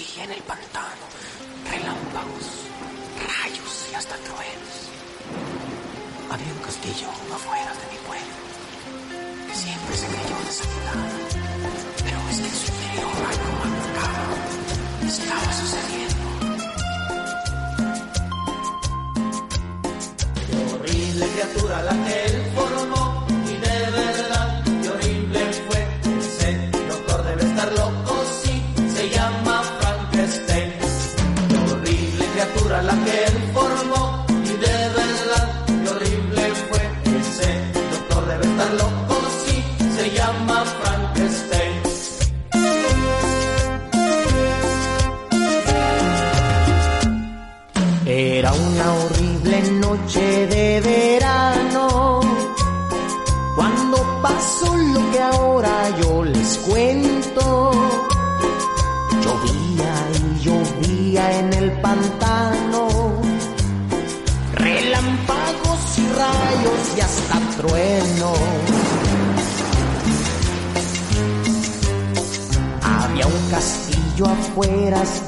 vi en el pantano relámpagos, rayos y hasta truenos. Había un castillo afuera de mi pueblo que siempre se creyó deshabitada. Pero es que en su interior algo macabro estaba sucediendo. Qué horrible criatura la él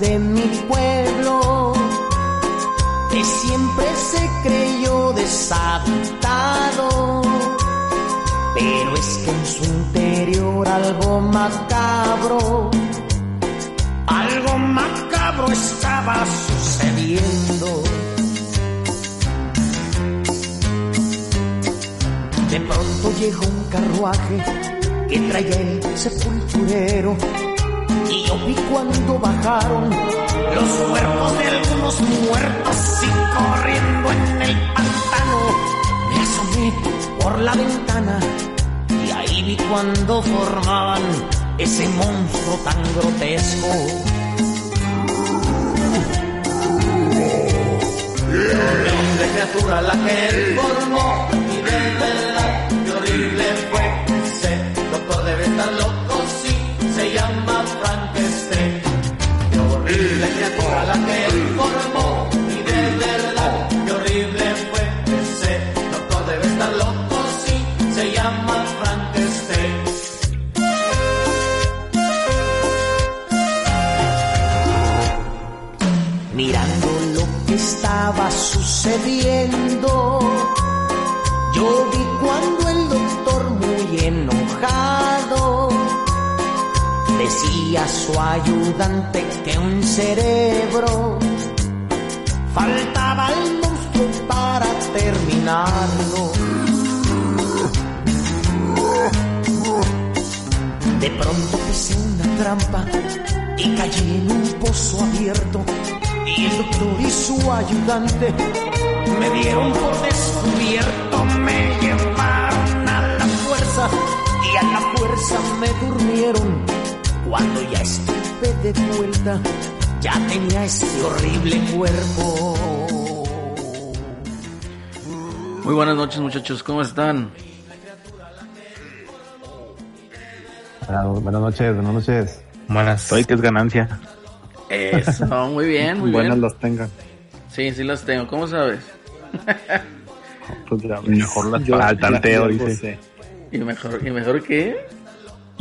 de mi pueblo que siempre se creyó deshabitado. Pero es que en su interior algo macabro, algo macabro estaba sucediendo. De pronto llegó un carruaje que traía el sepulturero vi cuando bajaron los cuerpos de algunos muertos y corriendo en el pantano me asomé por la ventana y ahí vi cuando formaban ese monstruo tan grotesco. horrible criatura la que él formó y de verdad qué horrible fue ese doctor debe estar loco criatura la su ayudante que un cerebro faltaba al monstruo para terminarlo. De pronto pisé una trampa y caí en un pozo abierto. Y el doctor y su ayudante me dieron por descubierto, me llevaron a la fuerza y a la fuerza me durmieron. Cuando ya estuve de vuelta, ya tenía este horrible cuerpo. Muy buenas noches muchachos, ¿cómo están? Buenas, buenas noches, buenas noches. Buenas. Hoy que es ganancia. Eso, muy bien, muy Buenas bien. las tengan. Sí, sí las tengo, ¿cómo sabes? Pues mejor las Yo- al tanteo, dice. ¿Y mejor, ¿Y mejor qué?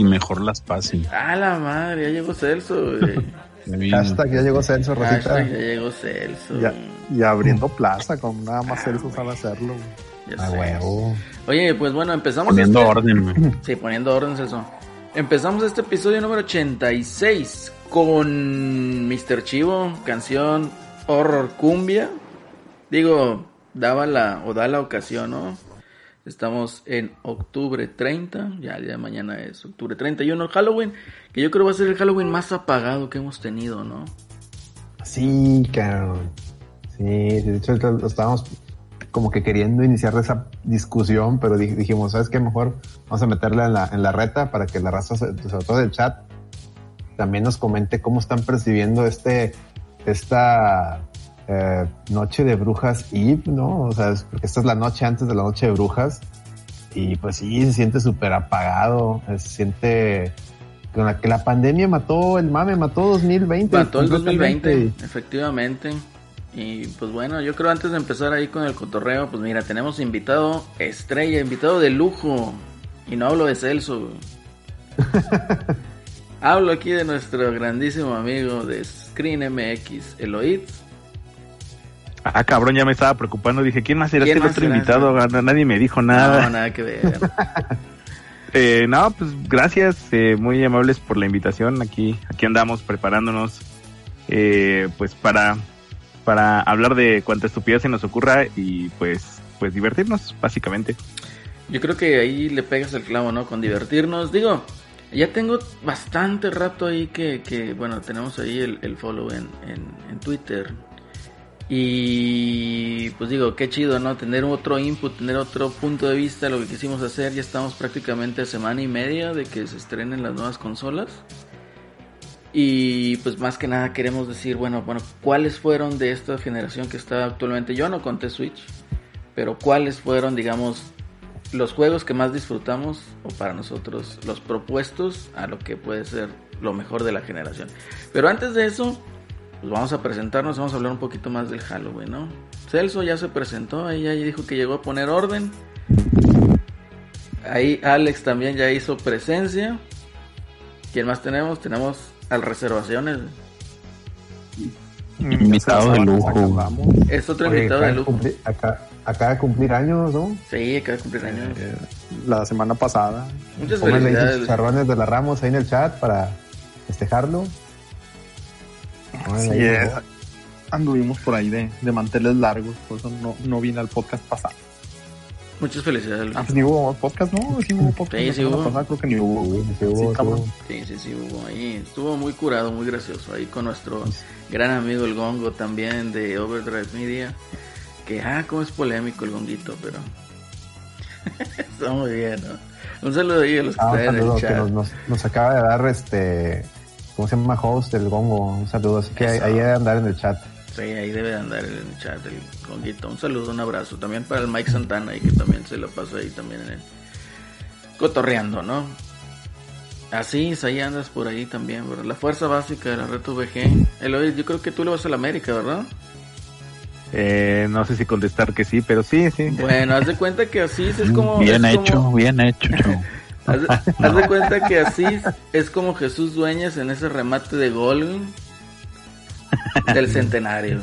Y mejor las pasen. Ah, la madre, ya llegó Celso, güey. Hashtag ya llegó Celso, Rosita. Hashtag ya llegó Celso. Ya, y abriendo plaza, como nada más Celso sabe hacerlo. güey. Ya A huevo. Oye, pues bueno, empezamos. Poniendo este- orden, güey. Sí, poniendo orden, Celso. Empezamos este episodio número 86 con Mr. Chivo, canción Horror Cumbia. Digo, daba la, o da la ocasión, ¿no? Estamos en octubre 30, ya el día de mañana es octubre 31, Halloween, que yo creo va a ser el Halloween más apagado que hemos tenido, ¿no? Sí, cabrón. Sí, de hecho estábamos como que queriendo iniciar esa discusión, pero dij- dijimos, ¿sabes qué? Mejor vamos a meterla en la, en la reta para que la raza, sobre todo el chat, también nos comente cómo están percibiendo este, esta eh, noche de brujas Eve, ¿no? O sea, es porque esta es la noche antes de la noche de brujas y pues sí, se siente súper apagado, se siente con la que la pandemia mató el mame, mató 2020. Mató el completamente. 2020, efectivamente. Y pues bueno, yo creo antes de empezar ahí con el cotorreo, pues mira, tenemos invitado estrella, invitado de lujo. Y no hablo de Celso. hablo aquí de nuestro grandísimo amigo de Screen MX Eloid. Ah, cabrón, ya me estaba preocupando. Dije, ¿quién más será ¿Quién este más otro será? invitado? Nadie me dijo No, nada. nada que ver. Eh, no, pues gracias, eh, muy amables por la invitación. Aquí, aquí andamos preparándonos, eh, pues para, para hablar de cuánta estupidez se nos ocurra y pues, pues divertirnos, básicamente. Yo creo que ahí le pegas el clavo, ¿no? Con divertirnos. Digo, ya tengo bastante rato ahí que, que bueno, tenemos ahí el, el follow en, en, en Twitter. Y pues digo, qué chido, ¿no? Tener otro input, tener otro punto de vista lo que quisimos hacer. Ya estamos prácticamente a semana y media de que se estrenen las nuevas consolas. Y pues más que nada queremos decir, bueno, bueno, ¿cuáles fueron de esta generación que está actualmente? Yo no conté Switch, pero ¿cuáles fueron, digamos, los juegos que más disfrutamos o para nosotros los propuestos a lo que puede ser lo mejor de la generación. Pero antes de eso, pues vamos a presentarnos, vamos a hablar un poquito más del Halloween, ¿no? Celso ya se presentó, ahí ya dijo que llegó a poner orden. Ahí Alex también ya hizo presencia. ¿Quién más tenemos? Tenemos al reservaciones. Invitado de lujo. Es otro Oye, invitado de lujo. cumplir- acá- acaba de cumplir años, ¿no? Sí, acaba de cumplir años. Eh, la semana pasada. Muchas Pónganle felicidades. chicharrones de la Ramos ahí en el chat para festejarlo. Es. ¿no? Anduvimos por ahí de, de manteles largos, por eso no, no vine al podcast pasado. Muchas felicidades. Luis. Ah, pues ni hubo podcast, ¿no? Sí hubo podcast. Sí, sí hubo. pasada creo que ni hubo. Sí, sí hubo, Sí, sí. Sí, hubo ahí. Estuvo muy curado, muy gracioso. Ahí con nuestro gran amigo el Gongo también de Overdrive Media. Que, ah, cómo es polémico el Gonguito, pero. Está muy bien, ¿no? Un saludo ahí a los que Ah, un están en saludo el que chat. nos, nos, nos acaba de dar este, ¿cómo se llama? Host del Gongo. Un saludo, así que ahí Eso. ahí debe andar en el chat. Sí, ahí debe de andar en el chat el Gonguito. Un saludo, un abrazo. También para el Mike Santana, ahí que también se lo pasó ahí también en el. Cotorreando, ¿no? Así, ahí andas por ahí también, ¿verdad? La fuerza básica de la red VG. Eloy, yo creo que tú le vas a la América, ¿verdad? Eh, no sé si contestar que sí, pero sí, sí. Bueno, haz de cuenta que Asís es como. bien es hecho, como- bien hecho. haz, de, haz de cuenta que Asís es como Jesús Dueñas en ese remate de gol del centenario.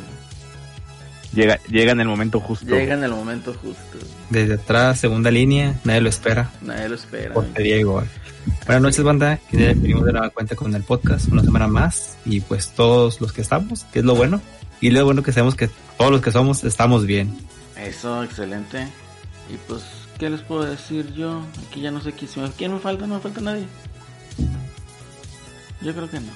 Llega, llega en el momento justo. Llega en el momento justo. Desde atrás, segunda línea, nadie lo espera. Nadie lo espera. Portería y gol. Buenas noches, banda. Que ya venimos de nueva cuenta con el podcast, una semana más. Y pues todos los que estamos, que es lo bueno. Y lo bueno que sabemos que todos los que somos estamos bien. Eso, excelente. Y pues, ¿qué les puedo decir yo? Aquí ya no sé quién, me- quién me falta, no me falta nadie. Yo creo que no.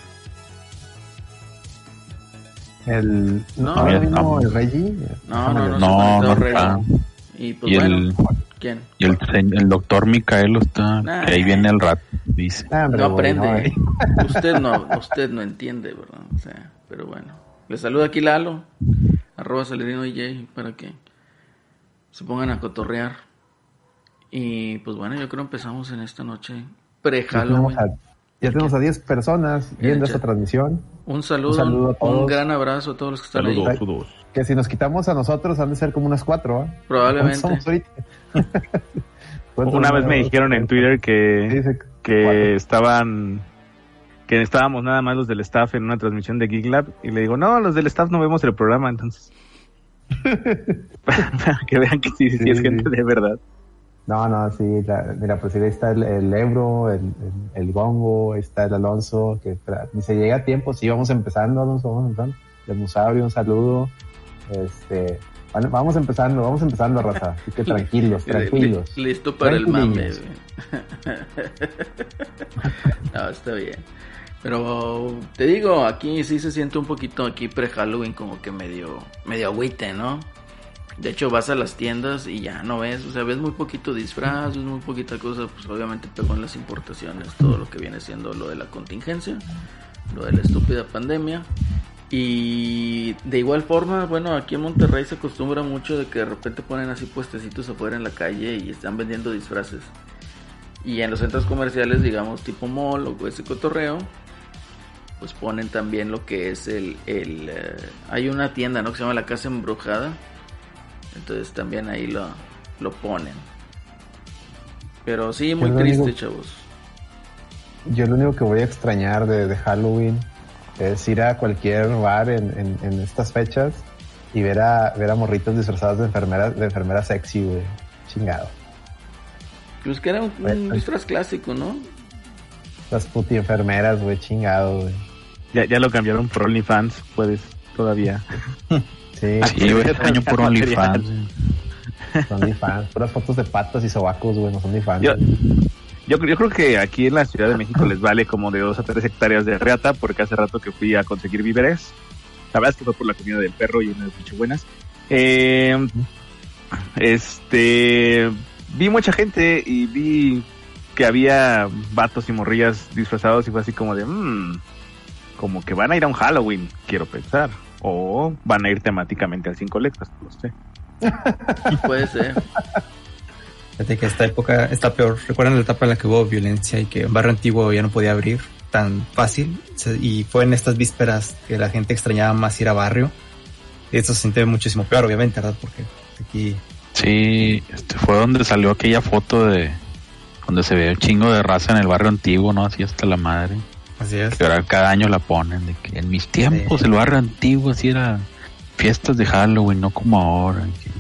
El, No, ¿ahora ya vino estamos. el Reggie? No, no, no, No, está. Y pues Y bueno, el, ¿quién? y el, el doctor Micaelo está, Nah. que ahí viene el rato, dice. Ah, No aprende. eh. Usted no, usted no entiende, ¿verdad? O sea, pero bueno. Le saluda aquí Lalo, arroba Salerino DJ, para que se pongan a cotorrear. Y pues bueno, yo creo empezamos en esta noche Ya tenemos pre-Halloween. a- Ya tenemos a 10 personas viendo esta transmisión. Un saludo, Un saludo a un todos. gran abrazo a todos los que están Saludos, ahí. saludos. Que si nos quitamos a nosotros han de ser como unas cuatro, ¿ah? Probablemente. ¿Cuántos somos ahorita? ¿Cuántos Una vez me dijeron en Twitter que, que estaban que estábamos nada más los del staff en una transmisión de Geek Lab y le digo, no, los del staff no vemos el programa, entonces. Para que vean que sí, sí, Sí, es gente de verdad. No, no, sí, la- mira, pues ahí está el, el Ebro, el, el, está el Alonso, que tra- dice, llega a tiempo, sí, vamos empezando, Alonso, vamos empezando. El Musabrio, un saludo. Este, bueno, vamos empezando, vamos empezando, raza. Así que tranquilos, tranquilos. Li- Listo para el mame. No, está bien. Pero te digo, aquí sí se siente un poquito aquí pre-Halloween como que medio, medio agüite, ¿no? De hecho vas a las tiendas y ya no ves, o sea, ves muy poquito disfraz, ves muy poquita cosa, pues obviamente pegó en las importaciones, todo lo que viene siendo lo de la contingencia, lo de la estúpida pandemia. Y de igual forma, bueno, aquí en Monterrey se acostumbra mucho de que de repente ponen así puestecitos afuera en la calle y están vendiendo disfraces. Y en los centros comerciales, digamos, tipo mall o ese cotorreo, pues ponen también lo que es el... el eh, hay una tienda, ¿no? Que se llama La Casa Embrujada. Entonces también ahí lo, lo ponen. Pero sí, muy triste, chavos. Yo lo único que voy a extrañar de, de Halloween es ir a cualquier bar en, en, en estas fechas y ver a, ver a morritos disfrazados de enfermeras, de enfermeras sexy, güey. Chingado. Pues que era un, un disfraz clásico, ¿no? Las puti enfermeras, güey, chingado, güey. Ya, ya lo cambiaron por OnlyFans, puedes todavía. Sí, Sí, güey, año por. OnlyFans. son ni fans. Puras fotos de patas y sobacos, güey, no son ni fans. Yo, yo, yo creo que aquí en la Ciudad de México les vale como de dos a tres hectáreas de reata, porque hace rato que fui a conseguir víveres. La verdad es que fue por la comida del perro y unas mucho buenas. Eh, este, vi mucha gente y vi que había vatos y morrillas disfrazados y fue así como de, mmm, como que van a ir a un Halloween, quiero pensar. O van a ir temáticamente al Cinco Letras, no lo sé. Puede ser. Fíjate que esta época está peor. ¿Recuerdan la etapa en la que hubo violencia y que un barrio antiguo ya no podía abrir tan fácil? Y fue en estas vísperas que la gente extrañaba más ir a barrio. Y esto se siente muchísimo peor, obviamente, ¿verdad? Porque aquí Sí, este fue donde salió aquella foto de donde se ve un chingo de raza en el barrio antiguo, ¿no? Así hasta la madre. Así es. Que ahora cada año la ponen, de que en mis tiempos Sí. el barrio antiguo así era fiestas de Halloween, no como ahora. Que,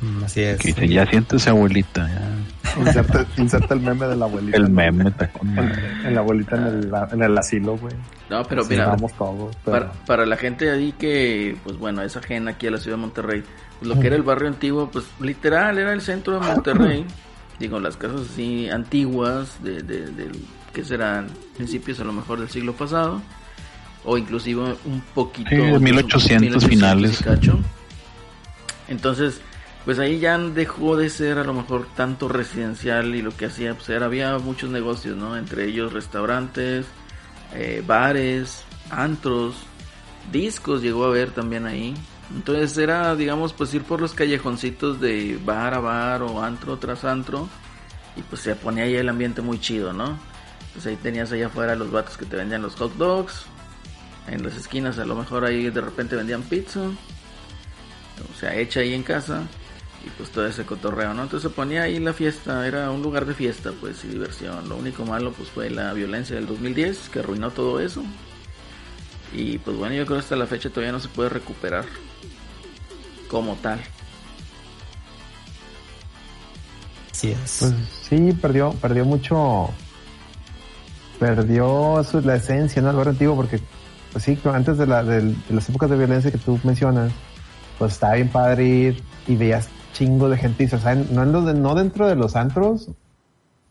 Mm, Así es. que dicen, ya siéntese abuelita, ya. Inserta, inserta el meme de la abuelita. El meme está con en la abuelita en el, en el asilo, güey. No, pero mira, todos. pero- para, para la gente ahí que, pues bueno, es ajena aquí a la ciudad de Monterrey, pues, lo que era el barrio antiguo, pues literal era el centro de Monterrey. Digo, las casas así antiguas, de, de, del- que serán principios a lo mejor del siglo pasado, o inclusive un poquito... Sí, de 1800 finales. cacho. Entonces, pues ahí ya dejó de ser a lo mejor tanto residencial y lo que hacía, pues era, había muchos negocios, ¿no? Entre ellos restaurantes, eh, bares, antros, discos llegó a ver también ahí. Entonces era, digamos, pues ir por los callejoncitos de bar a bar o antro tras antro. Y pues se ponía ahí el ambiente muy chido, ¿no? Pues ahí tenías allá afuera los vatos que te vendían los hot dogs. En las esquinas a lo mejor ahí de repente vendían pizza. O sea, hecha ahí en casa. Y pues todo ese cotorreo, ¿no? Entonces se ponía ahí la fiesta, era un lugar de fiesta, pues, y diversión. Lo único malo, pues, fue la violencia del 2010, que arruinó todo eso. Y pues bueno, yo creo que hasta la fecha todavía no se puede recuperar como tal. Así es. Pues sí, perdió, perdió mucho, perdió su- la esencia, ¿no? El barrio antiguo, porque, pues sí, antes de, la, las épocas de violencia que tú mencionas, pues estaba bien padre ir y veías chingo de gente disfrazada, en- no, en los no dentro de los antros,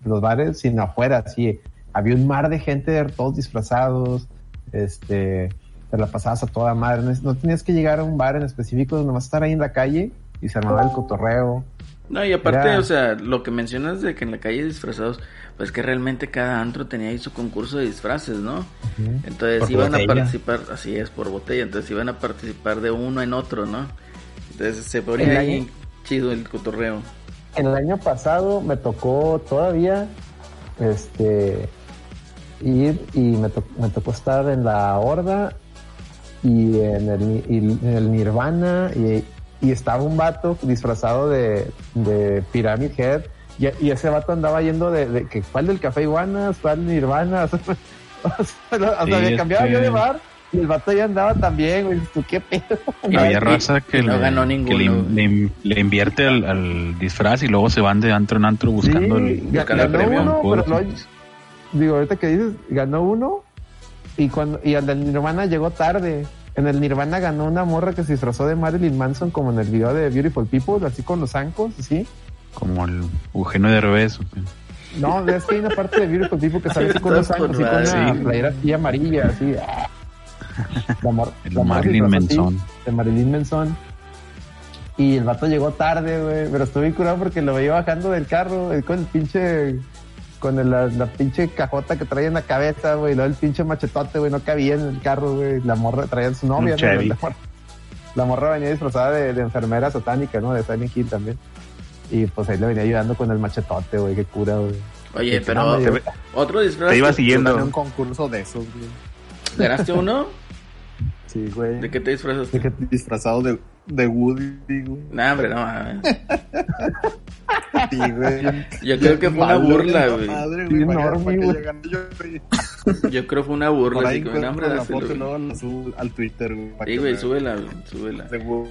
los bares, sino afuera, sí. Había un mar de gente, todos disfrazados, este, te la pasabas a toda madre. No, no tenías que llegar a un bar en específico, nomás estar ahí en la calle y se armaba el cotorreo. No, y aparte, Era- o sea, lo que mencionas de que en la calle disfrazados, pues que realmente cada antro tenía ahí su concurso de disfraces, ¿no? Entonces Por iban a participar, así es, por botella, entonces iban a participar de uno en otro, ¿no? Entonces se ponía ahí año- chido el cotorreo. El año pasado me tocó todavía este ir y me, to- me tocó estar en la horda y en el, y en el Nirvana y, y estaba un vato disfrazado de, de Pyramid Head y, y ese vato andaba yendo de, de que cuál del Café Iguanas, cuál Nirvana, o sea, o sea, Sí, me cambiaba que- yo de bar y el vato ya andaba también, güey, tú qué pedo. Y- Había raza que, no le, ganó que ninguno. le, le- le invierte al, al disfraz y luego se van de antro en antro buscando Sí, el, ganó premio. uno, pero lo- digo, ahorita que dices, ganó uno y cuando y al del Nirvana llegó tarde. En el Nirvana ganó una morra que se disfrazó de Marilyn Manson como en el video de Beautiful People, así con los zancos, ¿sí? como el Eugenio de revés. No, es que hay una parte de Beautiful People que sale así con los zancos, así con una madre. playera así amarilla, así. ah. La mor- El la Marilyn Manson. De Marilyn Manson. Y el vato llegó tarde, güey, pero estuve curado porque lo veía bajando del carro eh, con el pinche con el- la, la pinche cajota que traía en la cabeza, güey, luego el pinche machetote, güey, no cabía en el carro, güey, la morra traía su novia, ¿no? La, morra, la morra venía disfrazada de, de enfermera satánica, ¿no? De Silent Hill también. Y pues ahí le venía ayudando con el machetote, güey, qué cura, güey. Oye, pero otro disfraz. Te iba siguiendo. Un concurso de esos, güey. ¿Ganaste uno? Sí, güey. ¿De qué te disfrazaste? Disfrazado de, de Woody, güey. Nah, hombre, no mames. Sí, güey. Yo creo que fue una burla, la güey. madre, enorme. Yo creo que fue una Por burla. ahí Así que, no, hombre, encuentro la foto y luego la subo al Twitter, güey. Sí, güey, súbela, güey, súbela. Seguro.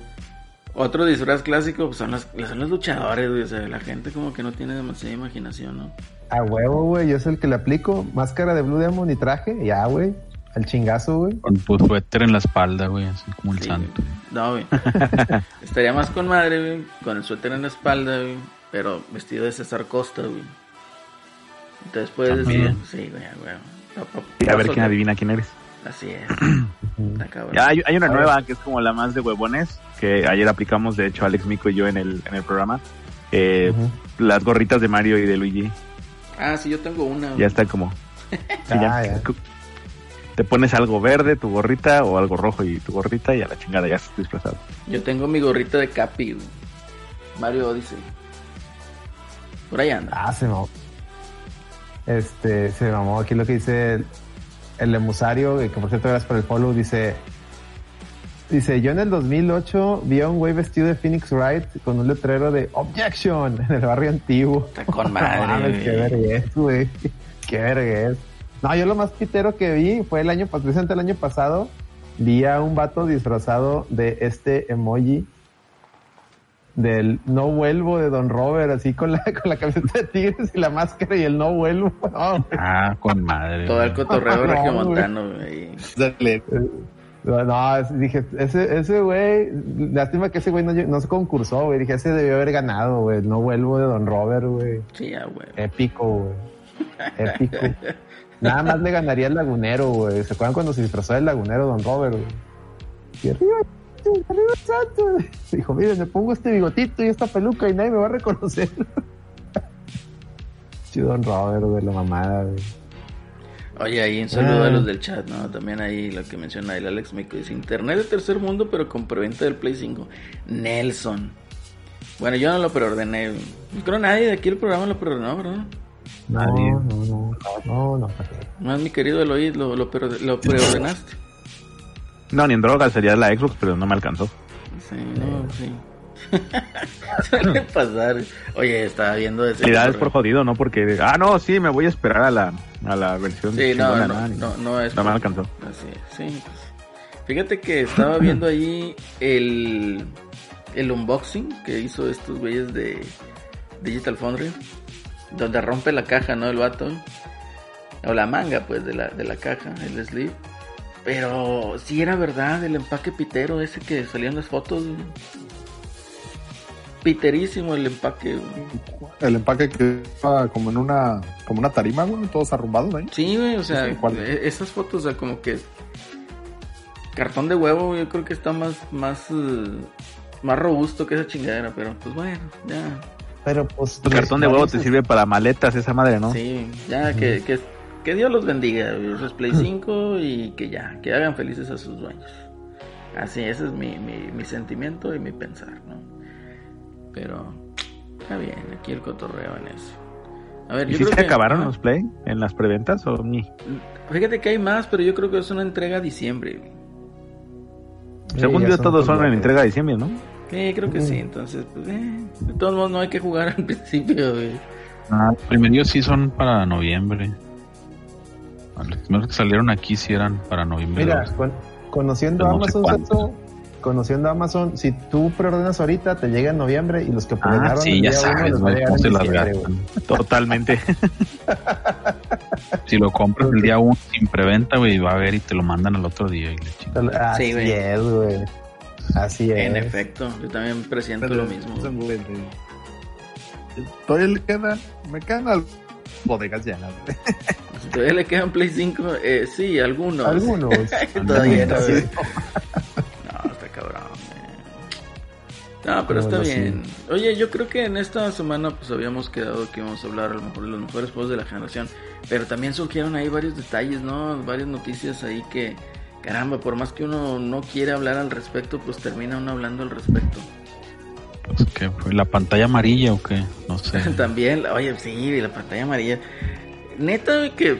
Otro disfraz clásico pues, son, los, son los luchadores, güey. O sea, la gente como que no tiene demasiada imaginación, ¿no? A huevo, güey, yo soy el que le aplico. Máscara de Blue Demon y traje, ya, güey. Al chingazo, güey. Con tu suéter en la espalda, güey, así como el Sí, santo. güey. No, güey. Estaría más con madre, güey. Con el suéter en la espalda, güey. Pero vestido de César Costa, güey. Entonces puedes decir, sí, güey, güey. No, a ver quién adivina quién eres. Así es. Ya hay, hay una nueva que es como la más de huevones, que ayer aplicamos, de hecho, Alex Mico y yo en el, en el programa. Eh. Las gorritas de Mario y de Luigi. Ah, sí, yo tengo una. güey. Ya está como. sí, ya. Ah, ya. Te pones algo verde, tu gorrita, o algo rojo y tu gorrita, y a la chingada ya estás disfrazado. Yo tengo mi gorrita de Capi, güey. Mario Odyssey. Por ahí anda. Ah, se mamó. Este, se mamó aquí lo que dice el, el emusario, que por cierto, gracias por el follow, dice... Dice, yo en el 2008 vi a un güey vestido de Phoenix Wright con un letrero de Objection en el barrio antiguo. Está con madre, mames, qué vergüenza, güey. Qué vergüenza. No, yo lo más pitero que vi fue el año, precisamente el año pasado, vi a un vato disfrazado de este emoji del no vuelvo de Don Robert, así con la, con la camiseta de tigres y la máscara y el no vuelvo. No, Ah, con madre. Todo el cotorreo No, regiomontano, güey. Dale. no, dije, ese, ese güey, lástima que ese güey no, no se concursó, güey. Dije, ese debió haber ganado, güey. No vuelvo de Don Robert, güey. Sí, güey. Épico, güey. Épico. Nada más le ganaría el lagunero, güey. ¿Se acuerdan cuando se disfrazó del lagunero Don Robert, güey? Y arriba, arriba, santo. Dijo, miren, me pongo este bigotito y esta peluca y nadie me va a reconocer. Chido Don Robert, güey, la mamada, güey. Oye, ahí un saludo Ah. a los del chat, ¿no? También ahí lo que menciona el Alex Mico dice Internet de tercer mundo, pero con preventa del Play 5. Nelson. Bueno, yo no lo preordené. Yo creo nadie de aquí el programa lo preordenó, ¿verdad? Nadie. No, no, no, no, no. Más mi querido Eloy, lo, lo, lo preordenaste. No, ni en drogas sería la Xbox, pero no me alcanzó. Sí, no, sí. Suele pasar. Oye, estaba viendo ese. Felicidades por jodido, ¿no? Porque, ah, no, sí, me voy a esperar a la, a la versión. Sí, no, no, ni- no, no es. No me alcanzó. Así es, sí. pues. Fíjate que estaba viendo ahí el, el unboxing que hizo estos güeyes de Digital Foundry, donde rompe la caja, ¿no? El vato. O la manga, pues, de la, de la caja, el sleeve. Pero sí era verdad, el empaque pitero ese que salían las fotos. Piterísimo el empaque. El empaque que estaba como en una, como una tarima, güey, todos arrumbados ahí. Sí, güey, o sea, e- esas fotos, o sea, como que cartón de huevo, yo creo que está más, más, eh, más robusto que esa chingadera, pero pues bueno, ya, Pero pues. Tu cartón de huevo te sirve para maletas, esa madre, ¿no? sí, ya que, que, que Dios los bendiga, esos Play 5 y que ya, que hagan felices a sus dueños. Así, ese es mi, mi, mi sentimiento y mi pensar, ¿no? Pero está bien, aquí el cotorreo en eso. A ver, ¿Y yo si creo se que- acabaron los Play en las preventas o ni? Fíjate que hay más, pero yo creo que es una entrega a diciembre. Sí, Según yo, todos son en entrega de diciembre, ¿no? Sí, creo que sí. Entonces, pues, eh, de todos modos, no hay que jugar al principio, güey. Ah, los primeros sí son para noviembre. Los primeros que salieron aquí sí eran para noviembre. Mira, con- conociendo no Amazon. Sato, conociendo Amazon, si tú preordenas ahorita, te llega en noviembre y los que Ah, preordenaron sí, el ya día uno sabes, llegar cómo en se las gastan. Totalmente. Si lo compras el día 1 sin preventa, güey, va a ver y te lo mandan al otro día. Y le. Así Sí, güey. es, güey. Así es. En efecto, yo también presiento lo mismo. Todavía le quedan, me quedan al- bodegas llenas. todavía le quedan Play 5, eh, sí, algunos. Algunos. Todavía no. No, está cabrón. güey. No, pero está sí. bien. Oye, yo creo que en esta semana pues habíamos quedado que íbamos a hablar a lo mejor de los mejores juegos de la generación, pero también surgieron ahí varios detalles, ¿no? Varias noticias ahí que, caramba, por más que uno no quiere hablar al respecto, pues termina uno hablando al respecto. Pues, ¿qué fue? ¿La pantalla amarilla o qué? No sé. También, oye, sí, la pantalla amarilla. Neta, que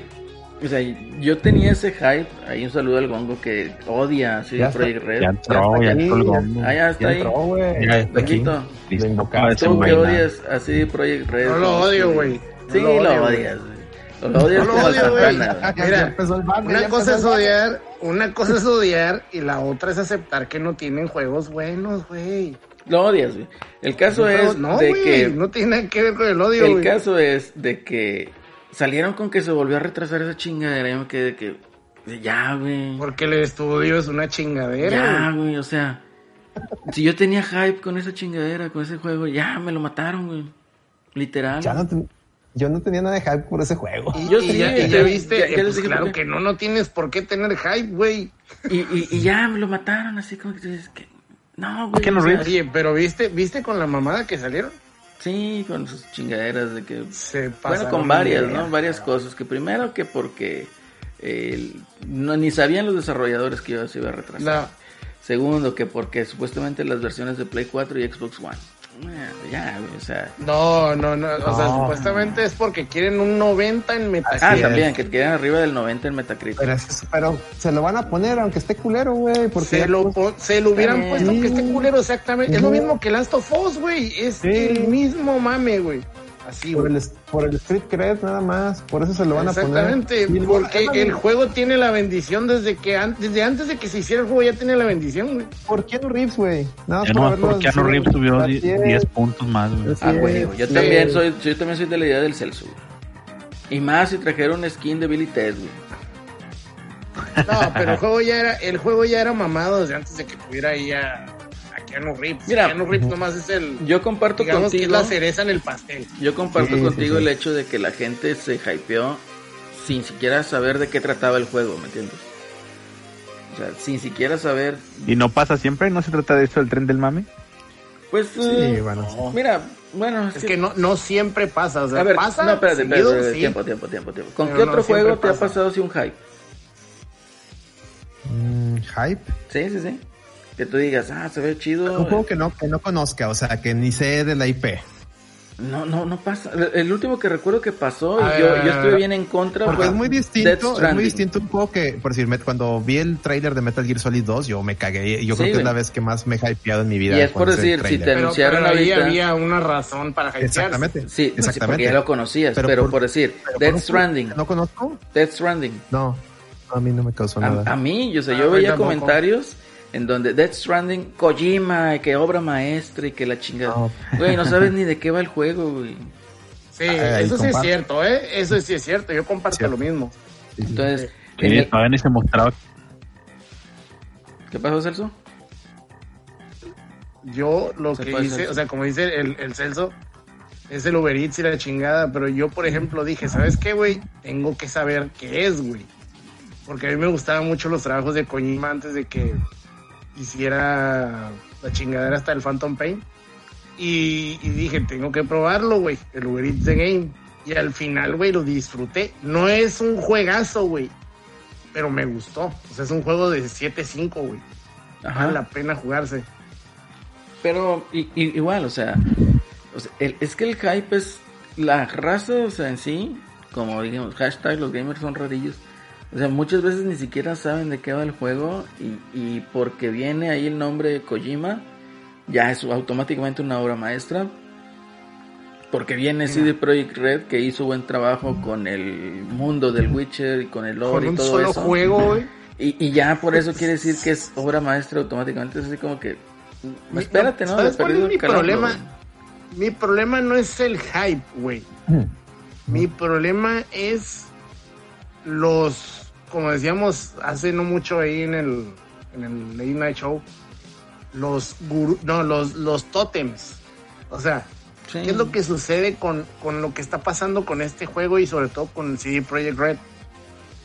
O sea, yo tenía ese hype. Ahí un saludo al Gongo que odia así Ya está, Project Red. Ya entró, ya entró el gombo. Ah, ya está Ya ahí. entró, güey. Ya está aquí. Listo tú que odias así Project Red. No lo odio, que- güey. No Sí, lo lo, odio, güey. odias, güey. Lo, odias No lo como odio, güey. Santana. Mira, Una cosa es odiar, una cosa es odiar y la otra es aceptar que no tienen juegos buenos, güey. Lo odias, güey. El caso es no, de que no tiene nada que ver con el odio, el caso es de que salieron con que se volvió a retrasar esa chingadera. Yo me quedé de que ya, güey. Porque el estudio es una chingadera, Ya, güey. o sea, si yo tenía hype con esa chingadera, con ese juego, ya me lo mataron, güey. Literal. Ya no ten- yo no tenía nada de hype por ese juego. Y, Yo y sí, ya, y ya- viste, ya- ya pues claro que no, no tienes por qué tener hype, güey. Y, y, y ya me lo mataron, así como que tú dices que. No, güey. qué no? Oye, pero viste, viste con la mamada que salieron. Sí, con sus chingaderas de que. Se Bueno, con varias, ¿no? Varias cosas. Que primero que porque eh, no, ni sabían los desarrolladores que iba, se iba a retrasar. La- Segundo, que porque supuestamente las versiones de Play 4 y Xbox One. Ya, güey, o sea. No, no, no. O sea, No. supuestamente es porque quieren un 90 en Metacritic. Ah, también, que quedan arriba del 90 en Metacritic. Pero, es- pero se lo van a poner aunque esté culero, güey. Porque Se lo, po- se lo hubieran puesto que esté culero exactamente. Es lo mismo que Last of Us, güey. Es Sí. el mismo mame, güey. Así, por, el, por el Street Cred nada más. Por eso se lo van a poner. Exactamente, porque el juego tiene la bendición desde que an- desde antes de que se hiciera el juego ya tiene la bendición, güey. ¿Por Keanu Reeves, güey? Nada más Ya por no, porque Keanu Reeves subió Así 10 es. 10 puntos más, güey. Ah, güey, yo Sí. también soy, yo también soy de la idea del Celso. güey. Y más si trajeron skin de Billy Ted, güey. No, pero el juego ya era, el juego ya era mamado desde antes de que tuviera ahí a Keanu Reeves. Mira. Keanu Reeves nomás es el, Yo comparto digamos que es contigo. la cereza en el pastel. Yo comparto Sí, contigo sí. el hecho de que la gente se hypeó sin siquiera saber de qué trataba el juego, ¿me entiendes? O sea, sin siquiera saber, Y no pasa siempre, no se trata de eso el tren del mame. pues, Sí, eh, bueno, mira, bueno, Es que no, no siempre pasa, o sea, a ver, pasa no, espérate, espérate, seguido, espérate, sí. tiempo, tiempo, tiempo, tiempo. ¿Con Pero qué no otro juego te ha pasa. pasado así un hype? Mm, hype. Sí, sí, sí. Que tú digas, ah, se ve chido. Un juego que no, que no conozca, o sea, que ni sé de la IP. No, no, no pasa. El- último que recuerdo que pasó, y yo, yo estuve bien en contra. Porque fue es muy distinto, es muy distinto un juego que, por decir, cuando vi el tráiler de Metal Gear Solid 2, yo me cagué. Yo Sí, creo que es la vez que más me he hypeado en mi vida. Y es por decir, si te- Pero, anunciaron pero ahí ahorita. había una razón para hypearse. Exactamente. Sí, sí, porque exactamente. ya lo conocías, pero, Pero por, por- decir, Pero Death Stranding, ¿No conozco? Death Stranding. No, a mí no me causó A, nada. a mí, yo sé, Ah, yo veía comentarios en donde Death Stranding, Kojima, que obra maestra y que la chingada. Güey, no sabes ni de qué va el juego, güey. Sí, Ahí eso sí es cierto, ¿eh? Eso sí es cierto, yo comparto Cierto. lo mismo. Entonces, Sí, en el-. ¿qué pasó, Celso? Yo lo Se que hice, o sea, como dice el, el Celso, es el Uber Eats y la chingada, pero yo, por ejemplo, dije, ¿sabes qué, güey? Tengo que saber qué es, güey. Porque a mí me gustaban mucho los trabajos de Kojima antes de que hiciera la chingadera hasta el Phantom Pain. Y, y dije, tengo que probarlo, güey, el Uber Eats The Game. Y al final, güey, lo disfruté. No es un juegazo, güey, pero me gustó. O sea, es un juego de 7-5, güey. Vale la pena jugarse. Pero i- i- igual, o sea, o sea, el- es que el hype es la raza, o sea, en sí, como digamos, hashtag los gamers son rarillos. O sea, muchas veces ni siquiera saben de qué va el juego y, y porque viene ahí el nombre de Kojima, ya es automáticamente una obra maestra. Porque viene CD Projekt Red que hizo buen trabajo con el mundo del Witcher y con el lore Con y un todo solo eso. juego, güey. Y, y ya por eso quiere decir que es obra maestra automáticamente. Es así como que. Espérate, ¿no? ¿Sabes cuál es perdido mi problema? Mi problema no es el hype, güey. Mi problema es los, como decíamos hace no mucho ahí en el, en el Late Night Show, los gurú, no, los, los tótems. O sea, Sí. ¿qué es lo que sucede con, con lo que está pasando con este juego y sobre todo con CD Projekt Red?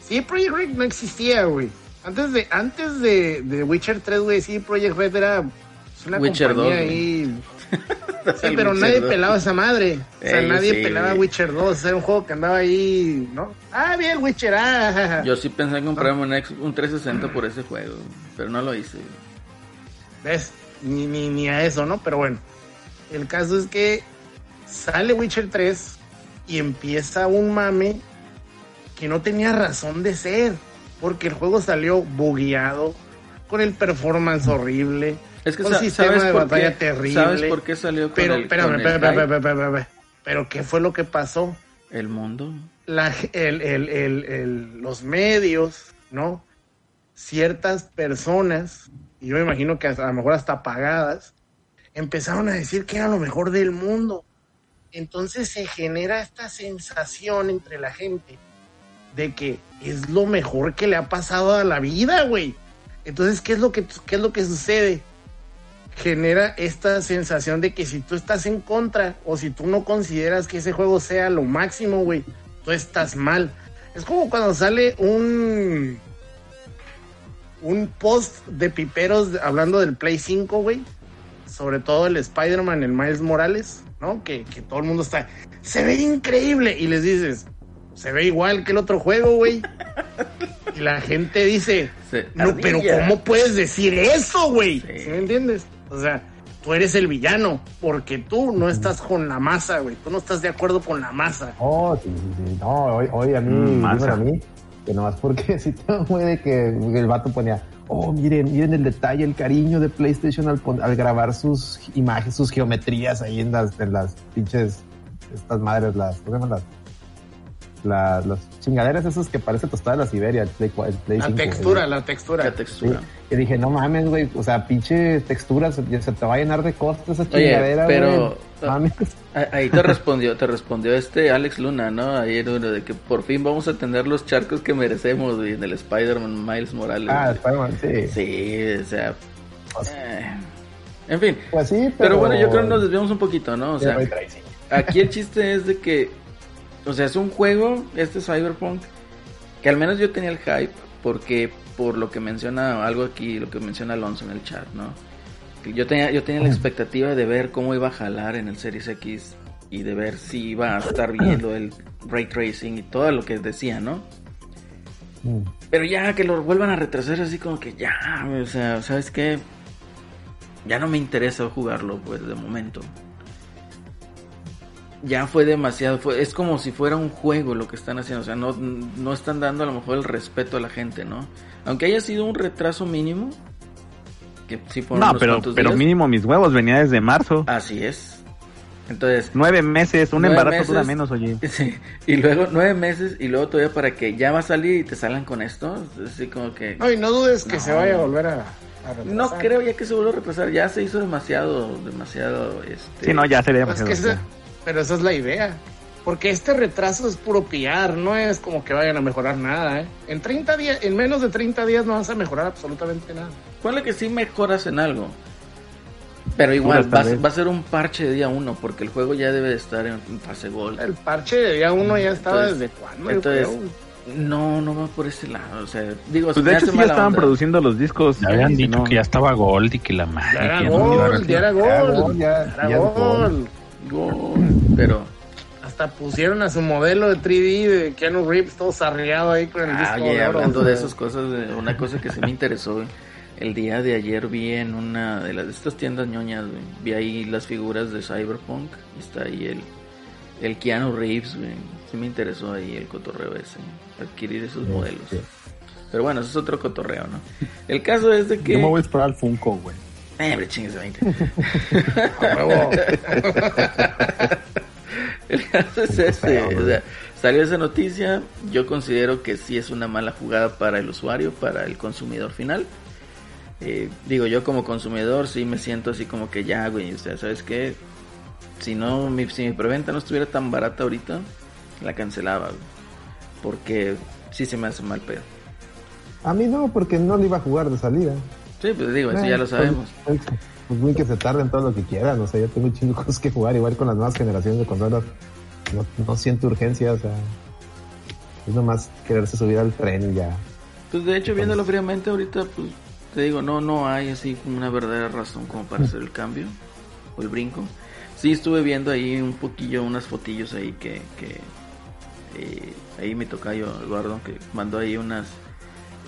CD Projekt Red no existía, güey. Antes de, antes de, de Witcher 3, güey, CD Projekt Red era pues, una Witcher compañía 2, güey. ahí. Sí, pero Witcher nadie 2. pelaba esa madre. O sea, Ey, nadie sí, pelaba güey. Witcher 2. Era un juego que andaba ahí, ¿no? Ah, bien, Witcher. Ah. Yo sí pensé en comprarme un, ex- un 360 por ese juego, pero no lo hice. ¿Ves? Ni, ni, ni a eso, ¿no? Pero bueno. El caso es que sale Witcher 3 y empieza un mame que no tenía razón de ser, porque el juego salió bugueado, con el performance horrible, Es que sa- sistema ¿sabes de batalla terrible. ¿Sabes por qué salió Pero, espérame, espérame. Pero ¿qué fue lo que pasó? El mundo. La, el- el- el- el- los medios, ¿no? Ciertas personas, y yo me imagino que hasta- a lo mejor hasta pagadas, empezaron a decir que era lo mejor del mundo. Entonces se genera esta sensación entre la gente de que es lo mejor que le ha pasado a la vida, güey. Entonces, ¿qué es lo que, qué es lo que sucede? Genera esta sensación de que si tú estás en contra o si tú no consideras que ese juego sea lo máximo, güey, tú estás mal. Es como cuando sale un un post de piperos hablando del Play 5, güey. Sobre todo el Spider-Man, el Miles Morales, ¿no? Que, que todo el mundo está. Se ve increíble. Y les dices, se ve igual que el otro juego, güey. Y la gente dice, no, pero. ¿cómo puedes decir eso, güey? ¿Sí me entiendes? O sea, tú eres el villano, porque tú no estás con la masa, güey. Tú no estás de acuerdo con la masa. Oh, sí, sí, sí. No, hoy, hoy a mí, Mm, masa. a mí, que nomás porque si todo fue de que el vato ponía, oh, miren, miren el detalle, el cariño de PlayStation al, pon- al grabar sus imágenes, sus geometrías ahí en las, en las pinches, estas madres, las, ¿cómo se llaman las? La- las chingaderas esas que parece tostada de la Siberia, el Play, cua- el Play La 5, textura, la textura. La textura. Y dije, no mames, güey, o sea, pinche texturas, se, se te va a llenar de cosas esa Oye, chingadera, pero-. Mames. Ah, Ahí te respondió, te respondió este Alex Luna, ¿no? Ayer uno de que por fin vamos a tener los charcos que merecemos güey, en el Spider-Man Miles Morales. Ah. Spider-Man, sí. Sí, o sea. Pues- eh, En fin. Pues sí, pero... Pero bueno, yo creo que nos desviamos un poquito, ¿no? O sea, aquí el chiste es de que, o sea, es un juego, este Cyberpunk, que al menos yo tenía el hype, porque por lo que menciona algo aquí, lo que menciona Alonso en el chat, ¿no? Yo tenía, yo tenía la expectativa de ver cómo iba a jalar en el Series X y de ver si iba a estar bien lo del ray tracing y todo lo que decía, ¿no? Mm. Pero ya que lo vuelvan a retrasar así como que ya, o sea, ¿sabes qué? Ya no me interesa jugarlo, pues, de momento. Ya fue demasiado, fue, es como si fuera un juego lo que están haciendo, o sea, no, no están dando a lo mejor el respeto a la gente, ¿no? Aunque haya sido un retraso mínimo, que sí fueron No, unos pero, pero días. mínimo mis huevos venía desde marzo. Así es. Entonces, Nueve meses, un Nueve embarazo meses. dura menos, oye. Sí, y luego nueve meses y luego todavía para que ya va a salir y te salgan con esto, así como que... No, y no dudes que No. se vaya a volver a. No creo ya que se vuelva a retrasar, ya se hizo demasiado, demasiado, este... Sí, no, ya sería Pues demasiado. que esa- pero esa es la idea. Porque este retraso es puro pillar, no es como que vayan a mejorar nada, ¿eh? En 30 días, en menos de 30 días no vas a mejorar absolutamente nada. Ponle que sí mejoras en algo, pero igual va, va a ser un parche de día uno, porque el juego ya debe de estar en, en fase gold. El parche de día uno ya estaba Entonces- desde cuándo, Entonces, no, no va por ese lado, o sea, digo, Pues de hecho sí ya estaban onda. produciendo los discos. Ya habían dicho no. que ya estaba Gold y que la madre. Ya era que ya no gol, ya era Ya, gol, gol, ya- era es gol. Pero... Hasta pusieron a su modelo de 3D de Keanu Reeves todo sarreado ahí con el Ah, disco oye, de oro, hablando o de esas cosas, una cosa que sí me interesó, el día de ayer vi en una de las de estas tiendas ñoñas, güey, vi ahí las figuras de Cyberpunk, y está ahí el, el Keanu Reeves, güey, sí me interesó ahí el cotorreo ese, adquirir esos modelos. sí. Pero bueno, eso es otro cotorreo, ¿no? El caso es de que... Yo me voy a esperar al Funko, güey. Eh, hombre, chingues de 20. A huevo. El caso es ese, o sea, salió esa noticia, yo considero que sí es una mala jugada para el usuario, para el consumidor final. Eh, digo, yo como consumidor sí me siento así como que ya, güey, o sea, ¿sabes qué? Si no, mi, si mi preventa no estuviera tan barata ahorita, la cancelaba, güey. Porque sí se me hace mal pedo. A mí no, porque no lo iba a jugar de salida. Sí, pues digo, eso Eh, ya lo pues, sabemos. Pues, pues, güey, que se tarden todo lo que quieran. O sea, yo tengo un chingo de cosas que jugar. Igual con las nuevas generaciones de consolas. No, no siento urgencia, o sea. Es nomás quererse subir al tren y ya. Pues de hecho, viéndolo fríamente ahorita, pues te digo, no, no hay así como una verdadera razón como para hacer el cambio o el brinco. Sí estuve viendo ahí un poquillo, unas fotillos ahí que, que eh, ahí mi tocayo Eduardo que mandó ahí unas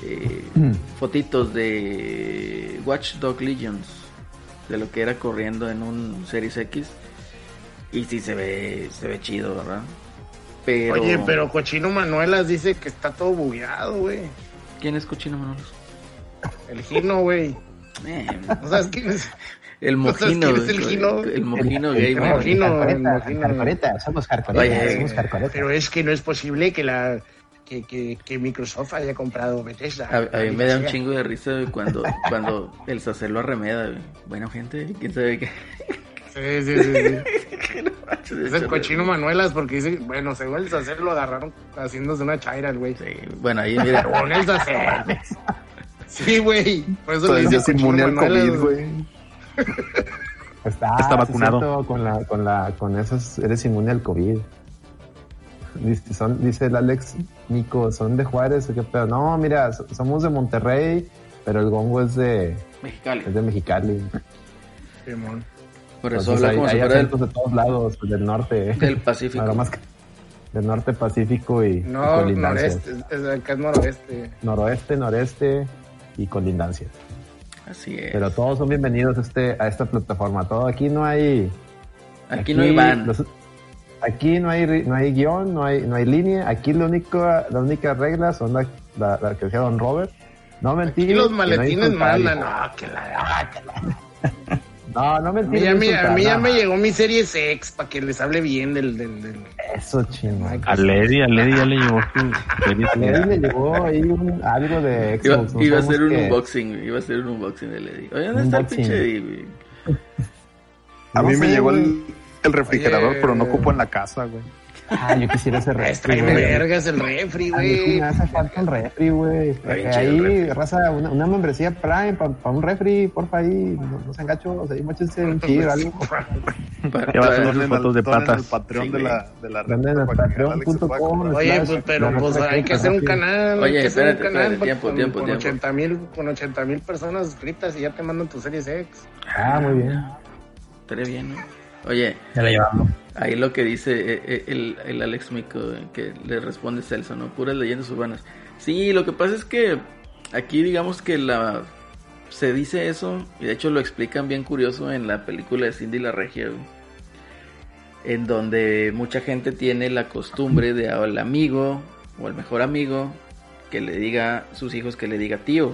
eh, fotitos de Watch Dog Legions de lo que era corriendo en un Series X y sí se ve se ve chido, ¿verdad? Pero... Oye, pero Cochino Manuelas dice que está todo bugueado, güey. ¿Quién es Cochino Manolos? El Gino, güey. ¿No sabes quién es? el ¿No sabes mojino. quién es el Gino? El mojino. Mojino, el Mojino. somos hardcoreta. Pero es que no es posible que la que, que, que Microsoft haya comprado Bethesda. A, a mí me da un chingo de risa cuando, cuando el sacer lo arremeda. Bueno, gente, quién sabe qué. Sí, sí, sí. sí. No manches, Es el cochino Manuelas porque dice, bueno, según el Sacer lo agarraron haciéndose una chaira, el güey. Sí, bueno, ahí mira. Con el Sacer. Sí, güey. Por eso le Entonces dice es inmune al COVID, güey. Está, Está vacunado. con la, con la, con esos eres inmune al COVID. Dice, son, dice el Alex Nico, son de Juárez, ¿o ¿qué pedo? No, mira, so- somos de Monterrey, pero el gongo es de, Mexicali. es de Mexicali. Simón. Por eso Entonces habla hay, como si hay fuera del, acentos de todos lados, del norte. ¿eh? del Pacífico. Nada más que del norte Pacífico y, y No, colindancias. noreste, es, acá es noroeste. Noroeste, noreste y colindancia. Así es. Pero todos son bienvenidos a, este, a esta plataforma. Todo aquí no hay. Aquí no hay van. los- aquí no hay, ri- no hay guion, no hay, no hay línea. Aquí la única, la única regla son la, la, la que decía Don Robert. No mentir. Y los no maletines insultar. mandan. No, que la... No, no A mí, mentir. ya no me, a mí ya no. me llegó mi serie Sex para que les hable bien del... del, del... Eso chino. A Lady, a Lady ya le llegó su. A Lady le llegó ahí un- algo de Iba, Xbox. no iba a ser un unboxing, iba a ser un unboxing de Lady. Oye, ¿dónde está el pinche? A No mí me llegó el, el refrigerador, Oye. pero no ocupo en la casa, güey. Ah, yo quisiera ese refri. Güey. vergas el refri, güey. me hace falta un refri, güey. El Ahí, refri. raza, una, una membresía Prime para un refri, porfa, ahí. No, no sean gachos, ahí mochense un chido, algo. Para- Ya vas a sus fotos de patas. Patreon Sí, de la, de la se patreon.com. Oye, pues, pero pues hay que hacer un canal. Oye, espérate, un canal espérate, tiempo, con, tiempo, con tiempo. 80 mil con 80 mil personas suscritas y ya te mandan tu serie Sex. Ah, muy bien. Estaría bien, ¿no? Oye, Ya la llevamos. ahí lo que dice eh, eh, el, el Alex Mico, que le responde Celso, ¿no? Puras leyendas urbanas. Sí, lo que pasa es que aquí digamos que la se dice eso, y de hecho lo explican bien curioso en la película de Cindy la Regia, en donde mucha gente tiene la costumbre de al amigo o al mejor amigo que le diga sus hijos que le diga tío.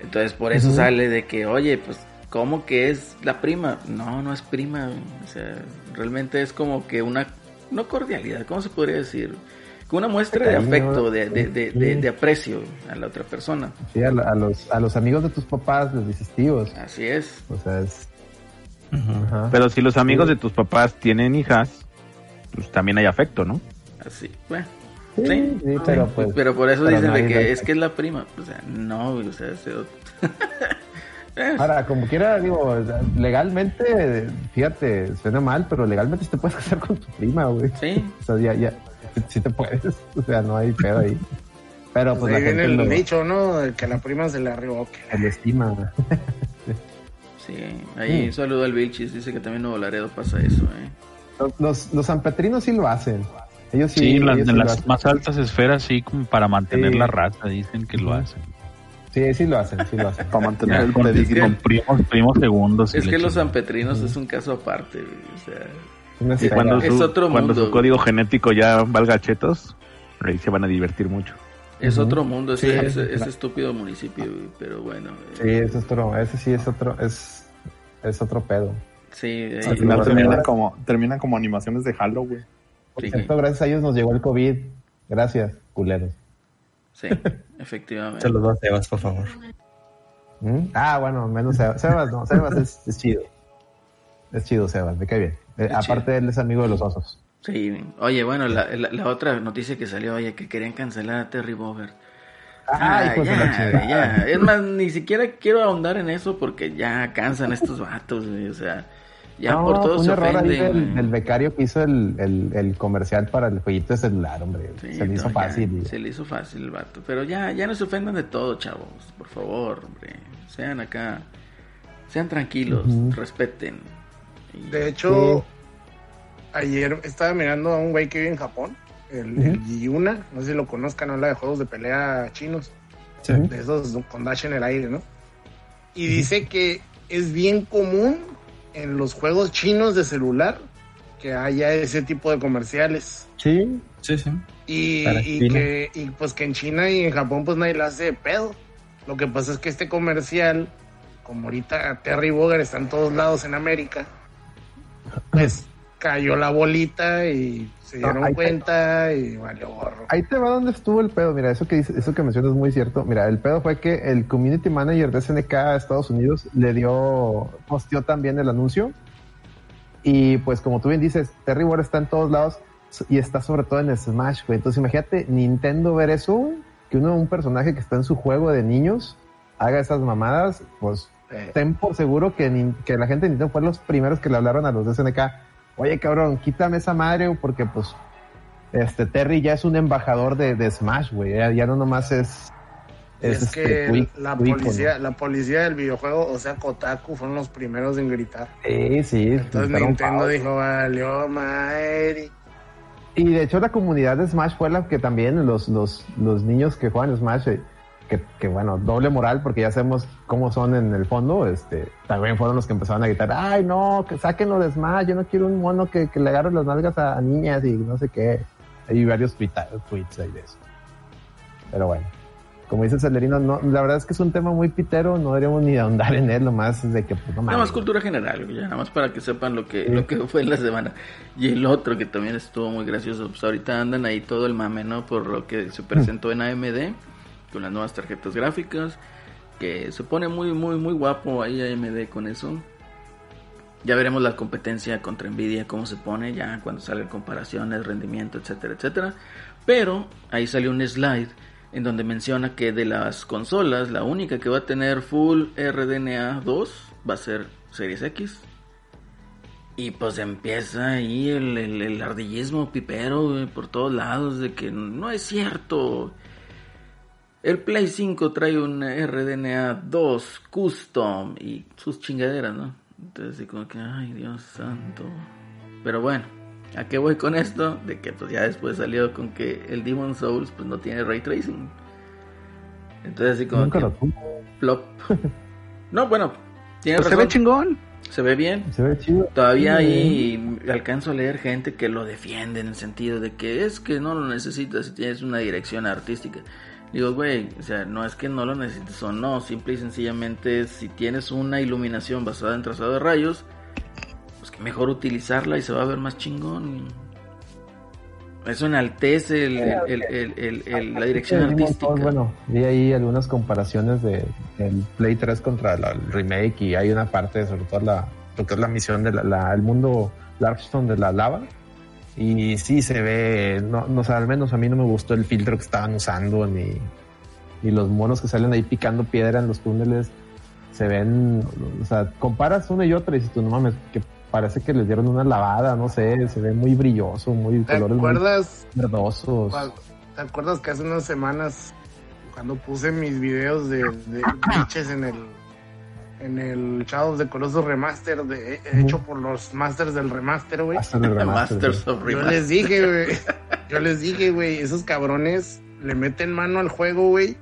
Entonces por eso sale de que, oye, pues, ¿cómo que es la prima? No, no es prima. O sea, realmente es como que una, no cordialidad, ¿cómo se podría decir? Como una muestra de afecto, de, de, de, de- sí. de aprecio a la otra persona. Sí, a, los, a los amigos de tus papás les dices tíos. Así es. O sea, es. Pero si los amigos de tus papás tienen hijas, pues también hay afecto, ¿no? Así, bueno. Sí, Sí, sí, pero pues. Pero por eso pero dicen no de que es que es la prima. O sea, no, o sea, se- Ahora, como quiera, digo, legalmente, fíjate, suena mal, pero legalmente sí te puedes casar con tu prima, güey. Sí, O sea, ya, ya, sí, sí te puedes. O sea, no hay pedo ahí. Pero pues Pues la viene gente el lo, dicho, ¿no? De que la prima se le arribó. lo estima. sí. Ahí Mm. saludo al Vilchis, dice que también Nuevo Laredo pasa eso, ¿eh? Los, los, sanpetrinos sí lo hacen. Ellos sí, Sí, las, ellos de sí lo las hacen. más altas esferas, sí, como para mantener Sí. la raza, dicen que lo hacen. Sí, sí lo hacen, sí lo hacen. Para mantener Ya, el pedigrí. con primos, primos segundos. Es que los sanpetrinos es un caso aparte, güey, o sea... Una Y cuando. Es su, otro cuando mundo, su código genético ya valga chetos, ahí se van a divertir mucho. Es otro mundo ese, Sí. ese, ese estúpido municipio, güey, pero bueno. Sí, ese es otro, ese sí es otro, es, es otro pedo. Sí, Al Sí, final terminan como, terminan como animaciones de Halo, güey. Por Sí. cierto, gracias a ellos nos llegó el COVID. Gracias, culeros. Sí, efectivamente. Saludos a Sebas, por favor. ¿Mm? Ah, bueno, menos Sebas. Sebas no, Sebas es, es chido. Es chido, Sebas, me cae bien. Eh, aparte, él es amigo de los osos. Sí, oye, bueno, la, la, la otra noticia que salió, oye, que querían cancelar a Terry Bogard. Ay, Ah, pues la ya, ya. Es más, ni siquiera quiero ahondar en eso porque ya cansan estos vatos, o sea, ya No, por todo un se error ahí del, del becario que hizo el, el, el comercial para el jueguito de celular, hombre. Sí, se le hizo no, fácil. se le hizo fácil el vato. Pero ya, ya no se ofendan de todo, chavos. Por favor, hombre. Sean acá. Sean tranquilos. Respeten. De hecho, ayer estaba mirando a un güey que vive en Japón, el. Yuna, no sé si lo conozcan, habla de juegos de pelea chinos, Sí. de esos con dash en el aire, ¿no? Y dice que es bien común en los juegos chinos de celular que haya ese tipo de comerciales. Sí, Sí, sí. Y, y que y pues que en China y en Japón pues nadie la hace de pedo. Lo que pasa es que este comercial, como ahorita Terry Bogard está en todos lados en América, pues cayó la bolita y se dieron cuenta y valió gorro. Ahí te va donde estuvo el pedo. Mira, eso que dice, eso que mencionas es muy cierto. Mira, el pedo fue que el community manager de SNK a Estados Unidos le dio, posteó también el anuncio. Y pues como tú bien dices, Terry War está en todos lados y está sobre todo en Smash, güey. Entonces imagínate Nintendo ver eso, que uno, un personaje que está en su juego de niños, haga esas mamadas, pues Eh, ten por seguro que, que la gente de Nintendo fue los primeros que le hablaron a los de SNK. Oye, cabrón, quítame esa madre, porque pues este Terry ya es un embajador de, de Smash, güey. Ya, ya no nomás es. es, este, que la policía, la policía del videojuego, o sea, Kotaku, fueron los primeros en gritar. Sí, sí. Entonces Nintendo pavos. dijo, valió madre. Y de hecho la comunidad de Smash fue la que también los, los, los niños que juegan Smash, eh, que, que bueno, doble moral porque ya sabemos cómo son en el fondo, este, también fueron los que empezaron a gritar, ay no, que sáquenlo de Smash, yo no quiero un mono que, que le agarre las nalgas a, a niñas y no sé qué. Hay varios tweets ahí de eso. Pero bueno, como dice Celerino, no, la verdad es que es un tema muy pitero, no deberíamos ni ahondar en él, lo más es de que pues no Nada más cultura general, ya, nada más para que sepan lo que, lo que fue en la semana. Y el otro que también estuvo muy gracioso, pues ahorita andan ahí todo el mame, ¿no? Por lo que se presentó en AMD, con las nuevas tarjetas gráficas, que se pone muy, muy, muy guapo ahí AMD con eso. Ya veremos la competencia contra Nvidia, cómo se pone, ya cuando salgan comparaciones, rendimiento, etcétera, etcétera. Pero ahí salió un slide en donde menciona que de las consolas, la única que va a tener full RDNA 2 va a ser Series X. Y pues empieza ahí el, el- el ardillismo pipero por todos lados de que no es cierto. El Play 5 trae un RDNA 2 custom y sus chingaderas, ¿no? Entonces así como que, ay Dios santo. Pero bueno, ¿a qué voy con esto? De que pues ya después salió con que el Demon Souls pues no tiene ray tracing. Entonces así como Nunca que lo flop. No, bueno, tiene Pues se razón. ve chingón. Se ve bien. Se ve chido. Todavía ahí alcanzo a leer gente que lo defiende en el sentido de que es que no lo necesitas si tienes una dirección artística. Digo, güey, o sea, no es que no lo necesites o no, simple y sencillamente si tienes una iluminación basada en trazado de rayos, pues que mejor utilizarla y se va a ver más chingón. Eso enaltece el, la dirección artística. Souls, bueno, vi ahí algunas comparaciones de el Play 3 contra la- el remake y hay una parte, sobre todo la, lo que es la misión del el mundo Larkstone de la lava. Y sí se ve, no, no sé, al menos a mí no me gustó el filtro que estaban usando ni, ni los monos que salen ahí picando piedra en los túneles. Se ven, o sea, comparas una y otra y dices tú, no mames, que parece que les dieron una lavada, no sé, se ve muy brilloso, muy ¿Te colores muy acuerdas? verdosos. ¿Te acuerdas que hace unas semanas cuando puse mis videos de, de glitches en el en el Shadow of the Colossus Remaster de, hecho por los masters del remaster, güey? Remaster, Masters Yo les dije, güey. Yo les dije, güey, esos cabrones le meten mano al juego, güey.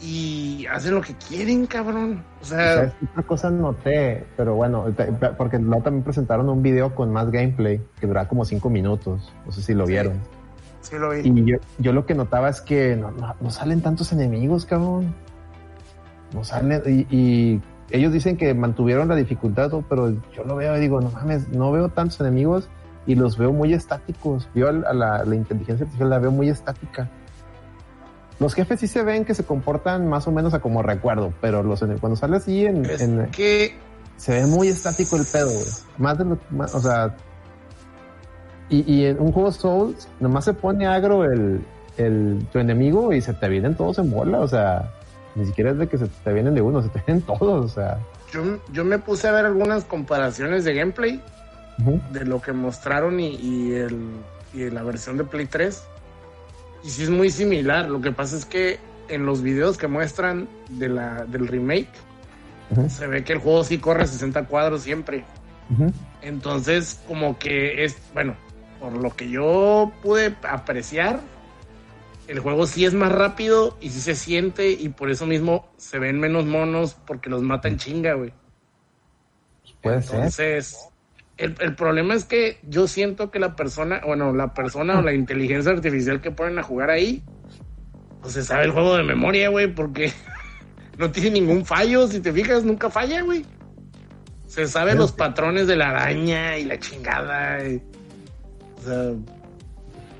Y hacen lo que quieren, cabrón. O sea, ¿Sabes qué otra cosa noté? Pero bueno, porque luego también presentaron un video con más gameplay que duraba como cinco minutos. No sé si lo Sí. vieron. sí lo vi. Y yo, yo lo que notaba es que no, no- no salen tantos enemigos, cabrón. No salen. Y, y ellos dicen que mantuvieron la dificultad, pero yo lo veo y digo, no mames, no veo tantos enemigos y los veo muy estáticos. Yo a la, inteligencia artificial la veo muy estática. Los jefes sí se ven que se comportan más o menos a como recuerdo, pero los cuando sale así en, Es en- que se ve muy estático el pedo, güey. Más de lo más- o sea. Y, y en un juego Souls, nomás se pone agro el, el, tu enemigo y se te vienen todos en bola, o sea, ni siquiera es de que se te vienen de uno, se te vienen todos, o sea. yo, yo me puse a ver algunas comparaciones de gameplay ujú. de lo que mostraron y, y el, y la versión de Play 3. Y sí es muy similar. Lo que pasa es que en los videos que muestran de la, del remake, Ujú. se ve que el juego sí corre 60 cuadros siempre. Ujú. Entonces, como que es, bueno, por lo que yo pude apreciar, el juego sí es más rápido y sí se siente y por eso mismo se ven menos monos porque los matan chinga, güey. Puede ser. Entonces, El, el problema es que yo siento que la persona, bueno, la persona o la inteligencia artificial que ponen a jugar ahí, pues se sabe el juego de memoria, güey, porque no tiene ningún fallo. Si te fijas, nunca falla, güey. Se sabe los patrones de la araña y la chingada. y- o sea,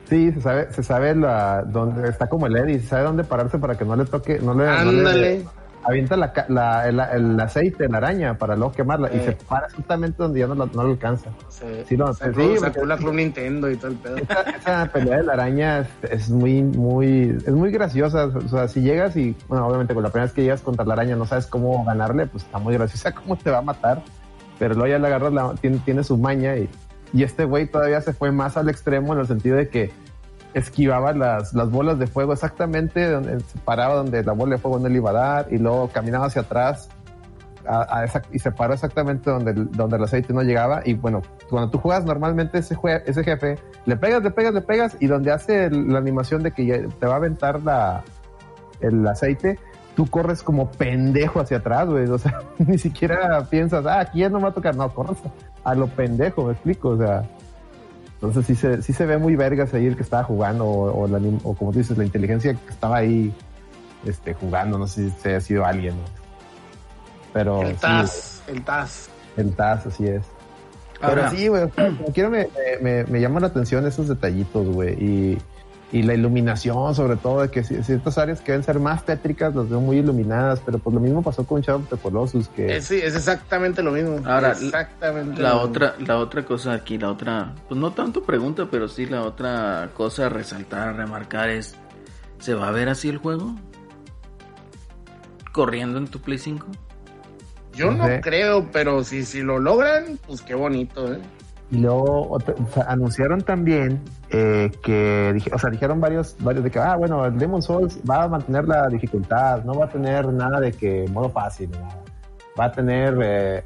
Sí, se sabe, se sabe la, dónde está como el Eddie, se sabe dónde pararse para que no le toque, no le, no le- ándale. avienta la, la- el, el aceite, la araña para luego quemarla y se para justamente donde ya no, lo- no lo alcanza. Se, Sí, no, sacó, sí, sacó porque- la Club Nintendo y todo el pedo. Esa, esa pelea de la araña es, es muy, muy, es muy graciosa. O sea, si llegas y, bueno, obviamente con la primera vez que llegas contra la araña no sabes cómo ganarle, pues está muy graciosa cómo te va a matar. Pero luego ya le agarras, la, tiene, tiene su maña y, y este güey todavía se fue más al extremo en el sentido de que esquivaba las, las bolas de fuego exactamente donde se paraba donde la bola de fuego no le iba a dar y luego caminaba hacia atrás y se paró exactamente donde donde el aceite no llegaba. Y bueno, cuando tú juegas normalmente ese, jefe, le pegas, le pegas, le pegas y donde hace la animación de que te va a aventar la, el aceite, tú corres como pendejo hacia atrás, güey, o sea, ni siquiera piensas, ah, aquí ya no me va a tocar, no, corres a lo pendejo, me explico, o sea, entonces sí se, sí se ve muy vergas ahí el que estaba jugando o, o la anim- o como tú dices, la inteligencia que estaba ahí este, jugando, no sé si ha sido alguien, ¿no? Pero El sí, Taz, el Taz. el TAS, así es. Ahora- Pero sí, güey, como quiero me, me, me llaman la atención esos detallitos, güey, y, y la iluminación, sobre todo, de que ci- ciertas áreas que deben ser más tétricas las veo muy iluminadas, pero pues lo mismo pasó con Shadow of the Colossus, que... Es, sí, es exactamente lo mismo. Ahora, exactamente La lo mismo. otra, la otra cosa aquí, la otra, pues no tanto pregunta, pero sí la otra cosa a resaltar, a remarcar es, ¿se va a ver así el juego? ¿Corriendo en tu Play 5? Yo No no sé. creo, pero si, si lo logran, pues qué bonito, ¿eh? Y luego otra- o sea, anunciaron también eh, que, o sea, dijeron varios, varios de que, ah, bueno, el Demon Souls va a mantener la dificultad, no va a tener nada de que modo fácil, va a tener eh,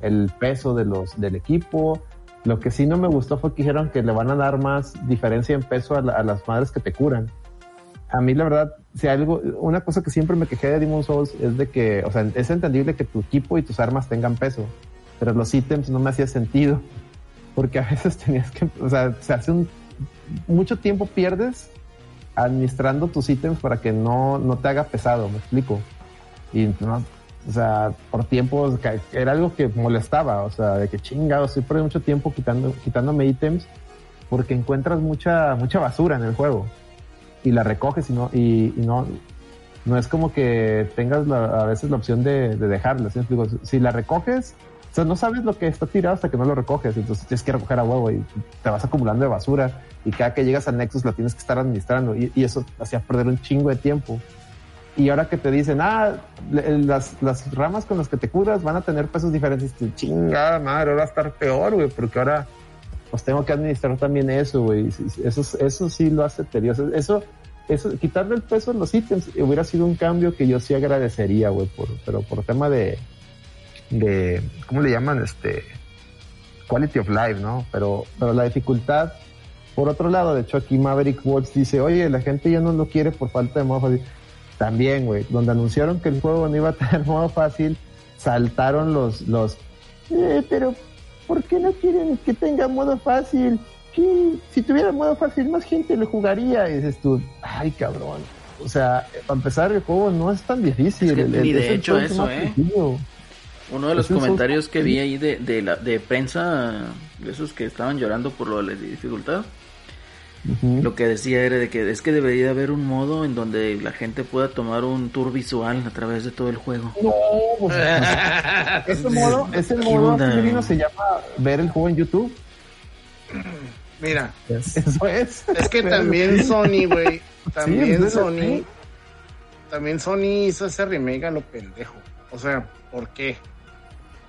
el peso de los del equipo. Lo que sí no me gustó fue que dijeron que le van a dar más diferencia en peso a, la- a las madres que te curan. A mí la verdad, si algo, una cosa que siempre me quejé de Demon Souls es de que, o sea, es entendible que tu equipo y tus armas tengan peso, pero los ítems no me hacía sentido porque a veces tenías que, o sea, se hace un, mucho tiempo pierdes administrando tus ítems para que no, no te haga pesado, me explico. Y no, o sea, por tiempos era algo que molestaba, o sea, de que chingado, estoy perdiendo mucho tiempo quitando, quitándome ítems porque encuentras mucha, mucha basura en el juego y la recoges y no, y, y no, no es como que tengas la- a veces la opción de, de dejarla. ¿sí? Si la recoges, o sea, no sabes lo que está tirado hasta que no lo recoges, entonces tienes que recoger a huevo y te vas acumulando de basura y cada que llegas al Nexus la tienes que estar administrando y, y eso hacía perder un chingo de tiempo. Y ahora que te dicen, ah, las, ramas con las que te curas van a tener pesos diferentes, tú, chingada madre, ahora va a estar peor, güey, porque ahora pues tengo que administrar también eso, güey. Eso, eso sí lo hace tedioso. Eso, eso, quitarle el peso a los ítems hubiera sido un cambio que yo sí agradecería, güey, pero por tema de, de, ¿cómo le llaman? Este, quality of life, ¿no? Pero, pero la dificultad, por otro lado, de hecho aquí Maverick Watts dice, oye, la gente ya no lo quiere por falta de modo fácil. También, güey, donde anunciaron que el juego no iba a tener modo fácil, saltaron los, los, "Eh, pero ¿por qué no quieren que tenga modo fácil? ¿Qué? Si tuviera modo fácil, más gente lo jugaría. Y dices tú, ay, cabrón. O sea, para empezar, el juego no es tan difícil. Es que El- el- ni de hecho eso, ¿eh? Uno de los Es comentarios que vi ahí de, de, la, de prensa, de esos que estaban llorando por lo de la dificultad, lo que decía era de que es que debería haber un modo en donde la gente pueda tomar un tour visual a través de todo el juego. No, pues, ese modo, ese ¿Qué modo onda? Severino, se llama ver el juego en YouTube. Mira, Eso es. es que también Sony, güey, también Sony, también Sony hizo ese remake a lo pendejo. O sea, ¿por qué?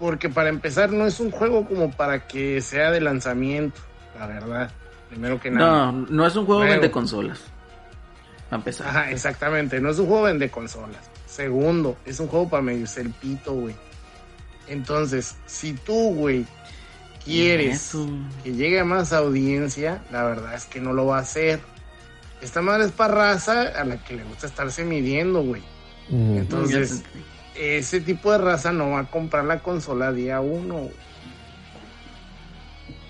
Porque para empezar no es un juego como para que sea de lanzamiento, la verdad. Primero que nada. No, no es un juego Luego. de consolas. A empezar. Ajá, exactamente. No es un juego de consolas. Segundo, es un juego para medio el pito, güey. Entonces, si tú, güey, quieres que llegue a más audiencia, la verdad es que no lo va a hacer. Esta madre es para raza a la que le gusta estarse midiendo, güey. Ujú. Entonces, ese tipo de raza no va a comprar la consola día uno.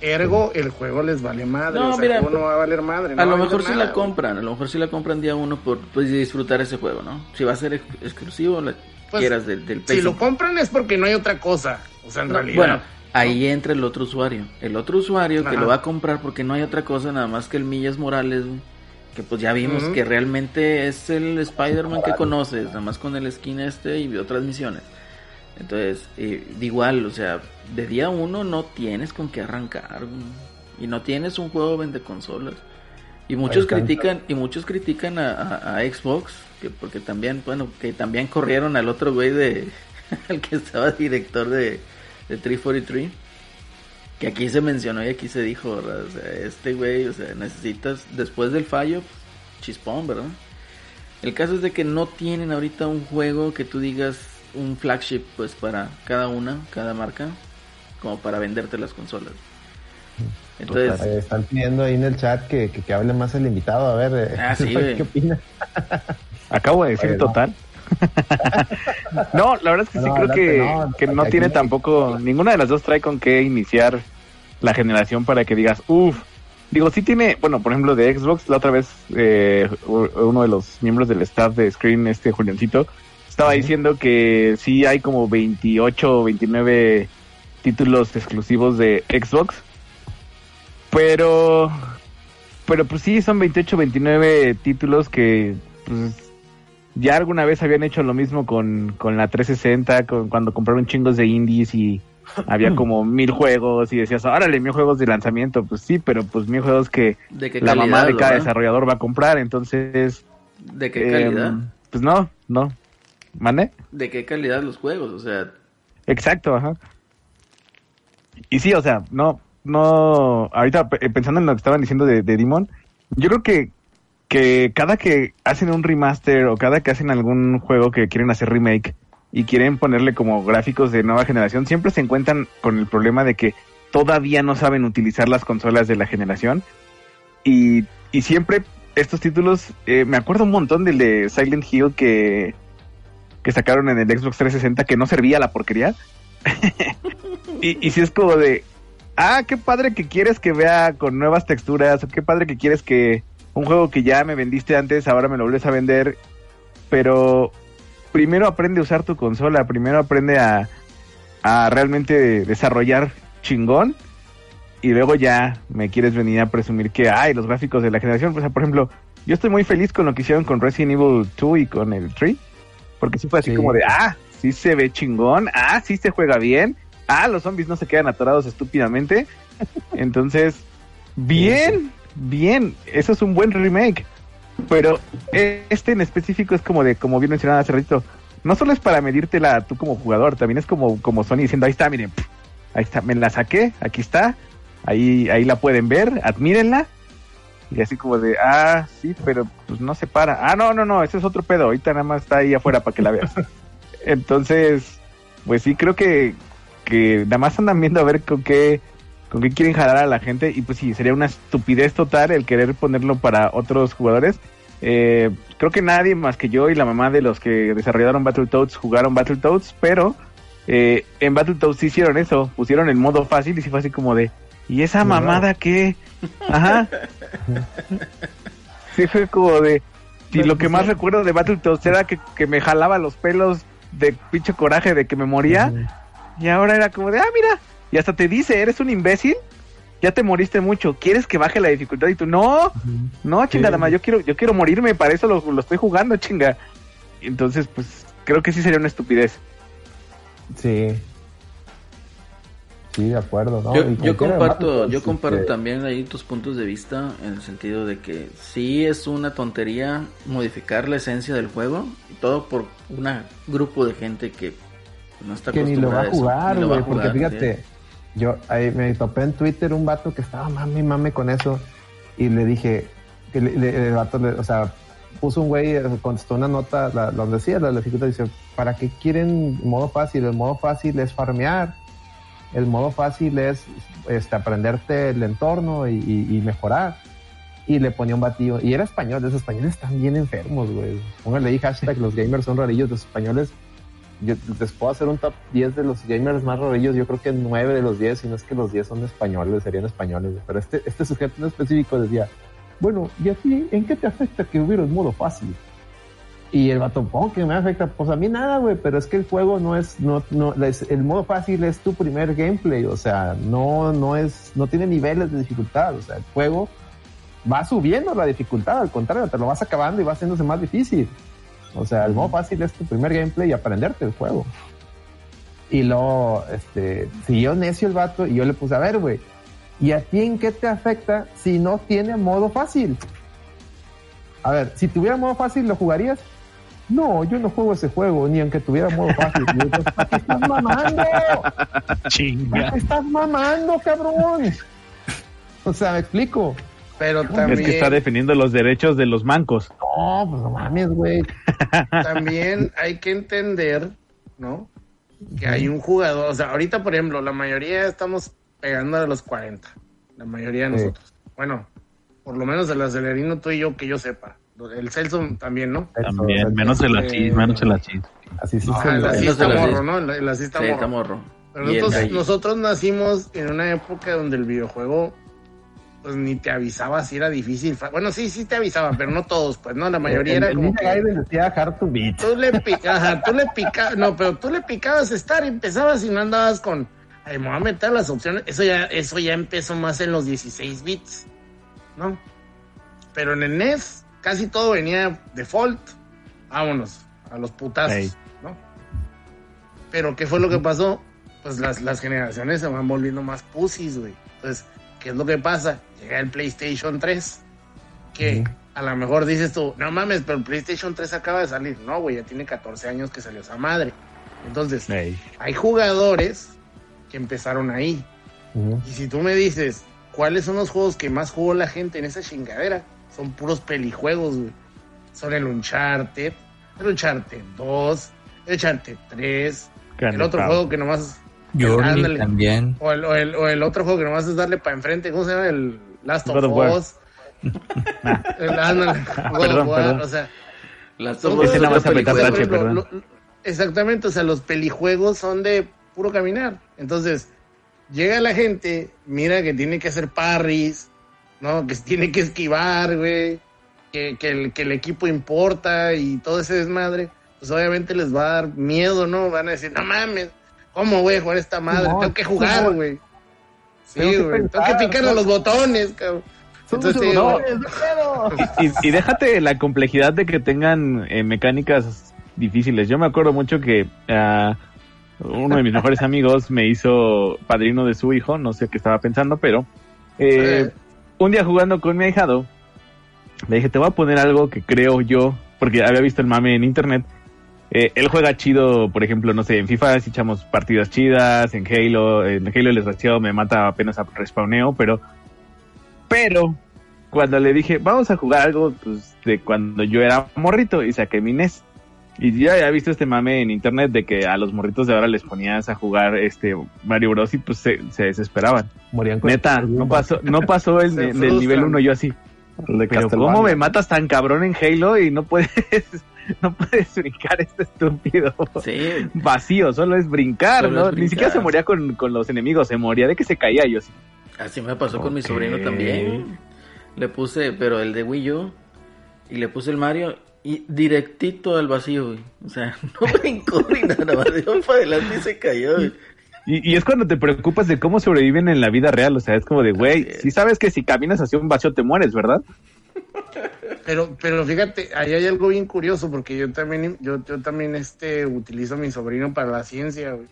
Ergo, el juego les vale madre. No, o sea, mira, el juego no va a valer madre. no A lo mejor sí nada, la compran, a lo mejor sí la compran día uno por pues, disfrutar ese juego, ¿no? Si va a ser ex- exclusivo, la Pues, quieras del, del Si lo 5. compran es porque no hay otra cosa. O sea, en No, realidad. bueno, ahí entra el otro usuario. El otro usuario que lo va a comprar porque no hay otra cosa nada más que el Millas Morales, güey, que pues ya vimos que realmente es el Spider-Man que conoces, nada más con el skin este y otras misiones. Entonces, eh, de igual, o sea, de día uno no tienes con qué arrancar, y no tienes un juego vende consolas. Y muchos critican, y muchos critican a, a- a Xbox, que porque también, bueno, que también corrieron al otro güey de, al que estaba director de, de 343, que aquí se mencionó y aquí se dijo, ¿verdad? O sea, este güey, o sea, necesitas, después del fallo, pues, chispón, ¿verdad? El caso es de que no tienen ahorita un juego que tú digas un flagship, pues, para cada una, cada marca, como para venderte las consolas. Entonces, están pidiendo ahí en el chat que, que, que hable más el invitado. A ver, eh, Ah, sí. ¿qué opina? Acabo de decir Oye, total. no, la verdad es que sí No, creo que no, que no tiene no. tampoco, ninguna de las dos trae con qué iniciar la generación para que digas, uff. Digo, sí tiene, bueno, por ejemplo, de Xbox, la otra vez eh, uno de los miembros del staff de Screen, este Juliancito, estaba diciendo que sí hay como 28 o 29 títulos exclusivos de Xbox, pero, pero pues sí, son 28 29 títulos que pues, ya alguna vez habían hecho lo mismo con, con la 360, con, cuando compraron chingos de indies y había como mil juegos y decías, órale, mil juegos de lanzamiento. Pues sí, pero pues mil juegos que ¿de qué la mamá de cada verdad? desarrollador va a comprar. Entonces, ¿De qué em, calidad? pues no, no. ¿Mande? ¿De qué calidad los juegos? O sea, Exacto, ajá. Y sí, o sea, no, no, ahorita pe- pensando en lo que estaban diciendo de, de Demon, yo creo que, que cada que hacen un remaster o cada que hacen algún juego que quieren hacer remake y quieren ponerle como gráficos de nueva generación, siempre se encuentran con el problema de que todavía no saben utilizar las consolas de la generación y, y siempre estos títulos, eh, me acuerdo un montón del de Silent Hill que, que sacaron en el Xbox 360 que no servía la porquería. y, y si es como de, ah, qué padre que quieres que vea con nuevas texturas, o qué padre que quieres que un juego que ya me vendiste antes, ahora me lo vuelves a vender, pero primero aprende a usar tu consola, primero aprende a, a realmente desarrollar chingón y luego ya me quieres venir a presumir que hay los gráficos de la generación. O sea, por ejemplo, yo estoy muy feliz con lo que hicieron con Resident Evil 2 y con el 3, porque sí fue así Sí. como de, ah, sí se ve chingón, ah, sí se juega bien, ah, los zombies no se quedan atorados estúpidamente. Entonces, bien, bien, eso es un buen remake. Pero eh, este en específico es como de, como bien mencionaba hace ratito, no solo es para medírtela tú como jugador, también es como, como Sony diciendo, ahí está, miren, ahí está, me la saqué, aquí está, ahí, ahí la pueden ver, admírenla. Y así como de, ah, sí, pero pues no se para. Ah, no, no, no, ese es otro pedo, ahorita nada más está ahí afuera para que la veas. Entonces, pues sí, creo que, que nada más andan viendo a ver con qué, con qué quieren jalar a la gente. Y pues sí, sería una estupidez total el querer ponerlo para otros jugadores. Eh, creo que nadie más que yo y la mamá de los que desarrollaron Battletoads jugaron Battletoads, pero eh, en Battletoads sí hicieron eso, pusieron el modo fácil y sí fue así como de, ¿y esa mamada qué? Ajá. Sí fue como de, y lo que más recuerdo de Battletoads era que, que me jalaba los pelos de pinche coraje de que me moría. Y ahora era como de, ah, mira. Y hasta te dice, eres un imbécil. Ya te moriste mucho. ¿Quieres que baje la dificultad? Y tú, no, no, chingada más. Yo quiero, yo quiero morirme. Para eso lo, lo estoy jugando, chinga. Entonces, pues, creo que sí sería una estupidez. Sí. Sí, de acuerdo. ¿no? yo, comparto, Battletoads, yo comparto también ahí tus puntos de vista en el sentido de que sí es una tontería modificar la esencia del juego, y todo por un grupo de gente que no está que ni lo va a acostumbrada a eso, jugar, ni lo va a güey, porque jugar, fíjate, sí. Yo ahí me topé en Twitter un vato que estaba mame y mame con eso y le dije, que le- le- el vato, le- o sea, puso un güey, eh, contestó una nota la- donde decía la dificultad, dice, ¿para qué quieren modo fácil? El modo fácil es farmear, el modo fácil es este, aprenderte el entorno y, y- y mejorar. Y le ponía un batido, y era español, los españoles están bien enfermos, güey. Póngale ahí hashtag, los gamers son rarillos, los españoles yo les puedo hacer un top 10 de los gamers más rarillos. Yo creo que 9 de los 10, si no es que los 10 son españoles, serían españoles. Pero este, este sujeto en específico decía, bueno, ¿y a ti en qué te afecta que hubiera un modo fácil? Y el vato, ¿cómo que me afecta? Pues a mí nada, güey, pero es que el juego no es, no, no, es- el modo fácil es tu primer gameplay, o sea, no, no es, no tiene niveles de dificultad, o sea, el juego va subiendo la dificultad, al contrario, te lo vas acabando y va haciéndose más difícil. O sea, el modo fácil es tu primer gameplay y aprenderte el juego. Y luego, este, siguió necio el vato y yo le puse, a ver, güey, ¿y a ti en qué te afecta si no tiene modo fácil? A ver, si tuviera modo fácil, ¿lo jugarías? No, yo no juego ese juego, ni aunque tuviera modo fácil. Yo, ¿para qué estás mamando? ¿Para Chinga. qué estás mamando, cabrón? O sea, me explico. Pero Es que está defendiendo los derechos de los mancos. No, pues no mames, güey. también hay que entender, ¿no? Que hay un jugador, o sea, ahorita, por ejemplo, la mayoría estamos pegando a los 40. La mayoría de Sí. nosotros. Bueno, por lo menos el acelerino tú y yo, que yo sepa. El Celso también, ¿no? También, menos el achis, menos el achis. Así sí Ah, el así- el morro, así. ¿no? El, el asista Sí, morro. está morro. Pero nosotros nacimos en una época donde el videojuego pues ni te avisaba si era difícil. Bueno, sí, sí te avisaba, pero no todos, pues no, la mayoría el, era el como Ninja que decía hard to beat. tú le ajá, tú le picabas, no, pero tú le picabas estar y empezabas y no andabas con, ay, me voy a meter las opciones. Eso ya, eso ya empezó más en los 16 bits, ¿no? Pero en el NES casi todo venía default. Vámonos, a los putazos. ¿no? Pero ¿qué fue lo que pasó? Pues las, las generaciones se van volviendo más pussies, güey. Entonces, ¿qué es lo que pasa? Llega el PlayStation 3, que a lo mejor dices tú, no mames, pero el PlayStation 3 acaba de salir. No, güey, ya tiene 14 años que salió esa madre. Entonces, hay jugadores que empezaron ahí. Y si tú me dices, ¿cuáles son los juegos que más jugó la gente en esa chingadera? Son puros pelijuegos, güey. Son el Uncharted, el Uncharted 2, el Uncharted 3, el otro juego que nomás... Journey Ándale. también. O el, o, el, o el otro juego que nomás es darle para enfrente, ¿cómo se llama? El Last of of. Us. El, ándale, God of Perdón, perdón. O sea, Las son dos Ese nada más apretar ejemplo, perdón. lo- exactamente, o sea, los pelijuegos son de puro caminar. Entonces, llega la gente, mira que tiene que hacer parries, ¿no? Que tiene que esquivar, güey. Que, que el, que el equipo importa y todo ese desmadre. Pues obviamente les va a dar miedo, ¿no? Van a decir, no mames, ¿cómo voy a jugar esta madre? No, tengo que jugar, güey. Sí, Tengo que güey. Tengo que picarle ¿no? los botones, cabrón. Son Entonces, no. Y, y déjate la complejidad de que tengan eh, mecánicas difíciles. Yo me acuerdo mucho que ah, uno de mis mejores amigos me hizo padrino de su hijo, no sé qué estaba pensando, pero eh, Sí. un día jugando con mi ahijado, le dije, te voy a poner algo que creo yo, porque había visto el mame en internet. Eh, él juega chido, por ejemplo, no sé, en FIFA si echamos partidas chidas, en Halo, en Halo el desgraciado me mata apenas a respawneo, pero, pero, cuando le dije, vamos a jugar algo, pues, de cuando yo era morrito y saqué mi NES. Y ya había visto este mame en internet de que a los morritos de ahora les ponías a jugar este Mario Bros y pues se, se desesperaban. Morían con Neta, no pasó, no pasó el, del nivel 1 yo así. De Pero. ¿cómo me matas tan cabrón en Halo y no puedes, no puedes brincar este estúpido Sí, vacío? Solo es brincar, Solo ¿no? es Ni siquiera se moría con, con los enemigos, se moría de que se caía yo así. me pasó con mi sobrino también. Le puse, pero el de Wii U, y le puse el Mario, y directito al vacío, güey. O sea, no brincó ni nada, más dio para adelante y se cayó, güey. Y, y es cuando te preocupas de cómo sobreviven en la vida real, o sea, es como de, güey, si sabes que si caminas hacia un vacío te mueres, ¿verdad? Pero, pero fíjate, ahí hay algo bien curioso porque yo también, yo, yo también este, utilizo a mi sobrino para la ciencia, güey.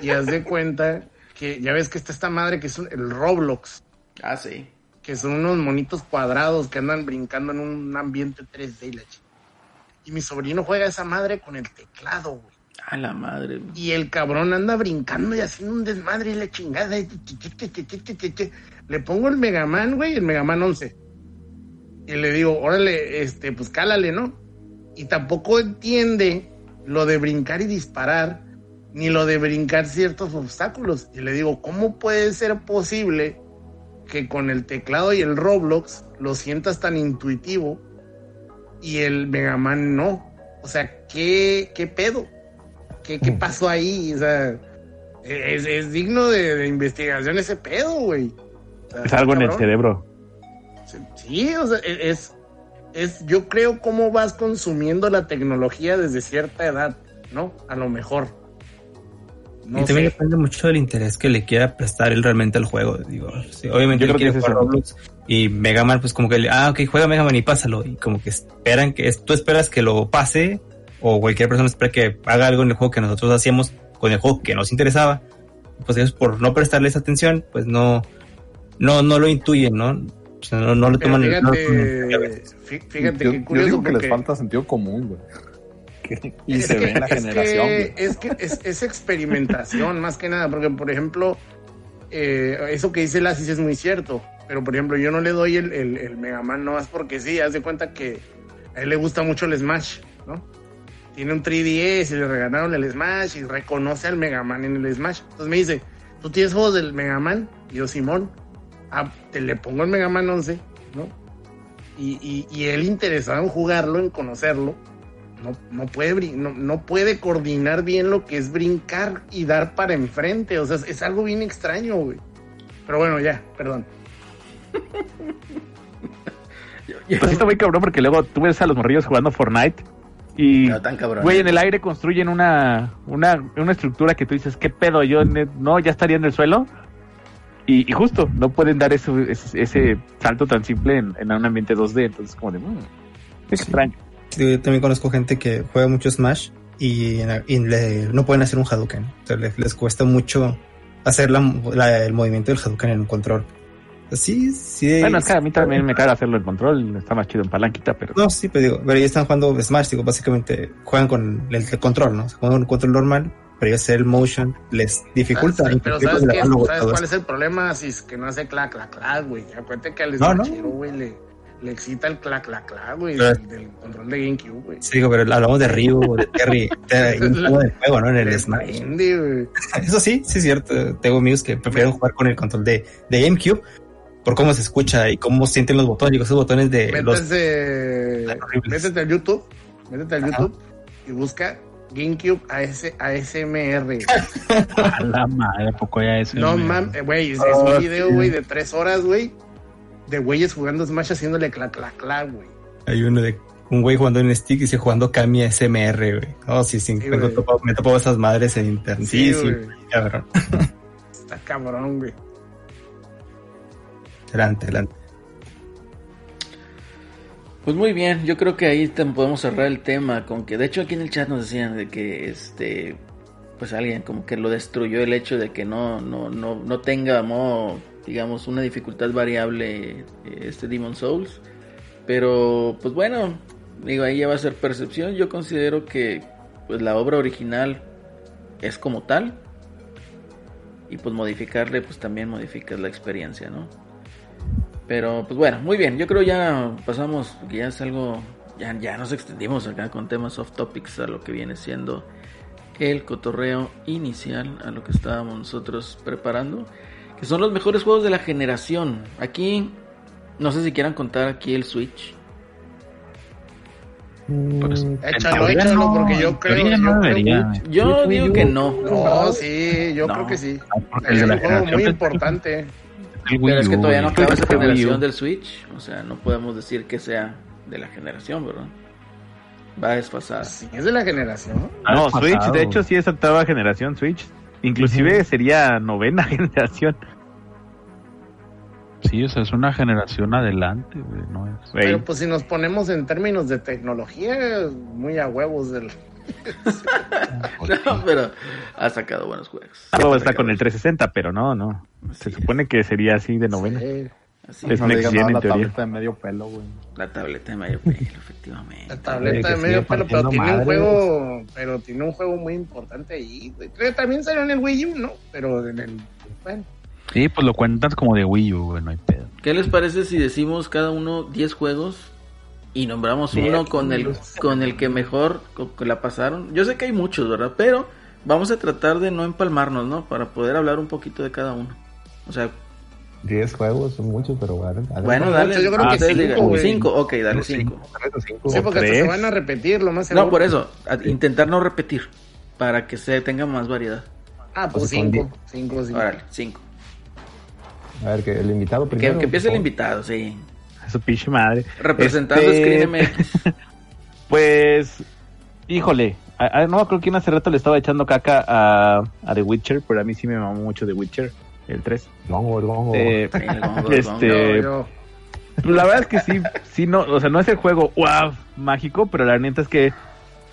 Y haz de cuenta que ya ves que está esta madre que es un- el Roblox, Ah, sí. que son unos monitos cuadrados que andan brincando en un ambiente 3D y la Y mi sobrino juega esa madre con el teclado, güey. A la madre. Y el cabrón anda brincando y haciendo un desmadre y la chingada. Le pongo el Megaman, güey, el Megaman 11. Y le digo, órale, este, pues cálale, ¿no? Y tampoco entiende lo de brincar y disparar, ni lo de brincar ciertos obstáculos. Y le digo, ¿cómo puede ser posible que con el teclado y el Roblox lo sientas tan intuitivo y el Megaman no? O sea, ¿qué, qué pedo? ¿Qué, qué pasó ahí? O sea, es, es digno de, de investigación ese pedo, güey. O sea, Es algo en el cerebro. Sí, o sea, e, es, es, yo creo cómo vas consumiendo la tecnología desde cierta edad, ¿no? A lo mejor. No y también sé. depende mucho del interés que le quiera prestar él realmente al juego. Digo, sí, obviamente Yo él quiere es jugar. Roblox y Mega Man, pues como que, le- ah, ok, juega Mega Man y pásalo. Y como que esperan que, tú esperas que lo pase o cualquier persona espera que haga algo en el juego que nosotros hacíamos con el juego que nos interesaba. Pues ellos por no prestarles atención, pues no, no, no lo intuyen, ¿no? O sea, no, no lo toman no lo toman- fíjate, fí- fíjate yo, curioso digo que porque les falta sentido común, güey. Y es se que- ve en la es generación, que- es que es, es experimentación más que nada, porque por ejemplo, eh, eso que dice Lassis es muy cierto, pero por ejemplo yo no le doy el, el, el Mega Man nomás porque sí, haz de cuenta que a él le gusta mucho el Smash, ¿no? Tiene un 3DS y le regalaron el Smash y reconoce al Mega Man en el Smash. Entonces me dice, ¿tú tienes juegos del Mega Man? Y yo, Simón, ah, te le pongo el Mega Man 11, ¿no? Y, y, y él interesado en jugarlo, en conocerlo, no, no, puede, brin- no, no puede coordinar bien lo que es brincar y dar para enfrente. O sea, es, es algo bien extraño, güey. Pero bueno, ya, perdón. Pues sí está muy cabrón porque luego tú ves a los morrillos jugando Fortnite y, No tan cabrón. güey, en el aire construyen una, una, una estructura que tú dices, ¿qué pedo? Yo no, ya estaría en el suelo. Y, y justo, no pueden dar eso, ese, ese salto tan simple en, en un ambiente 2D. Entonces, como de, mm, es extraño. Sí, Yo también conozco gente que juega mucho Smash y, y le- no pueden hacer un Hadouken. O sea, les, les cuesta mucho hacer la- la- el movimiento del Hadouken en un control. Sí, sí. Bueno, es que a mí también me caga hacerlo en control. Está más chido en palanquita, pero. No, sí, pero digo, pero ellos están jugando Smash, digo, básicamente juegan con el, el control, ¿no? O sea, juegan con un control normal, pero ellos hacer el motion les dificulta. Ah, sí, pero ¿sabes, qué? ¿Sabes cuál es el problema? Si es que no hace clac, clac, clac, güey. Acuérdate que al No, no. Smashero, güey, le, le excita el clac, clac, clac, güey, Pero- del, del control de GameCube, güey. Sí, digo, pero hablamos de Ryu, de Terry, de, y un juego del juego, ¿no? En el Smash. Eso sí, sí es cierto. Tengo amigos que prefieren jugar con el control de, de GameCube por cómo se escucha y cómo sienten los botones. Digo, esos botones de los Métete, horribles. métete al YouTube, métete al Ajá. YouTube y busca GameCube AS, ASMR. A la madre, ¿a poco ya eso? No mames, güey, es, es Ah, un video, güey, de tres horas, güey, de güeyes jugando Smash haciéndole clac, clac, clac, güey. Hay uno de un güey jugando en stick y se jugando Kami SMR, güey. Oh, sí, sí, Sí, me, me topo esas madres en internet. Sí, sí, cabrón. Está cabrón, güey. Adelante, adelante. Pues muy bien, yo creo que ahí podemos cerrar el tema con que, de hecho aquí en el chat nos decían de que este, pues alguien como que lo destruyó el hecho de que no, no, no, no tenga, mo- digamos, una dificultad variable este Demon Souls. Pero, pues bueno, digo, ahí ya va a ser percepción. Yo considero que, pues la obra original es como tal. Y pues modificarle, pues también modificas la experiencia, ¿no? Pero pues bueno, muy bien. Yo creo ya pasamos, que ya es algo, ya, ya nos extendimos acá con temas off topics a lo que viene siendo el cotorreo inicial, a lo que estábamos nosotros preparando, que son los mejores juegos de la generación. Aquí, no sé si quieran contar aquí el Switch. Pues, Mm, en Échalo, échalo, no, porque yo creo- teoría no yo creo. Yo digo que no. No, sí, yo No. creo que sí. Ah, Es un juego muy importante. El Wii Pero es que U, todavía no acaba esa generación del Switch. O sea, no podemos decir que sea de la generación, ¿verdad? Va desfasada. Sí, es de la generación. Ah, No, es Switch, pasado. de hecho, sí es octava generación Switch. Inclusive sería novena generación. Sí, o sea, es una generación adelante, güey. No es... Pero pues si nos ponemos en términos de tecnología, muy a huevos del... No, pero ha sacado buenos juegos. Todo está con el 360, pero no, no. Se supone que sería así de novena. Sí, Así Es no le Next digan Gen, nada a en la teoría. tableta de medio pelo, güey. La tableta de medio pelo, efectivamente. la tableta de medio pelo, pero tiene un madres. juego, pero tiene un juego muy importante ahí. Creo que también salió en el Wii U, ¿no? Pero en el... Bueno, Sí, pues lo cuentas como de Wii U, güey, no hay pedo. ¿Qué les parece si decimos cada uno 10 juegos y nombramos uno con el con el que mejor que la pasaron? Yo sé que hay muchos, ¿verdad? Pero vamos a tratar de no empalmarnos, ¿no? Para poder hablar un poquito de cada uno. O sea, 10 juegos son muchos, pero bueno. dale. bueno, dale. yo creo ah, que ustedes cinco, digan. güey. Cinco, ok, dale cinco. Tres o cinco. sí, porque se van a repetir, lo más No, seguro. por eso, a- intentar no repetir. para que se tenga más variedad. Ah, pues Pues con cinco. Cinco, cinco. Órale, cinco. A ver, que el invitado Que, primero. que empiece el invitado, sí. Su pinche madre. Representando Este, Screen MX. Pues, híjole, a- a- no acuerdo quién hace rato le estaba echando caca a, a The Witcher, pero a mí sí me mamó mucho The Witcher, el 3. favor. Gongo, el gongo. Eh, Sí, el gongo, el este, yo. la verdad es que sí, sí, no, o sea, no es el juego wow, mágico, pero la neta es que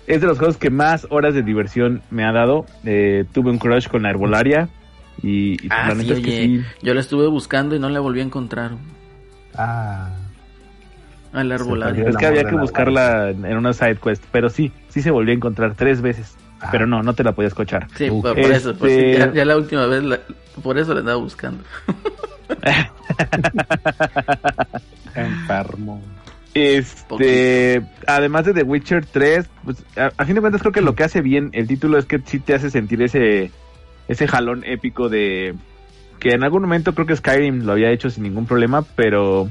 es de los juegos que más horas de diversión me ha dado. Eh, tuve un crush con la herbolaria y, y Ah, la sí, neta es que oye, sí. yo la estuve buscando y no la volví a encontrar. Ah, A la perdió. Es que había que buscarla en en una side quest, pero sí, sí se volvió a encontrar tres veces, Ah. pero no, no te la podías escuchar. Sí, Uh, por, eso, por este- eso, ya, ya la última vez, la- por eso la andaba buscando. Enfermo. Este, además de The Witcher 3, pues a, a fin de cuentas creo que lo que hace bien el título es que sí te hace sentir ese ese jalón épico de que en algún momento creo que Skyrim lo había hecho sin ningún problema, pero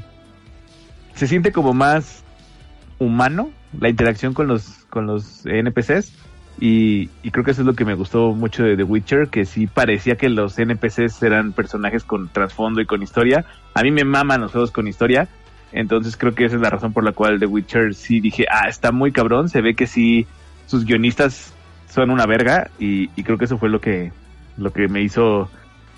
se siente como más humano la interacción con los con los NPCs y, y creo que eso es lo que me gustó mucho de The Witcher, que sí parecía que los NPCs eran personajes con trasfondo y con historia. A mí me maman los juegos con historia, entonces creo que esa es la razón por la cual The Witcher sí dije, ah, está muy cabrón, se ve que sí, sus guionistas son una verga y, y creo que eso fue lo que, lo que me hizo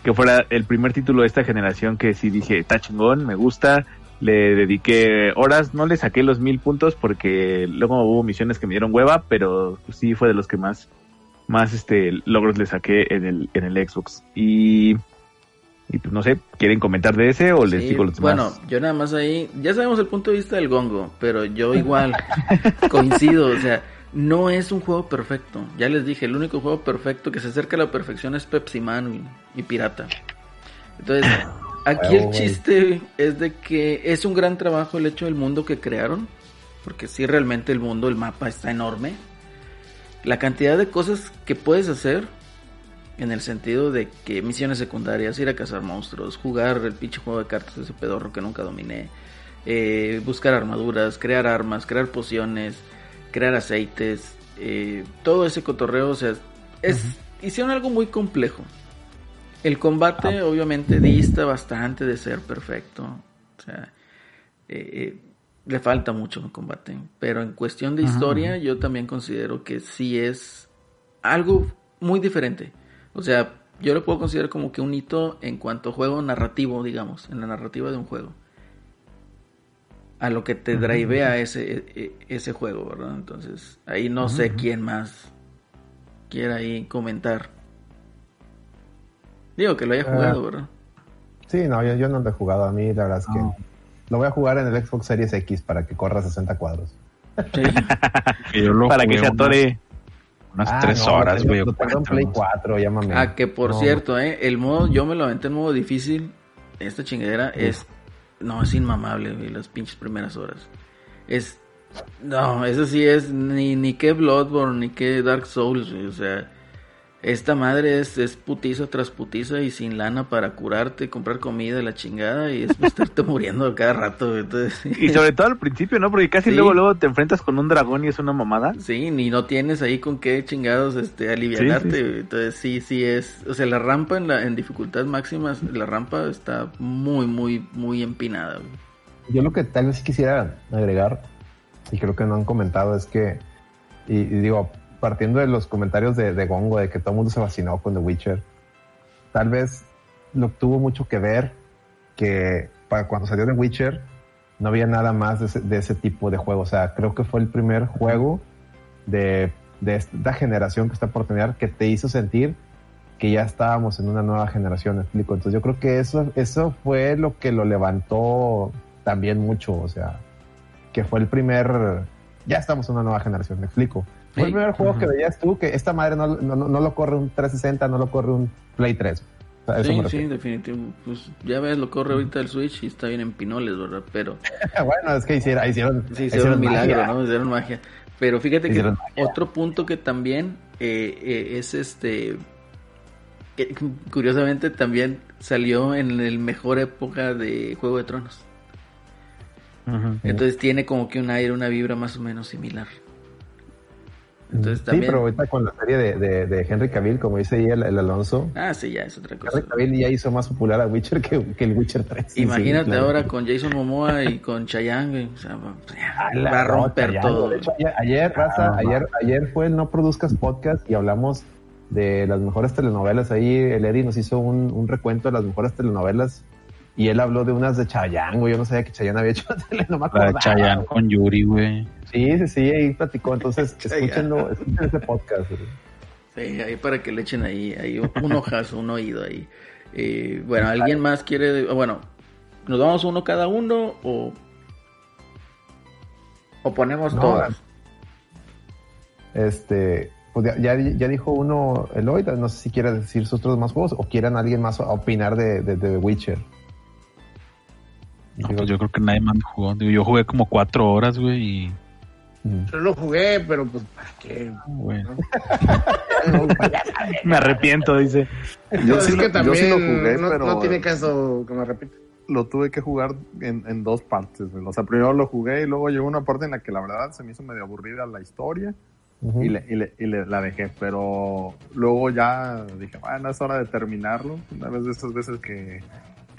que fuera el primer título de esta generación que sí dije, está chingón, me gusta, le dediqué horas, no le saqué los mil puntos porque luego hubo misiones que me dieron hueva, pero sí fue de los que más, más este logros le saqué en el, en el Xbox. Y, y pues no sé, ¿quieren comentar de ese o les Sí, digo los demás? bueno, yo nada más ahí, ya sabemos el punto de vista del gongo, pero yo igual coincido, o sea, no es un juego perfecto. Ya les dije, el único juego perfecto que se acerca a la perfección es Pepsi Man y, y Pirata. Entonces, aquí el chiste es de que es un gran trabajo el hecho del mundo que crearon, porque sí realmente el mundo, el mapa está enorme. La cantidad de cosas que puedes hacer en el sentido de que misiones secundarias, ir a cazar monstruos, jugar el pinche juego de cartas de ese pedorro que nunca dominé, eh, buscar armaduras, crear armas, crear pociones, crear aceites, eh, todo ese cotorreo, o sea, es, hicieron algo muy complejo. El combate obviamente dista bastante de ser perfecto, o sea, eh, eh, le falta mucho el combate, pero en cuestión de historia yo también considero que sí es algo muy diferente. O sea, yo lo puedo considerar como que un hito en cuanto a juego narrativo, digamos, en la narrativa de un juego. A lo que te drivea ese, e- e- ese juego, ¿verdad? Entonces, ahí no sé quién más quiera ahí comentar. Digo que lo haya Ah. jugado, ¿verdad? sí, no, yo, yo no lo he jugado. A mí, la verdad es que lo voy a jugar en el Xbox Series X para que corra 60 cuadros. Sí. Que yo lo Para que se atore. Unas, unas Ah, tres no, horas, lo güey. Lo tengo en Play no sé. 4, llámame. Ah, que por No, cierto, ¿eh? El modo, yo me lo aventé en modo difícil. Esta chingadera es. No, es inmamable, güey, las pinches primeras horas. Es. No, eso sí es ni, ni que Bloodborne, ni que Dark Souls, güey, O sea, esta madre es, es putiza tras putiza y sin lana para curarte, comprar comida, la chingada y es estarte muriendo cada rato. Entonces, Y sobre todo al principio, ¿no? Porque casi Sí. luego luego te enfrentas con un dragón y es una mamada. Sí, ni no tienes ahí con qué chingados este alivianarte. Sí, sí. Entonces sí, sí es, o sea, la rampa en la en dificultad máxima, la rampa está muy muy muy empinada. güey. Yo lo que tal vez quisiera agregar, y creo que no han comentado, es que, y, y digo, partiendo de los comentarios de, de Gongo, de que todo el mundo se fascinó con The Witcher, tal vez lo tuvo mucho que ver que para cuando salió The Witcher no había nada más de ese, de ese tipo de juego. O sea, creo que fue el primer juego de, de esta generación que está por que te hizo sentir que ya estábamos en una nueva generación, ¿me explico? Entonces yo creo que eso, eso fue lo que lo levantó también mucho, o sea, que fue el primer, ya estamos en una nueva generación, me explico. Fue el primer juego que veías tú que esta madre no, no, no- lo corre un 360, no lo corre un Play 3. O sea, Sí, sí, definitivo. Pues ya ves, lo corre ahorita el Switch y está bien en pinoles, ¿verdad? Pero bueno, es que hicieron, hicieron, sí, hicieron un milagro, magia. ¿no? Hicieron magia. Pero fíjate que Hicieron magia. otro punto que también eh, eh, es este. que curiosamente también salió en el mejor época de Juego de Tronos. Entonces tiene como que un aire, una vibra más o menos similar. Entonces Sí, pero ahorita con la serie de, de, de Henry Cavill, como dice ahí el, el Alonso, Ah, sí, ya es otra cosa. Henry Cavill ya hizo más popular a Witcher que, que el Witcher 3. Imagínate Sí, claro. ahora con Jason Momoa y con Chayanne, güey. O sea, va, a romper todo. De hecho, ayer, ayer, raza, Ah, ayer, ayer fue el No Produzcas Podcast y hablamos de las mejores telenovelas. Ahí el Eddie nos hizo un, un recuento de las mejores telenovelas y él habló de unas de Chayanne, güey. Yo no sabía que Chayanne había hecho la tele, no me de Chayanne con Yuri, güey. Sí, sí, sí, ahí platicó. Entonces, escúchenlo, escuchen ese podcast. güey. Sí, ahí para que le echen ahí, ahí un ojazo, un oído ahí. Eh, bueno, ¿alguien más quiere? Bueno, ¿nos vamos uno cada uno o, o ponemos No, todas? Este, pues ya, ya, ya dijo uno Eloy, no sé si quiere decir sus otros más juegos o quieran alguien más opinar de, de, de The Witcher. No, pues yo creo que nadie más jugó. Digo, yo jugué como cuatro horas, güey, y Mm. Yo lo jugué, pero pues, ¿para qué? bueno. Me arrepiento, dice. Yo Pues sí es lo- que yo también sí lo jugué, no, pero- no tiene caso que me repita. lo tuve que jugar en, en dos partes. güey. O sea, primero lo jugué y luego llegó una parte en la que la verdad se me hizo medio aburrida la historia y, le, y, le- y le- la dejé. Pero luego ya dije, bueno, es hora de terminarlo. Una vez de esas veces que,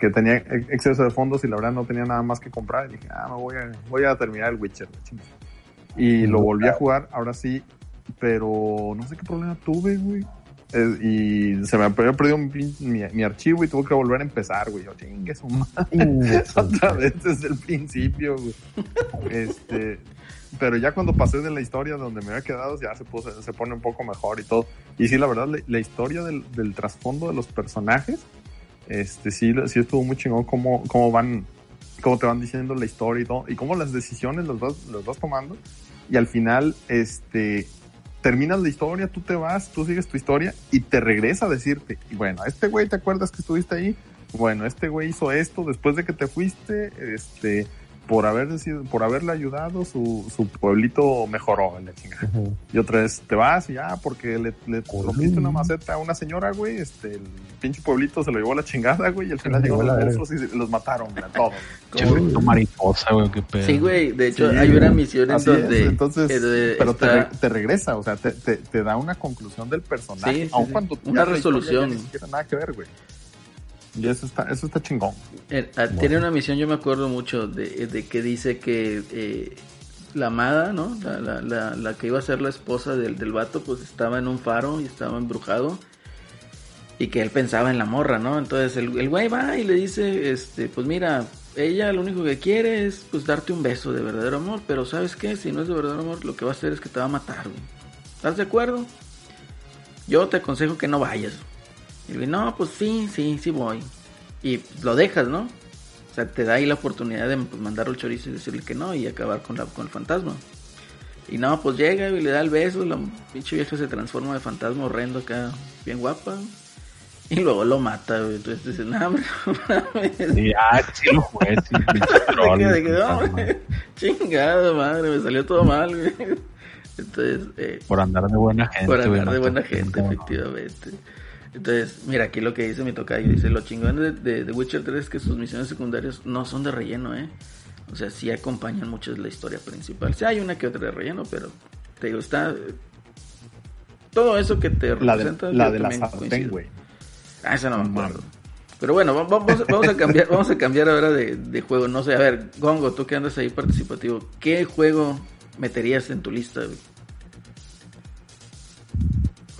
que tenía ex- exceso de fondos y la verdad no tenía nada más que comprar. Y dije, ah, me voy a, voy a terminar el Witcher. Y lo volví a jugar, ahora sí, pero no sé qué problema tuve, güey. Eh, y se me había perdido pin- mi, mi archivo y tuve que volver a empezar, güey. Yo, chingue su madre. Otra vez desde el principio, güey. Este, pero ya cuando pasé de la historia donde me había quedado, ya se, puso, se pone un poco mejor y todo. Y sí, la verdad, la, la historia del, del trasfondo de los personajes, este, sí, sí estuvo muy chingón cómo, cómo van, cómo te van diciendo la historia y todo, cómo las decisiones las vas, las vas tomando. Y al final, este, terminas la historia, tú te vas, tú sigues tu historia y te regresa a decirte, bueno, este güey, ¿te acuerdas que estuviste ahí? Bueno, este güey hizo esto después de que te fuiste, este, por haber sido, por haberle ayudado, su, su pueblito mejoró, la chingada. Y otra vez te vas y ya, porque le, le rompiste una maceta a una señora, güey, este, el pinche pueblito se lo llevó a la chingada, güey, y al final llegó los la monstruos y se- los mataron, güey, a todos. Efecto mariposa, güey, qué pedo. Sí, güey. De hecho, Sí, hay una misión en Así donde. es, entonces, eh, pero te, está- te regresa, o sea, te, te, te da una conclusión del personaje, Sí, sí, aun sí. cuando Una resolución. ni siquiera nada que ver, güey. Y eso está, eso está chingón. Eh, ah, Tiene una misión, yo me acuerdo mucho, de, de que dice que eh, la amada, ¿no? La, la, la, la que iba a ser la esposa del, del vato, pues estaba en un faro y estaba embrujado. Y que él pensaba en la morra, ¿no? Entonces el, el güey va y le dice, este, pues mira, ella lo único que quiere es pues darte un beso de verdadero amor, pero ¿sabes qué? Si no es de verdadero amor, lo que va a hacer es que te va a matar, güey. ¿Estás de acuerdo? Yo te aconsejo que no vayas. Y el güey, no, pues sí, sí, sí voy. Y lo dejas, ¿no? O sea, te da ahí la oportunidad de pues, mandar al chorizo y decirle que no y acabar con, la, con el fantasma. Y no, pues llega y le da el beso, la pinche vieja se transforma de fantasma horrendo acá, bien guapa. Y luego lo mata, güey. Entonces dices, no, hombre, mames". Sí, ah, lo sí, chingada madre, me salió todo mal, güey. Entonces, eh, Por andar de buena gente, por andar de buena te- gente, efectivamente. Entonces, mira, aquí lo que dice mi tocayo, dice, lo chingón de, de, de Witcher 3 es que sus misiones secundarias no son de relleno, ¿eh? O sea, sí acompañan mucho de la historia principal. Sí hay una que otra de relleno, pero te digo, está... Todo eso que te La de, representa... la de la también sartén, coincido. güey. Ah, esa no me acuerdo. Pero bueno, va- vamos, vamos a cambiar, vamos a cambiar ahora de, de juego. No sé, a ver, Gongo, tú que andas ahí participativo, ¿qué juego meterías en tu lista? güey?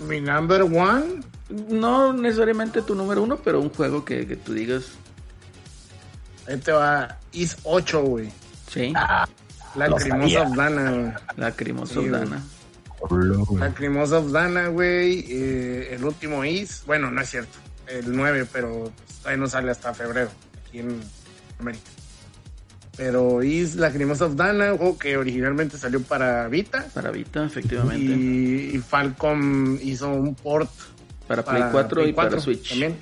Mi number one, No necesariamente tu número uno, pero un juego que, que tú digas, ahí te va, Is 8, güey. sí, Lacrimosa of Dana, güey. Lacrimosa Sí. Dana. Lacrimosa of Dana, güey. eh, el último Is, bueno, no es cierto, el 9, pero todavía no sale hasta febrero aquí en América. Pero Is Lacrimosa of Dana, un juego que originalmente salió para Vita. Para Vita, efectivamente. Y, y Falcom hizo un port para Play 4 y para 4 Switch. también.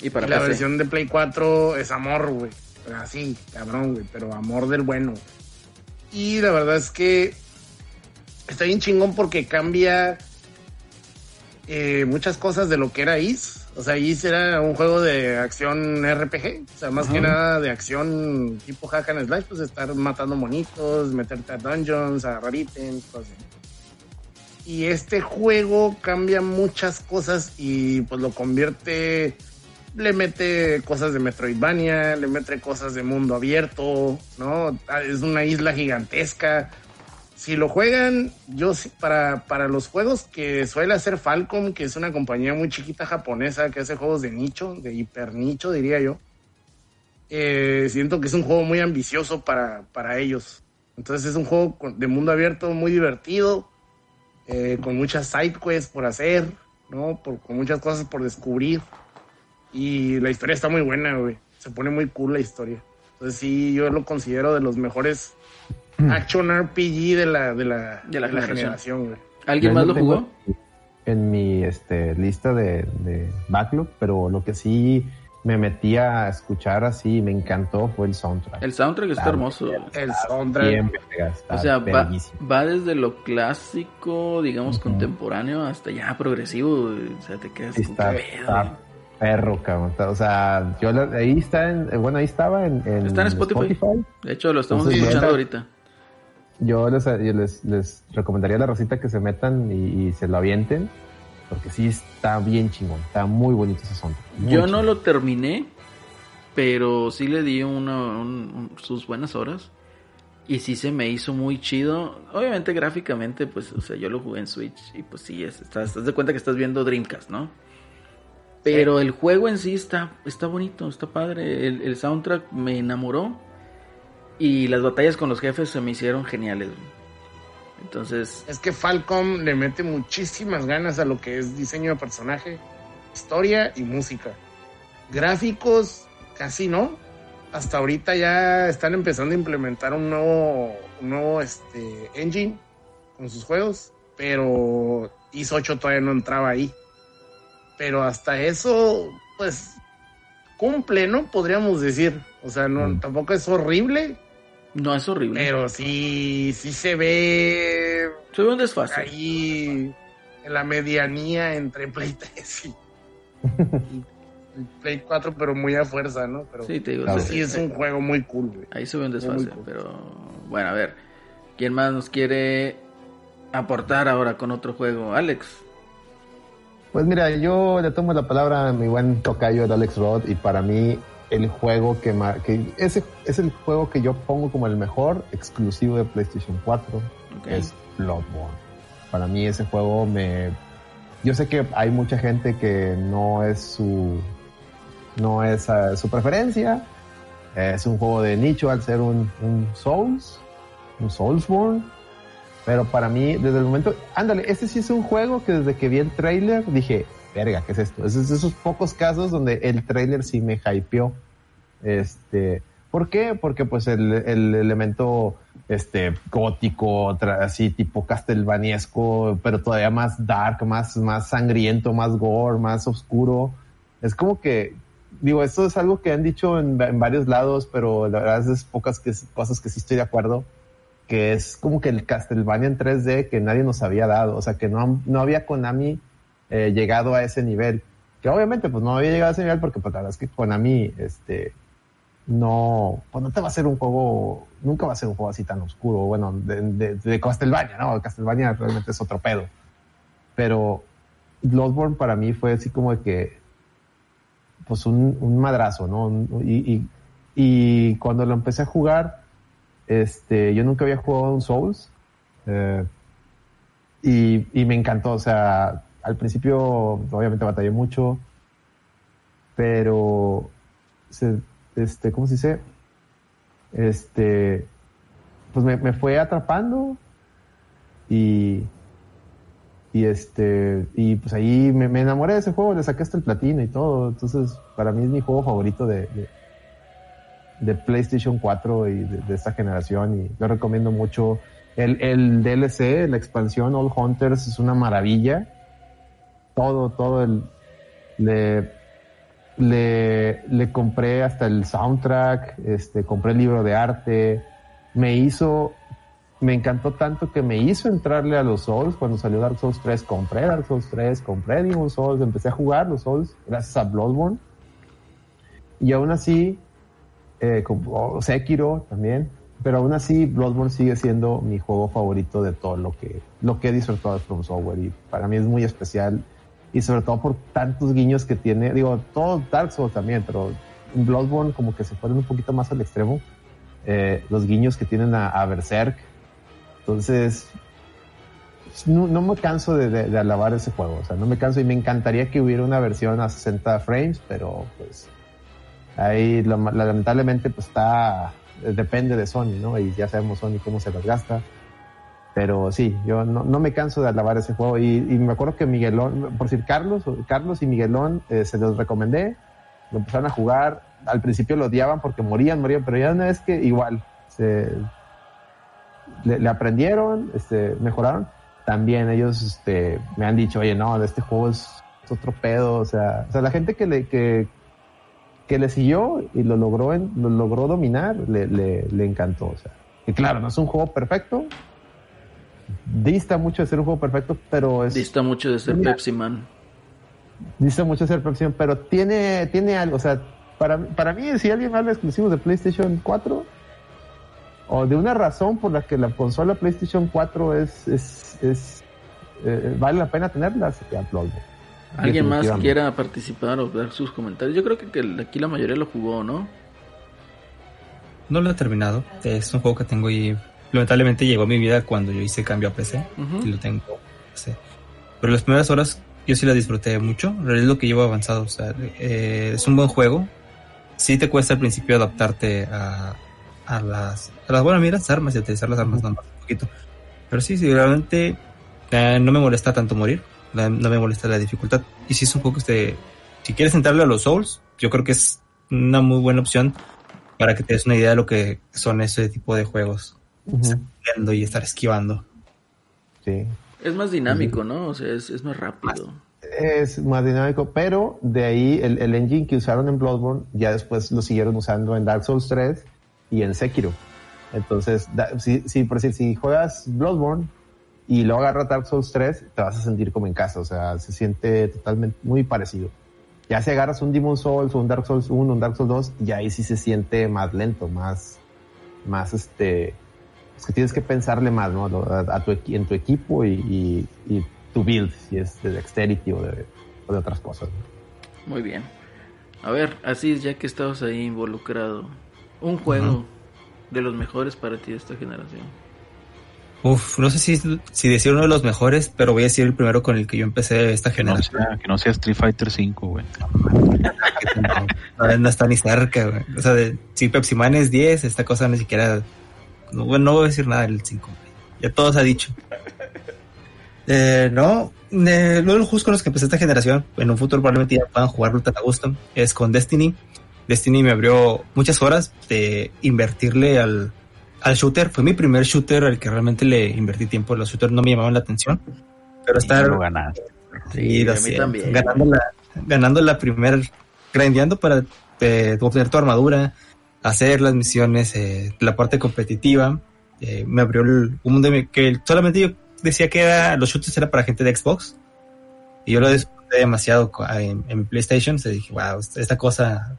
Y para y la PC. versión de Play 4 es amor, güey. Así, cabrón, güey. Pero amor del bueno. Y la verdad es que está bien chingón porque cambia eh, muchas cosas de lo que era Is. O sea, Is era un juego de acción RPG. O sea, más que nada de acción tipo hack and slash, pues estar matando monitos, meterte a dungeons, agarrar ítems, cosas así. Y este juego cambia muchas cosas y pues lo convierte, le mete cosas de Metroidvania, le mete cosas de mundo abierto, ¿no? Es una isla gigantesca. Si lo juegan, yo para, para los juegos que suele hacer Falcom, que es una compañía muy chiquita japonesa que hace juegos de nicho, de hiper nicho, diría yo. eh, siento que es un juego muy ambicioso para, para ellos. Entonces es un juego de mundo abierto muy divertido, eh, con muchas side quests por hacer, ¿no? Por- con muchas cosas por descubrir. Y la historia está muy buena, güey. Se pone muy cool la historia. Entonces sí, yo lo considero de los mejores action RPG de la, de la, De la generación. generación, güey. ¿Alguien más lo jugó? En mi este, lista de, de backlog, pero lo que sí me metí a escuchar así y me encantó fue el soundtrack. El soundtrack está hermoso. El soundtrack. Bien verga, está O sea, va, desde lo clásico, digamos, contemporáneo, hasta ya progresivo. O sea, te quedas con está, está perro, cabrón. O sea, yo la- ahí está, en, bueno, ahí estaba en, en Está en Spotify. De hecho, lo estamos Entonces, escuchando ahorita. Yo les, yo les, les recomendaría a la Rosita que se metan y, y se lo avienten, porque sí está bien chingón, está muy bonito ese soundtrack. Yo no lo terminé, pero sí le di una, un- un- sus buenas horas. Y sí se me hizo muy chido. Obviamente gráficamente, pues, o sea, yo lo jugué en Switch y pues sí, es, estás, estás de cuenta que estás viendo Dreamcast, ¿no? Pero el juego en sí está, está bonito, está padre. El, el soundtrack me enamoró. Y las batallas con los jefes se me hicieron geniales. Entonces, Es que Falcom le mete muchísimas ganas a lo que es diseño de personaje, historia y música. Gráficos, casi no. Hasta ahorita ya están empezando a implementar un nuevo, un nuevo este, engine con sus juegos, pero ISO 8 todavía no entraba ahí. Pero hasta eso, pues, cumple, ¿no? Podríamos decir. O sea, no, Mm. tampoco es horrible, no es horrible. pero sí, sí se ve Se ve un desfase. ahí en la medianía entre Play 3 y, y Play 4, pero muy a fuerza, ¿no? Pero Sí, te digo, Claro. sí es un juego muy cool, güey. Ahí se ve un desfase, cool. pero bueno, a ver. ¿Quién más nos quiere aportar ahora con otro juego? Alex. Pues mira, yo le tomo la palabra a mi buen tocayo, el Alex Rod, y para mí el juego que, que ese es el juego que yo pongo como el mejor exclusivo de PlayStation 4, Ok. es Bloodborne. Para mí ese juego me... Yo sé que hay mucha gente que no es su... no es eh, su preferencia. Es un juego de nicho al ser un, un Souls, un Soulsborne. Pero para mí, desde el momento, ándale, este sí es un juego que desde que vi el trailer dije, verga, ¿qué es esto? Es esos pocos casos donde el trailer sí me hypeó. Este, ¿por qué? Porque pues el, el elemento este gótico, así tipo castelvaniesco, pero todavía más dark, más, más sangriento, más gore, más oscuro. Es como que, digo, esto es algo que han dicho en, en varios lados, pero la verdad es pocas que, cosas que sí estoy de acuerdo que es como que el Castlevania en 3D que nadie nos había dado, o sea que no, no había Konami eh, llegado a ese nivel, que obviamente pues no había llegado a ese nivel porque pues la verdad es que Konami este no, pues no te va a hacer un juego, nunca va a ser un juego así tan oscuro, bueno, de, de, Castlevania, ¿no? Castlevania realmente es otro pedo, pero Bloodborne para mí fue así como de que pues un, un madrazo, ¿no? Y, y cuando lo empecé a jugar, este, yo nunca había jugado un Souls. eh, y, y me encantó. O sea, al principio, obviamente batallé mucho. Pero, se, este, ¿cómo se dice? Este, pues me, me fue atrapando. Y, y este, y pues ahí me, me enamoré de ese juego, le saqué hasta el platino y todo. Entonces, para mí es mi juego favorito de, de, PlayStation 4 y de, de esta generación y lo recomiendo mucho. El, el DLC, la expansión All Hunters es una maravilla. Todo, todo el... Le, le, le compré hasta el soundtrack, este, compré el libro de arte, me hizo, me encantó tanto que me hizo entrarle a los Souls. Cuando salió Dark Souls 3, compré Dark Souls 3, compré Demon Souls, empecé a jugar los Souls gracias a Bloodborne. Y aún así eh, como Sekiro también. pero aún así Bloodborne sigue siendo mi juego favorito de todo lo que, lo que he disfrutado de From Software y para mí es muy especial y sobre todo por tantos guiños que tiene, digo, todo Dark Souls también, pero Bloodborne como que se fueron un poquito más al extremo, eh, los guiños que tienen a, Berserk, entonces no, no me canso de, de- alabar ese juego, o sea, no me canso y me encantaría que hubiera una versión a 60 frames, pero pues ahí lamentablemente pues está, depende de Sony, ¿no? Y ya sabemos Sony cómo se las gasta. Pero sí, yo no, no me canso de alabar ese juego. Y, y me acuerdo que Miguelón, por decir Carlos, Carlos y Miguelón, eh, se los recomendé, lo empezaron a jugar. Al principio lo odiaban porque morían, morían, pero ya una vez que igual se, le, aprendieron, este, mejoraron. También ellos este, me han dicho, oye, no, este juego es, es otro pedo. O sea, o sea, la gente que le, que, que le siguió y lo logró, en- lo logró dominar, le, le, le encantó. O sea, y claro, no es un juego perfecto, dista mucho de ser un juego perfecto, pero es Dista mucho de ser Mira. Pepsi Man. dista mucho de ser perfección, pero tiene, tiene algo, o sea, para, para mí, si alguien habla exclusivos de PlayStation 4, o de una razón por la que la consola PlayStation 4 es, es, es eh, vale la pena tenerla, sería Bloodborne. ¿Alguien más quiera participar o dar sus comentarios? Yo creo que, que aquí la mayoría lo jugó, ¿no? No lo he terminado. Es un juego que tengo y lamentablemente llegó a mi vida cuando yo hice cambio a PC. Ujú. Y lo tengo. en PC. Pero las primeras horas yo sí la disfruté mucho. Es lo que llevo avanzado. O sea, eh, es un buen juego. Sí te cuesta al principio adaptarte a, a las, a las buenas miras, armas y utilizar las armas nada más un poquito. Pero sí, sí, realmente eh, no me molesta tanto morir. la- No me molesta la dificultad. Y si es un juego que te, si quieres entrarle a los Souls, yo creo que es una muy buena opción para que te des una idea de lo que son ese tipo de juegos. Yendo y estar esquivando. Sí. Es más dinámico, ¿no? O sea, es, es más rápido. Es más dinámico, pero de ahí el, el engine que usaron en Bloodborne ya después lo siguieron usando en Dark Souls 3 y en Sekiro. Entonces, da- si, si, por decir, si juegas Bloodborne y luego agarras Dark Souls 3, te vas a sentir como en casa, o sea, se siente totalmente muy parecido. Ya si agarras un Demon Souls o un Dark Souls 1, un Dark Souls 2, ya ahí sí se siente más lento, más, más este, es que tienes que pensarle más, ¿no? A, a tu, en tu equipo y, y, y tu build, si es de dexterity o de, o de otras cosas. ¿no? Muy bien. A ver, así ya que estabas ahí involucrado, un juego de los mejores para ti de esta generación. Uf, no sé si, si decir uno de los mejores, pero voy a decir el primero con el que yo empecé esta no, generación. sea, que no sea Street Fighter 5, güey. No, no está ni cerca, güey. O sea, de, si Pepsi Man es 10, esta cosa ni siquiera. No, bueno, no voy a decir nada del 5. güey. Ya todo se ha dicho. Eh, no, eh, de los juegos con los que empecé esta generación, en un futuro probablemente ya puedan jugarlo tan a gusto, es con Destiny. Destiny me abrió muchas horas de invertirle al, al shooter. Fue mi primer shooter al que realmente le invertí tiempo. Los shooters no me llamaban la atención. Pero estar lo ganaste. Sí, lo a mí sé, también. Ganando la, ganando la primer, grindeando para eh, obtener tu armadura, hacer las misiones, eh, la parte competitiva. eh, me abrió el, un mundo que solamente yo decía que era, los shooters era para gente de Xbox. Y yo lo disfruté demasiado en, en PlayStation. Se dije, wow, esta, cosa.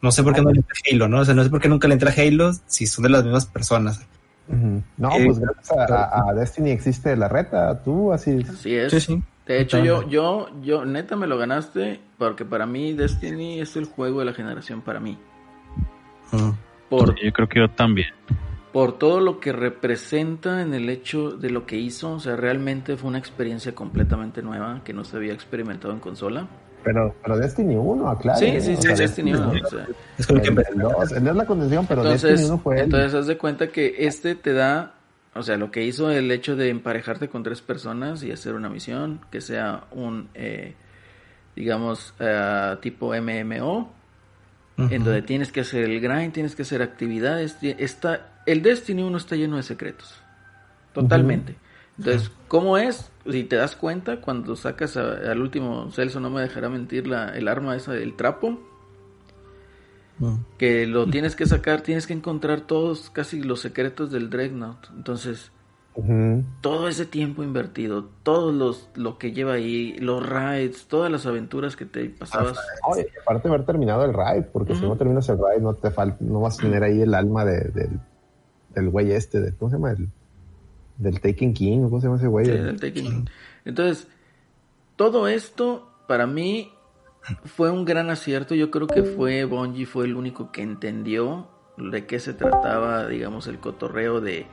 No sé por qué no le entra Halo, ¿no? O sea, no sé por qué nunca le entra Halo si son de las mismas personas. No, Eh, pues gracias a, a- a Destiny existe la reta, tú así. Así es. Sí, sí. De hecho, yo, yo, yo, neta me lo ganaste porque para mí Destiny es el juego de la generación para mí. Mm. Por, Yo creo que yo también. por todo lo que representa en el hecho de lo que hizo. O sea, realmente fue una experiencia completamente nueva que no se había experimentado en consola. Pero, pero Destiny 1, aclaro. Sí, sí, sí, o sea, Destiny 1. o sea. Es que El, empecé. el 2, el 2 es la condición, pero Destiny Entonces, 1 fue entonces haz de cuenta que este te da, o sea, lo que hizo el hecho de emparejarte con tres personas y hacer una misión que sea un, eh, digamos, eh, tipo MMO, en donde tienes que hacer el grind, tienes que hacer actividades. ti- Está, el Destiny 1 está lleno de secretos, totalmente. Entonces, ¿cómo es? Si te das cuenta, cuando sacas a- al último, Celso no me dejará mentir, la, el arma esa del trapo, Mm. que lo tienes que sacar, tienes que encontrar todos casi los secretos del Dreadnought. Entonces, Todo ese tiempo invertido, todos los lo que lleva ahí, los raids, todas las aventuras que te pasabas. Y aparte de haber terminado el raid, porque si no terminas el raid, no te falta, no vas a tener ahí el alma de, del- del güey este, de, ¿cómo se llama? El, del Taken King, ¿cómo se llama ese güey? Sí, El- del Taken King. Entonces, todo esto para mí fue un gran acierto. Yo creo que fue Bungie fue el único que entendió de qué se trataba, digamos, el cotorreo de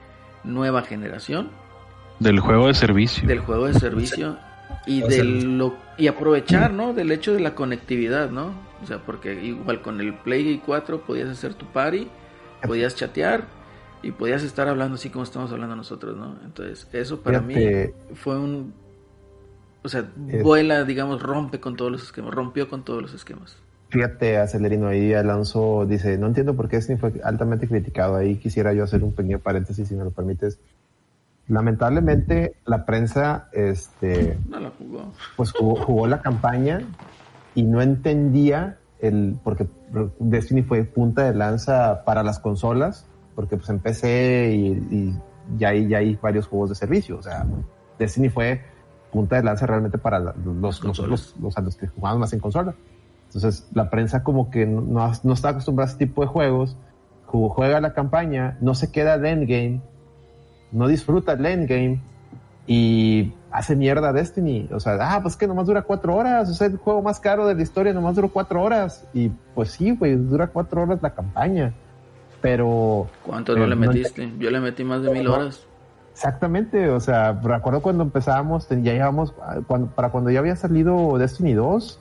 nueva generación, Del juego de servicio. del juego de servicio y sea, de lo y aprovechar, ¿no? Del hecho de la conectividad, ¿no? O sea, porque igual con el Play 4 podías hacer tu party, podías chatear y podías estar hablando así como estamos hablando nosotros, ¿no? Entonces, eso para Fíjate. mí fue un o sea, Es- vuela, digamos, rompe con todos los esquemas, rompió con todos los esquemas. Fíjate, Acelerino, ahí Alonso dice, no entiendo por qué Destiny fue altamente criticado. Ahí quisiera yo hacer un pequeño paréntesis, si me lo permites. Lamentablemente, la prensa, este, No la jugó. pues jugó, jugó la campaña y no entendía el, porque Destiny fue punta de lanza para las consolas, porque pues en PC y, y ya hay, ya hay varios juegos de servicio. O sea, Destiny fue punta de lanza realmente para los, los, los, a los que jugamos más en consola. Entonces, la prensa como que no, no, no está acostumbrada a este tipo de juegos, ju- juega la campaña, no se queda al endgame, no disfruta el endgame y hace mierda a Destiny. O sea, ah, pues que nomás dura cuatro horas, o sea, el juego más caro de la historia nomás duró cuatro horas. Y pues sí, güey, dura cuatro horas la campaña. Pero ¿Cuánto Pero no le no metiste? Yo le metí más de mil No. horas. Exactamente, o sea, recuerdo cuando empezábamos, ya llevamos, cuando, para cuando ya había salido Destiny 2,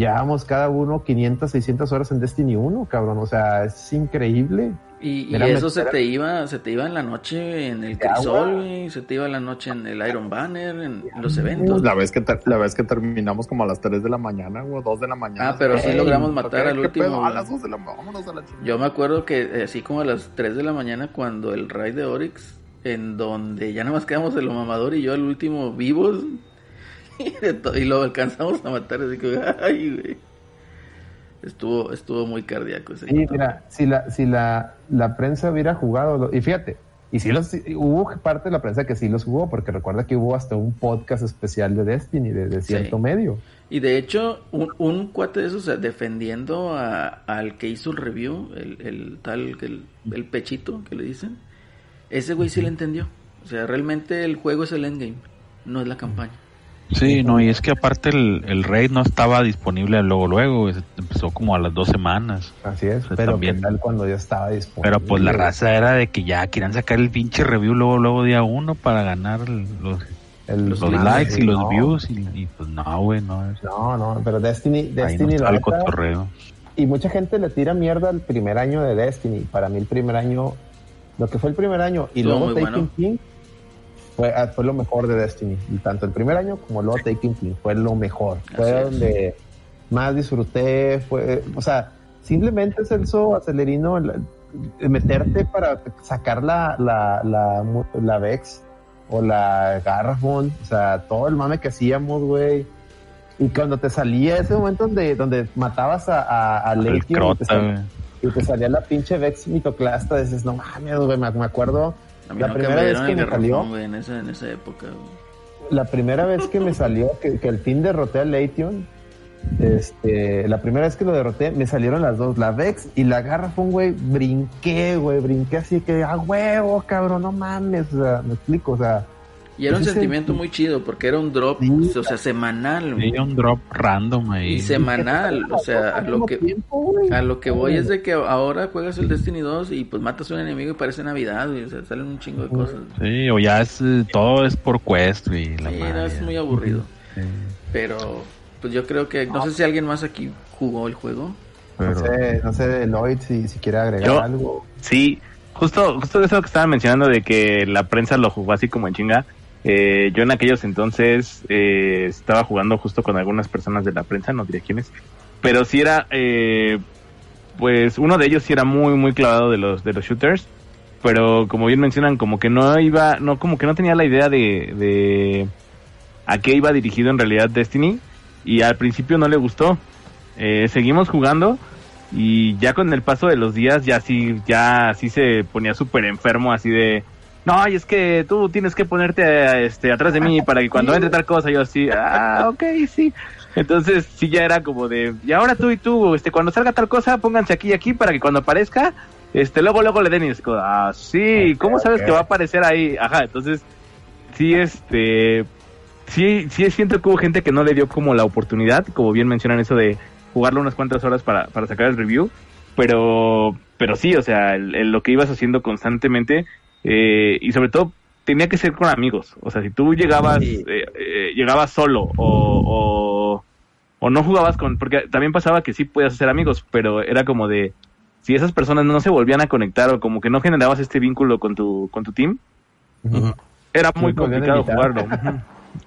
llevábamos cada uno 500, 600 horas en Destiny 1, cabrón, o sea, es increíble. Y, eso se te iba, se te iba en la noche en el crisol, se te iba en la noche en el Iron Banner, en, en los eventos. La vez que ter- la vez que terminamos como a las 3 de la mañana o 2 de la mañana. Ah, pero sí logramos matar al ¿qué último, pedo? A las 2 de la vámonos a la chingada. Yo me acuerdo que eh, así como a las 3 de la mañana cuando el raid de Oryx, en donde ya nada más quedamos el mamador y yo al último vivos, y, lo alcanzamos a matar, así que, ay, güey. Estuvo, estuvo muy cardíaco ese Sí, cotorreo. mira, si la, si la, la prensa hubiera jugado, y fíjate, y sí los, hubo parte de la prensa que sí los jugó, porque recuerda que hubo hasta un podcast especial de Destiny, de, de cierto Sí. medio. Y de hecho, un, un cuate de esos, defendiendo a- al que hizo el review, el, el tal, el, el pechito que le dicen, ese güey sí le entendió. O sea, realmente el juego es el endgame, no es la campaña. Sí, no, y es que aparte el, el raid no estaba disponible luego, luego, empezó como a las dos semanas. Así es, pero también. ¿qué tal cuando ya estaba disponible? Pero pues la raza era de que ya querían sacar el pinche review luego, luego día uno para ganar los, El- los likes y los no, views y, y, pues no, güey, no. es- No, no, pero Destiny, no Destiny el neta, cotorreo. y mucha gente le tira mierda al primer año de Destiny. Para mí el primer año, lo que fue el primer año y Estuvo luego Taken bueno. King fue, ah, fue lo mejor de Destiny. Y tanto el primer año como luego Taken King fue lo mejor. Fue Así es. donde más disfruté, fue, o sea, simplemente Celso Acelerino, el- el meterte para sacar la, la, la, la Vex o la Garrafon, o sea, todo el mame que hacíamos, güey. Y cuando te salía ese momento donde, donde matabas a, a, a Legion y te crota, sal- güey. y te salía la pinche Vex mitoclasta, dices, no mames, güey, me, me acuerdo A mí La no primera me vez que me salió- güey, en esa, en esa época, güey. la primera vez que me salió que, que al fin derroté a Legion, este, la primera vez que lo derroté, me salieron las dos, la Vex y la Garrafón, güey, brinqué, güey, brinqué así que, ah, huevo, cabrón, no mames, o sea, me explico, o sea, Y era un Ese es el- sentimiento muy chido porque era un drop, Sí. o sea, semanal. güey. Sí, un drop random ahí. Y semanal, o sea, a lo que tiempo, a lo que voy es de que ahora juegas el Destiny 2 y pues matas a un enemigo y parece Navidad, güey, o sea, salen un chingo de cosas. Sí, o ya es, eh, todo es por quest, güey. La Sí, es muy aburrido. Sí, Pero pues yo creo que no sé si alguien más aquí jugó el juego. pero- No sé, no sé, Lloyd, si, si quiere agregar Yo- algo. Sí, justo, justo eso que estaban mencionando de que la prensa lo jugó así como en chinga. Eh, yo en aquellos entonces eh, estaba jugando justo con algunas personas de la prensa, no diré quiénes, pero sí era, eh, pues uno de ellos sí era muy, muy clavado de los, de los shooters, pero como bien mencionan, como que no iba, no, como que no tenía la idea de, de a qué iba dirigido en realidad Destiny, y al principio no le gustó. Eh, seguimos jugando, y ya con el paso de los días ya sí ya sí se ponía súper enfermo así de no y es que tú tienes que ponerte este atrás de mí para que cuando entre tal cosa yo así ah ok sí. Entonces sí ya era como de y ahora tú y tú este cuando salga tal cosa pónganse aquí y aquí para que cuando aparezca este, luego, luego le den y ah, sí, ¿cómo sabes que va a aparecer ahí? Ajá, entonces, sí, este, sí, sí siento que hubo gente que no le dio como la oportunidad, como bien mencionan eso de jugarlo unas cuantas horas para, para sacar el review, pero, pero sí, o sea, el- el- lo que ibas haciendo constantemente, eh, y sobre todo, tenía que ser con amigos, o sea, si tú llegabas, Sí. eh, eh, llegabas solo, o, o, o no jugabas con, porque también pasaba que sí podías hacer amigos, pero era como de, si esas personas no se volvían a conectar o como que no generabas este vínculo con tu, con tu team, era muy complicado jugarlo.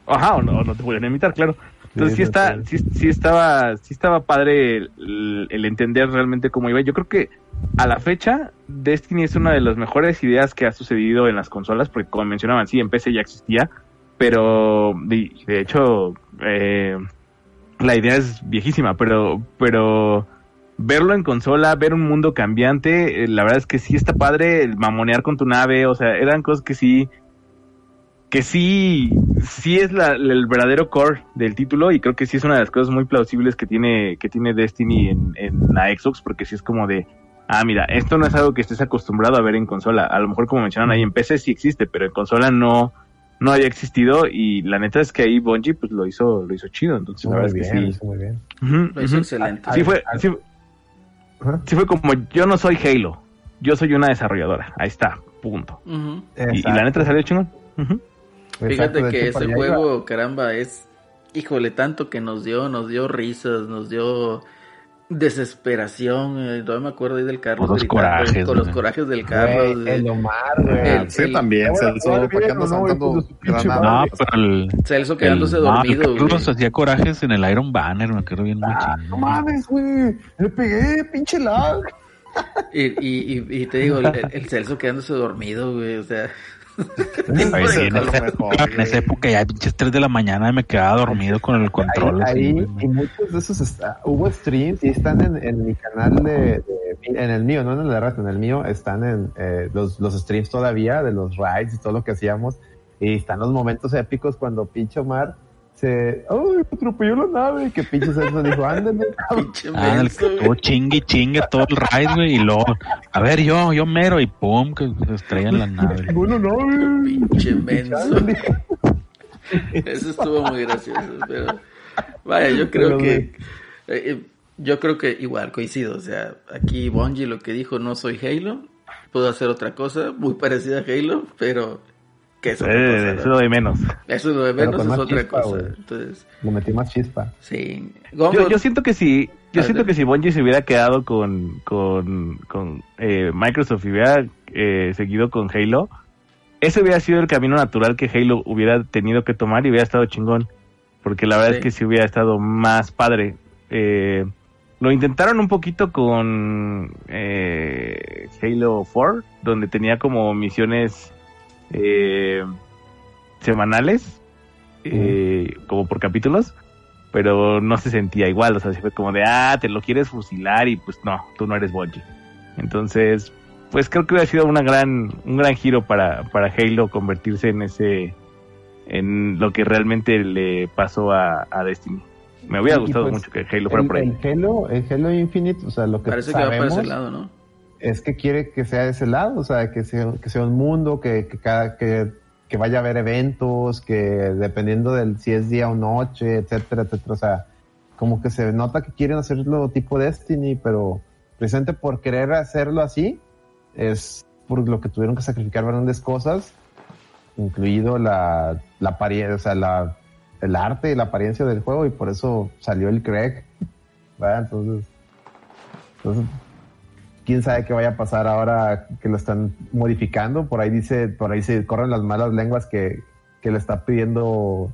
Ajá, o no, o no te podían invitar, claro. Entonces sí, Sí, está, sí. sí, sí estaba, sí estaba padre el, el entender realmente cómo iba. Yo creo que a la fecha Destiny es una de las mejores ideas que ha sucedido en las consolas, porque como mencionaban, sí, en PC ya existía, pero de, hecho eh, la idea es viejísima, pero, pero verlo en consola, ver un mundo cambiante, eh, la verdad es que sí está padre mamonear con tu nave, o sea, eran cosas que sí, que sí, sí es el verdadero core del título y creo que sí es una de las cosas muy plausibles que tiene, que tiene Destiny en, en la Xbox, porque sí es como de, ah, mira, esto no es algo que estés acostumbrado a ver en consola, a lo mejor como mencionan ahí en PC sí existe, pero en consola no, no había existido y la neta es que ahí Bungie pues lo hizo, lo hizo chido, entonces la verdad es que sí. muy bien. Lo hizo excelente. Sí fue, sí, fue como, yo no soy Halo, yo soy una desarrolladora, ahí está, punto. Y, y la neta salió chingón. Exacto, Fíjate que ese iba. juego, caramba, es, híjole, tanto que nos dio, nos dio risas, nos dio desesperación. eh, me acuerdo ahí del Carlos Puros gritando, corajes, con los corajes del Carlos. Güey, el Omar, güey. El- Sí, el- también, Ahora, Celso, ¿para qué andas granadas? No, pero el. Celso el- quedándose no, el dormido, Carlos güey. hacía corajes en el Iron Banner, me acuerdo bien muy Ah, chingón. no mames, güey. Le pegué, pinche lag. Y, y, y, y te digo, el, el Celso quedándose dormido, güey, o sea. Ahí sí, en, esa, mejor, época, en esa época ya pinches 3 de la mañana me quedaba dormido con el control. Ahí, güey. y muchos de esos está- hubo streams y están en, en mi canal de, de- en el mío, no en el de Red, en el mío están en eh, los, los streams todavía de los rides y todo lo que hacíamos y están los momentos épicos cuando pinche Omar se, ay, atropelló la nave y que pinche Celso dijo, ándale, Pinche Ah, estuvo chingue y chingue todo el ride, güey, y luego, a ver, yo, yo mero, y pum, que se estrella en la nave. bueno, no, Pinche menso. Eso estuvo muy gracioso, pero vaya, yo creo Pero, que eh, eh, yo creo que igual coincido, o sea, aquí Bungie lo que dijo no soy Halo, puedo hacer otra cosa muy parecida a Halo, pero que es otra Eh, cosa, eso lo de menos. Eso de menos, es otra chispa, cosa. güey. Entonces, le metí más chispa. sí. Yo, siento que si, yo siento que si Bungie se hubiera quedado con, con, con eh, Microsoft y hubiera eh, seguido con Halo, ese hubiera sido el camino natural que Halo hubiera tenido que tomar y hubiera estado chingón. Porque la verdad Sí. es que si hubiera estado más padre. Eh, lo intentaron un poquito con eh, Halo 4, donde tenía como misiones eh, semanales, eh, como por capítulos, pero no se sentía igual, o sea, sí fue como de, ah, te lo quieres fusilar y pues no, tú no eres Bungie. Entonces, pues creo que hubiera sido una gran, un gran giro para, para Halo convertirse en ese, en lo que realmente le pasó a, a Destiny. Me hubiera gustado pues, mucho que Halo fuera El, por ahí. el Halo, el Halo Infinite, o sea, lo que parece que va para ese lado, ¿no? Es que quiere que sea de ese lado, o sea, que sea, que sea un mundo, que, que cada, que, que vaya a haber eventos, que dependiendo del si es día o noche, etcétera, etcétera, o sea, como que se nota que quieren hacerlo tipo Destiny, pero precisamente por querer hacerlo así, es por lo que tuvieron que sacrificar grandes cosas, incluido la, la apariencia, o sea, la, el arte y la apariencia del juego, y por eso salió el Craig, ¿verdad? Entonces, entonces quién sabe qué vaya a pasar ahora que lo están modificando. Por ahí dice, por ahí se corren las malas lenguas que, que le está pidiendo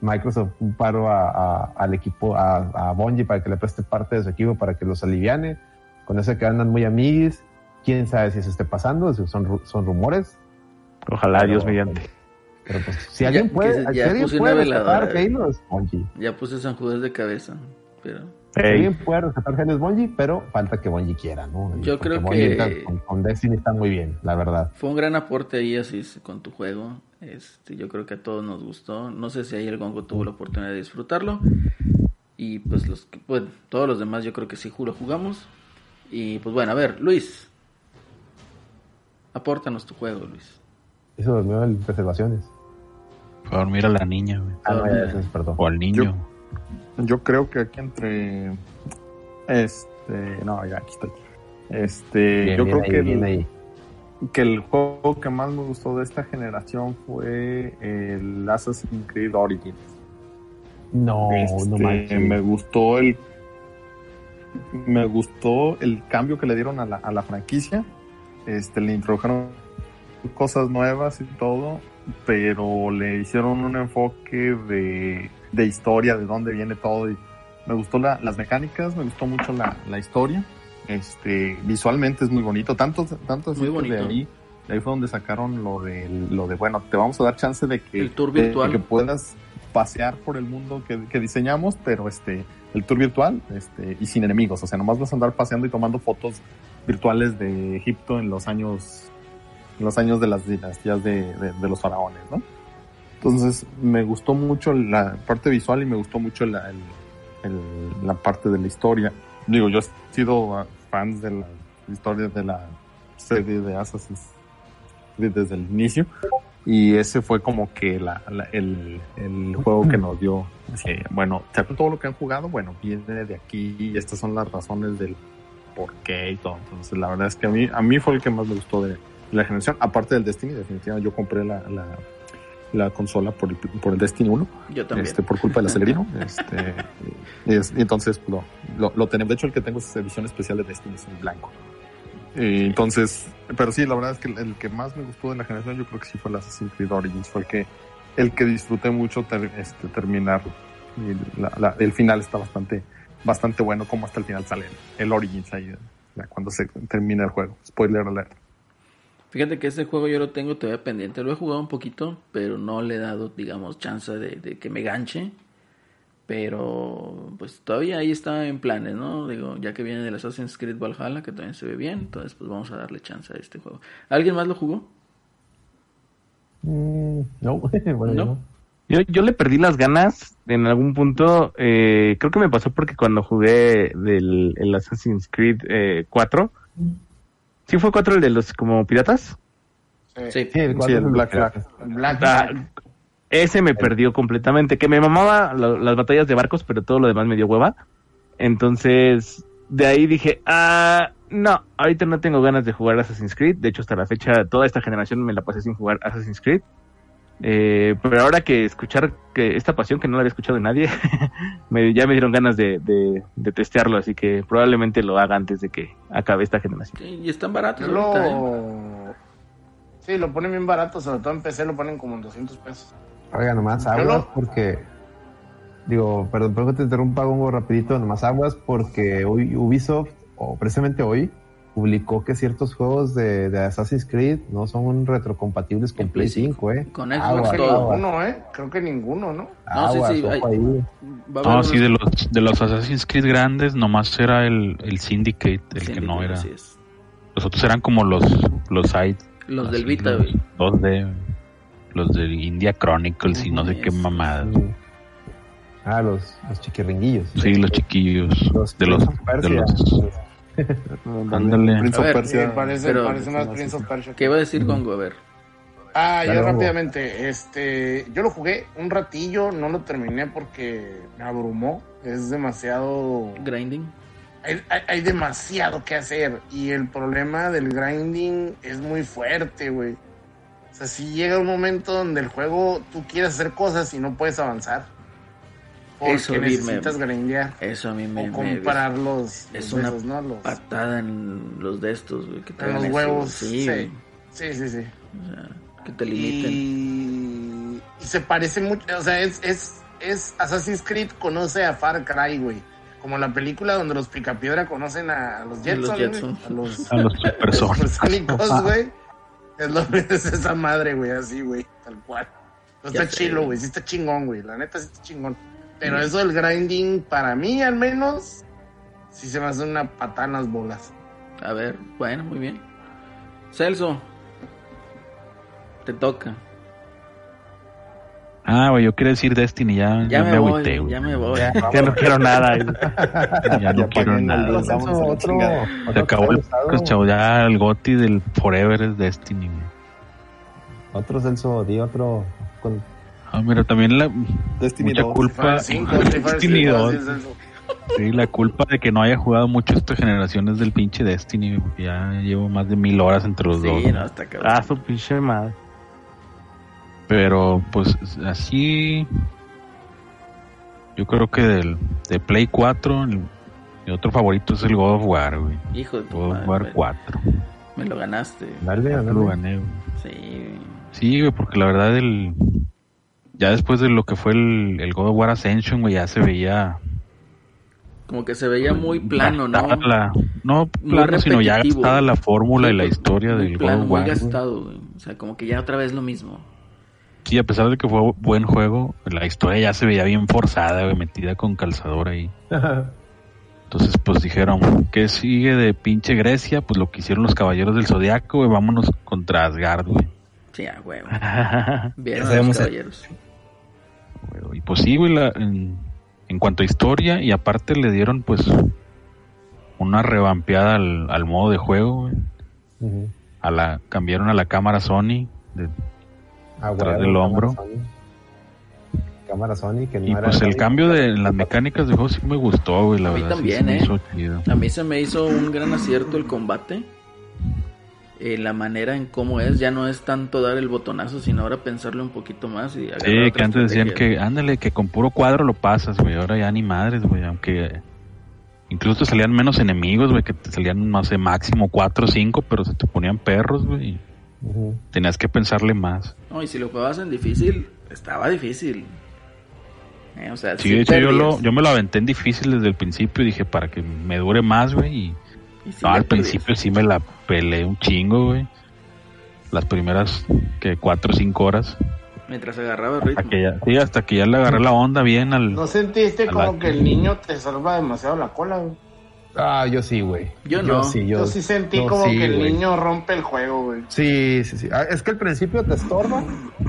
Microsoft un paro a- a- al equipo, a, a Bungie para que le preste parte de su equipo para que los aliviane. Con eso que andan muy amiguis. Quién sabe si eso esté pasando, si son, son rumores. Ojalá, Pero- Dios mediante. Pero pues, si Ya- alguien que puede, ya alguien puse puede veladora. Bungie. Ya puse San Judas de cabeza, pero... Alguien puede rescatar Halo es Bungie, pero falta que Bungie quiera, ¿no? Yo Porque creo Bungie que- está- con, con Destiny está muy bien, la verdad. Fue un gran aporte ahí así con tu juego. Este, yo creo que a todos nos gustó. No sé si ahí el Gongo tuvo la oportunidad de disfrutarlo. Y pues los que- pues, todos los demás yo creo que sí lo jugamos. Y pues bueno, a ver, Luis, Apórtanos tu juego, Luis. Eso durmió en reservaciones. Fue a dormir a la niña, güey. Ah, no, ya se despertó. O al niño. Yo creo que aquí entre. Este. No, ya aquí estoy. Este. Bien, yo bien creo ahí, que, bien el, ahí. que el juego que más me gustó de esta generación fue el Assassin's Creed Origins. No, Este, no manches. me gustó el me gustó el cambio que le dieron a la, a la franquicia este le introdujeron cosas nuevas y todo pero le hicieron un enfoque de, de historia de dónde viene todo y me gustó la- las mecánicas me gustó mucho la, la historia este visualmente es muy bonito tanto tanto Muy bonito. de ahí de ahí fue donde sacaron lo de lo de bueno te vamos a dar chance de que El tour de- virtual. de que puedas pasear por el mundo que, que diseñamos, pero este, el tour virtual, este, y sin enemigos. O sea, nomás vas a andar paseando y tomando fotos virtuales de Egipto en los años, en los años de las dinastías de, de- de los faraones, ¿no? Entonces, me gustó mucho la parte visual y me gustó mucho la, el- la parte de la historia. Digo, yo he sido fans de la historia de la serie de Assassin's Creed desde el inicio. Y ese fue como que la, el, el juego que nos dio. así, bueno, ¿saben todo lo que han jugado? Bueno, viene de aquí y estas son las razones del por qué y todo. Entonces, la verdad es que a mí, a mí fue el que más me gustó de la generación. Aparte del Destiny, definitivamente yo compré la, la, la consola por el, por el Destiny 1 Yo también. este, por culpa del acelerino. este, y, es- entonces lo, lo, lo tenemos. De hecho, el que tengo es edición especial de Destiny, es en blanco. Y entonces, pero sí, la verdad es que el, el que más me gustó de la generación, yo creo que sí fue el Assassin's Creed Origins, fue el que, el que disfruté mucho ter- este, terminar. Y la- la- el final está bastante, bastante bueno, como hasta el final sale el, el Origins ahí, ya cuando se termina el juego. Spoiler alert. Fíjate que ese juego yo lo tengo todavía pendiente. Lo he jugado un poquito, pero no le he dado, digamos, chance de, de que me ganche. Pero, pues todavía ahí está en planes, ¿no? Digo, ya que viene del Assassin's Creed Valhalla, que también se ve bien. Entonces, pues vamos a darle chance a este juego. ¿Alguien más lo jugó? Mm, no, bueno, ¿No? no. Yo, yo le perdí las ganas en algún punto. eh, creo que me pasó porque cuando jugué del el Assassin's Creed eh, 4, ¿sí fue 4 el de los como piratas? Sí. Sí, el Sí, cuatro Black que- Flag. Black Ah, Flag. ese me perdió completamente. Que me mamaba lo- las batallas de barcos, pero todo lo demás me dio hueva. Entonces, de ahí dije, ah, no, ahorita no tengo ganas de jugar Assassin's Creed. De hecho, hasta la fecha, toda esta generación me la pasé sin jugar Assassin's Creed. Eh, pero ahora que escuchar que esta pasión que no la había escuchado de nadie, me, ya me dieron ganas de, de, de testearlo. Así que probablemente lo haga antes de que acabe esta generación. Sí, y están baratos ahorita, ¿eh? lo... Sí, lo ponen bien barato, sobre todo en PC lo ponen como en 200 pesos. Oiga, nomás aguas lo- porque. Digo, perdón, perdón que te interrumpa, Gongo, rapidito, nomás aguas porque hoy Ubisoft, o precisamente hoy, publicó que ciertos juegos de, de Assassin's Creed no son retrocompatibles con Play Play 5, ¿eh? Con Xbox ninguno, ¿eh? Creo que ninguno, ¿no? No, sí, sí, hay-. Va No, sí, de los, de los Assassin's Creed grandes, nomás era el, el Syndicate, el Sí, que no era. así es. Los otros eran como los, los side. Los del así, Vita, los güey. 2D, los de India Chronicles y no sé qué mamadas. Mm. Ah, los, los chiquirringuillos. Sí, los chiquillos. Los de los, de Persia. los, Ándale. Prince A of ver, Persia. Sí, parece, pero- parece más Prince of Persia. ¿Qué va a decir Gongo? A ver. Ah, Dale, yo rápidamente, este, yo lo jugué un ratillo, no lo terminé porque me abrumó, es demasiado, Grinding. hay, hay- hay demasiado que hacer y el problema del grinding es muy fuerte, güey. O sea, si llega un momento donde el juego tú quieres hacer cosas y no puedes avanzar. Porque Eso me- necesitas grindear Eso a mí me, o me- comprar los, es los una besos, ¿no? Los, patada en los de estos, güey. Que te en los eso, huevos. Sí, Sí, sí, sí. sí. O sea, que te limiten. Y, y se parece mucho, o sea, es, es, es Assassin's Creed conoce a Far Cry, güey. Como la película donde los Picapiedra conocen a los Jetson, Jetson. a los, A los supersónicos. supersónicos, güey. Es lo es esa madre, güey, así, güey, tal cual. No Ya está sé, chilo, güey. güey, sí está chingón, güey, la neta sí está chingón. Pero eso del grinding, para mí al menos, sí se me hace una patada en las bolas. A ver, bueno, muy bien. Celso, te toca. Ah, güey, yo quería decir Destiny, ya, Ya, me, agüité, voy, güey. ya me voy. Ya no quiero nada. Ya no quiero nada. Otro, Se acabó el gustado. chavo. Ya el Goti del Forever es Destiny, güey. Otro Celso, di otro. Con... Ah, mira, también la Destiny mucha 2. culpa. Fire Destiny cinco, 2. así es eso. Sí, la culpa de que no haya jugado mucho esta generación es del pinche Destiny, güey, ya llevo más de mil horas entre los dos. Sí, no, está cabrón. Ah, su pinche madre. Pero pues así. Yo creo que del, de Play 4, el- mi otro favorito es el God of War, güey. Hijo de tu God of War güey. 4. Me lo ganaste. Dale, dale. lo gané, güey. Sí. Sí, güey, porque la verdad el ya después de lo que fue el, el God of War Ascension, güey, ya se veía Como que se veía muy plano, ¿no? la- no Muy plano, sino ya gastada la fórmula y la Muy- historia muy del plano, God of muy War. güey. gastado, güey. O sea, como que ya otra vez lo mismo. Sí, a pesar de que fue buen juego, la historia ya se veía bien forzada, güey, metida con calzador ahí. Entonces, pues dijeron, ¿qué sigue de pinche Grecia? Pues lo que hicieron los caballeros del Zodiaco, güey, vámonos contra Asgard, güey. Sí, a huevo. Ya Vieron a los sabemos- caballeros. Y pues sí, güey, la- en, en cuanto a historia, y aparte le dieron, pues, una revampeada al, al modo de juego, güey. A la, cambiaron a la cámara Sony. de- Ah, huevo, del cámara hombro. Sony. Cámara Sony, que no y era pues el Sony. cambio de las mecánicas de juego sí me gustó, güey, la A mí verdad. sí también, se me ¿eh? hizo chido. A mí se me hizo un gran acierto el combate. Eh, la manera en cómo es, ya no es tanto dar el botonazo, sino ahora pensarle un poquito más y agarrar Sí, que antes decían que, ándale, que con puro cuadro lo pasas, güey. Ahora ya ni madres, güey. Aunque incluso te salían menos enemigos, güey, que te salían, no sé, máximo cuatro o cinco, pero se te ponían perros, güey. y Ujú. Tenías que pensarle más. No, y si lo jugabas en difícil, estaba difícil. Eh, o sea, Sí, sí de hecho yo, lo, yo me lo aventé en difícil desde el principio. Dije, para que me dure más, güey. Y No, le al principio sí me la peleé un chingo, güey. Las primeras, que cuatro o cinco horas. Mientras agarraba el Hasta ritmo. que ya, sí, hasta que ya le agarré la onda bien al... ¿No sentiste como la- que el niño te salva demasiado la cola, güey? Ah, yo sí, güey. Yo no. sí, Yo, yo, sí sentí yo como sí, que el niño rompe el juego, güey. Sí, sí, sí. Ah, Es que al principio te estorba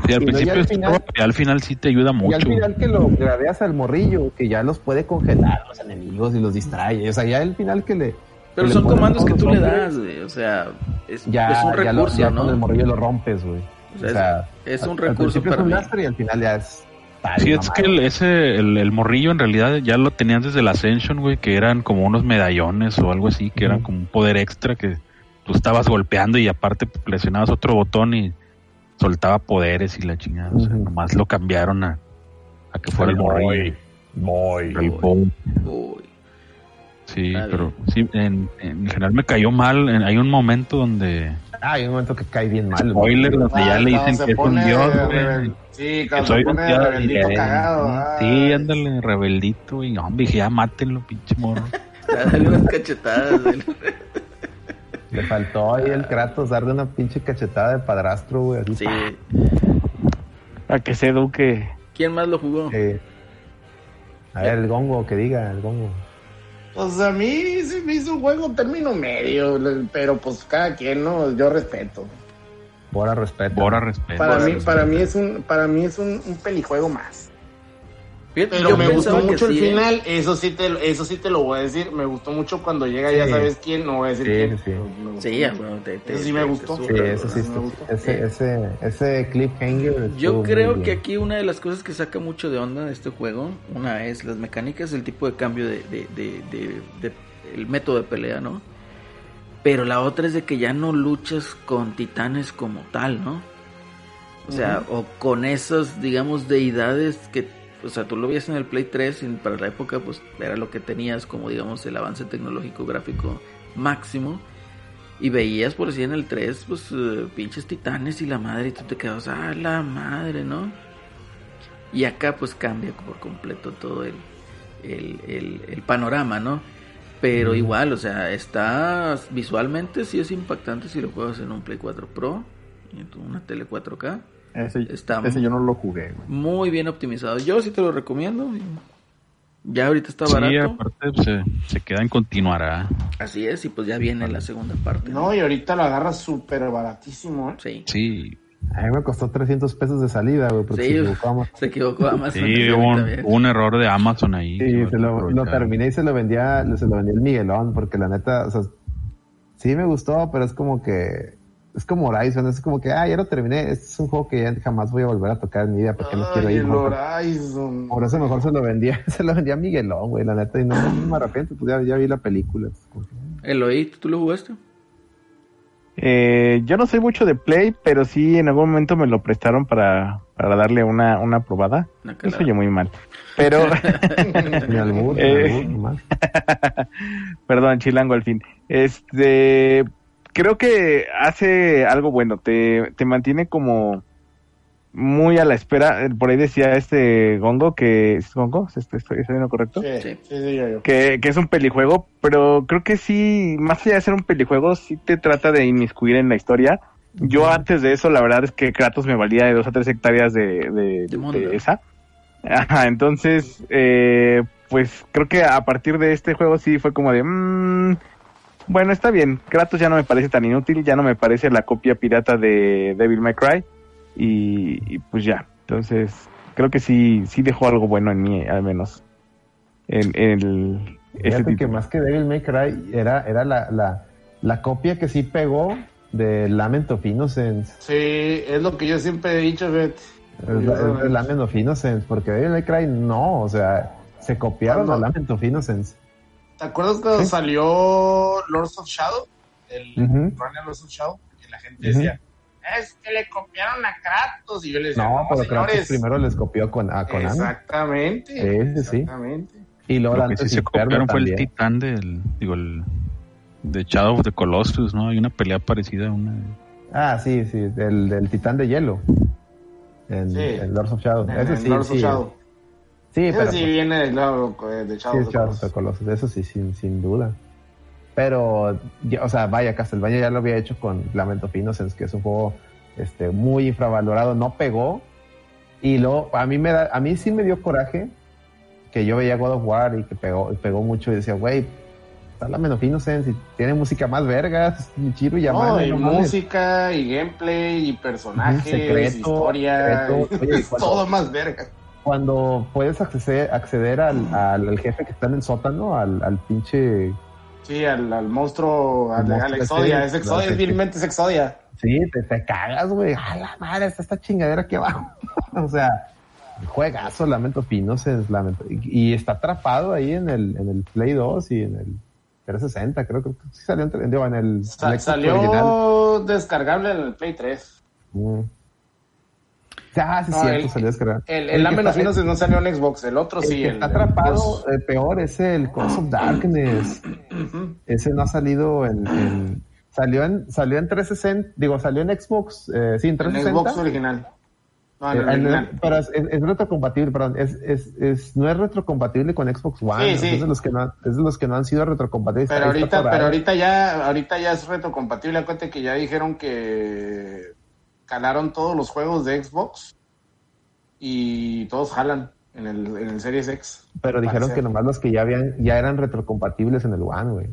Sí, al principio al final- y al final sí te ayuda y al mucho. final que lo gradeas al morrillo, que ya los puede congelar los enemigos y los distrae. O sea, ya al final que le... Pero son comandos que tú le das, güey. O sea, es, Ya, es un ya, lo- recurso, ya ¿no? con el morrillo lo rompes, güey. O sea, es- es un al- recurso Al para es un y al final ya es... Sí, es que el, ese, el, el morrillo en realidad ya lo tenían desde el Ascension, güey, que eran como unos medallones o algo así, que eran como un poder extra que tú estabas golpeando y aparte presionabas otro botón y soltaba poderes y la chingada. O sea, nomás lo cambiaron a, a que fuera el morrillo. Voy. El boom. Uy, Sí, pero sí, en, en general me cayó mal. En- hay un momento donde... Ah, hay un momento que cae bien mal. Spoiler, donde ya Ah, le dicen que es un dios, güey. Sí, Que cuando soy un dios, rebeldito y- cagado. Sí, ay. ándale, rebeldito, güey. No, dije, ya mátenlo, pinche morro. dale unas cachetadas. güey. Le faltó ahí el Kratos darle una pinche cachetada de padrastro, güey. Así. Sí. A que se eduque. ¿Quién más lo jugó? Eh, a ver, el gongo, que diga, el gongo. Pues a mí se me hizo un juego término medio, pero pues cada quien, ¿no? Yo respeto. Bora respeto. Bora respeto. Para mí, para mí es un, para mí es un, un pelijuego más. Fíjate, Pero yo me gustó mucho el sí, ¿eh? final, eso sí te, eso sí te lo voy a decir. Me gustó mucho cuando llega, ya sabes quién, no voy a decir Sí, quién. sí. bueno, te, te- Eso sí me gustó. Sí, eso sí. me está- gustó. Ese, ese, ese cliffhanger. Yo creo que aquí una de las cosas que saca mucho de onda de este juego, una es las mecánicas, el tipo de cambio de, de, de- de- de- el método de pelea, ¿no? Pero la otra es de que ya no luchas con titanes como tal, ¿no? O sea, o con esas, digamos, deidades que, o sea, tú lo veías en el Play 3 y para la época, pues era lo que tenías como, digamos, el avance tecnológico gráfico máximo. Y veías por así en el 3, pues eh, pinches titanes y la madre, y tú te quedas, ah, la madre, ¿no? Y acá pues cambia por completo todo el, el, el- el panorama, ¿no? Pero igual, o sea, está visualmente sí es impactante si lo juegas en un Play 4 Pro, en una tele 4K. Ese, Está- ese yo no lo jugué, güey. Muy bien optimizado. Yo sí te lo recomiendo. Ya ahorita está Sí, barato. aparte pues, se, se queda en continuará. Así es, y pues ya viene la segunda parte. No, y ahorita lo agarras súper baratísimo, ¿eh? Sí. Sí, A mí me costó 300 pesos de salida, güey, porque Sí, se equivocó Amazon. se equivocó Amazon. Sí, hubo un, hubo un error de Amazon ahí. Sí, se lo, lo terminé y se lo vendía, se lo vendía el Miguelón, porque la neta, o sea, sí me gustó, pero es como que, es como Horizon, es como que, ah, ya lo terminé, este es un juego que ya jamás voy a volver a tocar en mi vida, porque no quiero Ay, ir. mejor- Horizon. Por eso mejor se lo vendía, se lo vendía a Miguelón, güey, la neta, y no, no me arrepiento, pues ya, ya vi la película. que- Eloy, ¿tú lo jugaste? Eh, yo no soy mucho de Play, pero sí en algún momento me lo prestaron para, para darle una, una probada. Una Eso calada. yo muy mal. Pero, Ni albur, ni Eh. perdón, chilango al fin. Este, creo que hace algo bueno, te, te mantiene como muy a la espera. Por ahí decía este Gongo que, ¿es Gongo? ¿Estoy, estoy, estoy correcto? Sí, Sí. sí, sí, yo, yo. que, que es un pelijuego, pero creo que sí, más allá de ser un pelijuego, sí te trata de inmiscuir en la historia. Yo antes de eso, la verdad es que Kratos me valía de dos a tres hectáreas de, de, De mundo. de esa. Ajá, entonces, eh, pues creo que a partir de este juego sí fue como de, mm, bueno, está bien, Kratos ya no me parece tan inútil, ya no me parece la copia pirata de Devil May Cry y, y pues ya, entonces creo que sí, sí dejó algo bueno en mí, al menos. En, en el, ese Fíjate que más que Devil May Cry era, era la, la, la copia que sí pegó de Lament of Innocence. Sí, es lo que yo siempre he dicho, Bet. Lament of Innocence, porque Devil May Cry no, o sea, se copiaron No, no. a Lament of Innocence. ¿Te acuerdas cuando Sí. salió Lords of Shadow? El Ujú. Runner Lords of Shadow. Que la gente decía, es que le copiaron a Kratos. Y yo les decía, No, pero Kratos primero les copió con, a Konami. Exactamente. Sí, sí, sí. Exactamente. Y luego Lo que antes sí se copiaron fue el titán del, digo, el de Shadow of the Colossus, ¿no? Hay una pelea parecida a una. Ah, sí, sí, del, del titán de hielo. En, Sí. en Lords of Shadow. En- Eso en sí, Lords of. Shadow. Sí, Eso pero sí pues, viene eh, de sí, Shadow es of the Shadow of the Colossus. Eso sí, sin, sin duda. Pero, ya- o sea, vaya, Castlevania ya lo había hecho con Lament of Innocence, que es un juego este, muy infravalorado, no pegó. Y luego, a mí, me da, a mí sí me dio coraje que yo veía God of War y que pegó, pegó mucho y decía, güey, está Lament of Innocence y tiene música más vergas, Michiru y No, Yamane, y no mames. música, y gameplay, y personajes, secreto, historia, secreto. Oye, es todo más verga. Cuando puedes acceder, acceder al, al, al jefe que está en el sótano, al, al pinche Sí, al, al monstruo, al, monstruo Exodia, ese, es Exodia, es vilmente es Exodia. Sí, te, te cagas, güey. A la madre, está esta chingadera aquí abajo. o sea, juegazo, Lamento Innocence, Lamento. Y, y está atrapado ahí en el, en el Play 2 y en el 360, creo que sí salió en, digo, en el, Sa- salió original. descargable en el Play 3. Mm. Ah, sí, No, cierto, el- salió descargado. El, el está- of Innocence no salió en Xbox, el otro el sí. que el- está el- atrapado, pues, eh, peor, es el Cause of Darkness. Ese no ha salido en, en- salió en salió en 360, digo, salió en Xbox, eh, sí, en en 360. Xbox original. No, en Eh, el en el- original. pero es, es- es retrocompatible, perdón, es, es, es, no es retrocompatible con Xbox One, Sí, sí. Es, de los que no, es de los que no han sido retrocompatibles. Pero ahorita, pero ahorita ya, ahorita ya es retrocompatible. Acuérdate que ya dijeron que calaron todos los juegos de Xbox y todos jalan en el, en el Series X. Pero dijeron que nomás los que ya habían, ya eran retrocompatibles en el One, güey.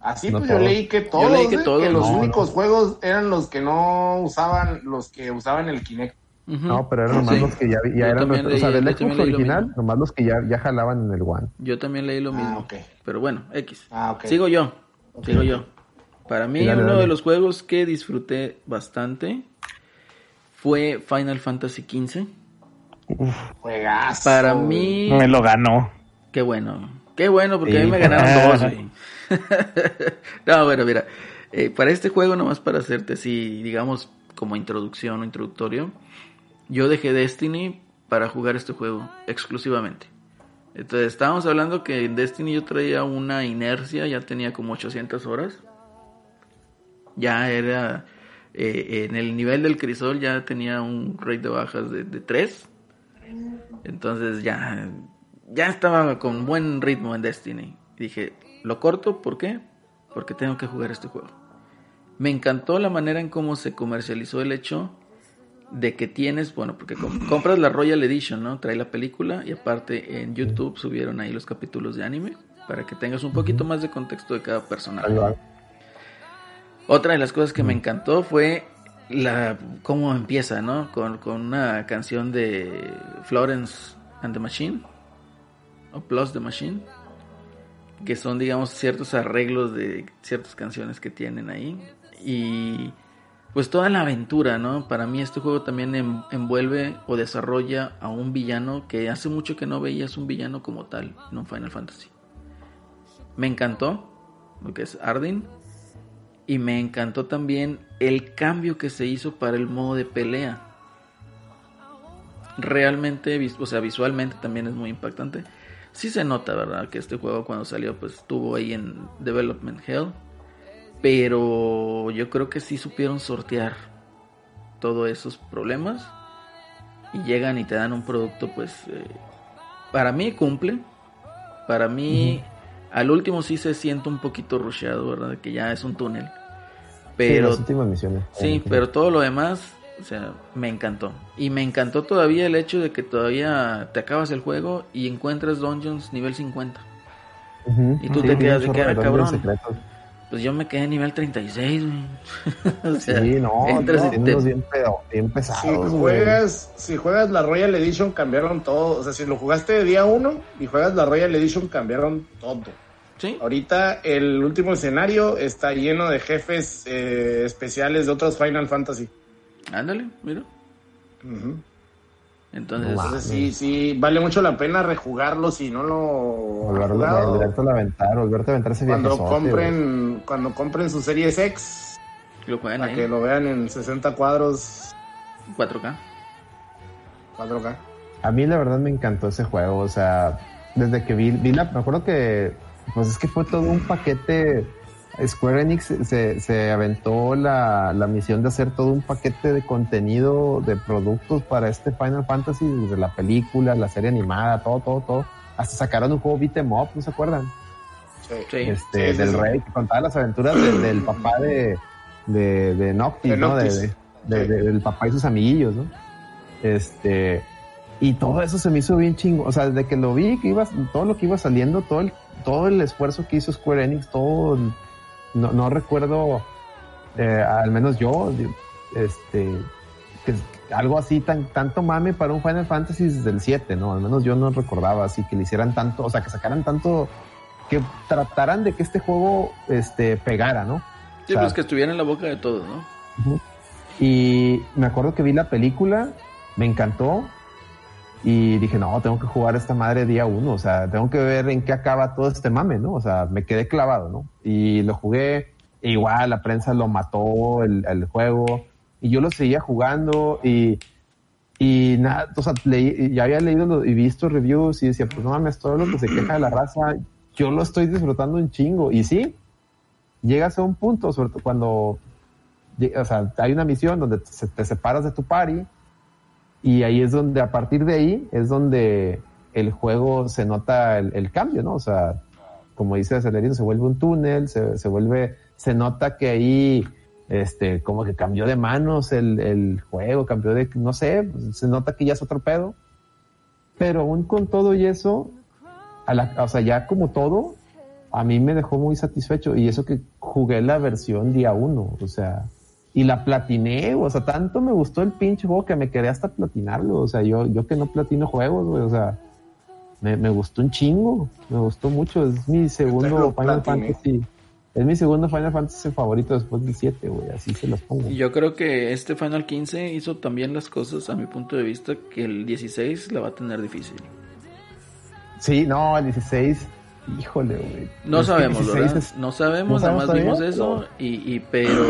Así No pues yo leí que todos, leí que ¿eh? todos, los no, únicos juegos eran los que no usaban, los que usaban el Kinect. No, pero eran nomás Sí. los que ya, ya eran retro- o sea, leí- del Xbox leí original, nomás los que ya, ya jalaban en el One. Yo también leí lo mismo. Ah, ok. Pero bueno, X. Ah, ok. Sigo yo. Sigo yo. Para mí, dale, uno dale. de los juegos que disfruté bastante fue Final Fantasy XV. Juegazo. Para mí, Me lo ganó. qué bueno. Qué bueno, porque a mí me ganaron dos, güey. no, bueno, mira. eh, para este juego, nomás para hacerte así, digamos, como introducción o introductorio, yo dejé Destiny para jugar este juego exclusivamente. Entonces, estábamos hablando que en Destiny yo traía una inercia, ya tenía como 800 horas. Ya era eh, en el nivel del crisol, ya tenía un rate de bajas de, de 3. Entonces ya, ya estaba con buen ritmo en Destiny. Dije, lo corto, ¿por qué? Porque tengo que jugar este juego. Me encantó la manera en cómo se comercializó el hecho de que tienes, bueno, porque com- compras la Royal Edition, ¿no? Trae la película y aparte en YouTube subieron ahí los capítulos de anime para que tengas un poquito más de contexto de cada personaje. Otra de las cosas que me encantó fue la cómo empieza, ¿no? Con, con una canción de Florence and the Machine o Plus the Machine, que son, digamos, ciertos arreglos de ciertas canciones que tienen ahí y pues toda la aventura, ¿no? Para mí este juego también en- envuelve o desarrolla a un villano que hace mucho que no veías un villano como tal en un Final Fantasy. Me encantó lo que es Ardyn y me encantó también el cambio que se hizo para el modo de pelea. Realmente, o sea, visualmente también es muy impactante. Sí se nota, ¿verdad? Que este juego cuando salió pues estuvo ahí en Development Hell. Pero yo creo que sí supieron sortear todos esos problemas. Y llegan y te dan un producto pues... eh, para mí cumple. Para mí al último sí se siente un poquito rusheado, ¿verdad? Que ya es un túnel. Sí, Pero las últimas misiones. Sí, pero todo lo demás, o sea, me encantó. Y me encantó todavía el hecho de que todavía te acabas el juego y encuentras dungeons nivel 50. Ujú. Y tú Sí, te quedas de que, ah, cabrón. secretos. Pues yo me quedé en nivel 36, güey. o sea, Sí, no, entras no, te- bien, pedo- bien pesados, Si güey. juegas, si juegas la Royal Edition, cambiaron todo. O sea, si lo jugaste de día uno y juegas la Royal Edition, cambiaron todo. Sí, Ahorita el último escenario está lleno de jefes eh, especiales de otros Final Fantasy. ándale, mira. Ujú. Entonces, Entonces sí, sí, vale mucho la pena rejugarlo si no lo Volverlo, volverte a aventar, volverte a aventar ese Cuando viajezote, güey. compren, cuando compren su Series X, lo para ahí, que lo vean en 60 cuadros 4K. 4K. A mí la verdad me encantó ese juego, o sea, desde que vi, vi la, me acuerdo que, pues es que fue todo un paquete, Square Enix se, se aventó la, la misión de hacer todo un paquete de contenido, de productos para este Final Fantasy, desde la película, la serie animada, todo, todo, todo, hasta sacaron un juego beat 'em up, ¿no se acuerdan? Sí. Sí. Este, Sí, sí, del sí. rey, que contaba las aventuras del, del papá de, de, de Noctis, De ¿no? De- Noctis. de- de- Sí. de- del papá y sus amiguillos, ¿no? Este, y todo eso se me hizo bien chingo, o sea, desde que lo vi, que iba, todo lo que iba saliendo, todo el, todo el esfuerzo que hizo Square Enix, todo, el- no, no recuerdo, eh, al menos yo, este, que algo así tan, tanto mame para un Final Fantasy desde el 7, ¿no? Al menos yo no recordaba así que le hicieran tanto, o sea, que sacaran tanto, que trataran de que este juego, este, pegara, ¿no? Sí, O sea, pues que estuviera en la boca de todos, ¿no? Y me acuerdo que vi la película, me encantó y dije, no, tengo que jugar esta madre día uno, o sea, tengo que ver en qué acaba todo este mame, ¿no? O sea, me quedé clavado, ¿no? Y lo jugué, e igual la prensa lo mató el, el juego y yo lo seguía jugando y, y nada, o sea, leí, ya había leído lo- y visto reviews y decía, pues no mames, todo lo que se queja de la raza, yo lo estoy disfrutando un chingo y sí, llegas a un punto, sobre todo cuando o sea, hay una misión donde te, te separas de tu party y ahí es donde, a partir de ahí, es donde el juego se nota el, el cambio, ¿no? O sea, como dice Acelerino, se vuelve un túnel, se, se vuelve, se nota que ahí, este, como que cambió de manos el, el juego, cambió de, no sé, se nota que ya es otro pedo. Pero aún con todo y eso, a la, o sea, ya como todo, a mí me dejó muy satisfecho y eso que jugué la versión día uno, o sea, y la platiné, o sea, tanto me gustó el pinche juego que me quedé hasta platinarlo, o sea, yo, yo que no platino juegos, güey, o sea, me, me gustó un chingo, me gustó mucho, es mi segundo Final platiné. Fantasy, es mi segundo Final Fantasy favorito después del 7, güey, así se los pongo. Y yo creo que este Final 15 hizo también las cosas, a mi punto de vista, que el 16 la va a tener difícil. Sí, no, el 16, híjole, güey. No sabemos, 16 ¿verdad? es- No sabemos, ¿No nada más vimos eso, y, y pero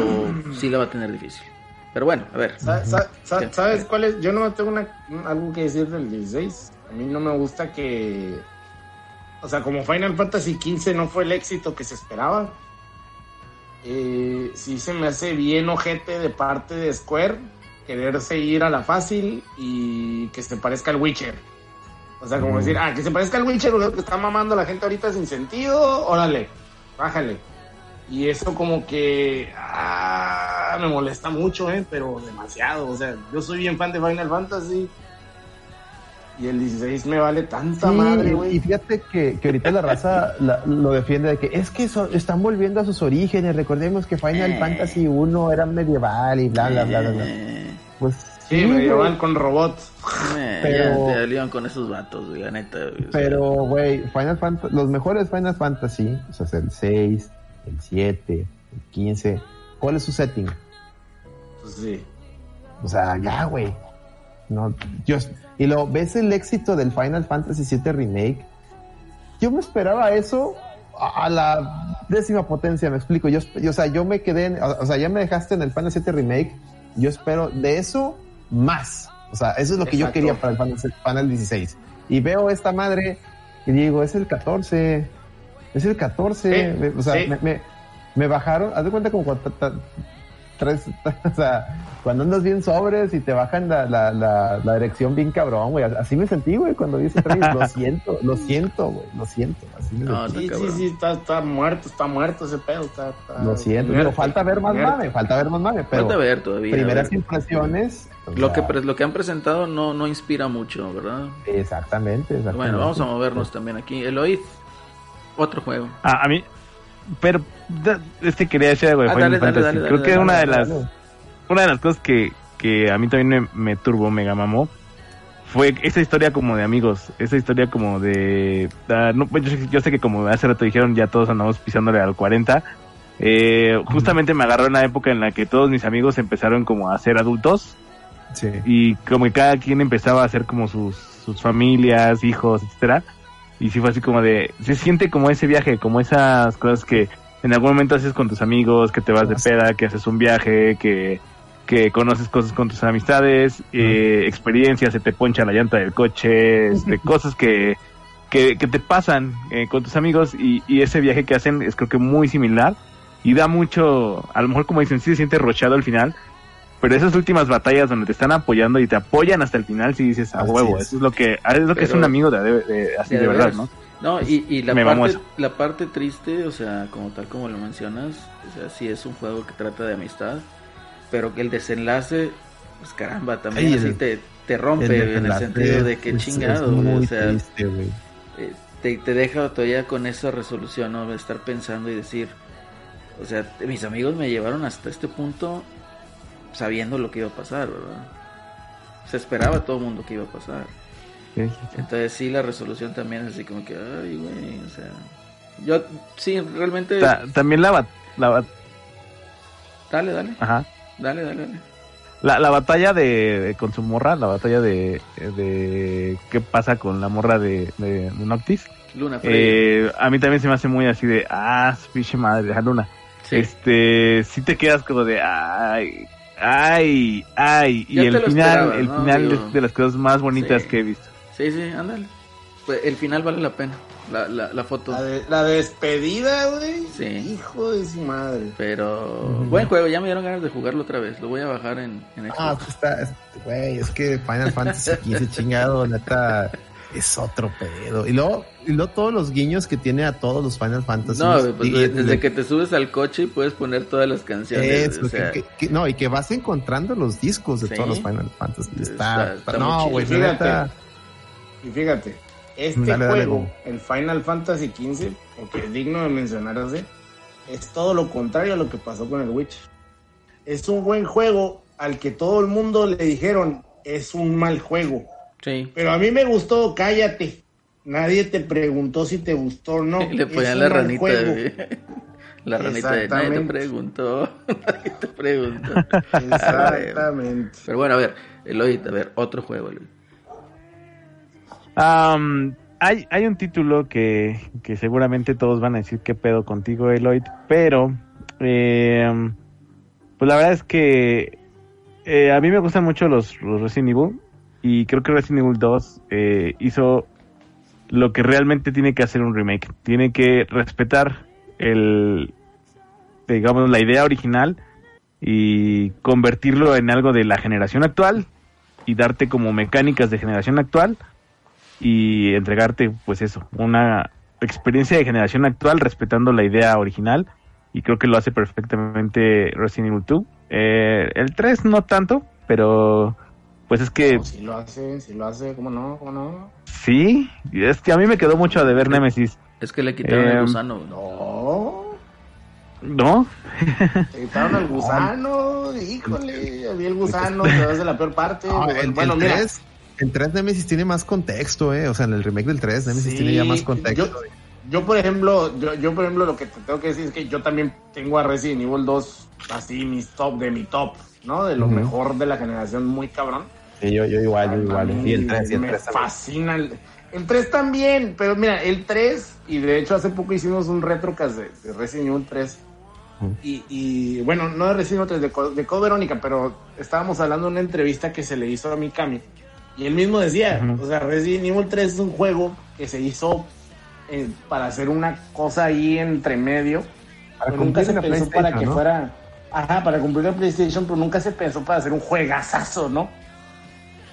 sí la va a tener difícil. Pero bueno, a ver. ¿Sabes cuál es? Yo no tengo una, algo que decir del 16. A mí no me gusta que. O sea, como Final Fantasy XV no fue el éxito que se esperaba. Eh, sí se me hace bien ojete de parte de Square quererse ir a la fácil y que se parezca al Witcher. O sea, como Mm. decir, ah, que se parezca al Witcher, lo que está mamando la gente ahorita sin sentido, órale, bájale. Y eso como que ah, me molesta mucho, ¿eh? pero demasiado. O sea, yo soy bien fan de Final Fantasy. Y el 16 me vale tanta Sí, madre, y güey. fíjate que, que ahorita la raza la- lo defiende de que es que so- están volviendo a sus orígenes. Recordemos que Final Eh. Fantasy 1 era medieval y bla, bla, bla, bla. bla. Eh, Pues Sí, sí, me güey, llevan con robots. eh, Pero- Ya te lían con esos vatos, güey, la neta. güey, o sea, Pero, güey, Final Fantasy, los mejores Final Fantasy, o sea, es el 6, el 7, el 15. ¿Cuál es su setting? Pues sí. O sea, ya, güey. No, yo, y lo ves el éxito del Final Fantasy 7 Remake. Yo me esperaba eso a, a la décima potencia, me explico. Yo, yo, o sea, yo me quedé, en- o, o sea, ya me dejaste en el Final 7 Remake. Yo espero de eso más. O sea, eso es lo que yo Exacto. quería para el Final, Final 16. Y veo esta madre y digo, es el 14. Es el 14. Sí, o sea, sí. me, me, me bajaron, haz de cuenta como tres, o sea, cuando andas bien sobres y te bajan la, la, la, la dirección bien cabrón, güey. Así me sentí, güey, cuando vi ese trailer. Lo siento, lo siento, güey, lo siento. Así me No, sentí. Sí, sí, cabrón. sí, está, está muerto, está muerto ese pedo. Está, está Lo siento. Digo, falta ver más mame, falta ver más mame, pero Falta ver todavía. primeras ver. impresiones. Lo que, sea, pre- lo que han presentado no, no inspira mucho, ¿verdad? Exactamente, exactamente. Bueno, vamos a movernos también aquí. Eloid, otro juego. Ah, a mí, pero da- es que quería decir algo de Ah, Final dale, Fantasy. dale, Creo que una de las una de las cosas que, que a mí también me, me turbo, mega mamó, fue esa historia como de amigos, esa historia como de... ah, no, yo, sé- yo sé que como hace rato dijeron, ya todos andamos pisándole al 40. Eh, justamente me agarró en la época en la que todos mis amigos empezaron como a ser adultos Sí. y como que cada quien empezaba a hacer como sus, sus familias, hijos, etcétera. Y sí fue así como de, se siente como ese viaje, como esas cosas que en algún momento haces con tus amigos, que te vas de peda, que haces un viaje, que, que conoces cosas con tus amistades, eh, experiencias, se te poncha la llanta del coche, este, cosas que, que, que te pasan eh, con tus amigos y, y ese viaje que hacen es creo que muy similar y da mucho, a lo mejor como dicen, sí se siente rochado al final, pero esas últimas batallas donde te están apoyando y te apoyan hasta el final, sí dices a huevo, es. eso es lo que, es lo que es un amigo de, de- de- así de, de verdad. ¿no? No, y, y la, parte, la parte triste, o sea, como tal como lo mencionas, o sea, sí es un juego que trata de amistad, pero que el desenlace, pues caramba, también Ay, así el- te, te rompe El en el sentido de que es- chingado, es güey, muy o sea, triste, güey. eh, te, te deja todavía con esa resolución, ¿no? De estar pensando y decir, o sea, mis amigos me llevaron hasta este punto sabiendo lo que iba a pasar, ¿verdad? Se esperaba todo el mundo que iba a pasar. Entonces sí, la resolución también es así como que, ay, güey, o sea... Yo, sí, realmente... Ta- también la, bat- la, bat- Dale, dale, ajá. dale, dale, dale. La, la batalla de, de- con su morra, la batalla de, de qué pasa con la morra de, de Noctis, Luna eh, a mí también se me hace muy así de, ah, pinche madre, a Luna. Sí. Este, sí te quedas como de, ay, ay, ay, y Ya el final, el ¿no? final Digo, es de las cosas más bonitas sí. que he visto. Sí, sí, ándale. Pues el final vale la pena, la, la, la foto. La, de- la despedida, güey. Sí. Hijo de su madre. Pero buen juego, ya me dieron ganas de jugarlo otra vez. Lo voy a bajar en, en Xbox. Ah, pues está, es- güey, es que Final Fantasy XV chingado, neta, es otro pedo. Y luego, y luego todos los guiños que tiene a todos los Final Fantasy. no, pues, Y- desde le- que te subes al coche y puedes poner todas las canciones. Eso, o sea, que- que- no, y que vas encontrando los discos de Sí. todos los Final Fantasy. Está, Está- está no, güey, Fíjate. Y fíjate, este Dale, juego, el Final Fantasy XV, porque es digno de mencionarse, es todo lo contrario a lo que pasó con el Witcher. Es un buen juego al que todo el mundo le dijeron es un mal juego. sí. Pero a mí me gustó, cállate. Nadie te preguntó si te gustó o no. Le Es ponían un la ranita. juego. güey. La ranita de nadie te preguntó. Nadie te preguntó. Exactamente. Pero bueno, a ver, Eloy, a ver, otro juego, Eloy. Hay, hay un título que, seguramente todos van a decir qué pedo contigo, Eloyd, pero eh, pues la verdad es que eh, a mí me gustan mucho los, los Resident Evil y creo que Resident Evil 2 eh, hizo lo que realmente tiene que hacer un remake. Tiene que respetar el, digamos, la idea original y convertirlo en algo de la generación actual y darte como mecánicas de generación actual y entregarte, pues eso, una experiencia de generación actual respetando la idea original y creo que lo hace perfectamente Resident Evil 2. Eh, el 3 no tanto, pero Pues es que No, sí lo hace, sí lo hace, ¿cómo no? ¿Cómo no? sí, es que a mí me quedó mucho de ver Nemesis. Es que le quitaron el Em, gusano. No, ¿No? te quitaron al gusano, híjole, había el gusano, pero es de la peor parte. No, el, bueno, el mira, 3, el 3 Nemesis tiene más contexto, eh. O sea, en el remake del 3, Nemesis Sí, tiene ya más contexto. Yo, yo, por ejemplo, yo, yo, por ejemplo, lo que te tengo que decir es que yo también tengo a Resident Evil 2 así mis top de mi top, ¿no? De lo Ujú. mejor de la generación, muy cabrón. Sí, yo, yo igual, yo igual. Y el 3, y el me 3 también. fascina. El, el 3 también, pero mira, el 3, y de hecho hace poco hicimos un retrocast de, de Resident Evil 3. Ujú. Y, y, bueno, no de Resident Evil 3, de, de Code Verónica, pero estábamos hablando de una entrevista que se le hizo a Mikami. Y él mismo decía, o sea, Resident Evil 3 es un juego que se hizo eh, para hacer una cosa ahí entre medio. Para pero nunca se pensó para que ¿no? fuera. Ajá, para cumplir la PlayStation, pero nunca se pensó para hacer un juegazazo, ¿no?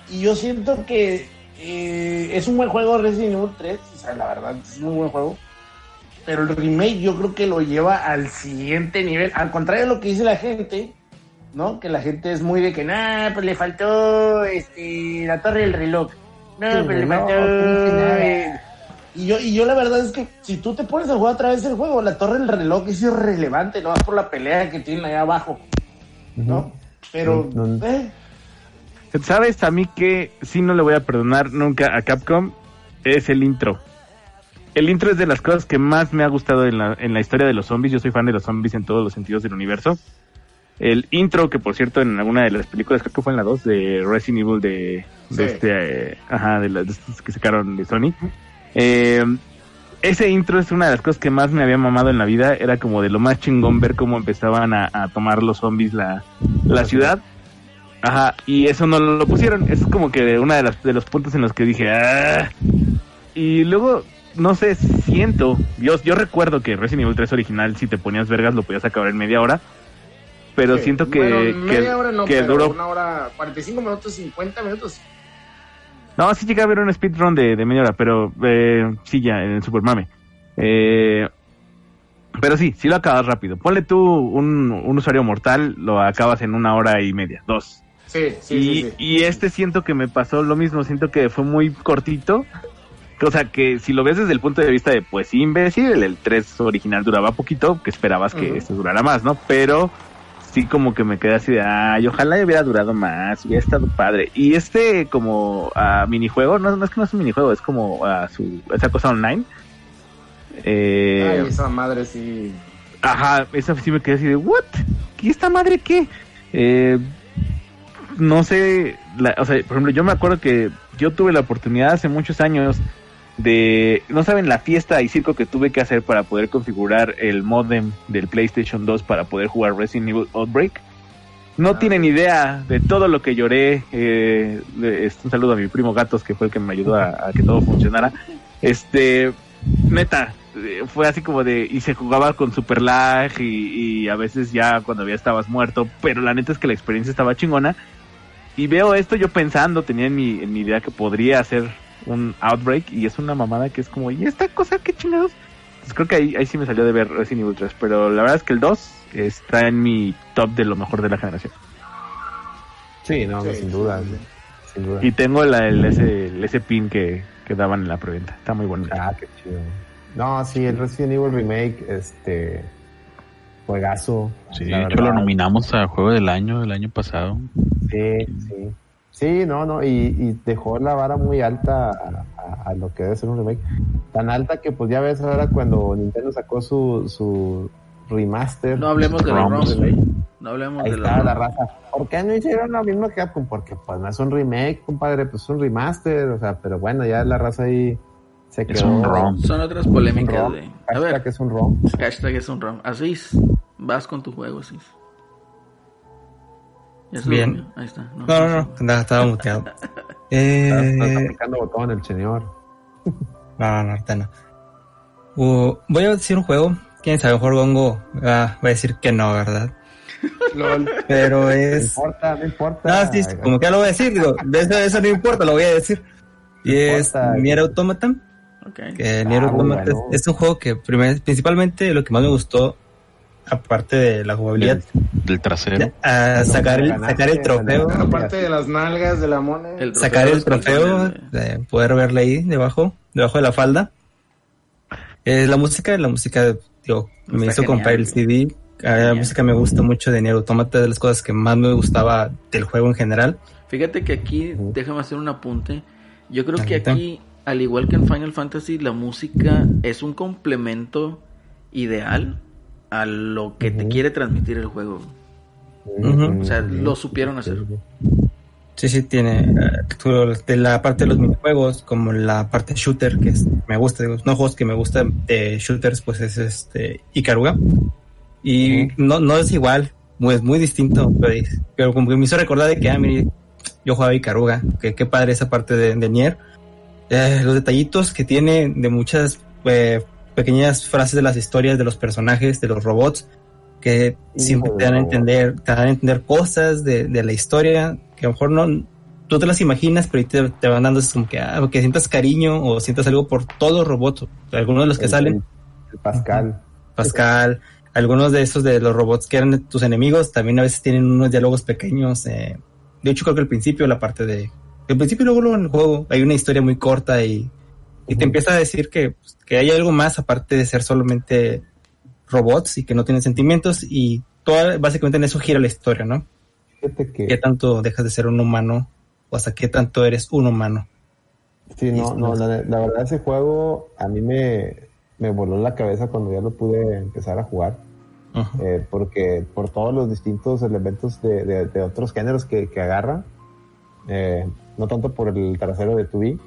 Y yo siento que eh, es un buen juego Resident Evil 3, o sea, la verdad es un buen juego. Pero el remake yo creo que lo lleva al siguiente nivel. Al contrario de lo que dice la gente, ¿no? Que la gente es muy de que, nah, pues le faltó este, la torre del reloj. No, pero le no, faltó. no nada. Y yo, y yo la verdad es que si tú te pones a jugar otra vez el juego, la torre del reloj es irrelevante, no vas por la pelea que tienen allá abajo, ¿no? Pero, No, no. eh, ¿Sabes a mí que sí no le voy a perdonar nunca a Capcom? Es el intro. El intro es de las cosas que más me ha gustado en la, en la historia de los zombies. Yo soy fan de los zombies en todos los sentidos del universo. El intro, que por cierto en alguna de las películas, creo que fue en la 2 de Resident Evil de, este, eh, ajá, de las que sacaron de Sony. Eh, ese intro es una de las cosas que más me había mamado en la vida. Era como de lo más chingón ver cómo empezaban a, a tomar los zombies la, la ciudad. Ajá, y eso no lo pusieron. Eso es como que una de, las, de los puntos en los que dije, "Ah". Y luego, no sé, siento, yo, yo recuerdo que Resident Evil 3 original, si te ponías vergas, lo podías acabar en media hora. Pero sí. siento que, Bueno, que, media hora no, que pero duró. una hora, 45 minutos, 50 minutos. No, sí llegué a ver un speedrun de, de media hora, pero eh, sí, ya, en el Super Mame. Eh, pero sí, sí lo acabas rápido. Ponle tú un, un usuario mortal, lo acabas en una hora y media, dos. Sí, sí, y, sí, sí. y este siento que me pasó lo mismo, siento que fue muy cortito. O sea, que si lo ves desde el punto de vista de, pues imbécil, el, el 3 original duraba poquito, que esperabas que Ujú. este durara más, ¿no? Pero sí como que me quedé así de, ay, ojalá hubiera durado más, hubiera estado padre. Y este como ah, minijuego, no, no es que no es un minijuego, es como ah, su, esa cosa online. Eh, Ay, esa madre sí. Ajá, esa sí me quedé así de, ¿what? ¿Qué esta madre qué? Eh, no sé, la- o sea, por ejemplo, yo me acuerdo que yo tuve la oportunidad hace muchos años de, no saben la fiesta y circo que tuve que hacer para poder configurar el modem del PlayStation 2 para poder jugar Resident Evil Outbreak. No Ah. tienen idea de todo lo que lloré. Eh, este, un saludo a mi primo Gatos, que fue el que me ayudó a, a que todo funcionara. Este, neta, eh, fue así como de, y se jugaba con super lag y, y a veces ya cuando ya estabas muerto, pero la neta es que la experiencia estaba chingona. Y veo esto yo pensando, tenía en mi, en mi idea que podría hacer un Outbreak y es una mamada que es como, ¿y esta cosa qué chingados? Pues creo que ahí, ahí sí me salió de ver Resident Evil 3, pero la verdad es que el 2 está en mi top de lo mejor de la generación. Sí, no, Sí, sin duda. sí, sí. Sin duda. Y tengo la, el, ese, el- ese pin que, que daban en la preventa, está muy bonito. Ah, qué chido. No, sí, el Resident Evil Remake, este. Juegazo. Sí, de hecho lo nominamos a Juego del Año el año pasado. Sí, sí. Sí, no, no, y, y dejó la vara muy alta a, a- a lo que debe ser un remake. Tan alta que, pues ya ves ahora cuando Nintendo sacó su, su remaster. No hablemos de los ROMs. ROMs. No hablemos Ahí de los la raza. ¿Por qué no hicieron lo mismo que Capcom? Porque pues no es un remake, compadre, pues es un remaster, o sea, pero bueno, ya la raza ahí se quedó. Es un ROM. Son otras polémicas de... A Hashtag ver, es un ROM. hashtag es un ROM. Asís, vas con tu juego, Asís. Ya se Bien. Ahí está. No, no, no, andaba- estaba muteado. Está, está Eh, aplicando botón el señor. no, no, ahorita no. Uh, voy a decir un juego. Quién sabe, mejor Gongo va, va a decir que no, ¿verdad? LOL. Pero No es. importa, no importa. No, sí, sí, como que ya lo voy a decir, digo, de eso, eso no importa, lo voy a decir. Y No es importa. Nier Automata. Ok. Que Nier Ah, Automata bueno. es, es un juego que primer- principalmente lo que más me gustó aparte de la jugabilidad, Del trasero. a sacar el, ganaste, sacar el trofeo. Aparte de las nalgas de la mona. El sacar el trofeo, poder verle ahí debajo, debajo de la falda. Eh, la música, la música, digo, me Está hizo comprar el CD. Ah, La música me gusta mucho de Nier Automata, de las cosas que más me gustaba del juego en general. Fíjate que aquí, déjame hacer un apunte. Yo creo que aquí, al igual que en Final Fantasy, la música es un complemento ideal a lo que te Ujú. quiere transmitir el juego. Ujú. O sea, lo supieron hacer. Sí, sí, tiene tú, de la parte de los minijuegos, como la parte shooter, que es, me gusta, digo, no juegos que me gustan de shooters, pues es este Ikaruga. Y no, no es igual, es muy distinto, pero, pero como que me hizo recordar de que, ah, mire, yo jugaba Ikaruga, que qué padre esa parte de, de Nier. Eh, los detallitos que tiene de muchas eh, pequeñas frases de las historias de los personajes, de los robots, que siempre te dan a entender, te dan a entender cosas de, de la historia que a lo mejor no, tú te las imaginas, pero te, te van dando es como que, ah, que sientas cariño o sientas algo por todos los robots, algunos de los que El- salen, el- el Pascal. Pascal, algunos de esos de los robots que eran tus enemigos, también a veces tienen unos diálogos pequeños, eh, de hecho creo que al principio la parte de, al principio y luego, luego en el juego hay una historia muy corta y, y te empieza a decir que, pues, que hay algo más aparte de ser solamente robots y que no tienen sentimientos y toda, básicamente en eso gira la historia, ¿no? Fíjate que ¿Qué tanto dejas de ser un humano o hasta qué tanto eres un humano? Sí, no, no, la, la verdad ese juego a mí me, me voló la cabeza cuando ya lo pude empezar a jugar, eh, porque por todos los distintos elementos de, de- de otros géneros que, que agarra, eh, no tanto por el trasero de Tubi.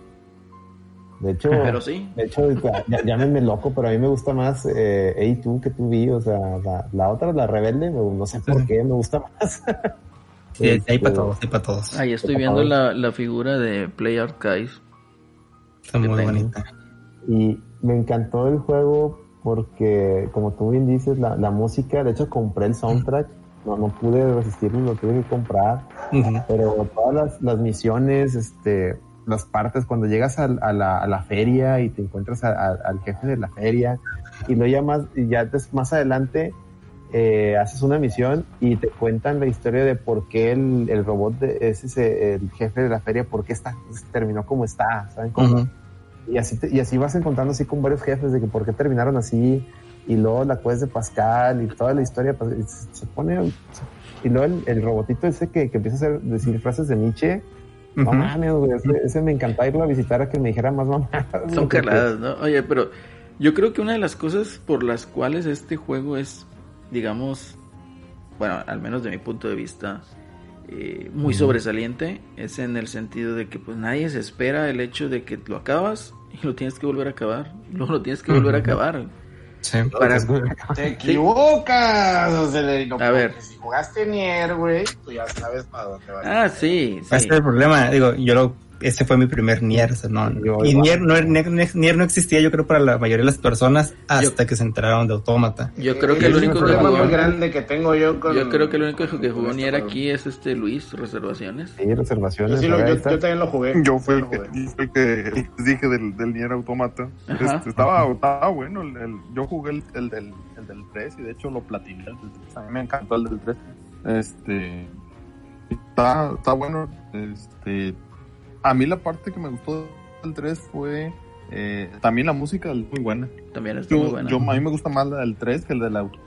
De hecho, Pero sí. de hecho, ya, llámenme loco, pero a mí me gusta más eh, A2 que Tubi, o sea, la, la otra, la rebelde, no sé por qué, me gusta más. Sí, hay Este, para todos, hay para todos. Ahí estoy viendo la, la figura de Play Archives. Está muy bonita. Y me encantó el juego porque, como tú bien dices, la, la música, de hecho compré el soundtrack, no, no pude resistirlo, lo tuve que comprar, pero todas las, las misiones, este, las partes, cuando llegas al- a, la, a la feria y te encuentras a- a- al jefe de la feria, y luego ya más, y ya des- más adelante eh, haces una misión y te cuentan la historia de por qué el, el robot de, es ese, el jefe de la feria, por qué está, terminó como está, ¿saben cómo? Ujú. Y así, te- y así vas encontrando así con varios jefes de que por qué terminaron así, y luego la quest de Pascal y toda la historia, pues, se pone, y luego el, el robotito ese que, que empieza a hacer, decir frases de Nietzsche, no Ujú. mames, güey, ese, ese me encantaba irlo a visitar a que me dijera más mamás. Son caladas, ¿no? Oye, pero yo creo que una de las cosas por las cuales este juego es, digamos, bueno, al menos de mi punto de vista, eh, muy sobresaliente, es en el sentido de que pues nadie se espera el hecho de que lo acabas y lo tienes que volver a acabar, luego lo tienes que volver a acabar. Sí. Para, Te equivocas. o sea, le- no, A ver. porque Si jugaste Nier, güey, tú ya sabes para dónde vas. ah, sí, Ese sí. es el problema. Digo, yo lo, ese fue mi primer Nier. o sea, no, Yo y. Nier no, Nier, Nier no existía, yo creo, para la mayoría de las personas hasta que se enteraron de Autómata. Yo creo que el único que problema jugó, muy grande que tengo yo con. yo creo que el único que jugó con ni este era juego. aquí es este Luis Reservaciones. Sí, reservaciones. Yo, sí lo- ahí yo- está. yo también lo jugué. Yo fui el lo que, el dije del, del Nier Automata. Ajá. Este, estaba, estaba bueno. El, el- yo jugué el, el del, el del 3 y de hecho lo platiné. el del 3. A mí me encantó el del 3. Este. Está, está bueno. Este. A mí la parte que me gustó del 3 fue. eh, también la música es muy buena. También está muy buena. yo- a mí me gusta más la del 3 que el del auto.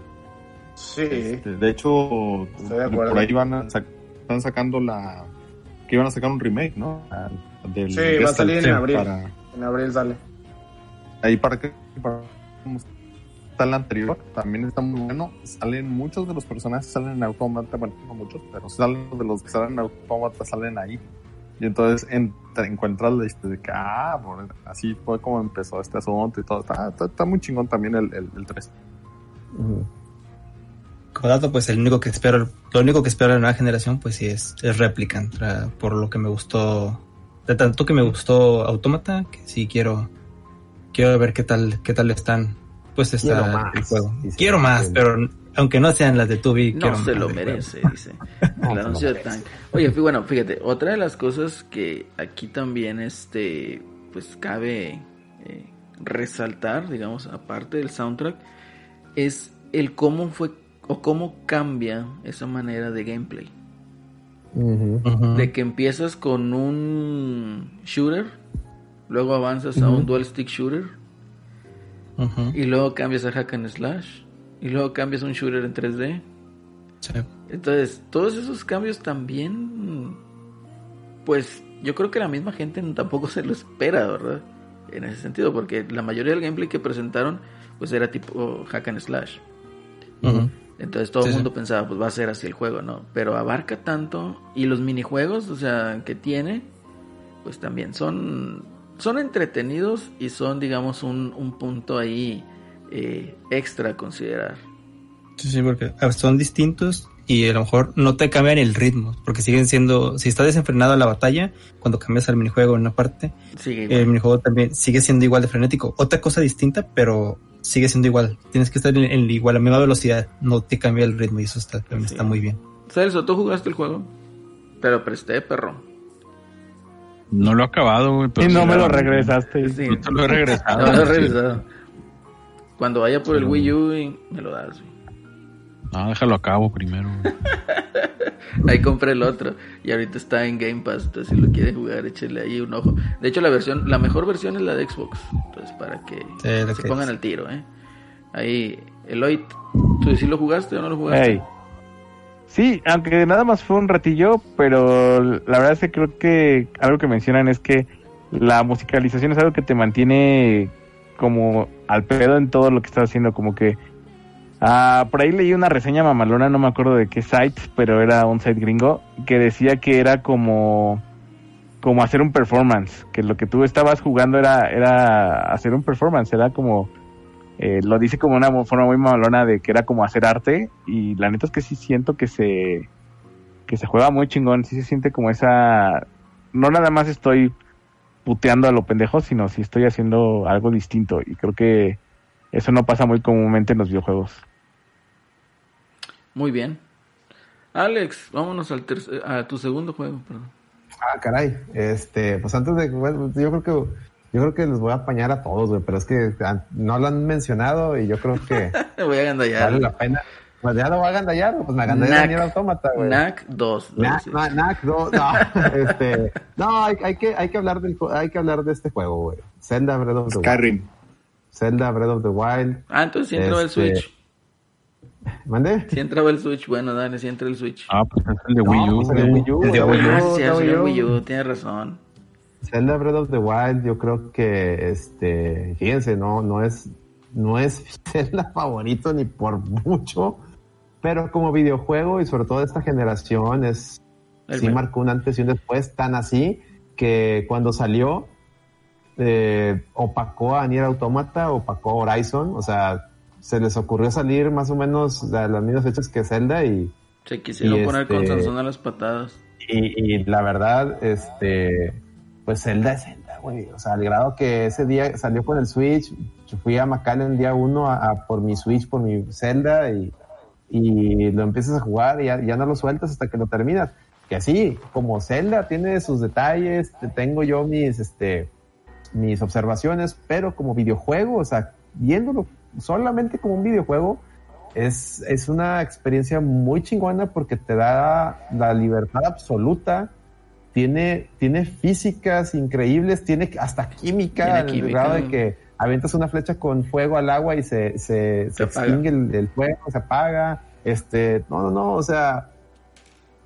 Sí. Este, de hecho, Estoy de acuerdo. por ahí van a sac- están sacando la. que iban a sacar un remake, ¿no? Del Sí, va a salir en abril. para- En abril sale. ahí para que para está el anterior también está muy bueno salen muchos de los personajes salen en Automata bueno no muchos pero salen de los que salen en Automata salen ahí y entonces en- te encuentras la historia de que ah por- así fue como empezó este asunto y todo está, está, está muy chingón también el, el, el 3 Ujú. Como dato, pues el único que espero, lo único que espero de la nueva generación, pues sí es, es Replicant, por lo que me gustó, de tanto que me gustó Automata, que sí quiero, quiero ver qué tal, qué tal están, pues está Quiero más, el juego. Quiero más, pero aunque no sean las de Tubi, No quiero se lo merece, dice. El anuncio de Tank. Oye, bueno, fíjate, otra de las cosas que aquí también, este, pues cabe eh, resaltar, digamos, aparte del soundtrack, es el cómo fue o cómo cambia esa manera de gameplay. De que empiezas con un shooter, luego avanzas a un dual stick shooter, y luego cambias a hack and slash, y luego cambias un shooter en 3D. Sí. Entonces, todos esos cambios también, pues yo creo que la misma gente tampoco se lo espera, ¿verdad? En ese sentido, porque la mayoría del gameplay que presentaron, pues era tipo hack and slash. Entonces todo Sí, el sí. mundo pensaba, pues va a ser así el juego, ¿no? Pero abarca tanto y los minijuegos, o sea, que tiene, pues también son, son entretenidos y son, digamos, un, un punto ahí eh, extra a considerar. Sí, sí, porque son distintos y a lo mejor no te cambian el ritmo, porque siguen siendo, si está desenfrenada la batalla, cuando cambias al minijuego en una parte, Sigue el minijuego también sigue siendo igual de frenético. Otra cosa distinta, pero sigue siendo igual. Tienes que estar en, en igual, a la misma velocidad, no te cambia el ritmo y eso está, también Sí. está muy bien. Celso, ¿tú jugaste el juego? Te lo presté, perro. No lo he acabado, güey. Y no me lo regresaste. Sí. No te lo he regresado. No, lo he regresado. Cuando vaya por el Wii U, y me lo das. güey. No, déjalo a cabo primero. Ahí compré el otro y ahorita está en Game Pass, entonces si lo quieren jugar, échenle ahí un ojo. De hecho, la versión, la mejor versión es la de Xbox, entonces para que Sí, se que pongan al tiro, ¿eh? Ahí, Eloy, ¿tú sí lo jugaste o no lo jugaste? Sí, aunque nada más fue un ratillo, pero la verdad es que creo que algo que mencionan es que la musicalización es algo que te mantiene como al pedo en todo lo que estás haciendo, como que ah, por ahí leí una reseña mamalona, no me acuerdo de qué site, pero era un site gringo que decía que era como como hacer un performance, que lo que tú estabas jugando era era hacer un performance, era como eh, lo dice como una forma muy malona de que era como hacer arte y la neta es que sí siento que se que se juega muy chingón, sí se siente como esa no nada más estoy puteando a lo pendejo, sino si estoy haciendo algo distinto y creo que eso no pasa muy comúnmente en los videojuegos. Muy bien. Alex, vámonos al a tu segundo juego, perdón. Ah, caray. Este, pues antes de, bueno, yo creo que, yo creo que les voy a apañar a todos, güey, pero es que no lo han mencionado y yo creo que voy a vale la pena. Pues ya lo voy a agandallar, pues me agandallé. Daniel Autómata, güey. NAC 2. Knack, no, Knack, no, no, este, no, hay, hay que, hay que hablar del, hay que hablar de este juego, güey. Zelda Breath of the Wild. Skyrim. Zelda Breath of the Wild. Ah, entonces sí entraba el Este, Switch. ¿Mande? Sí entraba el Switch. Bueno, dale, sí entra el Switch. Ah, pues es el de Wii No, U. pues el de güey. Wii U, El de el Wii U. Ah, el Wii tienes razón. Zelda Breath of the Wild, yo creo que, este, fíjense, no, no es, no es Zelda favorito ni por mucho, pero como videojuego y sobre todo de esta generación es, El sí mejor. marcó un antes y un después tan así que cuando salió eh, opacó a Nier Automata, opacó a Horizon, o sea, se les ocurrió salir más o menos a las mismas fechas que Zelda y, Se quisieron Y poner con este- Sansón a las patadas. y, y la verdad, este, pues Zelda es Zelda, güey. O sea, al grado que ese día salió con el Switch, yo fui a McAllen el día uno a, a por mi Switch, por mi Zelda y, y lo empiezas a jugar y ya, ya no lo sueltas hasta que lo terminas. Que sí, como Zelda tiene sus detalles, te- tengo yo mis, este, mis observaciones, pero como videojuego, o sea, viéndolo solamente como un videojuego, es, es una experiencia muy chingona porque te da la libertad absoluta. Tiene, tiene físicas increíbles, tiene hasta química, Tiene química. grado de que avientas una flecha con fuego al agua y se, se, se, Se apaga. extingue el, el fuego, se apaga. Este, no, no, no, o sea,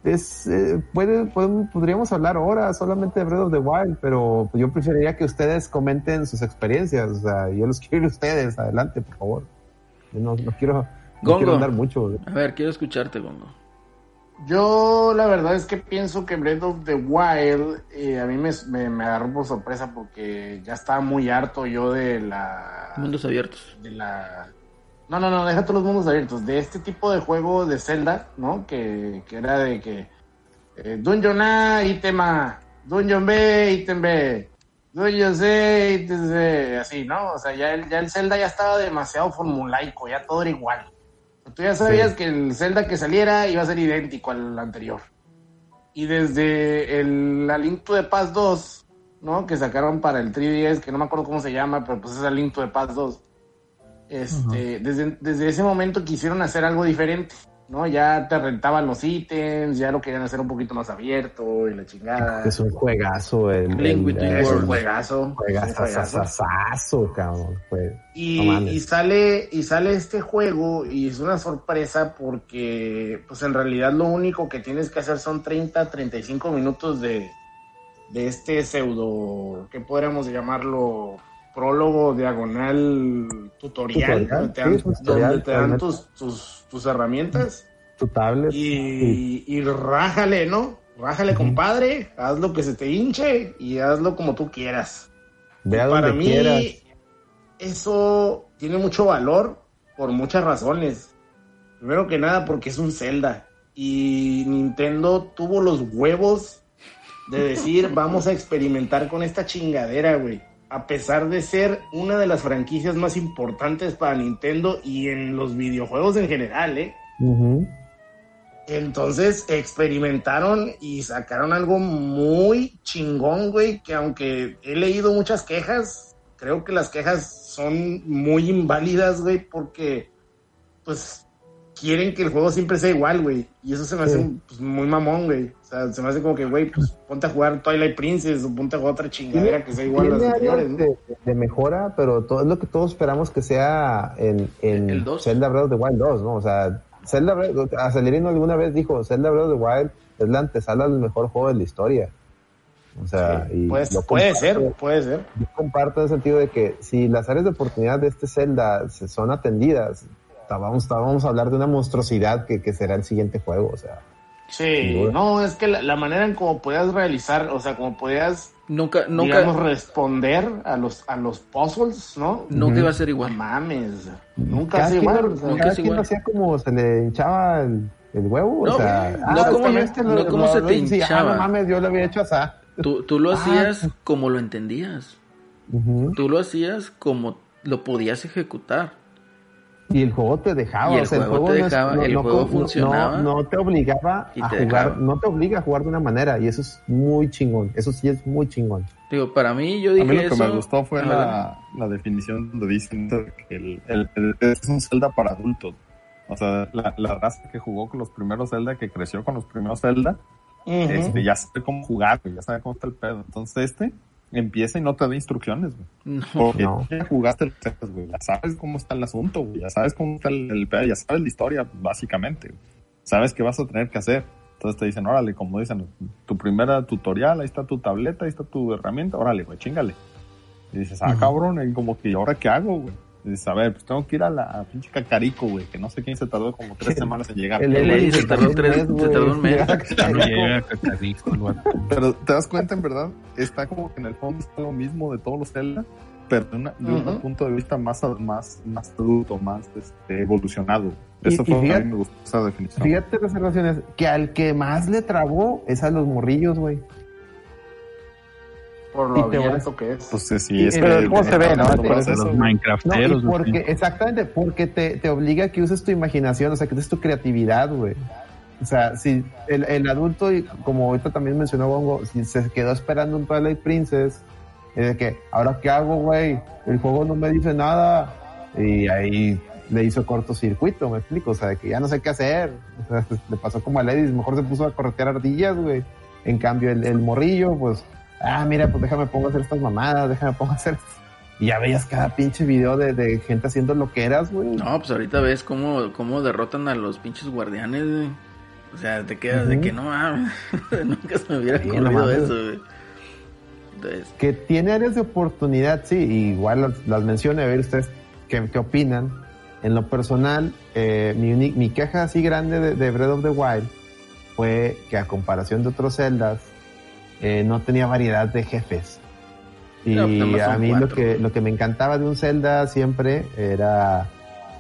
es, eh, puede, podemos- podríamos hablar ahora solamente de Breath of the Wild, pero yo preferiría que ustedes comenten sus experiencias. O sea, yo los quiero ir ustedes. Adelante, por favor. Yo no, no quiero, no Gongo. quiero andar mucho. A ver, quiero escucharte, Gongo. Yo la verdad es que pienso que Breath of the Wild eh, a mí me, me, me agarró por sorpresa porque ya estaba muy harto yo de la... Mundos abiertos. de la... No, no, no, deja todos los mundos abiertos. De este tipo de juego de Zelda, ¿no? Que, que era de que... eh, Dungeon A, ítem A. Dungeon B, ítem B. Dungeon C, ítem C. Así, ¿no? O sea, ya el, ya el Zelda ya estaba demasiado formulaico, ya todo era igual. Tú ya sabías Sí. que el Zelda que saliera iba a ser idéntico al anterior. Y desde el la Link to the Past 2, ¿no? Que sacaron para el 3DS, que no me acuerdo cómo se llama, pero pues es el Link to the Past 2. este, desde, desde ese momento quisieron hacer algo diferente. ¿No? Ya te rentaban los ítems, ya lo querían hacer un poquito más abierto y la chingada. Es un juegazo el, Link el- Between el- Es un juegazo. Juegazazazazo, cabrón. Fue- Y, no mames. y sale y sale este juego y es una sorpresa porque pues en realidad lo único que tienes que hacer son 30 35 minutos de, de este pseudo que podríamos llamarlo prólogo diagonal tutorial, Tutorial, donde te dan, sí, tutorial, donde te dan tus, tus, tus herramientas Tu tablet. y, y rájale, ¿no? Rájale, compadre, haz lo que se te hinche y hazlo como tú quieras. Ve a Para donde mí, quieras. eso tiene mucho valor por muchas razones. Primero que nada, porque es un Zelda. Y Nintendo tuvo los huevos de decir, vamos a experimentar con esta chingadera, güey. A pesar de ser una de las franquicias más importantes para Nintendo y en los videojuegos en general, ¿eh? Entonces experimentaron y sacaron algo muy chingón, güey, que aunque he leído muchas quejas, creo que las quejas son muy inválidas, güey, porque pues quieren que el juego siempre sea igual, güey. Y eso se me hace Sí. pues, muy mamón, güey. O sea, se me hace como que, güey, pues ponte a jugar Twilight Princess o ponte a jugar otra chingadera que sea igual a las anteriores, ¿no? de, de mejora, pero todo es lo que todos esperamos que sea en, en El dos. Zelda Breath of the Wild 2, ¿no? O sea, Zelda Breath, Acelerino alguna vez dijo, Zelda Breath of the Wild es la antesala del mejor juego de la historia. O sea, y Pues, lo puede ser, puede ser. Yo comparto en el sentido de que si las áreas de oportunidad de este Zelda se son atendidas, ta- vamos a hablar de una monstruosidad que, que será el siguiente juego, o sea. Sí, no, es que la, la manera en cómo podías realizar, o sea, como podías Nunca, nunca, digamos, responder a los, a los puzzles, ¿no? nunca iba a ser No igual. mames, nunca quien, igual. lo- o sea, nunca cada es quien igual. lo hacía como se le hinchaba el, el huevo, No, o sea, no ah, como- este lo- no como lo- se lo- te sí, ah, hinchaba. no mames, yo lo había hecho así. Tú, tú lo Ah, hacías como lo entendías. Ujú. Tú lo hacías como lo podías ejecutar. Y el juego te dejaba, Y el o sea, juego te no es- dejaba, el juego no- funcionaba. No, no te obligaba a te jugar, dejaba. no te obliga a jugar de una manera, y eso es muy chingón, eso sí es muy chingón. Digo, para mí yo A dije mí lo que eso. me gustó fue a la, la definición donde dicen que el, el- el- es un Zelda para adultos. O sea, la, la raza que jugó con los primeros Zelda, que creció con los primeros Zelda, ujú. este, ya sabe cómo jugar, ya sabe cómo está el pedo. Entonces este empieza y no te da instrucciones, güey. No, Porque No. ya jugaste los güey, ya sabes cómo está el asunto, güey, ya sabes cómo está el, el pedo, ya sabes la historia, básicamente. güey. Sabes qué vas a tener que hacer. Entonces te dicen, órale, como dicen, tu primera tutorial, ahí está tu tableta, ahí está tu herramienta, órale, güey, chingale. Y dices, ah, cabrón, y como que, ¿y ahora qué hago, güey? Dices, a ver, pues tengo que ir a la a pinche Cacarico, güey, que no sé quién se tardó como tres semanas en llegar. El se tardó "Un tres- se güey". tardó un mes. No llega Cacarico. Pero te das cuenta, en verdad, está como que en el fondo está lo mismo de todos los Zelda, pero de, una- de un punto de vista más, más, más adulto, más este, evolucionado. Eso Y- fue y lo que a fíjate- mí me gustó esa definición. Fíjate las observaciones, que al que más le trabó es a los morrillos, güey. Por y lo te abierto que es. Pues sí, sí, Y- es pero que- ¿cómo se ve, no? Los. No, Minecrafteros. porque, exactamente, porque te, te obliga a que uses tu imaginación, o sea, que uses tu creatividad, güey. O sea, si el, el adulto, y como ahorita también mencionó Bongo, si se quedó esperando un Twilight Princess, es de que, ¿ahora qué hago, güey? El juego no me dice nada. Y ahí le hizo cortocircuito, me explico, o sea, de que ya no sé qué hacer. O sea, le pasó como a Ladies, mejor se puso a corretear ardillas, güey. En cambio, el, el morrillo, pues, ah, mira, pues déjame pongo a hacer estas mamadas, déjame pongo a hacer y ya veías cada pinche video de, de gente haciendo lo que eras, güey. no, pues ahorita ves cómo, cómo derrotan a los pinches guardianes, güey. O sea, te quedas de que no mames. Nunca se me hubiera Sí, ocurrido eso, güey. Entonces, Que tiene áreas de oportunidad, sí, igual las, las menciono, a ver ustedes qué, qué opinan. En lo personal, eh, mi, mi queja así grande de, de Breath of the Wild fue que a comparación de otros celdas, eh, no tenía variedad de jefes. Y No, pues a mí lo que, lo que me encantaba de un Zelda siempre era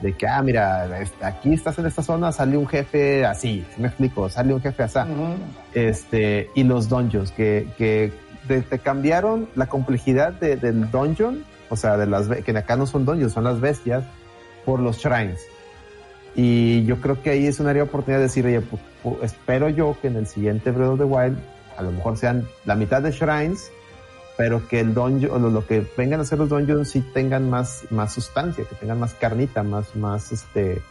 de que, ah, mira, aquí estás en esta zona, sale un jefe así, ¿sí me explico, sale un jefe así. Este, y los dungeons, que, que te, te cambiaron la complejidad de- del dungeon, o sea, de las, que acá no son dungeons, son las bestias, por los shrines. Y yo creo que ahí es un área de oportunidad de decir, oye, espero yo que en el siguiente Breath of the Wild, a lo mejor sean la mitad de shrines pero que el dungeon, lo, que vengan a hacer los dungeons sí tengan más, más sustancia, que tengan más carnita, más, más este,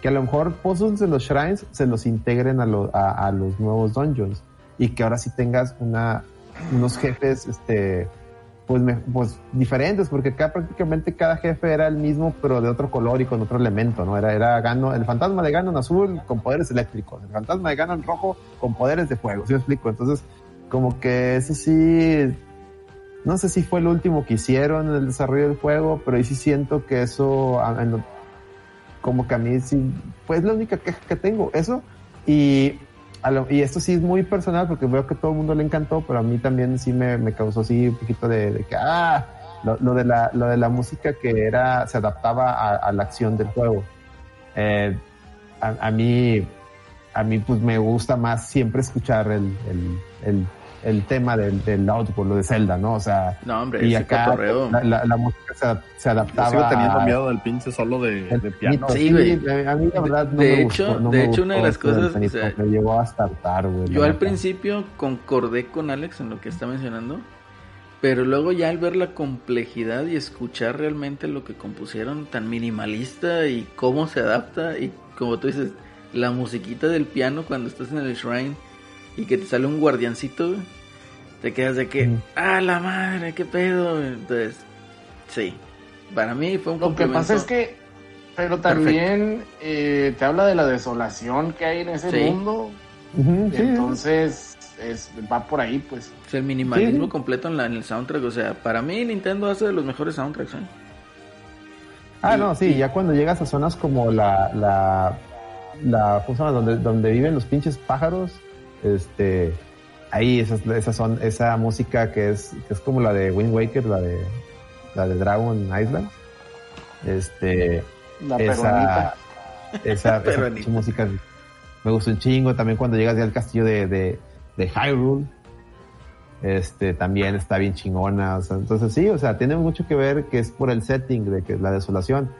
que a lo mejor puzzles de los shrines se los integren a, lo- a los nuevos dungeons y que ahora sí tengas una, unos jefes, este, pues, me- pues diferentes, porque acá prácticamente cada jefe era el mismo, pero de otro color y con otro elemento, ¿no? Era, era Gano, el fantasma de Ganon azul con poderes eléctricos, el fantasma de Ganon rojo con poderes de fuego, ¿sí me explico? Entonces, como que eso sí, no sé si fue el último que hicieron en el desarrollo del juego, pero ahí sí siento que eso, como que a mí sí, pues la única queja que tengo, eso, y, y esto sí es muy personal porque veo que todo el mundo le encantó, pero a mí también sí me, me causó así un poquito de, que, ah, lo, de la, lo de la música que era, se adaptaba a, la acción del juego. Eh, a, mí, a mí pues me gusta más siempre escuchar el, el tema del, del lo de Zelda, ¿no? O sea, No, hombre, y ese acá cotorreo. la, la, la música se, se Yo adaptaba sigo teniendo miedo del pinche solo de, de piano. Sí, güey. a mí la verdad no De me hecho- gustó, no de me hecho, una de las cosas, o sea, me llevó a startar, güey. Yo al principio concordé con Alex en lo que está mencionando, pero luego ya al ver la complejidad y escuchar realmente lo que compusieron tan minimalista y cómo se adapta y como tú dices, la musiquita del piano cuando estás en el shrine y que te sale un guardiancito, te quedas de que, Ujú. ah, la madre, qué pedo. Entonces, sí, para mí fue un Lo que pasa es que, pero también eh, te habla de la desolación que hay en ese Sí. mundo. Sí, Entonces, es, va por ahí, pues. Es el minimalismo Sí. completo en, la, en el soundtrack. O sea, para mí Nintendo hace de los mejores soundtracks. ¿eh? Ah, Y- no, sí, y- ya cuando llegas a zonas como la, la, la, ¿cómo se llama? Donde, donde viven los pinches pájaros, este, ahí esas, esas son, esa música que es, que es como la de Wind Waker, la de, la de Dragon Island, este, La esa, esa, música me gusta un chingo, también cuando llegas ya al castillo de, de, de Hyrule, este también está bien chingona, o sea, entonces sí, o sea, tiene mucho que ver que es por el setting de que es la desolación.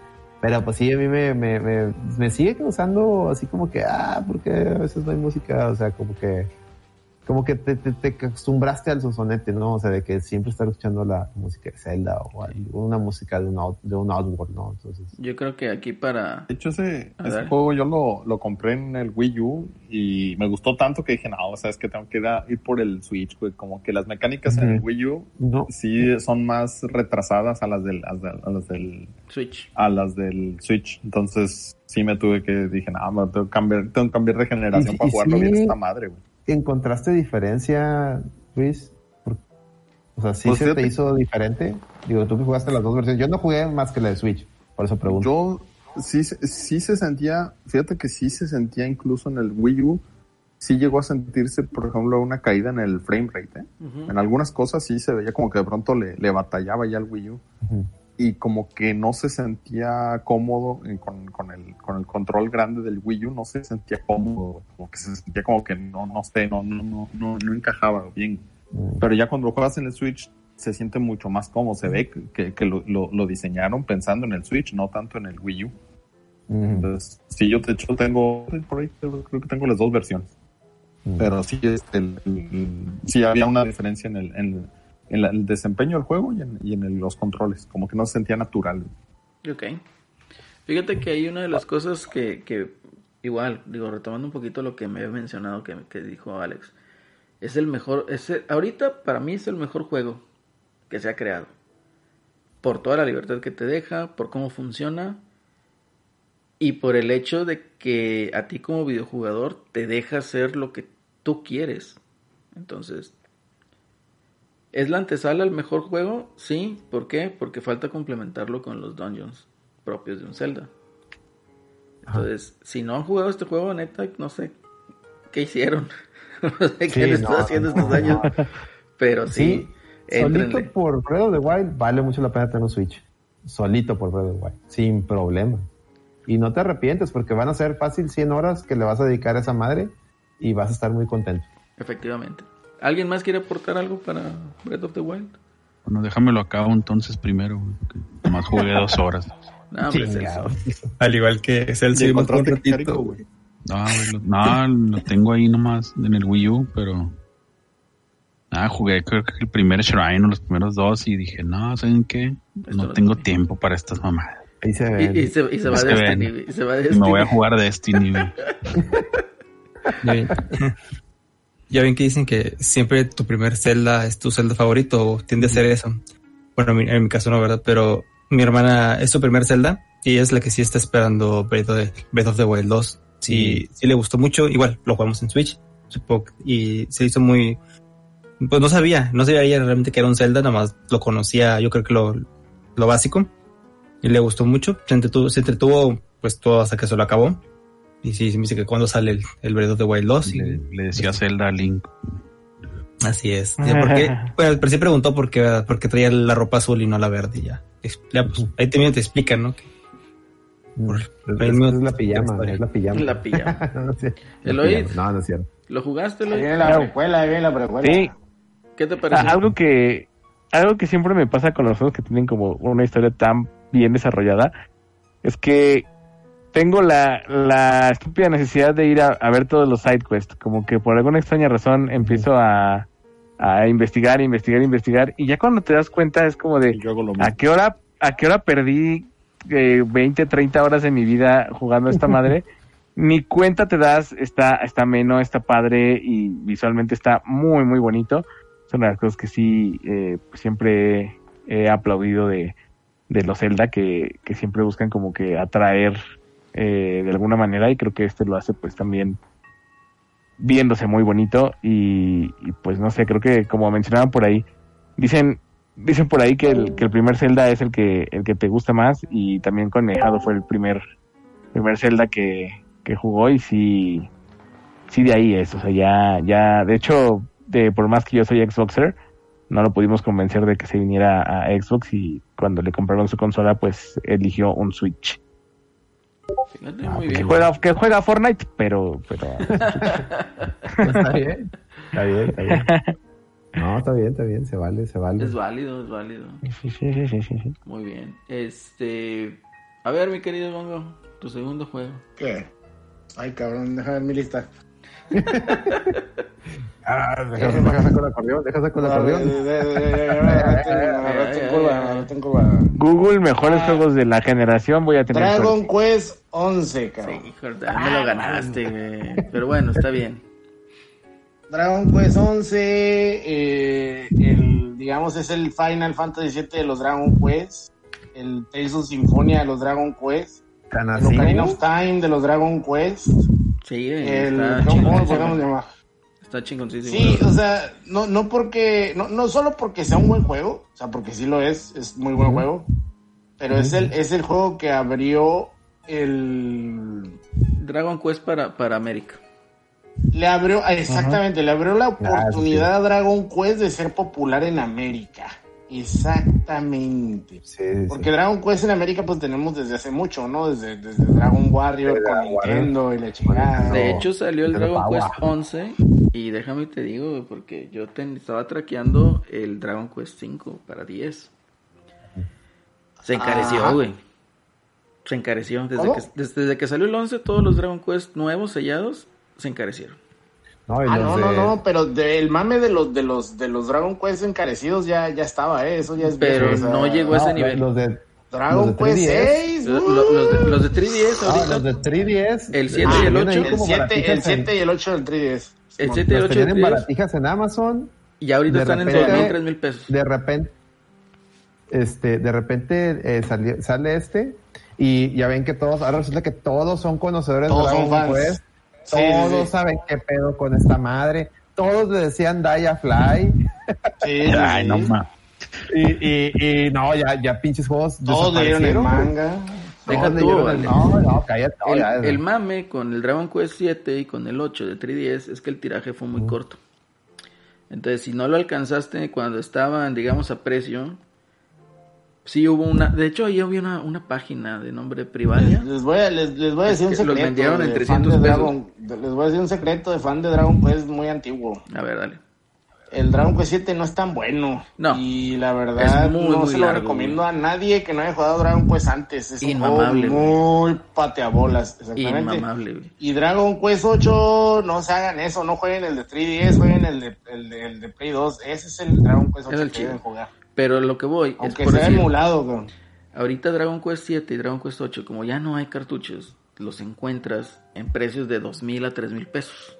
Pero pues sí, a mí me, me, me, me sigue causando así como que, ah, porque a veces no hay música, o sea, como que, como que te, te, te acostumbraste al sonsonete, ¿no? O sea, de que siempre estar escuchando la música de Zelda o una música de un, out- de un Outward, ¿no? Entonces, Yo creo que aquí para... De hecho, ese, juego yo lo, lo compré en el Wii U y me gustó tanto que dije, no, o sea, es que tengo que ir, a- ir por el Switch, güey. Como que las mecánicas en el. Wii U no, sí son más retrasadas a las del, a las- a las del, Switch. a las del Switch. Entonces sí me tuve que, dije, no, tengo que cambiar, tengo que cambiar de generación Y- para y jugarlo sí. bien esta madre, güey. ¿Encontraste diferencia, Luis? Por- O sea, ¿sí Pues se fíjate- te hizo diferente? Digo, tú que jugaste las dos versiones. Yo no jugué más que la de Switch, por eso pregunto. Yo sí, se- sí se sentía, fíjate que sí se sentía incluso en el Wii U, sí llegó a sentirse, por ejemplo, una caída en el frame rate. ¿eh? En algunas cosas sí se veía como que de pronto le, le batallaba ya al Wii U. y como que no se sentía cómodo con, con el, con el control grande del Wii U, no se sentía cómodo, como que se sentía como que no, no sé, no, no, no, no, no encajaba bien. Mm. Pero ya cuando lo juegas en el Switch se siente mucho más cómodo, se ve que, que lo, lo, lo diseñaron pensando en el Switch, no tanto en el Wii U. Ujú. Entonces, sí, yo de hecho tengo, por ahí creo creo que tengo las dos versiones. Mm. Pero sí, este, el- el- sí había una diferencia en el, en, en la- el desempeño del juego y en, y en el- los controles, como que no se sentía natural. Ok. Fíjate que hay una de las cosas que, igual, digo, retomando un poquito lo que me había mencionado que, que dijo Alex, es el mejor, es el- ahorita para mí es el mejor juego que se ha creado. Por toda la libertad que te deja, por cómo funciona y por el hecho de que a ti como videojugador te deja hacer lo que tú quieres. Entonces, ¿es la antesala al mejor juego? Sí, ¿por qué? Porque falta complementarlo con los dungeons propios de un Zelda. Entonces, si no han jugado este juego, neta, no sé qué hicieron. no sé qué Sí, han estado no, haciendo no, estos años. Pero sí, Sí, solito por Breath of the Wild vale mucho la pena tener un Switch. Solito por Breath of the Wild, sin problema. Y no te arrepientes porque van a ser fácil 100 horas que le vas a dedicar a esa madre y vas a estar muy contento. Efectivamente. ¿Alguien más quiere aportar algo para Breath of the Wild? Bueno, déjamelo acabo entonces primero, güey, porque nomás jugué dos horas. No, hombre. Al igual que yo me fue un ratito. Güey. No, güey, lo, no, lo tengo ahí nomás en el Wii U, pero Ah, jugué creo que el primer Shrine o los primeros dos y dije, no, ¿saben qué? No va tengo Destiny. tiempo para estas mamadas. Ahí se Y, ve. y se, y se va Es a que Destiny, ven. güey, y se va a Me Destiny. voy a jugar Destiny. Ya ven, que dicen que siempre tu primer Zelda es tu Zelda favorito o tiende a ser eso. Bueno, en mi- caso no, ¿verdad? Pero mi hermana es su primer Zelda y ella es la que sí está esperando Breath of the, Breath of the Wild 2. Sí, sí le gustó mucho. Igual lo jugamos en Switch y se hizo muy... Pues no sabía, no sabía ella realmente que era un Zelda, nada más lo conocía, yo creo que lo, lo básico. Y le gustó mucho, se entretuvo, se entretuvo pues todo hasta que se lo acabó. Y sí, me dice que cuando sale el, el Breath of the Wild 2. y- Le, le decía Zelda a Link. Así es. Ya, ¿por qué? Bueno, pero sí preguntó por qué, por qué traía la ropa azul y no la verde. Ya, Es- ya, pues, ahí también te explican, ¿no? Que Mm. Es, ahí es- la pijama, es la pijama. La pijama. no, Eloy. No, no es cierto. ¿Lo jugaste, Ahí Eloy? viene la precuela, ahí viene la precuela. Sí, ¿Qué te Ah, pareció? algo que algo que siempre me pasa con los juegos que tienen como una historia tan bien desarrollada es que tengo la, la estúpida necesidad de ir a, a ver todos los side quests, como que por alguna extraña razón empiezo a, a investigar, investigar, investigar y ya cuando te das cuenta es como de Yo hago lo ¿a qué hora a qué hora perdí eh, 20, 30 horas de mi vida jugando a esta madre? Ni cuenta te das, está, está ameno, está padre y visualmente está muy, muy bonito. Es una de las cosas que sí eh, siempre he aplaudido de, de los Zelda, que, que siempre buscan como que atraer eh, de alguna manera y creo que este lo hace pues también viéndose muy bonito y, pues no sé, creo que como mencionaban por ahí, dicen dicen por ahí que el, que el primer Zelda es el que el que te gusta más y también con Nejado fue el primer primer Zelda que, que jugó y sí sí de ahí es, o sea, ya ya de hecho de por más que yo soy Xboxer no lo pudimos convencer de que se viniera a Xbox y cuando le compraron su consola pues eligió un Switch. Muy Que bien. juega que juega Fortnite, pero pero Está bien. Está bien, está bien. No, está bien, está bien. Se vale, se vale. Es válido, es válido. sí, sí, sí, sí, sí. Muy bien. Este. A ver, mi querido Bongo, tu segundo juego. ¿Qué? Ay, cabrón, déjame ver mi lista. Ah, deja, deja saco el acordeón, deja saco el acordeón. Google mejores Ah. juegos de la generación voy a tener Dragon. Quest 11, cabrón. Sí, hijo, ya me lo ganaste, güey. Pero bueno, está bien. Dragon Quest 11, eh, el, digamos, es el Final Fantasy VII de los Dragon Quest, el Tales of Symphonia de los Dragon Quest, Tan el. Ocarina of Time de los Dragon Quest, Sí, el... está ¿Cómo lo podemos llamar? Está chingoncísimo. Sí, o sea, no, no porque, no, no solo porque sea un buen juego, o sea, porque sí lo es, es muy buen juego, pero es el, es el juego que abrió el, Dragon Quest para, para América. le abrió, ah, exactamente, le abrió la Ah, sí. oportunidad a Dragon Quest de ser popular en América. Exactamente. Sí, sí, sí. Porque Dragon Quest en América pues tenemos desde hace mucho, ¿no? Desde, desde Dragon Warrior con Dragon Warrior. Nintendo y la chingada. De hecho, salió el Dragon Quest abajo. 11. Y déjame te digo, porque yo te- estaba traqueando el Dragon Quest 5 para 10. Se encareció, güey. Se encareció. Desde que, desde, desde que salió el 11, todos los Dragon Quest nuevos sellados se encarecieron. No, Ah, los no, de- no, no, pero del mame de los de los de los Dragon Quest encarecidos ya, ya estaba, eh, eso ya es Pero viejo, o sea, no llegó a ese no, nivel. Los de, Dragon los de Quest 3DS. 6, Lo- lo- los, de, los de 3DS Ah, ahorita. los de 3DS. El 7 Ah, y el vienen ahí 8. el como 7, baratijas el en- 7 y el 8 del 3DS. El 7 y el Los 8 tenían en de 3DS. baratijas en Amazon. Y ahorita de están en repente- 2 mil, 3 mil pesos. De repente, este, de repente eh, sali- sale este y ya ven que todos, ahora resulta que todos son conocedores Todos de Dragon fans. Quest. Sí, todos sí. saben qué pedo con esta madre. Todos le decían Die a Fly. Sí, sí, Ay, no mames. Y, y, y no, ya, ya pinches juegos Todos le dieron el manga. Deja tú, el- No, no, cállate. no, El, ya, el mame con el Dragon Quest 7 y con el 8 de 3DS es que el tiraje fue muy corto. Entonces, si no lo alcanzaste cuando estaban, digamos, a precio, sí hubo una... De hecho, ahí había una, una página de nombre Privalia. Les voy a, les, les voy a Es decir un que los secreto. vendieron en de 300 fan de pesos. Dragon- les voy a decir un secreto de fan de Dragon Quest muy antiguo. A ver, dale. el Dragon Quest 7 no es tan bueno. No. Y la verdad, Es muy, no muy se lo largo, recomiendo a nadie que no haya jugado Dragon Quest antes. Es un Inmamable, juego muy pateabolas, exactamente. Inmamable, güey. Y Dragon Quest 8, no se hagan eso, no jueguen el de 3DS, jueguen el de, el de, el de Play 2. Ese es el Dragon Quest 8 Es el que deben jugar. Pero lo que voy Aunque es por sea decir, emulado, güey. ahorita Dragon Quest 7 y Dragon Quest 8, como ya no hay cartuchos, los encuentras en precios de dos mil a tres mil pesos.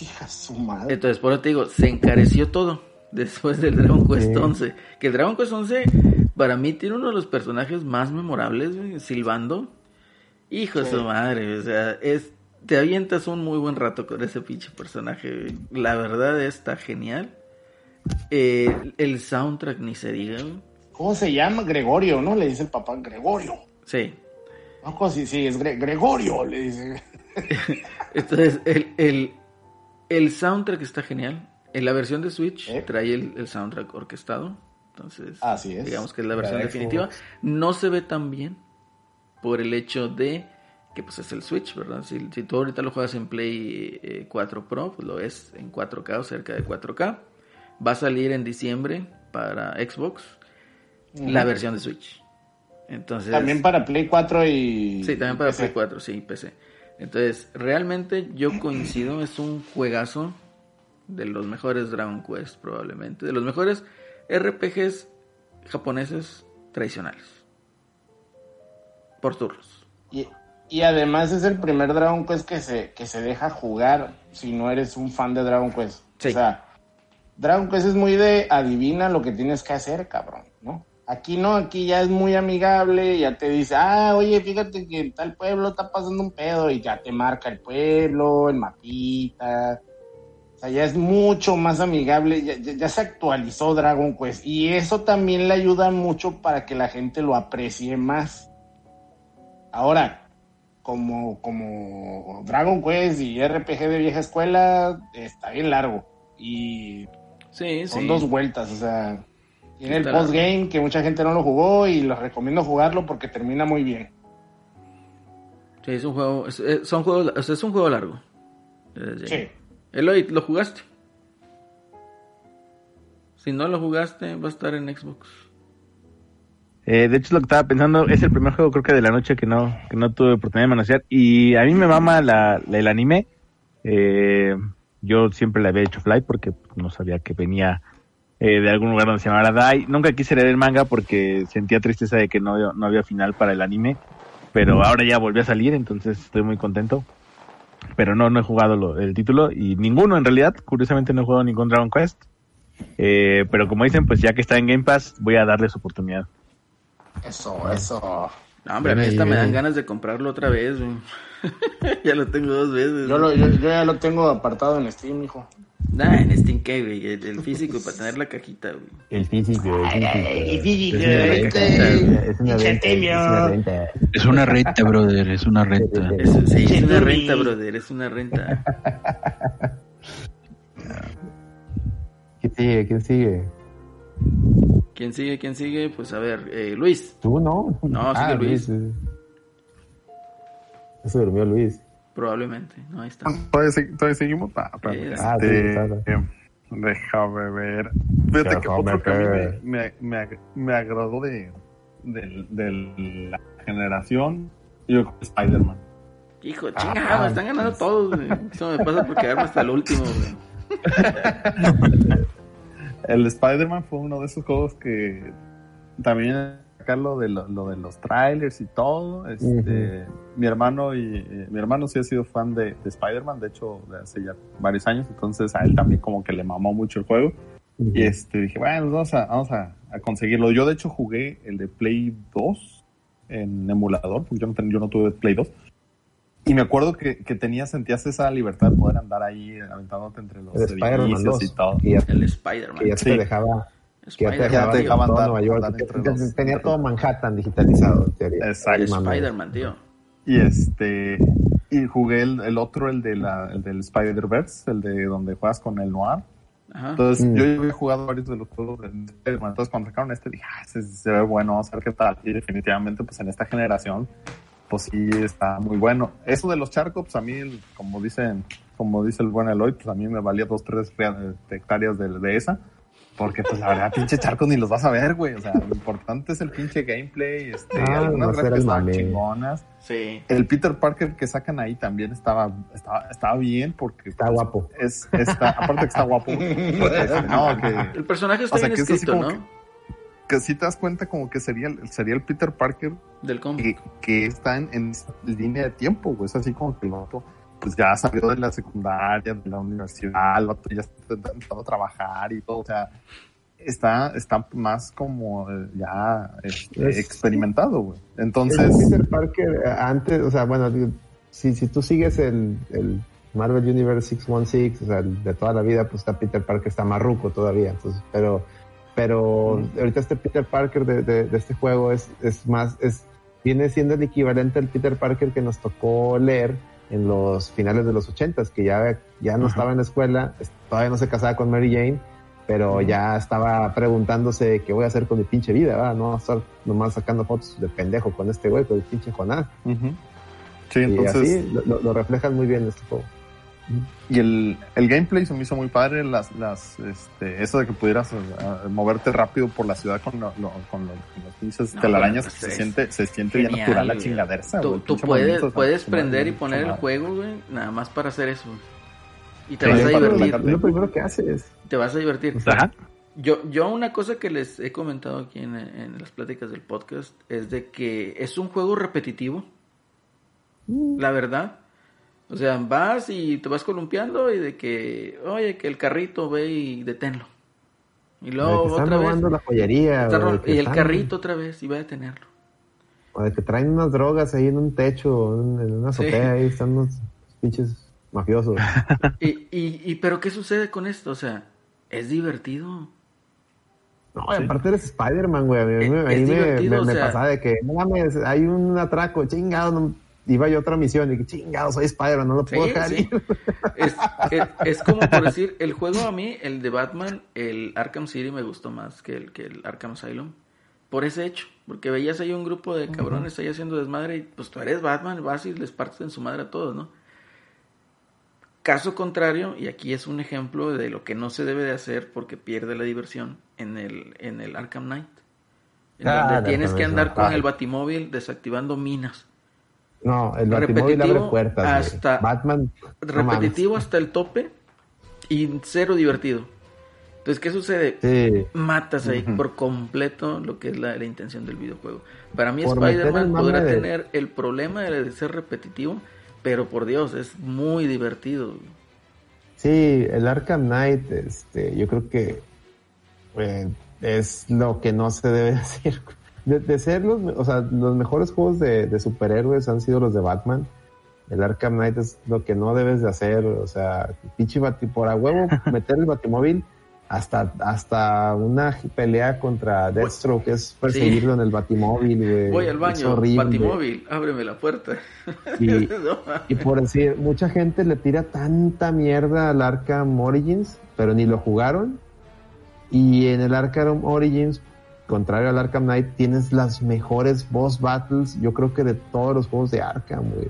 Hija su madre. Entonces, por eso te digo, se encareció todo después del Dragon Quest 11. Que el Dragon Quest 11, para mí, tiene uno de los personajes más memorables, silbando. Hijo de su madre, o sea, es, te avientas un muy buen rato con ese pinche personaje. La verdad está genial. Eh, el soundtrack ni se diga. ¿Cómo se llama? Gregorio, ¿no? Le dice el papá, Gregorio. Sí. No, si sí, es Gre- Gregorio, le dice. Entonces, el, el, el soundtrack está genial. En la versión de Switch ¿Eh? trae el, el soundtrack orquestado. Entonces, Así es. digamos que es la versión definitiva. No se ve tan bien por el hecho de que pues es el Switch, ¿verdad? Si, si tú ahorita lo juegas en Play eh, 4 Pro, pues lo ves en 4K o cerca de 4K. Va a salir en diciembre para Xbox la versión de Switch. Entonces, También para Play 4 y. Sí, también para PC. Play 4, sí, PC. Entonces, realmente yo coincido, es un juegazo de los mejores Dragon Quest probablemente, de los mejores RPGs japoneses tradicionales. Por turnos. Y, y además es el primer Dragon Quest que se, que se deja jugar si no eres un fan de Dragon Quest. Sí. O sea, Dragon Quest es muy de adivina lo que tienes que hacer, cabrón, ¿no? Aquí no, aquí ya es muy amigable, ya te dice, ah, oye, fíjate que en tal pueblo está pasando un pedo y ya te marca el pueblo, el mapita. O sea, ya es mucho más amigable, ya, ya- se actualizó Dragon Quest y eso también le ayuda mucho para que la gente lo aprecie más. Ahora, como, como Dragon Quest y RPG de vieja escuela, está bien largo. Y Sí, son sí. dos vueltas, o sea, tiene el postgame que mucha gente no lo jugó y los recomiendo jugarlo porque termina muy bien. Sí, es un juego, es, es- son juegos, o sea, es un juego largo. Eh, Sí. Eloy, ¿lo jugaste? Si no lo jugaste, va a estar en Xbox. Eh, de hecho, es lo que estaba pensando, es el primer juego creo que de la noche que no, que no tuve oportunidad de manosear. Y a mí me mama la, la- el anime. Eh, yo siempre le había hecho fly porque no sabía que venía eh, de algún lugar donde se llamara Dai. Nunca quise leer el manga porque sentía tristeza de que no, no había final para el anime. Pero ahora ya volvió a salir, entonces estoy muy contento. Pero no, no he jugado lo- el título y ninguno en realidad. Curiosamente no he jugado ningún Dragon Quest. Eh, pero como dicen, pues ya que está en Game Pass, voy a darle su oportunidad. Eso, eso. No, hombre, a mí me dan ganas de comprarlo otra vez. güey. ya lo tengo dos veces. Yo, lo- yo, yo ya lo tengo apartado en Steam, hijo. Nah, en Steam, ¿qué, güey? El, el físico para tener la cajita, güey. El físico, el físico. el Es físico, una renta, es una renta. Es una renta, brother, es una renta. Es, sí, es una renta, brother, es una renta. ¿Quién sigue? ¿Quién sigue? ¿Quién sigue? ¿Quién sigue? Pues a ver, eh, Luis. ¿Tú no? No, sigue Luis. sí. Se durmió Luis. Probablemente, no, ahí está. ¿Todavía, se- todavía seguimos? Ah. Sí, ah, sí, Este, claro. eh, déjame ver. Fíjate que otro que a mí me, me, me ag- me agradó de, de, de la generación, yo creo que Spider-Man. Hijo, chingada, me están ganando todos, güey. Eso me pasa por quedarme hasta el último, güey. El Spider-Man fue uno de esos juegos que también acá lo de, lo, lo de los trailers y todo. Este, Mi hermano y eh, mi hermano sí ha sido fan de, de Spider-Man, de hecho, de hace ya varios años, entonces a él también como que le mamó mucho el juego. Y este dije, bueno, vamos a, vamos a, a conseguirlo. Yo de hecho jugué el de Play 2 en emulador, porque yo no, ten- yo no tuve Play 2. Y me acuerdo que, que tenías, sentías esa libertad de poder andar ahí aventándote entre los El Spider-Man edificios 2. y todo. Que ya, El Spider-Man. que ya Sí. te dejaba, que ya te andar- Nueva York. andar tenía todo Manhattan digitalizado, en teoría. Exacto. Spider-Man, tío. Y este y jugué el, el otro, el de la, el del Spider-Verse, el de donde juegas con el Noir. Ajá. Entonces, Mm. yo ya había jugado varios de los juegos de Spider-Man. Entonces, cuando sacaron este, dije, ah, se ve bueno, vamos a ver qué tal. Y definitivamente, pues en esta generación, pues sí está muy bueno. Eso de los charcos, pues a mí, como dicen como dice el buen Eloy, pues a mí me valía dos, tres rea- hectáreas de, de esa. Porque, pues, la verdad, pinche charcos ni los vas a ver, güey. O sea, lo importante es el pinche gameplay, este, Ah, algunas gráficas estaban chingonas. Sí. El Peter Parker que sacan ahí también estaba, estaba, estaba bien porque Está guapo. es, está, aparte que está guapo. no, que, El personaje está O sea, bien que es así escrito, como ¿no? que si te das cuenta como que sería, el- sería el Peter Parker Del cómic. que, que está en, en línea de tiempo, güey. Es así como que vato, pues ya salió de la secundaria, de la universidad, ya está a trabajar y todo. O sea, está, está más como eh, ya este, Es- experimentado, güey. El Entonces, Peter Parker eh, antes, o sea, bueno, si, si tú sigues el, el Marvel Universe 616, o sea, el de toda la vida, pues está Peter Parker, está marruco todavía, entonces, pero, pero ahorita este Peter Parker de, de- de este juego es, es más, es, viene siendo el equivalente al Peter Parker que nos tocó leer en los finales de los ochentas, que ya, ya no estaba en la escuela, es- todavía no se casaba con Mary Jane, pero ya estaba preguntándose qué voy a hacer con mi pinche vida, ¿verdad? No estar nomás sacando fotos de pendejo con este güey, con el pinche Jonás. sí, y entonces, así lo, lo- lo reflejan muy bien este juego. Y el, el gameplay se me hizo muy padre, las, las, este, eso de que pudieras eh, moverte rápido por la ciudad con, lo- lo- con, lo- con las pinches No, telarañas, pues, se siente, se siente bien Genial, natural la chingadera. Tú, puedes, puedes prender y poner el juego, güey, nada más para hacer eso. Y te Sí, vas a divertir. Es lo primero que haces. Te vas a divertir. Yo, yo una cosa que les he comentado aquí en, en las pláticas del podcast es de que es un juego repetitivo. La verdad. O sea, vas y te vas columpiando y de que, oye, que el carrito ve y deténlo. Y luego que están otra vez. robando la joyería. está o y el están- carrito otra vez y va a detenerlo. O de que traen unas drogas ahí en un techo, en, una Sí. azotea, ahí están unos pinches mafiosos. Y, y, y, pero ¿qué sucede con esto? O sea, es divertido. No, y aparte eres Spider-Man, güey. A mí, Es- me- a mí es me, me- me sea- pasaba de que, no mames, hay un atraco, chingado. no- iba yo a otra misión y que chingado, soy Spider-Man, no lo puedo Sí, dejar sí. ir. Es, es, es como por decir, el juego a mí, el de Batman, el Arkham City me gustó más que el, que el Arkham Asylum. Por ese hecho, porque veías ahí un grupo de cabrones ahí haciendo desmadre y pues tú eres Batman, vas y les partes en su madre a todos, ¿no? Caso contrario, y aquí es un ejemplo de lo que no se debe de hacer porque pierde la diversión en el, en el Arkham Knight. En Ah, donde tienes que andar con el batimóvil desactivando minas. No, el Batimóvil abre Repetitivo puertas. güey. hasta- Batman. repetitivo hasta el tope y cero divertido. Entonces, ¿qué sucede? Sí. Matas ahí por completo lo que es la, la intención del videojuego. Para mí, Spider-Man podrá de- tener el problema de ser repetitivo, pero por Dios, es muy divertido. Sí, el Arkham Knight, este, yo creo que eh, es lo que no se debe hacer. De, de ser los, o sea, los mejores juegos de, de superhéroes han sido los de Batman. El Arkham Knight es lo que no debes de hacer, o sea, pinche por a huevo meter el batimóvil hasta, hasta una pelea contra Deathstroke, que es perseguirlo en el batimóvil, güey. Voy al baño, horrible. Batimóvil, ábreme la puerta. Y, No, y por decir, mucha gente le tira tanta mierda al Arkham Origins, pero ni lo jugaron. Y en el Arkham Origins, contrario al Arkham Knight, tienes las mejores boss battles, yo creo que de todos los juegos de Arkham, güey.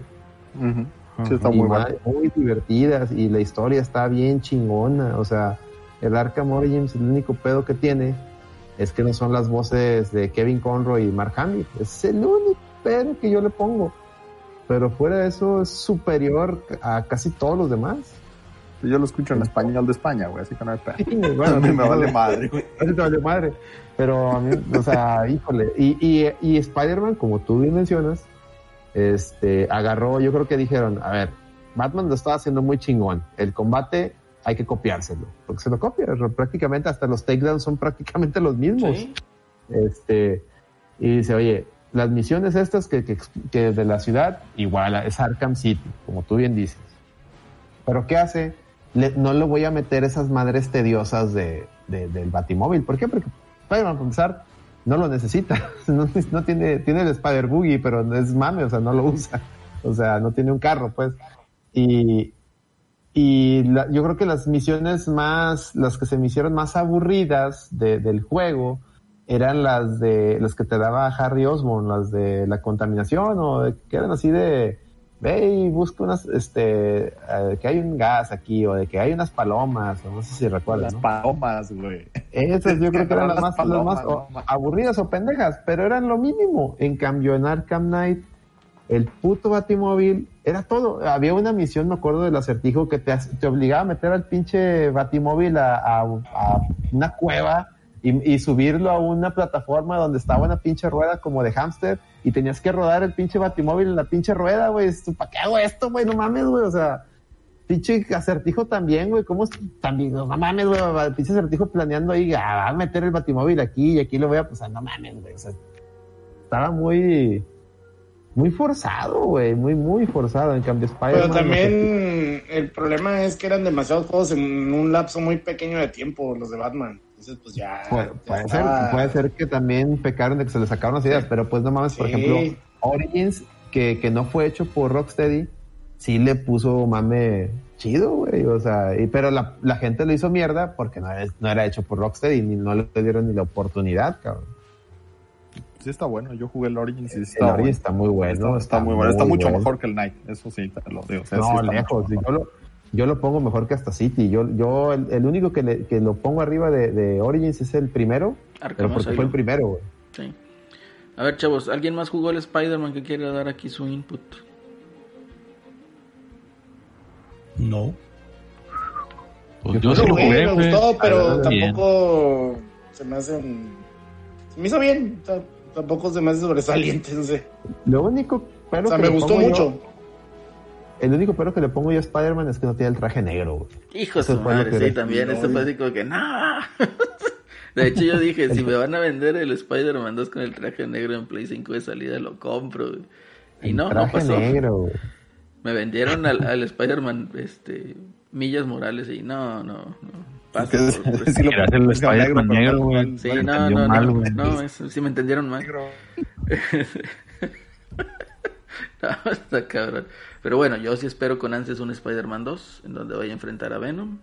Ujú. Sí, está muy ma- bueno. muy divertidas y la historia está bien chingona. O sea, el Arkham Origins, el único pedo que tiene es que no son las voces de Kevin Conroy y Mark Hamill. Es el único pedo que yo le pongo. Pero fuera de eso es superior a casi todos los demás. Yo lo escucho en español de España, güey, así que no hay pedo. Sí, bueno, a mí me vale madre, güey. A te valió madre. Pero a mí, o sea, híjole. Y, y, y Spider-Man, como tú bien mencionas, este, agarró, yo creo que dijeron, a ver, Batman lo estaba haciendo muy chingón. El combate hay que copiárselo. Porque se lo copia. Prácticamente hasta los takedowns son prácticamente los mismos. Sí. Este, y dice, oye, las misiones estas que, que, que de la ciudad, igual es Arkham City, como tú bien dices. Pero ¿qué hace? Le- no le voy a meter esas madres tediosas de, de- del Batimóvil. ¿Por qué? Porque Spider-Man, para empezar, no lo necesita. No, tiene, tiene el Spider Boogie, pero es mame, o sea, no lo usa. O sea, no tiene un carro, pues. Y, y la- yo creo que las misiones más, las que se me hicieron más aburridas de- del juego, eran las de las que te daba Harry Osborn, las de la contaminación o de- que así de ve y busca unas, este, eh, que hay un gas aquí, o de que hay unas palomas, o no sé si recuerdas, Las ¿no? palomas, güey. Esas yo creo que eran las Las más, las más o- aburridas o pendejas, pero eran lo mínimo. En cambio, en Arkham Knight, el puto Batimóvil era todo. Había una misión, me acuerdo del acertijo, que te, te obligaba a meter al pinche Batimóvil a, a- a una cueva y, y subirlo a una plataforma donde estaba una pinche rueda como de hámster y tenías que rodar el pinche Batimóvil en la pinche rueda, güey. ¿Para qué hago esto, güey? No mames, güey. O sea, pinche acertijo también, güey. ¿Cómo es? También, no mames, güey. Pinche acertijo planeando ahí, ah, a meter el batimóvil aquí y aquí lo voy a pasar. No mames, güey. O sea, estaba muy, muy forzado, güey. Muy, muy forzado. En cambio, Spider-Man. Pero también el problema es que eran demasiados juegos en un lapso muy pequeño de tiempo, los de Batman. Entonces, pues ya. Puede, ya puede ser, estaba- puede ser que también pecaron de que se les sacaron las ideas, pero pues no mames, por Sí. ejemplo, Origins, que, que no fue hecho por Rocksteady, sí le puso mame chido, güey, o sea, y- pero la, la gente lo hizo mierda porque no era, no era hecho por Rocksteady, ni no le dieron ni la oportunidad, cabrón. Sí está bueno, yo jugué el Origins y sí El está Origins bueno. está muy bueno. Está, está muy bueno, está mucho bueno. mejor que el Night, eso sí, te lo digo. o sea, sí No, está lejos. Yo lo, yo lo pongo mejor que hasta City. Yo, yo el, el único que, le- que lo pongo arriba de, de Origins es el primero, Arkham pero porque fue el primero, güey. Sí. A ver, chavos, ¿alguien más jugó el Spider-Man que quiere dar aquí su input? No. Pues Yo yo sí lo Jugué, jugué, me gustó, pero Bien. tampoco se me hacen. Se me hizo bien, ta- tampoco se me hace sobresaliente, no sé. Lo único pero O sea, que me gustó yo- mucho. El único pero que le pongo yo a Spider-Man es que no tiene el traje negro, güey. Hijo de Eso su madre, sí, también. no, Esto fue no. así como que, no. De hecho, yo dije, si me van a vender el Spider-Man 2 con el traje negro en Play 5 de salida, lo compro. güey. Y El no, no traje pasó. negro, güey. Me vendieron al, al Spider-Man este, Millas Morales y no, no, no. Paso Que- sí lo el Spider-Man negro, no- güey. no- Sí, no, no, mal, no, no, eso sí me entendieron mal. negro. No, está cabrón. Pero bueno, yo sí espero con ansias un Spider-Man 2, en donde vaya a enfrentar a Venom.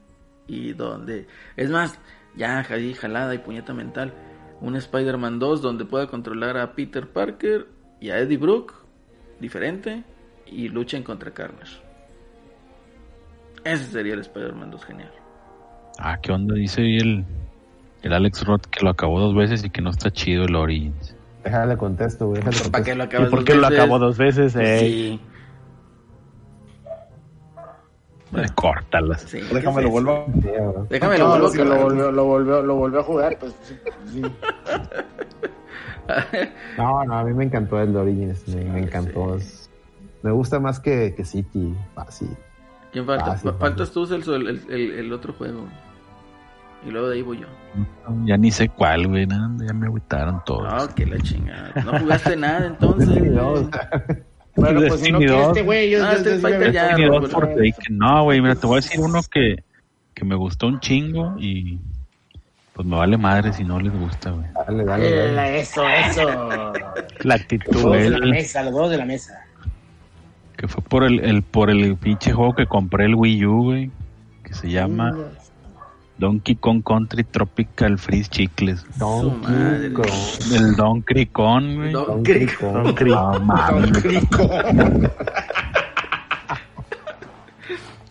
Y donde. Es más, ya ahí jalada y puñeta mental. Un Spider-Man 2 donde pueda controlar a Peter Parker y a Eddie Brook, diferente, y luchen contra Carnage. Ese sería el Spider-Man 2 genial. Ah, ¿qué onda? Dice ahí el, el Alex Roth que lo acabó dos veces y que no está chido el Origins. Déjale contesto, güey. Déjale ¿Para qué lo ¿Y acabas por qué lo acabó dos veces? Pues Eh, sí, eh, córtalas. sí, Déjame ¿qué lo vuelvo. Sí. Déjame lo No, vuelvo lo volvió, lo, volvió, lo volvió a jugar, pues sí, sí. No, no, a mí me encantó el de Origins. Me, me encantó. Me gusta más que, que City. Fácil. ¿Quién falta? Ah, sí, Fa- Faltas tú, Celso, el, el, el otro juego. Y luego de ahí voy yo. Ya ni sé cuál, güey. nada, ya me agüitaron todos. Ah, que la chingada. No jugaste nada entonces. Destiny güey. 2. Bueno, pues si no Destiny quieres 2. este güey, yo, Ah, yo- yo ya, Destiny Raúl, 2 Forsaken. No, güey, mira, te voy a decir uno que, que me gustó un chingo y pues me vale madre si no les gusta, güey. Dale, dale, dale. Eh, Eso, eso. La Los actitud, juegos de güey, la mesa, los juegos de la mesa. que fue por el, el por el pinche juego que compré el Wii U, güey, que se llama Donkey Kong Country Tropical Freeze Chicles. Donkey. Kong. El Donkey Kong, güey. Donkey Donkey Kong. Donkey mames.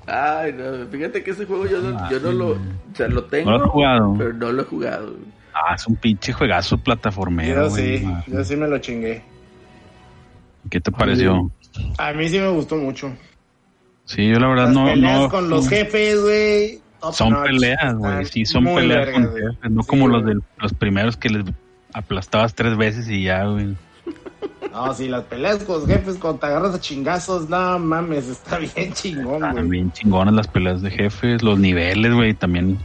Ay, no, fíjate que ese juego yo no, yo no lo, o sea, lo tengo, ¿No lo has jugado? pero no lo he jugado. Ah, es un pinche juegazo plataformero, Yo güey. sí, yo sí me lo chingué. ¿Qué te pareció? A mí sí me gustó mucho. Sí, yo la verdad Las no, peleas no. con los jefes, güey. Son notch. peleas, güey. Están Sí, son muy peleas con no Sí, como los de los primeros que les aplastabas tres veces y ya, güey. No, sí, las peleas con los jefes, cuando te agarras a chingazos, no mames, está bien chingón, Están güey. bien chingonas las peleas de jefes, los niveles, güey, también.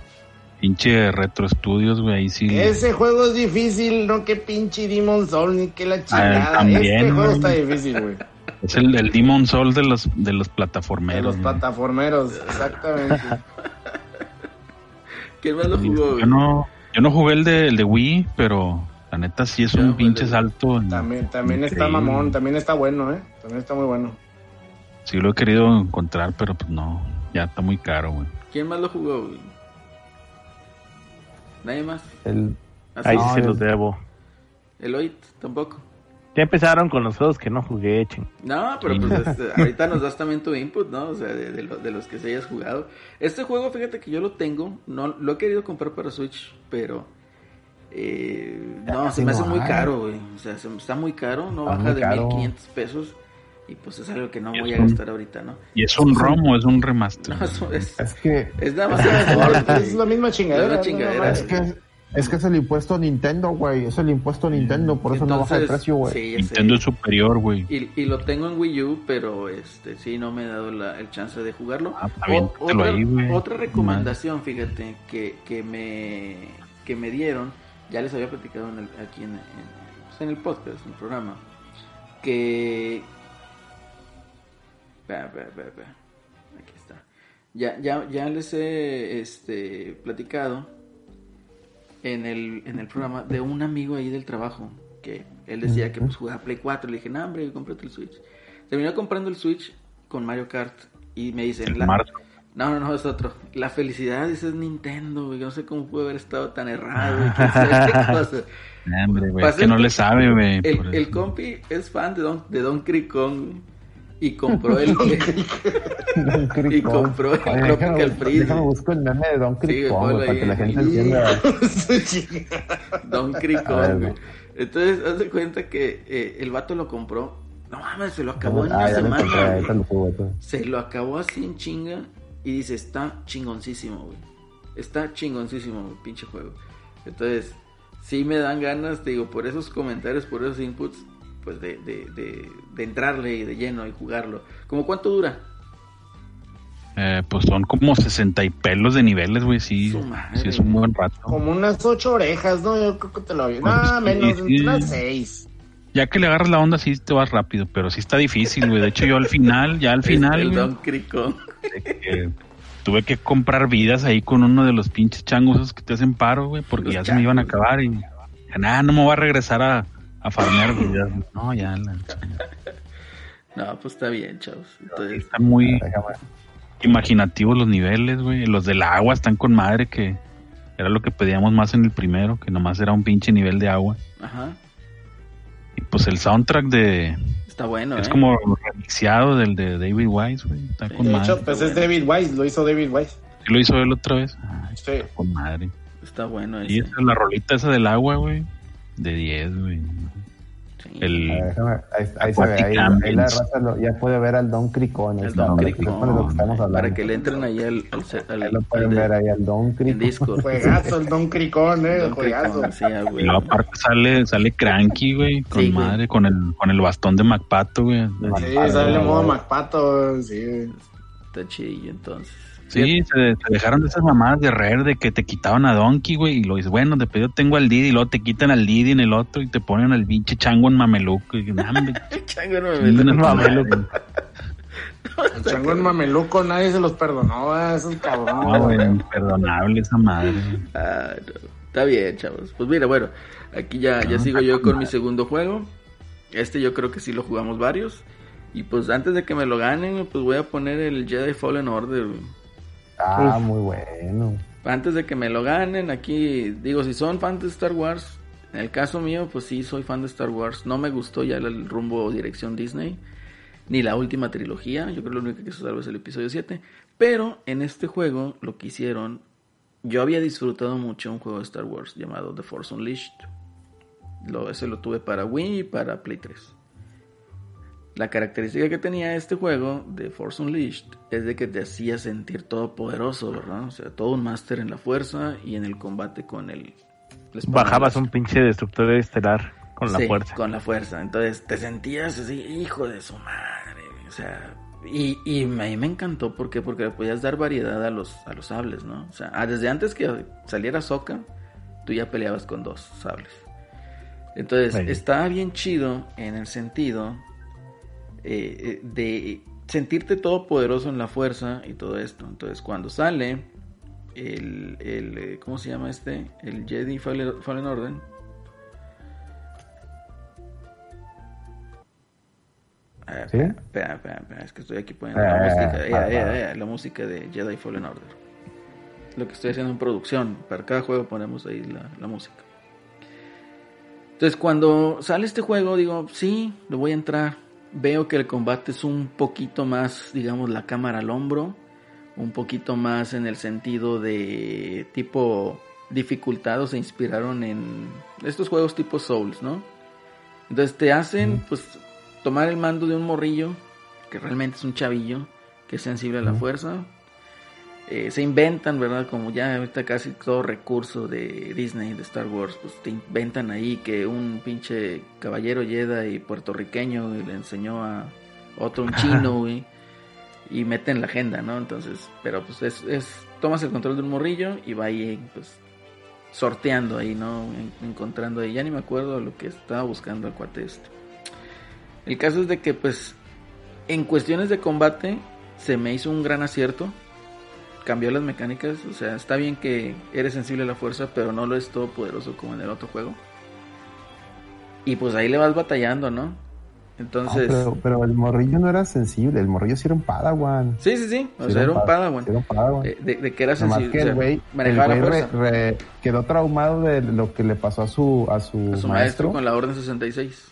Pinche retro estudios, güey, ahí sí. Ese juego es difícil, no que pinche Demon Soul, ni que la chingada. también, este juego güey. está difícil, güey. Es el, el Demon Soul de los, de los De plataformeros. los güey. plataformeros, exactamente. ¿Quién más lo jugó? Yo no, yo no jugué el de, el de Wii, pero la neta sí es un güey, pinche de- salto. en- También, también está mamón, también está bueno, ¿eh? También está muy bueno. Sí lo he querido encontrar, pero pues no, ya está muy caro, güey. ¿Quién más lo jugó? güey? Nadie más. El, Así Ahí. No, se el- los debo. Eloit tampoco. Ya empezaron con los juegos que no jugué, ching. No, pero pues este, ahorita nos das también tu input, ¿no? O sea, de, de lo- de los que se hayas jugado. Este juego, fíjate que yo lo tengo, no lo he querido comprar para Switch, pero eh, no, se me hace muy caro, güey. O sea, se- está muy caro, no Está baja de caro. 1500 pesos y pues es algo que no voy es a un- gastar ahorita, ¿no? ¿Y es un ROM o es un remaster? No, eso es, Es que, es nada más Es la misma chingadera. Es la chingadera. ¿no? es que, es que es el impuesto Nintendo, güey. Es el impuesto Nintendo, por eso no baja de Entonces, precio, güey. sí, Nintendo es superior, güey. Y, y lo tengo en Wii U, pero este sí no me he dado la- el chance de jugarlo. Ah, O- otra, ahí, güey. otra recomendación, fíjate, que, que me que me dieron, ya les había platicado en el- aquí en, en- pues, en el podcast, en el programa, que espera, espera, espera. Aquí está. Ya, ya, ya les he este, platicado en el, en el programa de un amigo ahí del trabajo que él decía que pues jugaba Play 4. Le dije, no, hombre, cómprate el Switch. Terminó comprando el Switch con Mario Kart y me dicen, la- no, no, no, es otro. La felicidad, dice es Nintendo, güey. No sé cómo pudo haber estado tan errado, güey. quién sabe qué cosa. Nah, hombre, güey. Que no le sabe, güey. El, el compi es fan de Don, de Don Cricón, Y compró el. Don. Y compró el Oye, déjame, Freeze. déjame buscar el meme de Don Cricón, güey, para ahí que la en- gente entienda. Don Cricón. Entonces, haz de cuenta que eh, el vato lo compró. No mames, se lo acabó en Ah, una encontré, semana. güey. lo. Se lo acabó así en chinga. Y dice, está chingoncísimo, güey. Está chingoncísimo, güey, pinche juego. Entonces, sí me dan ganas, te digo, por esos comentarios, por esos inputs, pues de, de, de, de entrarle y de lleno y jugarlo. ¿Cómo cuánto dura? Eh, pues son como 60 y pelos de niveles, güey. Sí, sí es un buen rato. Como unas ocho orejas, ¿no? Yo creo que te lo vi. Pues, Ah, menos, sí. unas seis. Ya que le agarras la onda, sí te vas rápido, pero sí está difícil, güey. De hecho, yo al final, ya al final, el Don Cricón. eh, tuve que comprar vidas ahí con uno de los pinches changos esos que te hacen paro, güey, porque Los ya se me iban a acabar y nada, no me voy a regresar a, a farmear vidas. No, ya, la, No, pues está bien, chavos. Entonces, están muy imaginativos los niveles, güey. Los del agua están con madre, que era lo que pedíamos más en el primero, que nomás era un pinche nivel de agua. ajá. Y pues el soundtrack de... Está bueno, Es ¿eh? como remixeado del de David Wise, güey. Está Sí, con De madre. hecho, pues es David Wise, lo hizo David Wise. ¿Sí lo hizo él otra vez? Ay, Sí. está con madre. Está bueno Y ese. esa es la rolita esa del agua, güey. De 10, güey. Sí. El... Ver, déjame, ahí, ahí se ve, ahí, ahí la raza lo- ya puede ver al Don Cricón. El Don para que Cricón. Para que le entren ahí al, al, al- Ahí lo pueden ver ahí al Don Cricón. Juegazo, el Don Cricón, eh, Don juegazo. Cricón, sí, Y güey. luego aparte sale, sale Cranky, güey, con Sí, güey. madre, con el, con el bastón de MacPato, güey. Sí, sale el modo Macpato, sí. Está chidillo, entonces. Sí, se, se dejaron de esas mamadas de Rare de que te quitaban a Donkey, güey, y lo dices, bueno, de pedido tengo al Didi, y luego te quitan al Didi en el otro y te ponen al pinche chango en mameluco. Y, Chango no el mameluco. El chango en mameluco, nadie se los perdonó, ah, esos No, cabrones. güey, imperdonable esa madre. Ah, no. Está bien, chavos. Pues mira, bueno, aquí ya, ya sigo yo con mi segundo juego. Este yo creo que sí lo jugamos varios. Y pues antes de que me lo ganen, pues voy a poner el Jedi Fallen Order. güey. Ah, muy bueno. Antes de que me lo ganen, aquí digo, si son fans de Star Wars, en el caso mío, pues sí, soy fan de Star Wars. No me gustó ya el rumbo o dirección Disney, ni la última trilogía. Yo creo que lo único que hizo salvo es el episodio 7. Pero en este juego, lo que hicieron, yo había disfrutado mucho un juego de Star Wars llamado The Force Unleashed. Lo, ese lo tuve para Wii y para Play 3. La característica que tenía este juego de Force Unleashed es de que te hacía sentir todopoderoso, ¿verdad? O sea, todo un máster en la fuerza y en el combate con el... Bajabas un pinche destructor estelar con la fuerza. Con la fuerza. Entonces te sentías así, hijo de su madre. O sea, y, y me- a mí me encantó ¿por qué? porque le podías dar variedad a los, a los sables, ¿no? O sea, ah, desde antes que saliera Soka, tú ya peleabas con dos sables. Entonces, Ahí. estaba bien chido en el sentido eh, eh, de sentirte todopoderoso en la fuerza y todo esto. Entonces, cuando sale el, el eh, ¿cómo se llama este? El Jedi Fallen, Fallen Order. Ah, ¿Sí? espera, espera, espera, espera, es que estoy aquí poniendo la música, ah, eh, eh, la música de Jedi Fallen Order. Lo que estoy haciendo en producción, para cada juego ponemos ahí la, la música. Entonces cuando sale este juego digo, sí, le voy a entrar. Veo que el combate es un poquito más, digamos, la cámara al hombro. Un poquito más en el sentido de tipo dificultad o se inspiraron en estos juegos tipo Souls, ¿no? Entonces te hacen pues tomar el mando de un morrillo, que realmente es un chavillo, que es sensible a la fuerza. Eh, se inventan, ¿verdad? Como ya ahorita casi todo recurso de Disney, de Star Wars, pues te inventan ahí que un pinche caballero Jedi puertorriqueño le enseñó a otro un chino, güey, y meten la agenda, ¿no? Entonces, pero pues es, es, tomas el control de un morrillo y va ahí, pues, sorteando ahí, ¿no? En- encontrando ahí, ya ni me acuerdo lo que estaba buscando el cuate este. El caso es de que, pues, en cuestiones de combate se me hizo un gran acierto. Cambió las mecánicas, o sea, está bien que eres sensible a la fuerza, pero no lo es todo poderoso como en el otro juego. Y pues ahí le vas batallando, ¿no? No, Entonces, pero, pero el morrillo no era sensible, el morrillo sí era un padawan. sí, sí, sí, o Sí sea, era un pa- padawan. sí era un padawan. Eh, De, de que era sensible, que el güey, re- re- quedó traumado de lo que le pasó a su, a su, a su maestro, maestro, con la Orden 66.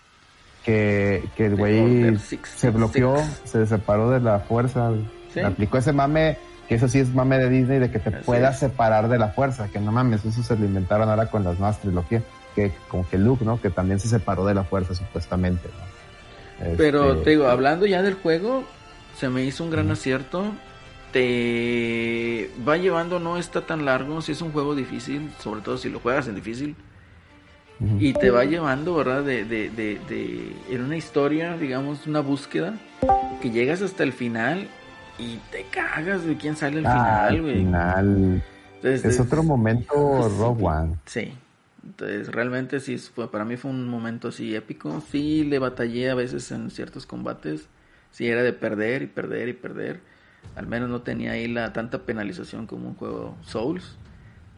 que, que el güey se 66. bloqueó, se separó de la fuerza. Sí. Aplicó ese mame, que eso sí es mame de Disney, de que te Así puedas separar de la fuerza, que no mames, eso se lo inventaron ahora con las nuevas trilogías, que como que Luke, ¿no? Que también se separó de la fuerza supuestamente, ¿no? Pero Este, te digo, hablando ya del juego, se me hizo un gran acierto. Te va llevando, no está tan largo, si es un juego difícil, sobre todo si lo juegas en difícil. Y te va llevando, ¿verdad? De, de, de, de- en una historia, digamos, una búsqueda, que llegas hasta el final y te cagas de quién sale al Ah, final, al güey. final. Entonces, Es otro momento Rogue One. Sí. Entonces, realmente sí, fue, para mí fue un momento así épico. Sí, le batallé a veces en ciertos combates. Sí, era de perder y perder y perder. Al menos no tenía ahí la tanta penalización como un juego Souls.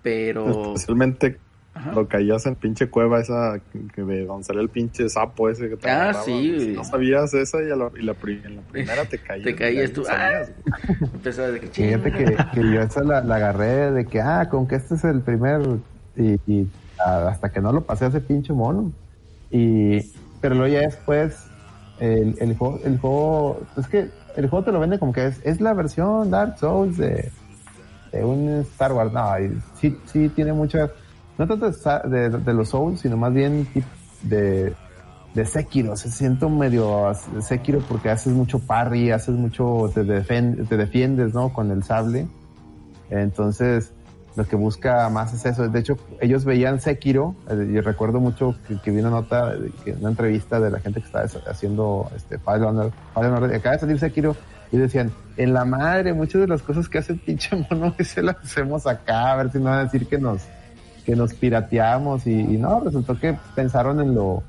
Pero... Especialmente Ajá. cuando caías en pinche cueva esa que de donde sale el pinche sapo ese que te Ah, agarraba, sí, güey. Si no sabías esa y, a la, y la en la primera te caías. Te caías tú. sabías, Ah. güey. Empezaba de que Fíjate que, que yo esa la, la agarré de que, ah, con que este es el primer, y, y, ah, hasta que no lo pasé a ese pinche mono. Y, pero luego ya después, el, el, juego, el juego, es que el juego te lo vende como que es, es la versión Dark Souls de, de un Star Wars. No, y sí, sí tiene muchas, no tanto de, los Souls, sino más bien de, de Sekiro. Se siento medio Sekiro porque haces mucho parry, haces mucho, te, defen- te defiendes, ¿no? Con el sable. Entonces, lo que busca más es eso. De hecho, ellos veían Sekiro, eh, y recuerdo mucho que, que vi una nota, que- una entrevista de la gente que estaba haciendo este File Honor, Honor, acaba de salir Sekiro, y decían, en la madre, muchas de las cosas que hace el pinche mono, se las hacemos acá, a ver si no van a decir que nos, que nos pirateamos, y, no, resultó que pensaron en lo,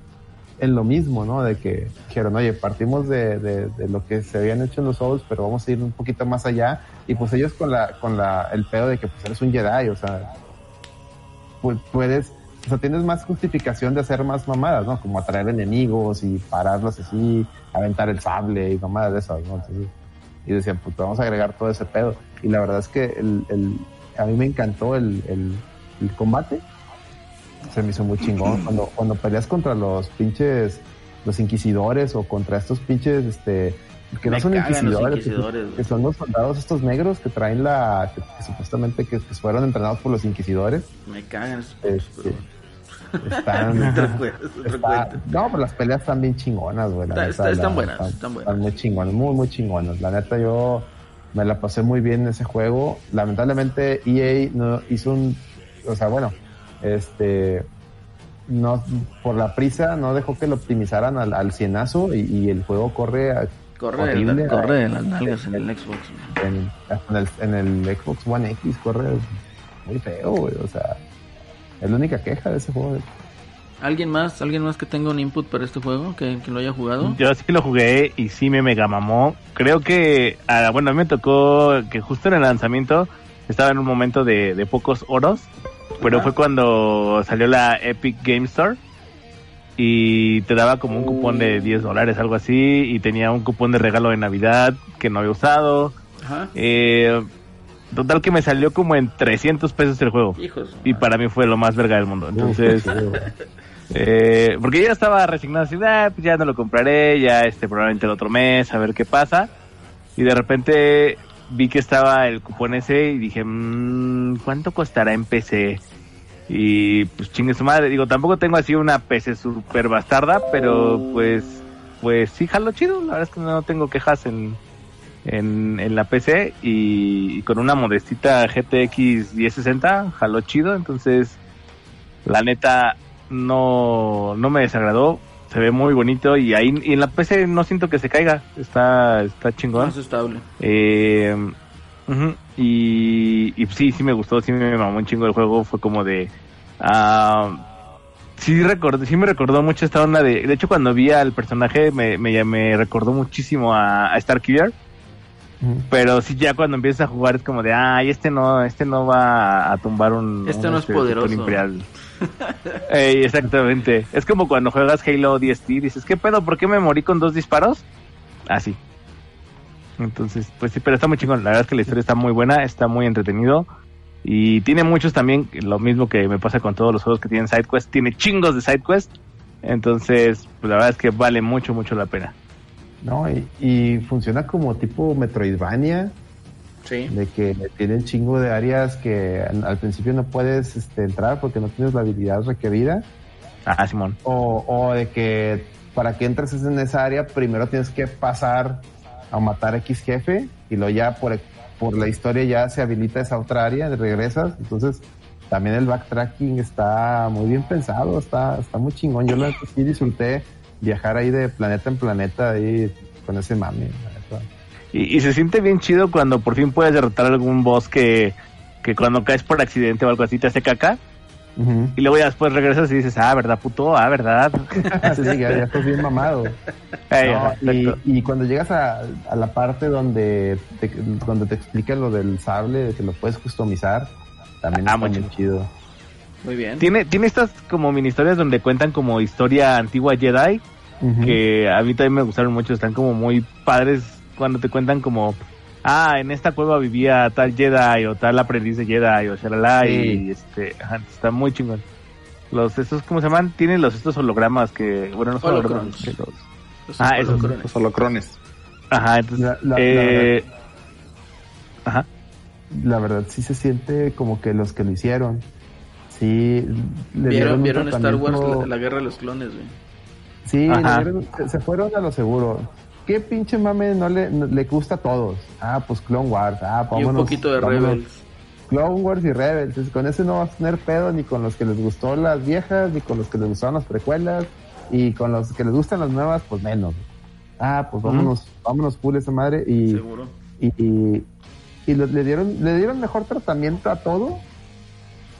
en lo mismo, ¿no? De que dijeron, oye, partimos de, de, lo que se habían hecho en los Souls, pero vamos a ir un poquito más allá. Y pues ellos con la, con la, el pedo de que pues eres un Jedi, o sea, pues puedes, o sea, tienes más justificación de hacer más mamadas, ¿no? Como atraer enemigos y pararlos así, aventar el sable y mamadas de esas, ¿no? Entonces, y decían, pues vamos a agregar todo ese pedo. Y la verdad es que el, el, a mí me encantó el, el combate se me hizo muy chingón. Cuando, cuando peleas contra los pinches, los inquisidores o contra estos pinches, este, que Me no son inquisidores, inquisidores, que, son los soldados estos negros que traen la, que, que supuestamente que, que fueron entrenados por los inquisidores. Me cagan esos Este, pero- están, está- no, pero las peleas están bien chingonas, güey. la Está- neta, está- están la- buenas, están buenas. muy chingonas, muy, muy chingonas. La neta, yo me la pasé muy bien en ese juego. Lamentablemente, EA no hizo un, o sea, bueno, este, no, por la prisa, no dejó que lo optimizaran al, al cienazo y, y el juego corre a- Corre, horrible, corre a- en las nalgas en el Xbox. en, en el, en el Xbox One X, corre muy feo, güey. O sea, es la única queja de ese juego. ¿Alguien más? ¿Alguien más que tenga un input para este juego? ¿Que, que lo haya jugado? Yo sí lo jugué y sí me mega mamó. Creo que, ah, bueno, a mí me tocó que justo en el lanzamiento estaba en un momento de, de pocos oros, pero fue cuando salió la Epic Game Store y te daba como un cupón de 10 dólares, algo así, y tenía un cupón de regalo de Navidad que no había usado. Ajá. Eh, total que me salió como en 300 pesos el juego. Hijos. Y para mí fue lo más verga del mundo. Entonces. Eh, porque yo ya estaba resignado así, "Ah, pues ya no lo compraré, ya este probablemente el otro mes, a ver qué pasa. Y de repente vi que estaba el cupón ese y dije, "Mm, ¿cuánto costará en PC? Y pues chingue su madre, digo, tampoco tengo así una PC super bastarda, pero pues, pues sí, jalo chido, la verdad es que no tengo quejas en, en, en la PC y, y con una modestita GTX 1060, jalo chido, entonces la neta no, no me desagradó, se ve muy bonito y ahí y en la PC no siento que se caiga, está, está chingón. Más estable. Eh, y, y sí, sí me gustó, sí me mamó un chingo el juego, fue como de... ah, sí, recordé, sí me recordó mucho esta onda de... De hecho, cuando vi al personaje me, me, me recordó muchísimo a, a Starkiller. Pero sí, ya cuando empiezas a jugar es como de, ay, este no, este no va a tumbar un... Este un, no es super poderoso. imperial. Ey, exactamente. Es como cuando juegas Halo DST, dices, ¿qué pedo? ¿Por qué me morí con dos disparos? Así. Entonces, pues sí, pero está muy chingón. La verdad es que la historia está muy buena, está muy entretenido. Y tiene muchos también, lo mismo que me pasa con todos los juegos que tienen SideQuest, tiene chingos de SideQuest. Entonces, pues la verdad es que vale mucho, mucho la pena. No, y, y funciona como tipo Metroidvania, Sí. de que tienen chingo de áreas que al, principio no puedes este, entrar porque no tienes la habilidad requerida. Ah, Simón. O, o de que para que entres en esa área primero tienes que pasar a matar X jefe y luego ya por, por la historia ya se habilita esa otra área, regresas. Entonces también el backtracking está muy bien pensado, está, está muy chingón. Yo la sí disfruté viajar ahí de planeta en planeta ahí con ese mami. Y, y se siente bien chido cuando por fin puedes derrotar algún boss que, que cuando caes por accidente o algo así te hace caca. Y luego ya después regresas y dices, ah, ¿verdad, puto? Ah, ¿verdad? Sí, sí, ya, ya estás bien mamado. Ey, No, ajá, y, cuando llegas a, a la parte donde te, donde te explican lo del sable, de que lo puedes customizar, también Ah, está muy muy chido. Muy bien. Tiene, tiene estas como mini historias donde cuentan como historia antigua Jedi, que a mí también me gustaron mucho, están como muy padres cuando te cuentan como, ah, en esta cueva vivía tal Jedi o tal aprendiz de Jedi o shalala, Sí. y este, ajá, está muy chingón. Los, estos, ¿cómo se llaman? Tienen los, estos hologramas que, bueno, no son hologramas, Holocrons. que los- Los Ah, esos. holocrones. Los holocrones. ajá, entonces, La- la- la eh, ajá. La verdad sí se siente como que los que lo hicieron, sí le Vieron, vieron Star Wars, la, la guerra de los clones, güey. Sí, le Ajá. dieron- se- se fueron a lo seguro. ¿Qué pinche mame no le, no- le gusta a todos? Ah, pues Clone Wars. Ah, Y un vámonos- poquito de vámonos. Rebels. Clone Wars y Rebels. Entonces, con ese no vas a tener pedo ni con los que les gustó las viejas, ni con los que les gustaron las precuelas, y con los que les gustan las nuevas, pues menos. Ah, pues vámonos, vámonos full esa madre y, Seguro. y, y, le dieron, le dieron mejor tratamiento a todo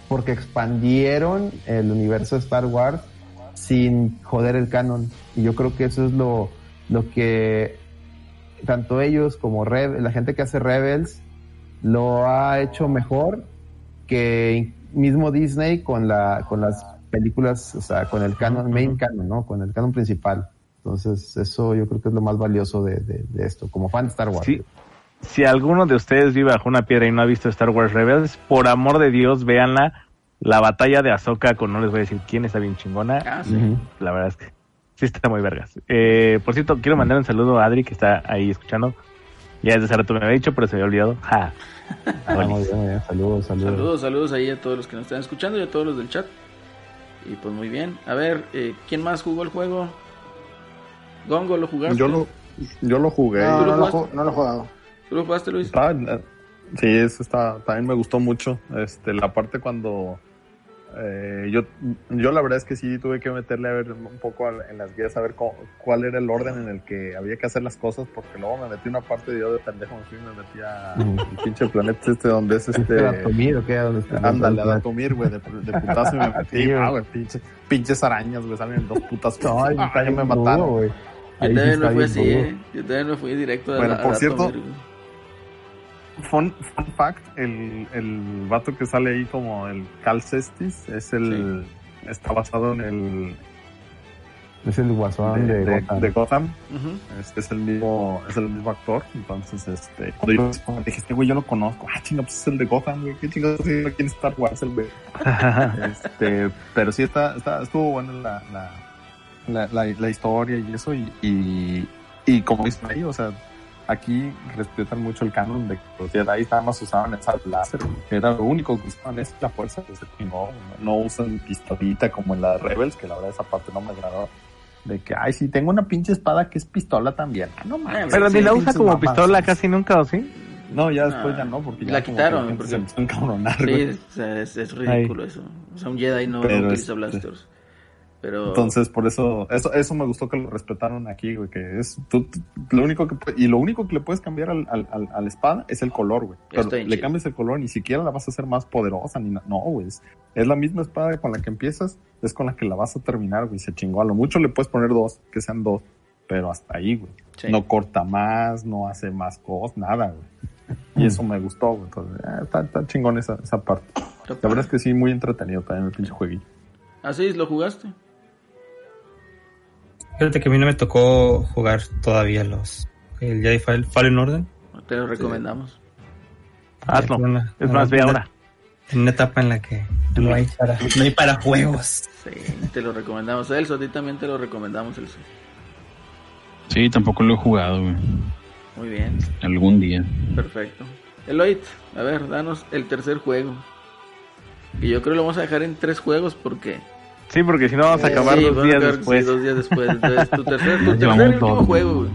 porque expandieron el universo de Star Wars sin joder el canon. Y yo creo que eso es lo, lo que tanto ellos como Re- la gente que hace Rebels lo ha hecho mejor que mismo Disney con la con las películas, o sea, con el canon, main canon, ¿no? Con el canon principal. Entonces, eso yo creo que es lo más valioso de, de- de esto, como fan de Star Wars. Sí. Si alguno de ustedes vive bajo una piedra y no ha visto Star Wars Rebels, por amor de Dios, véanla. La batalla de Ahsoka con no les voy a decir quién está bien chingona. Ah, sí. La verdad es que sí está muy vergas. Eh, por cierto, quiero mandar un saludo a Adri que está ahí escuchando. Ya desde hace rato me había dicho, pero se había olvidado. Ja. Ah, muy bien, muy bien. Saludos, saludos. Saludos, saludos ahí a todos los que nos están escuchando y a todos los del chat. Y pues muy bien. A ver, eh, ¿quién más jugó el juego? Gongo, ¿lo jugaste? Yo lo, yo lo jugué. No, ¿Tú lo no, lo, no lo he jugado. ¿Tú lo jugaste, Luis? Estaba- eh, sí, eso está, también me gustó mucho. Este, la parte cuando eh, yo, yo la verdad es que sí tuve que meterle a ver un poco en las guías a ver cómo- cuál era el orden en el que había que hacer las cosas, porque luego me metí una parte de yo de pendejo, me fui y me metí a el pinche planeta este donde es ¿Este. Datomir o qué? ¿Dónde está? Ándale, a Datomir, güey, de, de putazo y me metí, Sí, güey. ah, güey, pinche, pinches arañas, güey, salen dos putas. No, ah, ya me mataron. güey. Yo también me fui así. ¿eh? Yo también me fui directo a Bueno, la- por cierto. Fun, fun fact, el, el vato que sale ahí como el Cal Cestis es el está basado en el Es el guasón de, de, Gotham. de Gotham. Ujú. Este es el mismo, es el mismo actor. Entonces, este, cuando yo dije, este güey yo lo conozco. Ah, chinga, pues es el de Gotham, güey. Qué chingados haciendo aquí en Star Wars, el güey. este, pero sí está, está, estuvo buena la, la, la, la, la historia y eso. Y, y, y como dicen ahí, o sea, aquí respetan mucho el canon de que los Jedi nada más usaban el sable láser. que Era lo único que usaban, es la fuerza. Que se chingó. No usan pistolita como en la Rebels, que la verdad esa parte no me agradó. De que, ay, sí, tengo una pinche espada que es pistola también. Ah, no mames. Pero ni la usa como mamás. pistola casi nunca, ¿o sí? No, ya después Ah, ya no, porque ya la quitaron, porque- se empezó a encabronar, Sí, es, es ridículo eso. O sea, un Jedi no, no utiliza este- blasters. Pero Entonces, por eso, eso, eso me gustó que lo respetaron aquí, güey, que es, tú, tú- lo único que, y lo único que le puedes cambiar al, al, al, a la espada es el color, güey. Pero le chido. cambias el color, ni siquiera la vas a hacer más poderosa, ni no, güey. Es, es la misma espada con la que empiezas, es con la que la vas a terminar, güey. Se chingó. A lo mucho le puedes poner dos, que sean dos, pero hasta ahí, güey. Sí. No corta más, no hace más cosas, nada, güey. Y eso me gustó, güey. Entonces, eh, está, está chingón esa, esa parte. La verdad es que sí, muy entretenido también el pinche jueguillo. así lo jugaste. Fíjate que a mí no me tocó jugar todavía los el Jedi Fall- Fallen Order. Te lo recomendamos. Hazlo. En una- Es más, ve ahora. En una etapa en la que no hay para, no hay para juegos. Sí, te lo recomendamos. Elso, a ti también te lo recomendamos, Elso. Sí, tampoco lo he jugado, güey. Muy bien, Algún día. perfecto. Eloyd, a ver, danos el tercer juego. Y yo creo que lo vamos a dejar en tres juegos porque... Sí, porque si no vamos a Eh, acabar sí, dos días después. sí, dos días después. Entonces, tu tercer, tu tercer último juego,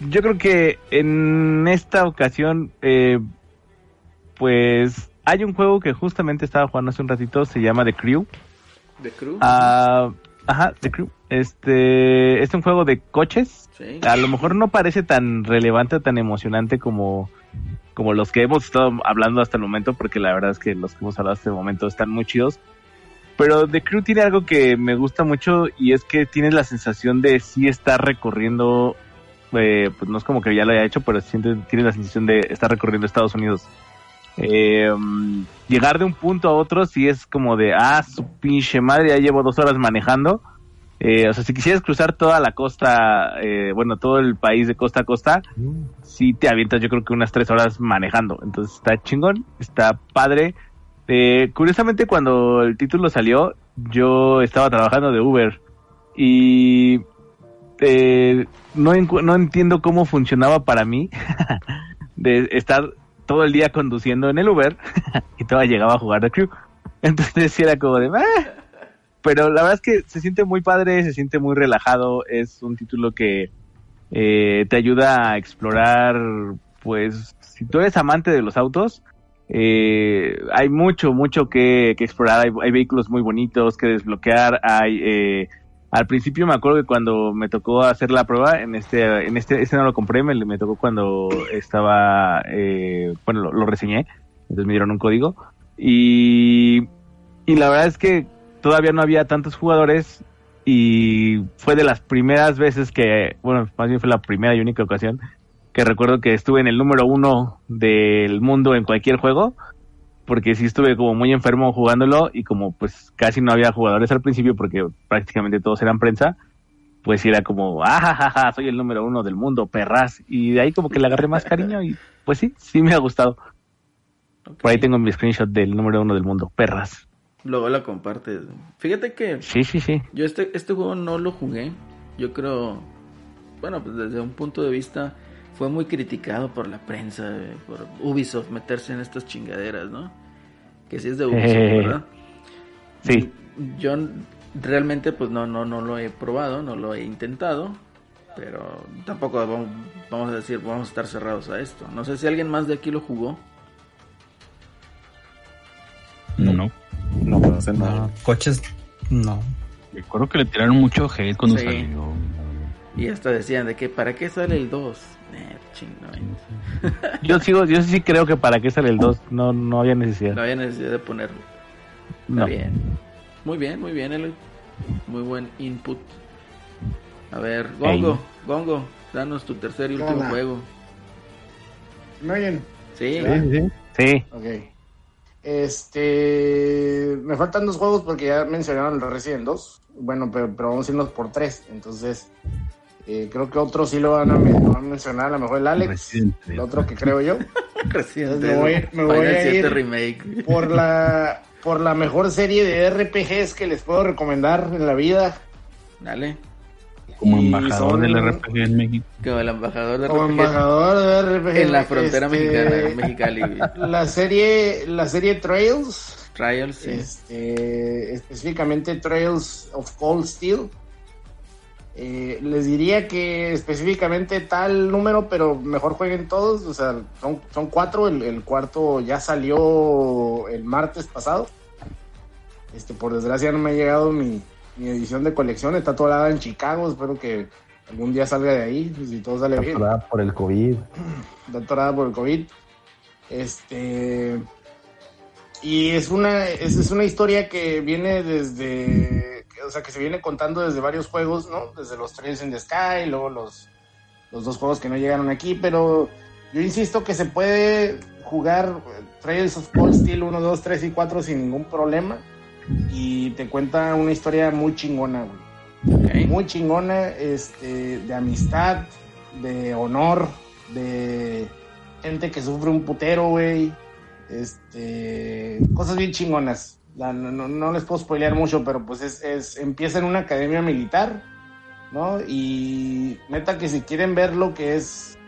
yo creo que en esta ocasión, eh, pues hay un juego que justamente estaba jugando hace un ratito, se llama The Crew. The Crew. Ah, ajá, The Crew. Este es un juego de coches. Sí. A lo mejor no parece tan relevante, tan emocionante como, como los que hemos estado hablando hasta el momento, porque la verdad es que los que hemos hablado hasta el momento están muy chidos. Pero The Crew tiene algo que me gusta mucho y es que tienes la sensación de sí estar recorriendo, eh, pues no es como que ya lo haya hecho, pero sientes, tienes la sensación de estar recorriendo Estados Unidos. Eh, mm, llegar de un punto a otro sí es como de, ah, su pinche madre, ya llevo dos horas manejando. Eh, o sea, si quisieras cruzar toda la costa, eh, bueno, todo el país de costa a costa, sí te avientas yo creo que unas tres horas manejando. Entonces está chingón, está padre. Eh, curiosamente cuando el título salió, yo estaba trabajando de Uber y eh, no entiendo cómo funcionaba para mí de estar todo el día conduciendo en el Uber y todavía llegaba a jugar de crew. Entonces sí era como de... "Ah". Pero la verdad es que se siente muy padre, se siente muy relajado, es un título que eh, te ayuda a explorar, pues, si tú eres amante de los autos, eh, hay mucho, mucho que, explorar, hay, hay vehículos muy bonitos que desbloquear, hay... Eh, al principio me acuerdo que cuando me tocó hacer la prueba, en este, en este, este no lo compré, me, me tocó cuando estaba, eh, bueno, lo, lo reseñé, entonces me dieron un código, y, y la verdad es que todavía no había tantos jugadores, y fue de las primeras veces que, bueno, más bien fue la primera y única ocasión que recuerdo que estuve en el número uno del mundo en cualquier juego, porque sí estuve como muy enfermo jugándolo y como pues casi no había jugadores al principio porque prácticamente todos eran prensa, pues era como, ah, ja, ja, ja, soy el número uno del mundo, perras, y de ahí como que le agarré más cariño y pues sí, sí me ha gustado. Por ahí tengo mi screenshot del número uno del mundo, perras. Luego la compartes. Fíjate que Sí, sí, sí. yo este, este juego no lo jugué. Yo creo, bueno, pues desde un punto de vista fue muy criticado por la prensa, por Ubisoft meterse en estas chingaderas, ¿no? Que sí es de Ubisoft, Eh, ¿verdad? Sí. Yo realmente pues no, no, no lo he probado, no lo he intentado, pero tampoco vamos, vamos a decir, vamos a estar cerrados a esto. No sé si alguien más de aquí lo jugó. No. No, no. No, coches, no. Recuerdo que le tiraron mucho hate cuando Sí. salió. Y hasta decían de que, ¿para qué sale el 2? Eh, Yo sigo, yo sí creo que para qué sale el 2, no, no había necesidad. no había necesidad de ponerlo. Está No. bien. Muy bien, muy bien, Eloy. Muy buen input. A ver, Gongo, Gongo, danos tu tercer y ¿Qué último juego. ¿Me oyen? Sí, Sí, sí, sí. Sí, Ok. Este, me faltan dos juegos porque ya mencionaron el Resident 2. Bueno, pero, pero vamos a irnos por tres. Entonces, eh, creo que otro sí lo van, a, me- lo van a mencionar, a lo mejor el Alex, Resident el otro que creo yo. Resident Me voy- me a 7 ir remake. Por la, por la mejor serie de RPGs que les puedo recomendar en la vida. Dale. Como embajador son- del RPG en México. Como el embajador de Como RPG embajador de RPG. en la frontera este, mexicana, en Mexicali. La serie, la serie Trails. Trials, sí. este, específicamente Trails of Cold Steel. Eh, les diría que específicamente tal número, pero mejor jueguen todos. O sea, son, son cuatro. El, el cuarto ya salió el martes pasado. Este, por desgracia no me ha llegado mi, mi edición de colección. Está toda en Chicago. Espero que algún día salga de ahí. Si todo sale bien Capturada por el COVID. doctorada por el COVID. Este. Y es una, es, es una historia que viene desde. O sea, que se viene contando desde varios juegos, ¿no? Desde los Trails in the Sky, luego los, los dos juegos que no llegaron aquí, pero yo insisto que se puede jugar Trails of Cold Steel 1, 2, 3 y 4 sin ningún problema. Y te cuenta una historia muy chingona, güey muy chingona, este, de amistad, de honor, de gente que sufre un putero, güey. Este, cosas bien chingonas. La- no, les puedo spoilear mucho, pero pues es, es, empieza en una academia militar, ¿no? Y neta que si quieren ver lo que es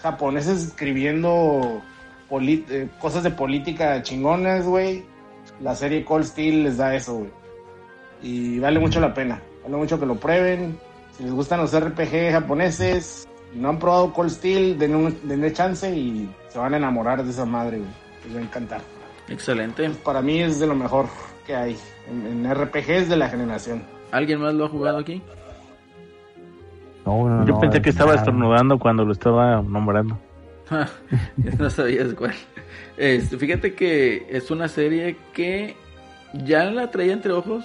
japoneses escribiendo eh, cosas de política chingonas, güey, la serie Cold Steel les da eso, güey y vale mucho la pena. Vale mucho que lo prueben. Si les gustan los RPG japoneses y no han probado Cold Steel, denle, un- denle chance y se van a enamorar de esa madre, güey. Les va a encantar. Excelente. Para mí es de lo mejor que hay en, en RPGs de la generación. ¿Alguien más lo ha jugado aquí? No, no, Yo no, pensé es que estaba estornudando cuando lo estaba nombrando. No sabías cuál. Este, fíjate que es una serie que ya la traía entre ojos,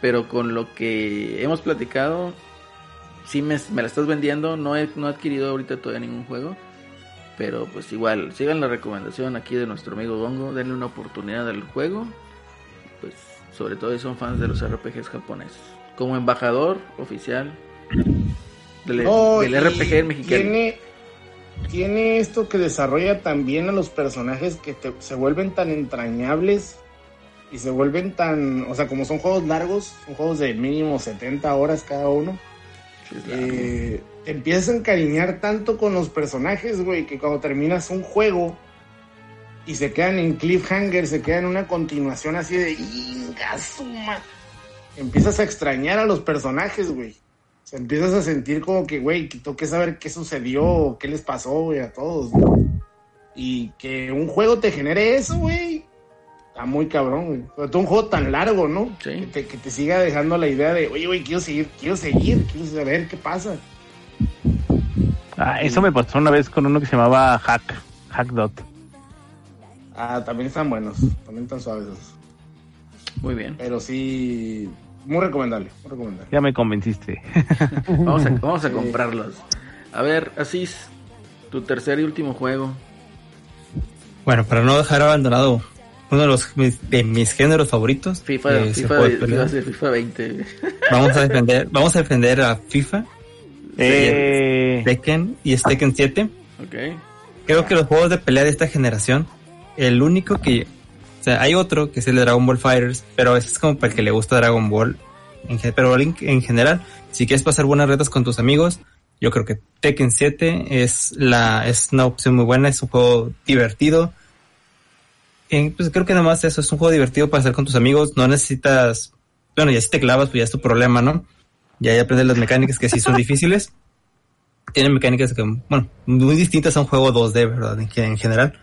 pero con lo que hemos platicado, sí me, me la estás vendiendo. No he, no he adquirido ahorita todavía ningún juego, pero pues igual, sigan la recomendación aquí de nuestro amigo Bongo, denle una oportunidad al juego. Pues sobre todo si son fans de los RPGs japoneses. Como embajador oficial del, RPG mexicano. Tiene, tiene esto que desarrolla también a los personajes que te- se vuelven tan entrañables y se vuelven tan, o sea, como son juegos largos, son juegos de mínimo 70 horas cada uno. Eh, te empiezas a encariñar tanto con los personajes, güey, que cuando terminas un juego y se quedan en cliffhanger, se quedan en una continuación así de "Inga suma", Empiezas a extrañar a los personajes, güey. Empiezas a sentir como que, güey, que tengo que saber qué sucedió, qué les pasó, güey, a todos. güey. Y que un juego te genere eso, güey. Está muy cabrón, güey. Sobre todo un juego tan largo, ¿no? Sí. Que, te, que te siga dejando la idea de, oye, güey, quiero seguir, quiero seguir, quiero saber qué pasa. Ah, eso me pasó una vez con uno que se llamaba Hack, Hackdot. Ah, también están buenos, también están suaves. Muy bien. Pero sí, muy recomendable, muy recomendable. Ya me convenciste. Vamos a, vamos a Sí. comprarlos. A ver, Asís, tu tercer y último juego. Bueno, para no dejar abandonado uno de los mis- de mis géneros favoritos, FIFA, el FIFA, FIFA 20. vamos a defender, vamos a defender a FIFA, Eh, Tekken y es Tekken 7. ok. Creo que los juegos de pelea de esta generación, el único que, o sea, hay otro que es el de Dragon Ball Fighters, pero ese es como para el que le gusta Dragon Ball. Pero en, en general, si quieres pasar buenas retas con tus amigos, yo creo que Tekken 7 es la, es una opción muy buena, es un juego divertido. Eh, pues creo que nada más eso es un juego divertido para hacer con tus amigos, no necesitas, bueno, ya si te clavas, pues ya es tu problema, ¿no? Ya aprendes las mecánicas que sí son difíciles tienen mecánicas que, bueno, muy distintas a un juego 2D, ¿verdad? En, en general.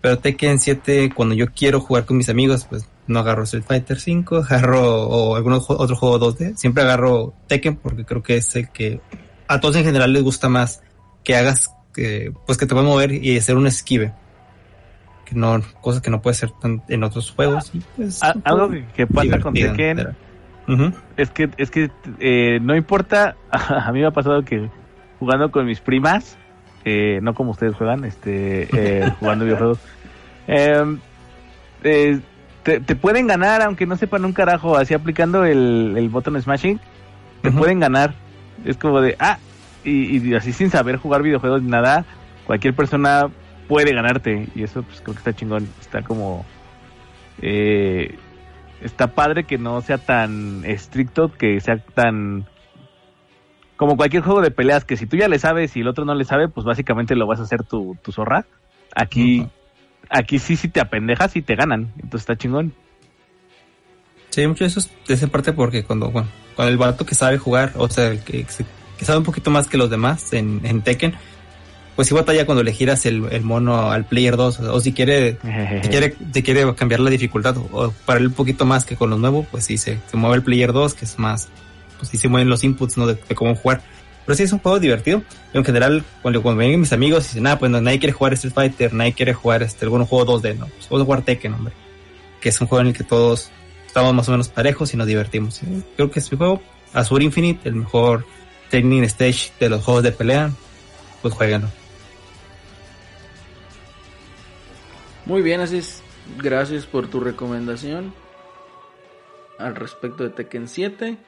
Pero Tekken 7, cuando yo quiero jugar con mis amigos, pues no agarro Street Fighter 5, agarro o algún otro juego 2D. Siempre agarro Tekken porque creo que es el que a todos en general les gusta más que hagas, que, pues que te puedas mover y hacer un esquive. Que no, cosas que no puede ser tan- en otros juegos. Y pues, a- un algo que, pasa con Tekken es que es que eh, no importa. A mí me ha pasado que jugando con mis primas, eh, no como ustedes juegan, este, eh, jugando videojuegos, eh, eh, te, te pueden ganar aunque no sepan un carajo, así aplicando el, el button smashing, te pueden ganar. Es como de, ah, y, y así sin saber jugar videojuegos ni nada, cualquier persona puede ganarte. Y eso pues creo que está chingón, está como... Eh, está padre que no sea tan estricto, que sea tan... Como cualquier juego de peleas, que si tú ya le sabes y el otro no le sabe, pues básicamente lo vas a hacer tu, tu zorra. Aquí, aquí sí, si te apendejas y te ganan. Entonces está chingón. Sí, mucho de eso es de esa parte porque cuando, bueno, cuando el barato que sabe jugar, o sea, que, que sabe un poquito más que los demás en, en Tekken, pues sí batalla cuando le giras el, el mono al player 2, o si quiere, si quiere, si quiere cambiar la dificultad o, o para él un poquito más que con los nuevos, pues sí se, se mueve el player 2, que es más, pues se mueven los inputs, ¿no? De, cómo jugar. Pero sí es un juego divertido. En general, cuando, cuando vienen mis amigos dicen, ah, pues no, nadie quiere jugar Street Fighter, nadie quiere jugar este, algún juego 2D, no, pues vamos a jugar Tekken, hombre. Que es un juego en el que todos estamos más o menos parejos y nos divertimos. Creo que es mi juego, Azure Infinite, el mejor training stage de los juegos de pelea, pues jueguenlo. Muy bien, así es. Gracias por tu recomendación al respecto de Tekken 7.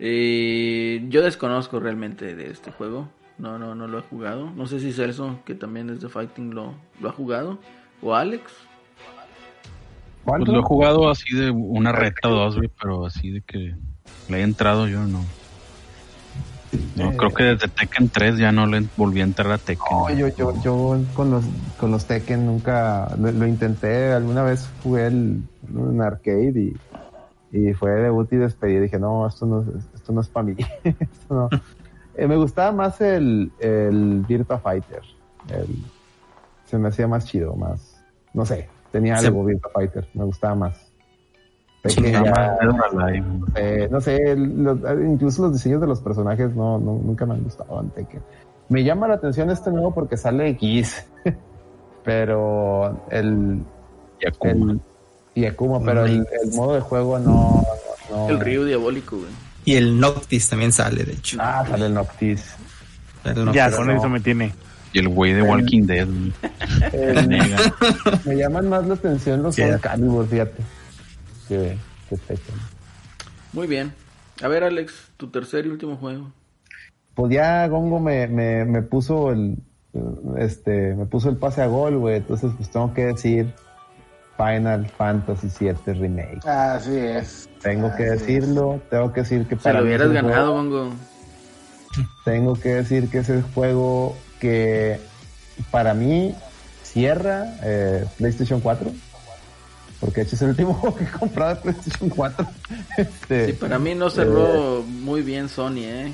Eh, yo desconozco realmente de este juego. No, no, no lo he jugado. No sé si Celso, que también es de Fighting, lo, lo ha jugado. O Alex. Pues lo he jugado así de una reta o dos, pero así de que le he entrado yo no. No, Eh. creo que desde Tekken 3 ya no le volví a entrar a Tekken. No, yo, yo, yo con los, con los Tekken nunca lo, lo intenté. Alguna vez jugué el, en arcade y, y fue debut y despedida. Dije, no, esto no, es- esto no es para mí. Esto no. Eh, me gustaba más el, el Virtua Fighter. El- se me hacía más chido, más, no sé, tenía Sí. algo Virtua Fighter, me gustaba más. Sí, Alive. eh, no sé, los- incluso los diseños de los personajes no, no- nunca me han gustado en Tekken. Me llama la atención este nuevo porque sale X, pero el, Y Akuma. el y Akuma, pero el, el modo de juego no, no, no. El río diabólico, güey. Y el Noctis también sale, de hecho. Ah, sale el Noctis. El Noctis. ya, con no. eso me tiene. Y el güey de Walking Dead. El- me llaman más la atención los. Soul Calibur, fíjate. Que, que. Muy bien. A ver, Alex, tu tercer y último juego. Pues ya Gongo me, me, me puso el este me puso el pase a gol, güey. Entonces pues tengo que decir Final Fantasy VII Remake. Así es. Tengo que es. decirlo, tengo que decir que Si lo hubieras ganado, juego- Bongo. tengo que decir que es el juego que para mí cierra eh, PlayStation 4. Porque de hecho es el último juego que he comprado de PlayStation 4. Este, Sí, para mí no cerró muy bien Sony, ¿eh?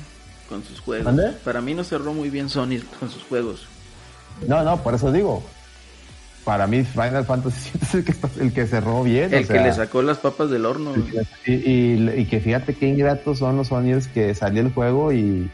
Con sus juegos. Para mí no cerró muy bien Sony con sus juegos. No, no, por eso digo. Para mí Final Fantasy VII es el que, está- el que cerró bien. El o que sea, le sacó las papas del horno. Y, y- y que fíjate qué ingratos son los Sonyers que salió el juego y,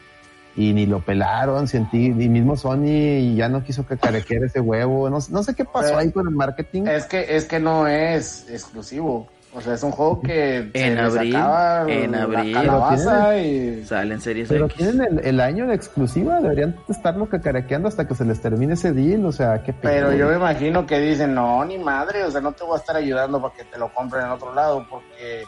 y ni lo pelaron, sentí, y mismo Sony ya no quiso cacarequear ese huevo, no, no sé qué pasó Pero- ahí con el marketing. Es que, es que no es exclusivo. O sea, es un juego que se En le abril, sacaba en la abril. calabaza y... Salen series Pero X. tienen el, el año de exclusiva, deberían estarlo cacarequeando hasta que se les termine ese deal, o sea, qué pedo. Pero yo me imagino que dicen, no, ni madre, o sea, no te voy a estar ayudando para que te lo compren en otro lado, porque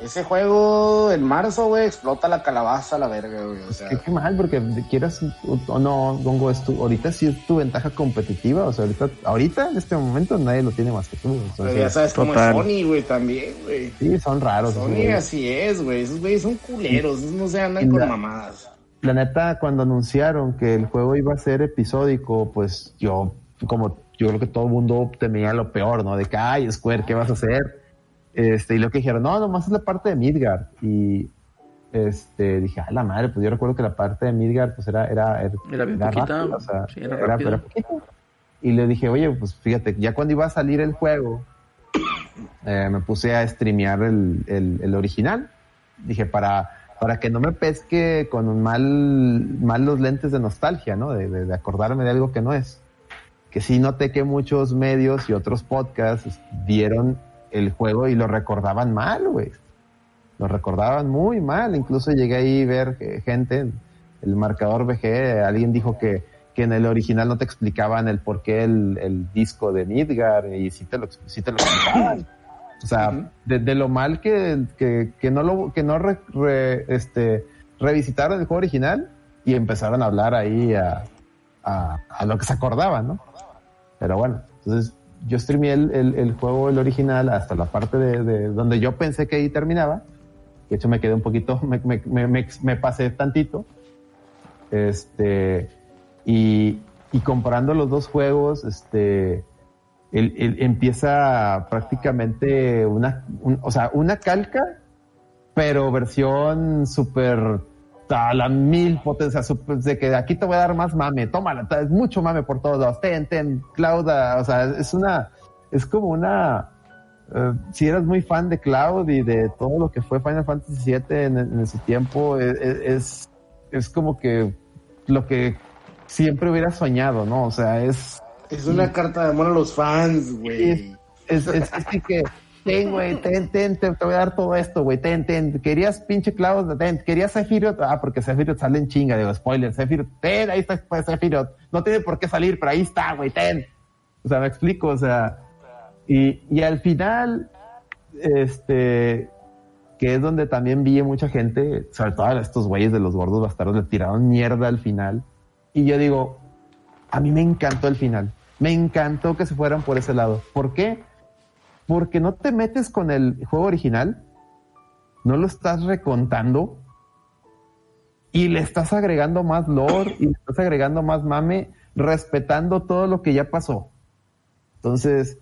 ese juego en marzo, güey, explota la calabaza a la verga, güey. O sea, Qué, qué mal, porque quieras o o no, Gongo, es tu, ahorita sí es tu ventaja competitiva, o sea, ahorita, ahorita en este momento nadie lo tiene más que tú. pero entonces, ya sabes cómo total. es Sony, güey, también, güey. sí, son raros. Sony así es, güey. Esos güeyes son culeros, esos no se andan con la- mamadas. La neta, cuando anunciaron que el juego iba a ser episódico, pues yo, como yo creo que todo el mundo temía lo peor, ¿no? De que, ay, Square, ¿qué vas a hacer? Este, y lo que dijeron, no, nomás es la parte de Midgard. Y este, dije, a la madre, pues yo recuerdo que la parte de Midgard, pues era, era, era, Era bien poquita, rápida, o sea, sí, era era, rápido. era poquito. Y le dije, oye, pues fíjate, ya cuando iba a salir el juego, eh, me puse a streamear el, el, el original. Dije, para, para que no me pesque con un mal, mal los lentes de nostalgia, ¿no? De, de- de acordarme de algo que no es. Que sí noté que muchos medios y otros podcasts vieron el juego y lo recordaban mal, güey. Lo recordaban muy mal. Incluso llegué ahí a ver gente, el marcador VG, alguien dijo que, que en el original no te explicaban el por qué el, el disco de Midgar y sí te lo, sí te lo explicaban. O sea, de, de lo mal que, que, que no lo que no re- re- este, revisitaron el juego original y empezaron a hablar ahí a, a, a lo que se acordaban, ¿no? Pero bueno, entonces yo streamé el, el, juego, el original, hasta la parte de, de donde yo pensé que ahí terminaba. De hecho, me quedé un poquito, me, me, me, me- pasé tantito. Este, y, y comparando los dos juegos, este, el- empieza prácticamente una, un- o sea, una calca, pero versión súper a la mil potencia, súper- de que aquí te voy a dar más mame, tómala, es mucho mame por todos lados, ten, ten, Cloud, ah, o sea, es una, es como una, eh, si eras muy fan de Cloud y de todo lo que fue Final Fantasy VII en, en su tiempo, e- e- es, es como que lo que siempre hubiera soñado, ¿no? O sea, es, Es una carta de amor a los fans, güey. es, es así que, ten, güey, ten, ten, te, voy a dar todo esto, güey, ten, ten, querías pinche Cloud, ten, querías Sephiroth, ah, porque Sephiroth sale en chinga, digo, spoiler, Sephiroth, ten, ahí está pues, Sephiroth, no tiene por qué salir, pero ahí está, güey, ten. O sea, me explico, o sea, y, y al final, este, que es donde también vi mucha gente, sobre todo a estos güeyes de los gordos bastardos, le tiraron mierda al final. Y yo digo, a mí me encantó el final. Me encantó que se fueran por ese lado. ¿Por qué? Porque no te metes con el juego original, no lo estás recontando y le estás agregando más lore y le estás agregando más mame, respetando todo lo que ya pasó. Entonces,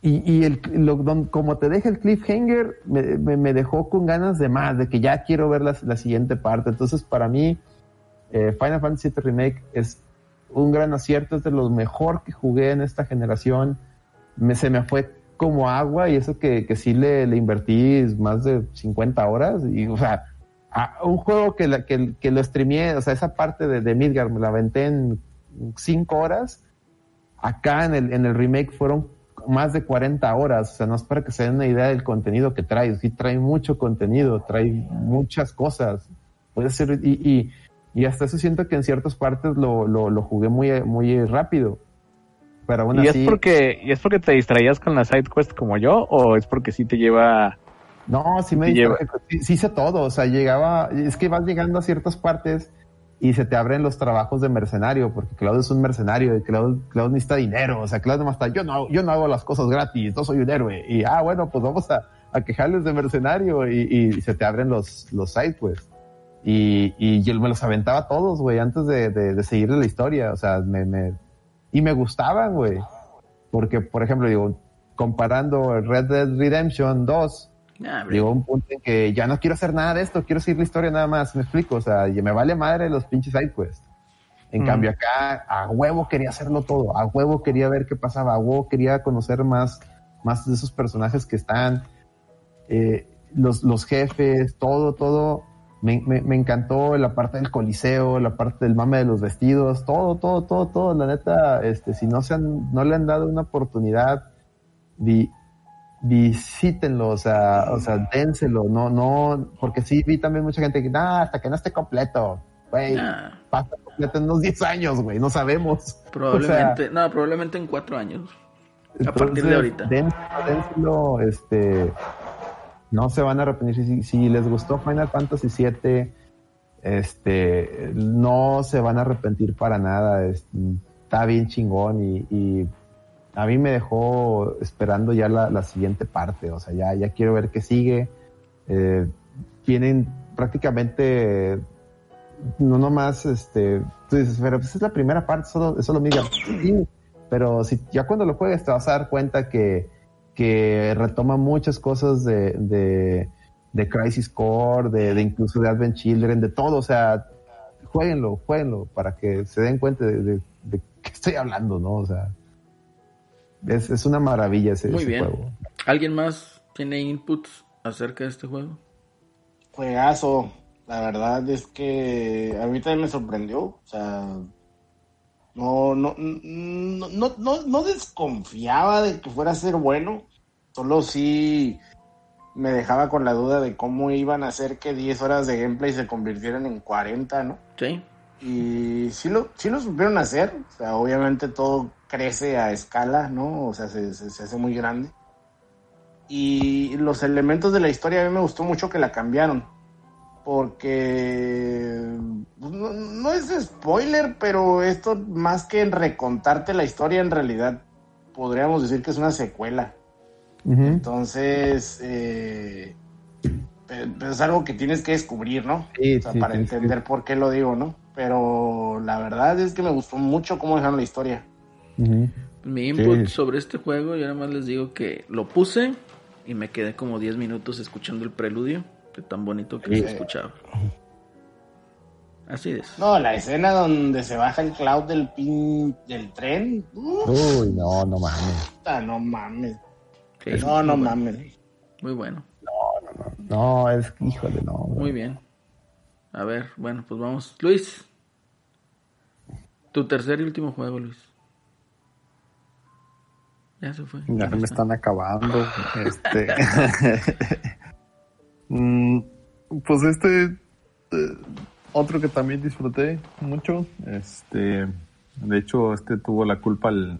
y, el, lo- don- como te deja el cliffhanger, me, dejó con ganas de más, de que ya quiero ver la, siguiente parte. Entonces, para mí, eh, Final Fantasy VII Remake es un gran acierto, es de los mejor que jugué en esta generación. Me, se me fue como agua y eso que, que sí le, le invertí más de 50 horas. Y, o sea, a un juego que, la- que, que lo streameé, o sea, esa parte de, de Midgar me la aventé en 5 horas. Acá en el, en el remake fueron más de 40 horas. O sea, no es para que se den una idea del contenido que trae. Sí, trae mucho contenido, trae muchas cosas. Puede ser, y, y, y hasta eso siento que en ciertas partes lo, lo, lo jugué muy, muy rápido. Pero aún ¿Y así. es porque y es porque te distraías con la side quest como yo o es porque sí te lleva No, sí me distraje, sí, sí hice todo, o sea, llegaba, es que vas llegando a ciertas partes y se te abren los trabajos de mercenario, porque Claudio es un mercenario y Claudio, Claudio necesita dinero, o sea, Claudio nomás está, yo no, yo no hago las cosas gratis, no soy un héroe, y ah, bueno, pues vamos a, a quejarles de mercenario y, y se te abren los, los side quests. Y, y yo me los aventaba todos, güey, antes de, de, de seguirle la historia, o sea, me, me, y me gustaban, güey, porque, por ejemplo, digo, comparando Red Dead Redemption 2, Nah, hombre. llegó un punto en que ya no quiero hacer nada de esto, quiero seguir la historia nada más, me explico, o sea, y me vale madre los pinches sidequests. En Mm. cambio acá, a huevo quería hacerlo todo, a huevo quería ver qué pasaba, a huevo quería conocer más, más de esos personajes que están, eh, los, los jefes, todo, todo. Me, me, me encantó la parte del coliseo, la parte del mame de los vestidos, todo, todo, todo, todo. La neta, este, si no se han, no le han dado una oportunidad, vi, visítenlo, o sea, o sea, dénselo, no, no, porque sí vi también mucha gente que, nah, hasta que no esté completo, güey, Nah, pasa completo en unos 10 años, güey, no sabemos. probablemente, no, probablemente en cuatro años. A partir de ahorita. Dénselo, este, no se van a arrepentir. Si, les gustó Final Fantasy VII, este, no se van a arrepentir para nada. es- está bien chingón y, a mí me dejó esperando ya la, siguiente parte. O sea, ya, quiero ver qué sigue. Eh, tienen prácticamente no nomás, este, tú dices, pero pues es la primera parte, solo, es solo Midgar. Sí, pero si ya cuando lo juegues te vas a dar cuenta que, que retoma muchas cosas de, de, de Crisis Core, de, de incluso de Advent Children, de todo, o sea, jueguenlo, jueguenlo, para que se den cuenta de, de, de qué estoy hablando, ¿no? O sea, es, es una maravilla ese, Muy ese bien. juego. ¿Alguien más tiene inputs acerca de este juego? Juegazo. La verdad es que a mí también me sorprendió. O sea, no, no, no, no, no, no desconfiaba de que fuera a ser bueno. Solo sí me dejaba con la duda de cómo iban a hacer que 10 horas de gameplay se convirtieran en 40, ¿no? Sí. Y sí lo, sí lo supieron hacer. O sea, obviamente todo crece a escala, ¿no? O sea, se, se- se hace muy grande. Y los elementos de la historia a mí me gustó mucho que la cambiaron. Porque pues, no, no es spoiler, pero esto más que en recontarte la historia, en realidad podríamos decir que es una secuela. Entonces, eh, pero es algo que tienes que descubrir, ¿no? Sí, O sea, sí, para que- entender por qué lo digo, ¿no? Pero la verdad es que me gustó mucho cómo dejaron la historia. Mi input Sí. sobre este juego, yo nada más les digo que lo puse y me quedé como 10 minutos escuchando el preludio, de tan bonito que Sí. se escuchaba. Así es. No, la escena donde se baja el cloud del pin del tren. uf, Uy, no, no mames. puta, no mames. Sí, No, no muy bueno, mames. Muy bueno, No, es híjole, no. muy bien. A ver, bueno, pues vamos. Luis, tu tercer y último juego, Luis. Ya se fue. Ya se me está. están acabando. Este. Mm, pues este. eh, otro que también disfruté mucho. Este. De hecho, este tuvo la culpa el,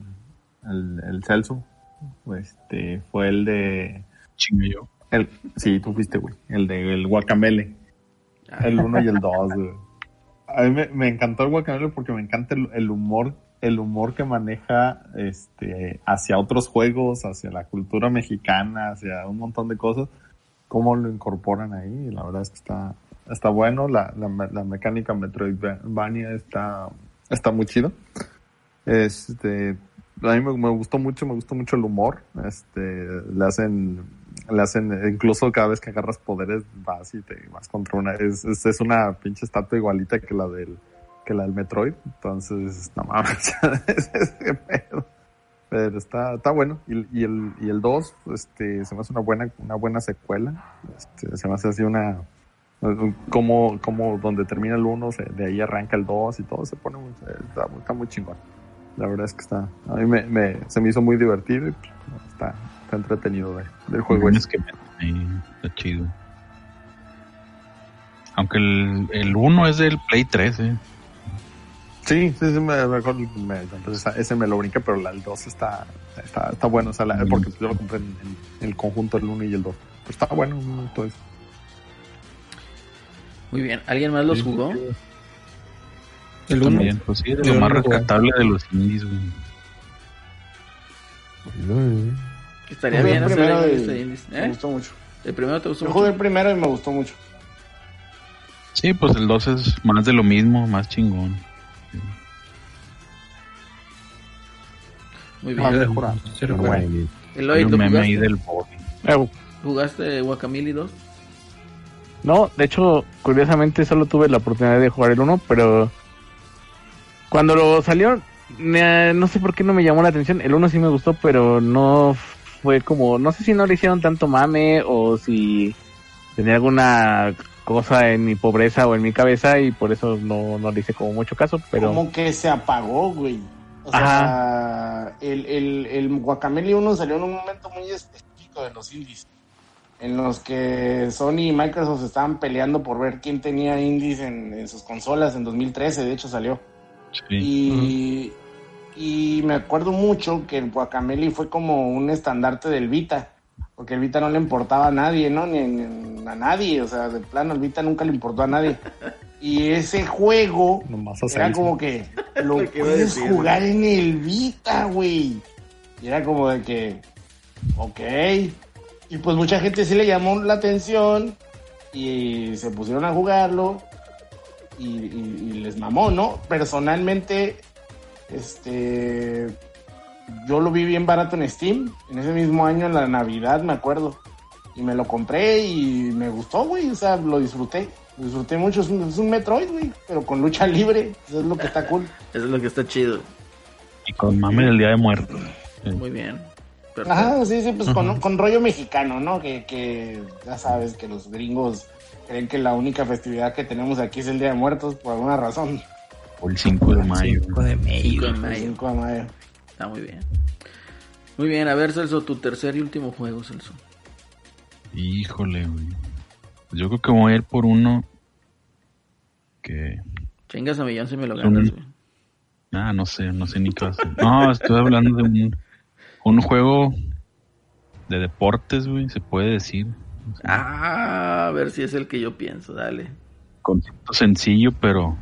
el, el Celso. Este. Fue el de. Chingue yo. El, sí, tú fuiste, güey. El de el Guacamele. Ah, El 1 y el 2, güey. A mí me, me encantó el Guacamele porque me encanta el, el humor, el humor que maneja este hacia otros juegos, hacia la cultura mexicana, hacia un montón de cosas, cómo lo incorporan ahí. La verdad es que está, está bueno. La, la, la mecánica Metroidvania está, está muy chido. Este, a mí me, me gustó mucho, me gustó mucho el humor. Este, le hacen, le hacen, incluso cada vez que agarras poderes vas y te vas contra una, es, es, una pinche estatua igualita que la del, que la del Metroid. Entonces, no mames. Pero está, está bueno. Y, el, y el 2, este, se me hace una buena, una buena secuela. Este, se me hace así una, como, como donde termina el 1, de ahí arranca el 2 y todo se pone está muy chingón. La verdad es que está, a mí me, me- se me hizo muy divertido y pues, está, está entretenido de- del juego. Es que sí, está chido. Aunque el, el 1 es del Play 3, eh. Sí, sí, sí, me, mejor me- entonces ese me lo brinqué, pero la, el 2 está, está, está bueno, o sea, la- porque yo lo compré en, en el conjunto el 1 y el 2. Pero está bueno, todo eso. Muy bien. ¿Alguien más los Sí, jugó? El uno. También, pues sí, es de lo más rescatable de los indies, güey. Estaría bien el hacer y este indies. Me ¿Eh? gustó mucho. ¿El primero te gustó Yo mucho? jugué el primero y me gustó mucho. Sí, pues el 2 es más de lo mismo, más chingón. Muy bien. mejorado. Sí, Eloy, ¿lo meme ahí jugaste? del body. Eh, ¿Jugaste Guacamole 2? No, de hecho, curiosamente solo tuve la oportunidad de jugar el 1, pero cuando lo salió, no sé por qué no me llamó la atención. El 1 sí me gustó, pero no fue como, no sé si no le hicieron tanto mame o si tenía alguna cosa en mi pobreza o en mi cabeza y por eso no, no le hice como mucho caso, pero Como que se apagó, güey. O sea, el, el, el Guacamele 1 salió en un momento muy específico de los indies. En los que Sony y Microsoft estaban peleando por ver quién tenía indies en, en sus consolas. En 2013, de hecho, salió. Sí. Y, y me acuerdo mucho que el Guacamele fue como un estandarte del Vita, porque el Vita no le importaba a nadie, ¿no? Ni, ni a nadie, o sea, de plano, el Vita nunca le importó a nadie. Y ese juego Nomás era como ¿no? que lo Lo que puedes decir, jugar en el Vita, güey. Y era como de que, ok. Y pues mucha gente sí le llamó la atención y se pusieron a jugarlo y, y- y les mamó, ¿no? Personalmente, este, yo lo vi bien barato en Steam, en ese mismo año, en la Navidad, me acuerdo. Y me lo compré y me gustó, güey, o sea, lo disfruté. Lo disfruté mucho, es un, es un Metroid, güey, pero con lucha libre, eso es lo que está cool. Eso es lo que está chido. Y con mame del Día de Muertos. Sí. Muy bien. Perfecto. Ajá, sí, sí, pues con, con rollo mexicano, ¿no? Que, que ya sabes que los gringos creen que la única festividad que tenemos aquí es el Día de Muertos por alguna razón. O el 5 de mayo. 5 de Cinco mayo. de El mayo. 5 de mayo. Está muy bien. Muy bien, a ver, Celso, tu tercer y último juego, Celso. Híjole, güey. Pues Yo creo que voy a ir por uno que Chingas a millón si me lo ganas, güey. Ah, no sé, no sé ni qué hacer. No, estoy hablando de un, un juego de deportes, güey, se puede decir. Ah, a ver si es el que yo pienso, dale. Concepto sencillo, pero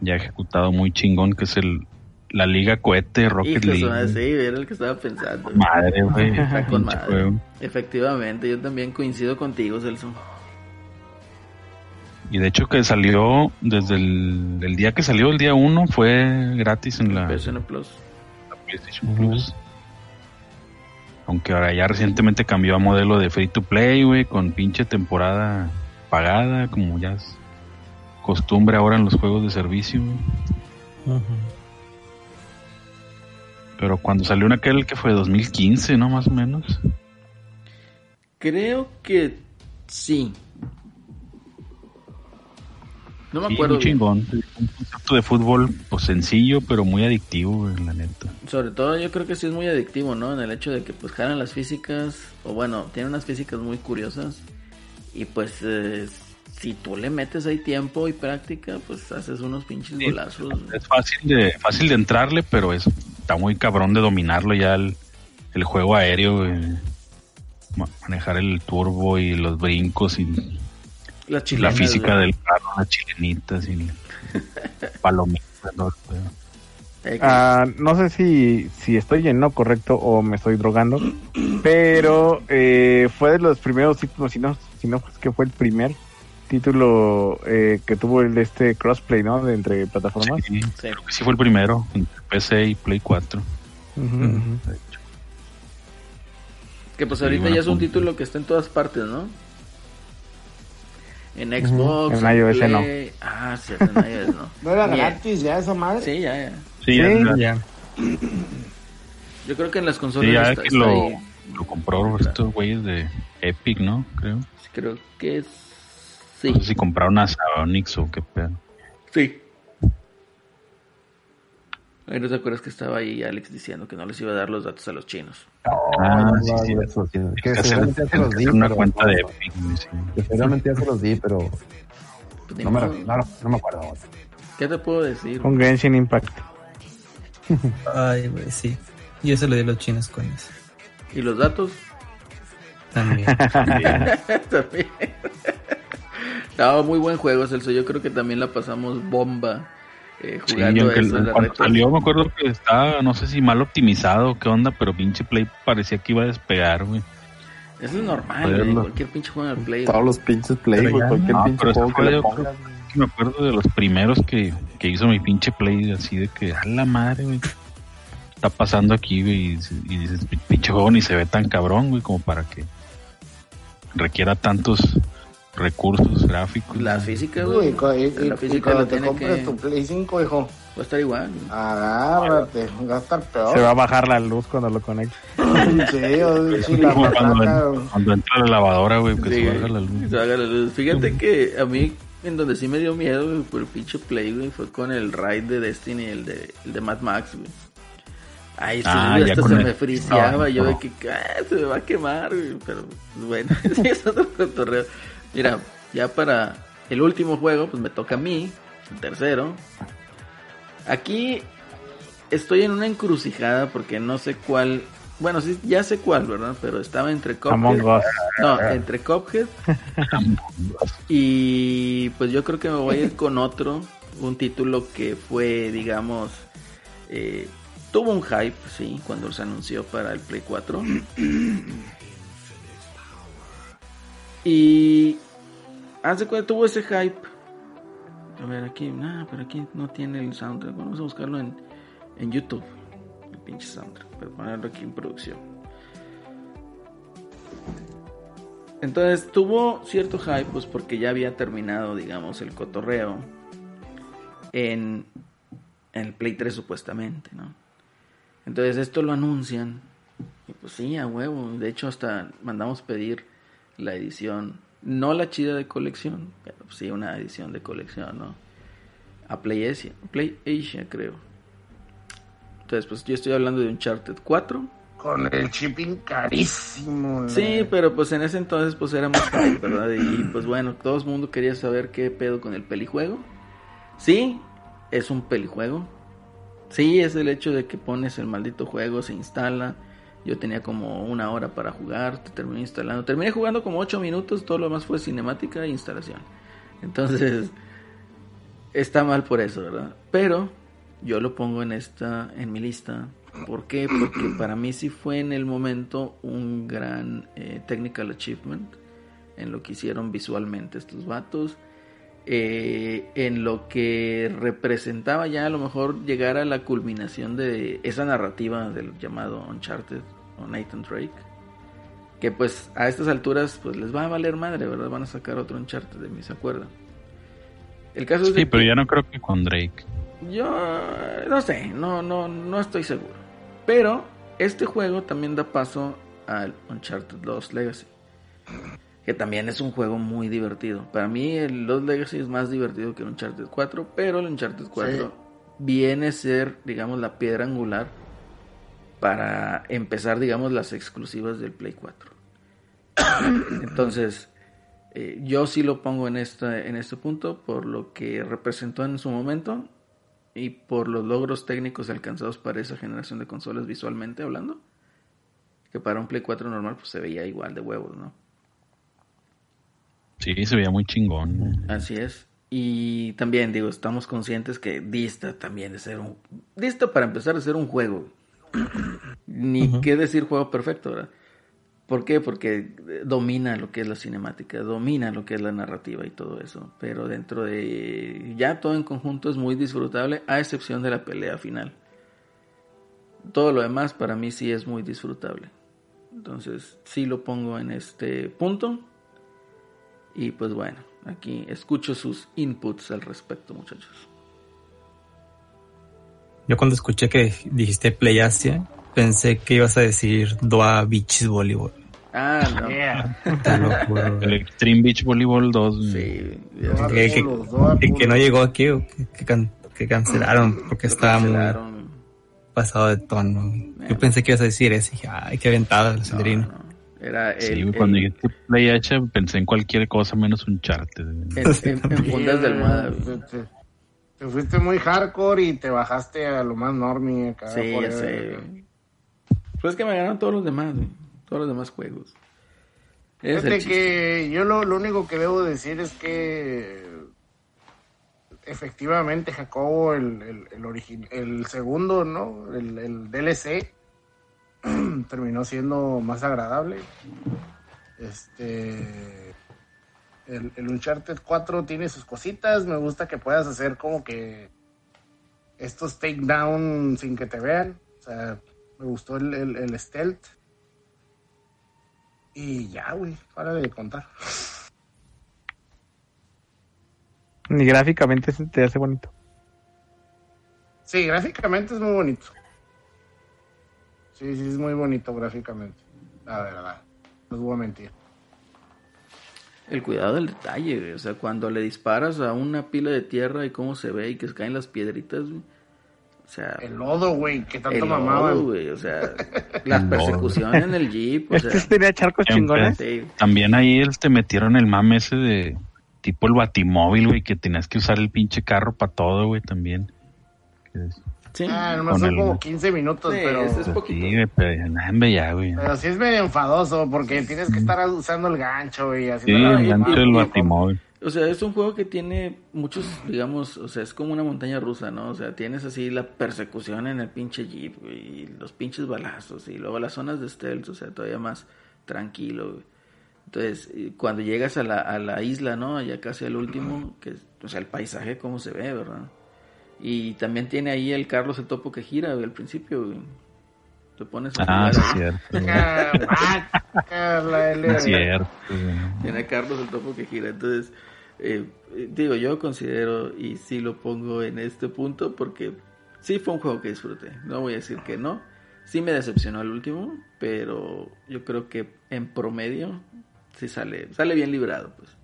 ya ejecutado muy chingón, que es el la Liga Cohete Rocket Hijo League. sí, era el que estaba pensando. Madre, güey. Está con pinche madre. juego. Efectivamente, yo también coincido contigo, Celso. Y de hecho que salió desde el, el día que salió, el día 1, fue gratis en la, Plus. la PlayStation Plus. Aunque ahora ya recientemente cambió a modelo de free to play, güey, con pinche temporada pagada, como ya es costumbre ahora en los juegos de servicio. Pero cuando salió en aquel que fue 2015, ¿no? Más o menos. Creo que sí. No me Sí, acuerdo. bien. chingón. Un concepto de fútbol, pues sencillo, pero muy adictivo, güey, la neta. Sobre todo yo creo que sí es muy adictivo, ¿no? En el hecho de que pues jalan las físicas, o bueno, tiene unas físicas muy curiosas. Y pues eh, si tú le metes ahí tiempo y práctica, pues haces unos pinches Sí. golazos. Es fácil de, fácil de entrarle, pero es, está muy cabrón de dominarlo ya el, el juego aéreo, Manejar el turbo y los brincos y La chilenas, física güey. del carro, las chilenitas y palomitas. ¿no? Ah, no sé si, si estoy en lo correcto o me estoy drogando, pero eh, fue de los primeros títulos, si no, si no es que fue el primer título eh, que tuvo el este crossplay, ¿no? De entre plataformas. Sí, creo que sí fue el primero, entre PC y Play 4. Ujú, ujú. Que pues Sí, ahorita ya es un título que está en todas partes, ¿no? En Xbox, En iOS no. Play. Ah, sí, en iOS no. ¿No era Ni- gratis ya esa madre? Sí, ya, ya. Sí, ya, ya- Ya. Yo creo que en las consolas sí, ya está, que está lo, ahí. lo compró estos güeyes de Epic, ¿no? Creo. Creo que es... sí. No sé si compraron a Saonix o qué pedo. Sí. Ay, ¿No te acuerdas que estaba ahí Alex diciendo que no les iba a dar los datos a los chinos? Ah, no, sí, no, sí. eso sí, Que seguramente ya se los di, una pero cuenta de que seguramente ya se los di, pero Pues no me, no me acuerdo. ¿Qué te puedo decir? Con Genshin Impact. Ay, güey, sí. Yo se lo di a los chinos con eso. ¿Y los datos? También. también. no, muy buen juego, Celso. Yo creo que también la pasamos bomba eh, Sí, jugando aunque eso. el- cuando salió me acuerdo que estaba, no sé si mal optimizado, qué onda, pero pinche Play parecía que iba a despegar, güey. Eso es normal, güey. Cualquier pinche juego en el Play. Todos los pinches play, güey, cualquier no, pinche pero juego que le pongas. Me acuerdo de los primeros que, que hizo mi pinche Play, así de que, a la madre, güey. Está pasando aquí, güey, y, y dices, pinche juego ni se ve tan cabrón, güey, como para que requiera tantos recursos gráficos. La física, Uy, güey. y, cuando te compres que... tu Play 5, hijo, Va a estar igual. agárrate, va a estar peor. Se va a bajar la luz cuando lo conecte. Sí, o- sí, la cuando, cuando entra la lavadora, güey, que Sí, se baja la luz. se baja la luz. Fíjate que a mí, en donde sí me dio miedo, güey, por el pinche Play, güey, fue con el raid de Destiny, el de, el de Mad Max, güey. Ay, sí, Ah, güey, hasta se el- me friseaba. no, yo de no. que ah, se me va a quemar, güey. Pero bueno, sí, es otro cotorreo. Mira, ya para el último juego, pues me toca a mí, el tercero. Aquí estoy en una encrucijada porque no sé cuál. Bueno, sí, ya sé cuál, ¿verdad? Pero estaba entre. Us. No, entre Cuphead. y pues yo creo que me voy a ir con otro. Un título que fue, digamos. eh, tuvo un hype, sí, cuando se anunció para el Play 4. y. Hace cuenta tuvo ese hype. A ver, aquí, nada, pero aquí no tiene el soundtrack. Vamos a buscarlo en, en YouTube. El pinche soundtrack. Para ponerlo aquí en producción. Entonces tuvo cierto hype, pues porque ya había terminado, digamos, el cotorreo en, en el Play 3 supuestamente, ¿no? Entonces esto lo anuncian. Y pues sí, a huevo. De hecho, hasta mandamos pedir la edición, no la chida de colección, pero sí una edición de colección, ¿no? A Play Asia, Play Asia creo. Entonces, pues yo estoy hablando de Uncharted 4. con el shipping carísimo. Sí, pero pues en ese entonces pues era más hype, ¿verdad? Y pues bueno, todo el mundo quería saber qué pedo con el pelijuego. Sí, es un pelijuego. Sí, es el hecho de que pones el maldito juego, se instala. Yo tenía como una hora para jugar, te terminé instalando. Terminé jugando como 8 minutos, todo lo demás fue cinemática e instalación. Entonces, está mal por eso, ¿verdad? Pero yo lo pongo en esta, en mi lista. ¿Por qué? Porque para mí sí fue en el momento un gran eh, technical achievement en lo que hicieron visualmente estos vatos. eh, en lo que representaba ya a lo mejor llegar a la culminación de esa narrativa del llamado Uncharted o Nathan Drake. Que pues a estas alturas pues les va a valer madre, ¿verdad? Van a sacar otro Uncharted de mí, ¿se acuerdan? El caso es Sí, pero que- ya no creo que con Drake. yo no sé, no, no, no estoy seguro. Pero este juego también da paso al Uncharted 2 Legacy. Que también es un juego muy divertido. Para mí el Lost Legacy es más divertido que el Uncharted 4. Pero el Uncharted 4 viene a ser, digamos, la piedra angular para empezar, digamos, las exclusivas del Play 4. Entonces, eh, yo sí lo pongo en, esta, en este punto por lo que representó en su momento y por los logros técnicos alcanzados para esa generación de consolas visualmente hablando. Que para un Play 4 normal pues se veía igual de huevos, ¿no? Sí, se veía muy chingón. Así es. Y también digo, estamos conscientes que dista también de ser un... Dista para empezar de ser un juego. Ni qué decir juego perfecto, ¿verdad? ¿Por qué? Porque eh, domina lo que es la cinemática, domina lo que es la narrativa y todo eso. Pero dentro de... Ya todo en conjunto es muy disfrutable, a excepción de la pelea final. Todo lo demás para mí sí es muy disfrutable. Entonces sí lo pongo en este punto. Y pues bueno, aquí escucho sus inputs al respecto, muchachos. Yo cuando escuché que dijiste Play Asia, pensé que ibas a decir Doa Beach Volleyball. Ah, no. Te lo juro. El Extreme Beach Volleyball 2. Sí, Doa Que, que- culos, doa que- que culos. no llegó aquí o que, que can- que cancelaron porque estaba muy pasado de tono. Yo pensé que ibas a decir eso y dije, ay, qué aventada el No, Cedrino. no. Era Sí, el, cuando el- dijiste Play H pensé en cualquier cosa menos un chart. en, en- en fundas de almohada. Te, te- te fuiste muy hardcore y te bajaste a lo más normie acá. Sí, ya sé. Pues es que me ganaron todos los demás, güey. Todos los demás juegos. Fíjate que yo lo, lo único que debo decir es que efectivamente Jacobo, el, el, el, origi- el segundo, ¿no? El, el DLC terminó siendo más agradable. Este. El, el Uncharted 4 tiene sus cositas. Me gusta que puedas hacer como que estos takedown sin que te vean. O sea, me gustó el, el, el stealth. Y ya, güey, para de contar. Ni gráficamente se te hace bonito. Sí, gráficamente es muy bonito. Sí, sí, es muy bonito gráficamente. La verdad. No os voy a mentir. El cuidado del detalle, güey. O sea, cuando le disparas a una pila de tierra y cómo se ve y que se caen las piedritas, güey. O sea, El lodo, güey, que tanto el lodo, mamaban. güey. O sea, la El lodo. persecución en el jeep, o sea. Este tenía charcos chingones. sí. También ahí te metieron el mame ese de tipo el batimóvil, güey, que tenías que usar el pinche carro para todo, güey, también. Que es- Sí, Ah, nomás son el- como 15 minutos, Sí, pero... es poquito. Sí, pero ya, güey. Pero sí es medio enfadoso porque tienes que estar usando el gancho y Sí, haciendo la el gancho del batimóvil. O sea, es un juego que tiene muchos, digamos, o sea, es como una montaña rusa, ¿no? O sea, tienes así la persecución en el pinche jeep, güey, y los pinches balazos, y luego las zonas de stealth, o sea, todavía más tranquilo, güey. Entonces, cuando llegas a la, a la isla, ¿no? Ya casi al último, que, o sea, el paisaje, cómo se ve, ¿verdad? Y también tiene ahí el Carlos el topo que gira, güey, al principio, güey. Te pones a Ah, jugar sí. Ah, la- Es cierto. Tiene a Carlos el topo que gira. Entonces, eh, eh, digo, yo considero y sí lo pongo en este punto porque sí fue un juego que disfruté. No voy a decir que no. Sí me decepcionó el último, pero yo creo que en promedio sí sale, sale bien librado, pues.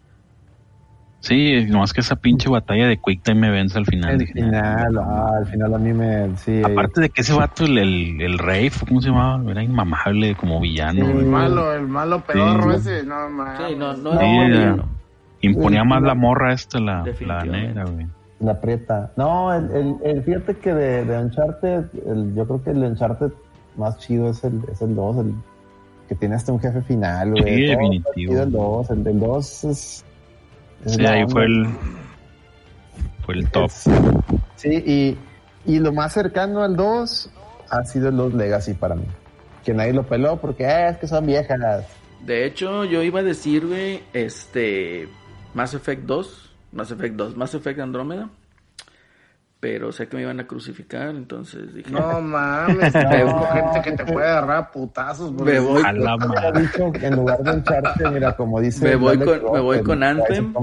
Sí, nomás que esa pinche batalla de Quick Time me vence al final. Al final, ah, al final a mí me. Sí, Aparte de que ese vato, el, el, el rey, ¿cómo se llamaba? Era inmamable como villano. Sí. El malo, el malo pedorro Sí. ese, no. Sí, no, no Sí, era villano. Imponía más la morra esta, la, la negra, güey. La aprieta. No, el, el, el- fíjate que de, de Uncharted, el, yo creo que el Uncharted más chido es el, es el 2, el que tiene hasta un jefe final, güey. Sí, definitivo. chido El 2, el del 2 es... Sí, ahí fue el, fue el top. Es- Sí, y, y lo más cercano al 2 ha sido el 2 Legacy para mí. Que nadie lo peló porque "Ah, es que son viejas. De hecho, yo iba a decir, güey, este. Mass Effect 2. Mass Effect 2. Mass Effect Andrómeda. Pero sé que me iban a crucificar, entonces dije. No mames, tengo gente que te puede agarrar a putazos. Me voy A la dicho, en lugar de Uncharted, mira, como dice... Me voy con- me voy con Anthem.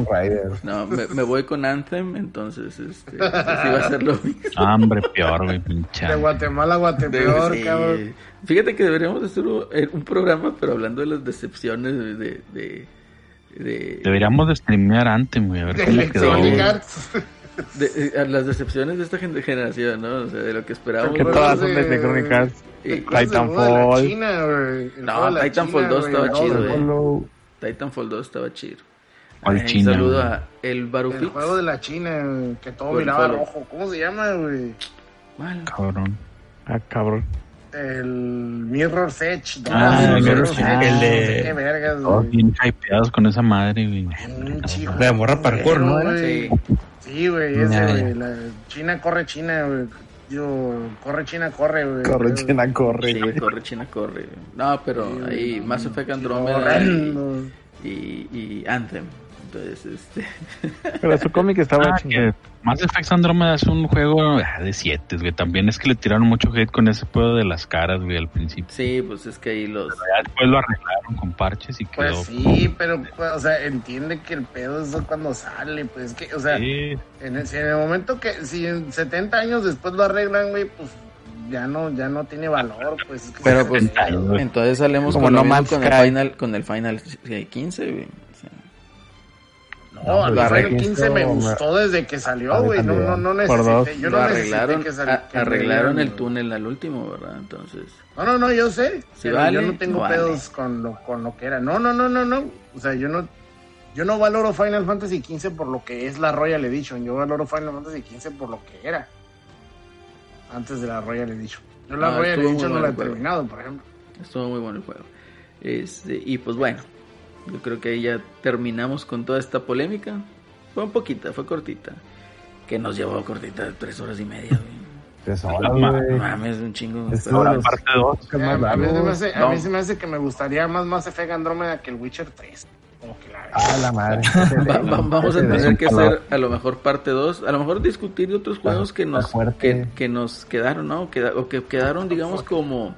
No, me, me voy con Anthem, entonces este, este sí va a ser lo mismo. Hambre peor, güey, pinche. De Guatemala a Guatepeor, Sí. cabrón. Fíjate que deberíamos hacer un, eh, un programa, pero hablando de las decepciones de... de, de, de- Deberíamos de streamear antes, güey, a ver De cómo quedó. De- eh, las decepciones de esta gen- generación, ¿no? O sea, de lo que esperábamos. Que todas son de de- Electronic Arts. Y- ¿Te acuerdas del juego de la Titanfall. China? El No, Titanfall China, 2 güey, estaba chido, Titanfall 2 estaba chido. ¿Cuál Eh, un China, saludo güey? a El El Barufix. juego de la China, güey, que todo miraba rojo. ¿Cómo se llama, güey? Mal. Cabrón. Ah, cabrón. El Mirror Edge. ¿no? Ah, el Mirror's Mirror's Edge. El de- Qué vergas, Todos güey. bien hypeados con esa madre, güey. Un chico. La de morra parkour, ¿no? Güey. Sí. Sí, güey, ese, güey. La China corre China, güey. Yo, corre China, corre, güey. Corre, China, corre, Sí, güey. corre, China, corre. No, pero ahí Mass Effect y, y, y Anthem. Entonces, este... Pero su cómic estaba Ah, que Mass Effect Andromeda es un juego ah, de 7, güey. También es que le tiraron mucho hate con ese juego de las caras, güey, al principio. Sí, pues es que ahí los... Ya después lo arreglaron con parches y quedó. Pues sí, pero, pues, o sea, entiende que el pedo es cuando sale, pues que, o sea, Sí, en el, en el momento que, si en 70 años después lo arreglan, güey, pues ya no, ya no tiene valor, pues. es que- Pero pues, entonces salemos Como con, No con el final, con el final 15, güey. No, el Final arreglan. 15 me gustó desde que salió, güey. No, no, no necesité, yo no arreglaron, necesité que sal- a- que arreglaron el túnel al último, ¿verdad? Entonces... No, no, no, yo sé. Si pero vale, yo no tengo no vale. pedos con lo, con lo que era. No, no, no, no, no. O sea, yo no, yo no valoro Final Fantasy XV por lo que es la Royal Edition. Yo valoro Final Fantasy XV por lo que era. Antes de la Royal Edition. Yo la No, Royal Edition no la he terminado, por ejemplo. Estuvo muy bueno el juego. Este, y pues bueno, yo creo que ahí ya terminamos con toda esta polémica. Fue un poquita, fue cortita. Que nos llevó cortita de tres horas y media, güey. Tres La horas, güey. Mames, un chingo. Es Pero ahora parte 2. es más a, mí se me hace, a No. mí se me hace que me gustaría más Mass Effect Andrómeda que el Witcher 3. Como que la Ah, la madre. Va- va- vamos a tener que hacer a lo mejor parte 2, a lo mejor discutir de otros juegos que nos que, que nos quedaron, ¿no? O que quedaron, digamos, como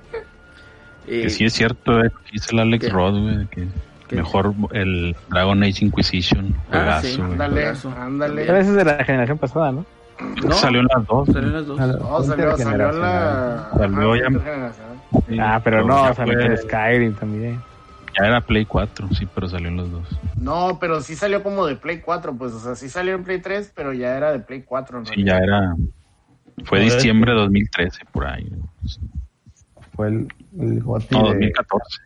eh, Que sí es cierto, eh, que dice el Alex. Rod, güey, que ¿Qué? mejor el Dragon Age Inquisition. Ah, sí. Ándale, ándale. Pero ese es de la generación pasada, ¿no? no, Salió en las dos. salieron las dos. Ah, No, salió, salió en la. Salió ya-. Sí, Ah, pero no, ya salió en Skyrim también. Ya era Play 4, sí, pero salió en los dos. No, pero sí salió como de Play 4, pues, o sea, sí salió en Play 3, pero ya era de Play 4, ¿no? Sí, ya era. Fue diciembre de 2013, por ahí. ¿no? Fue el, el No, de- 2014.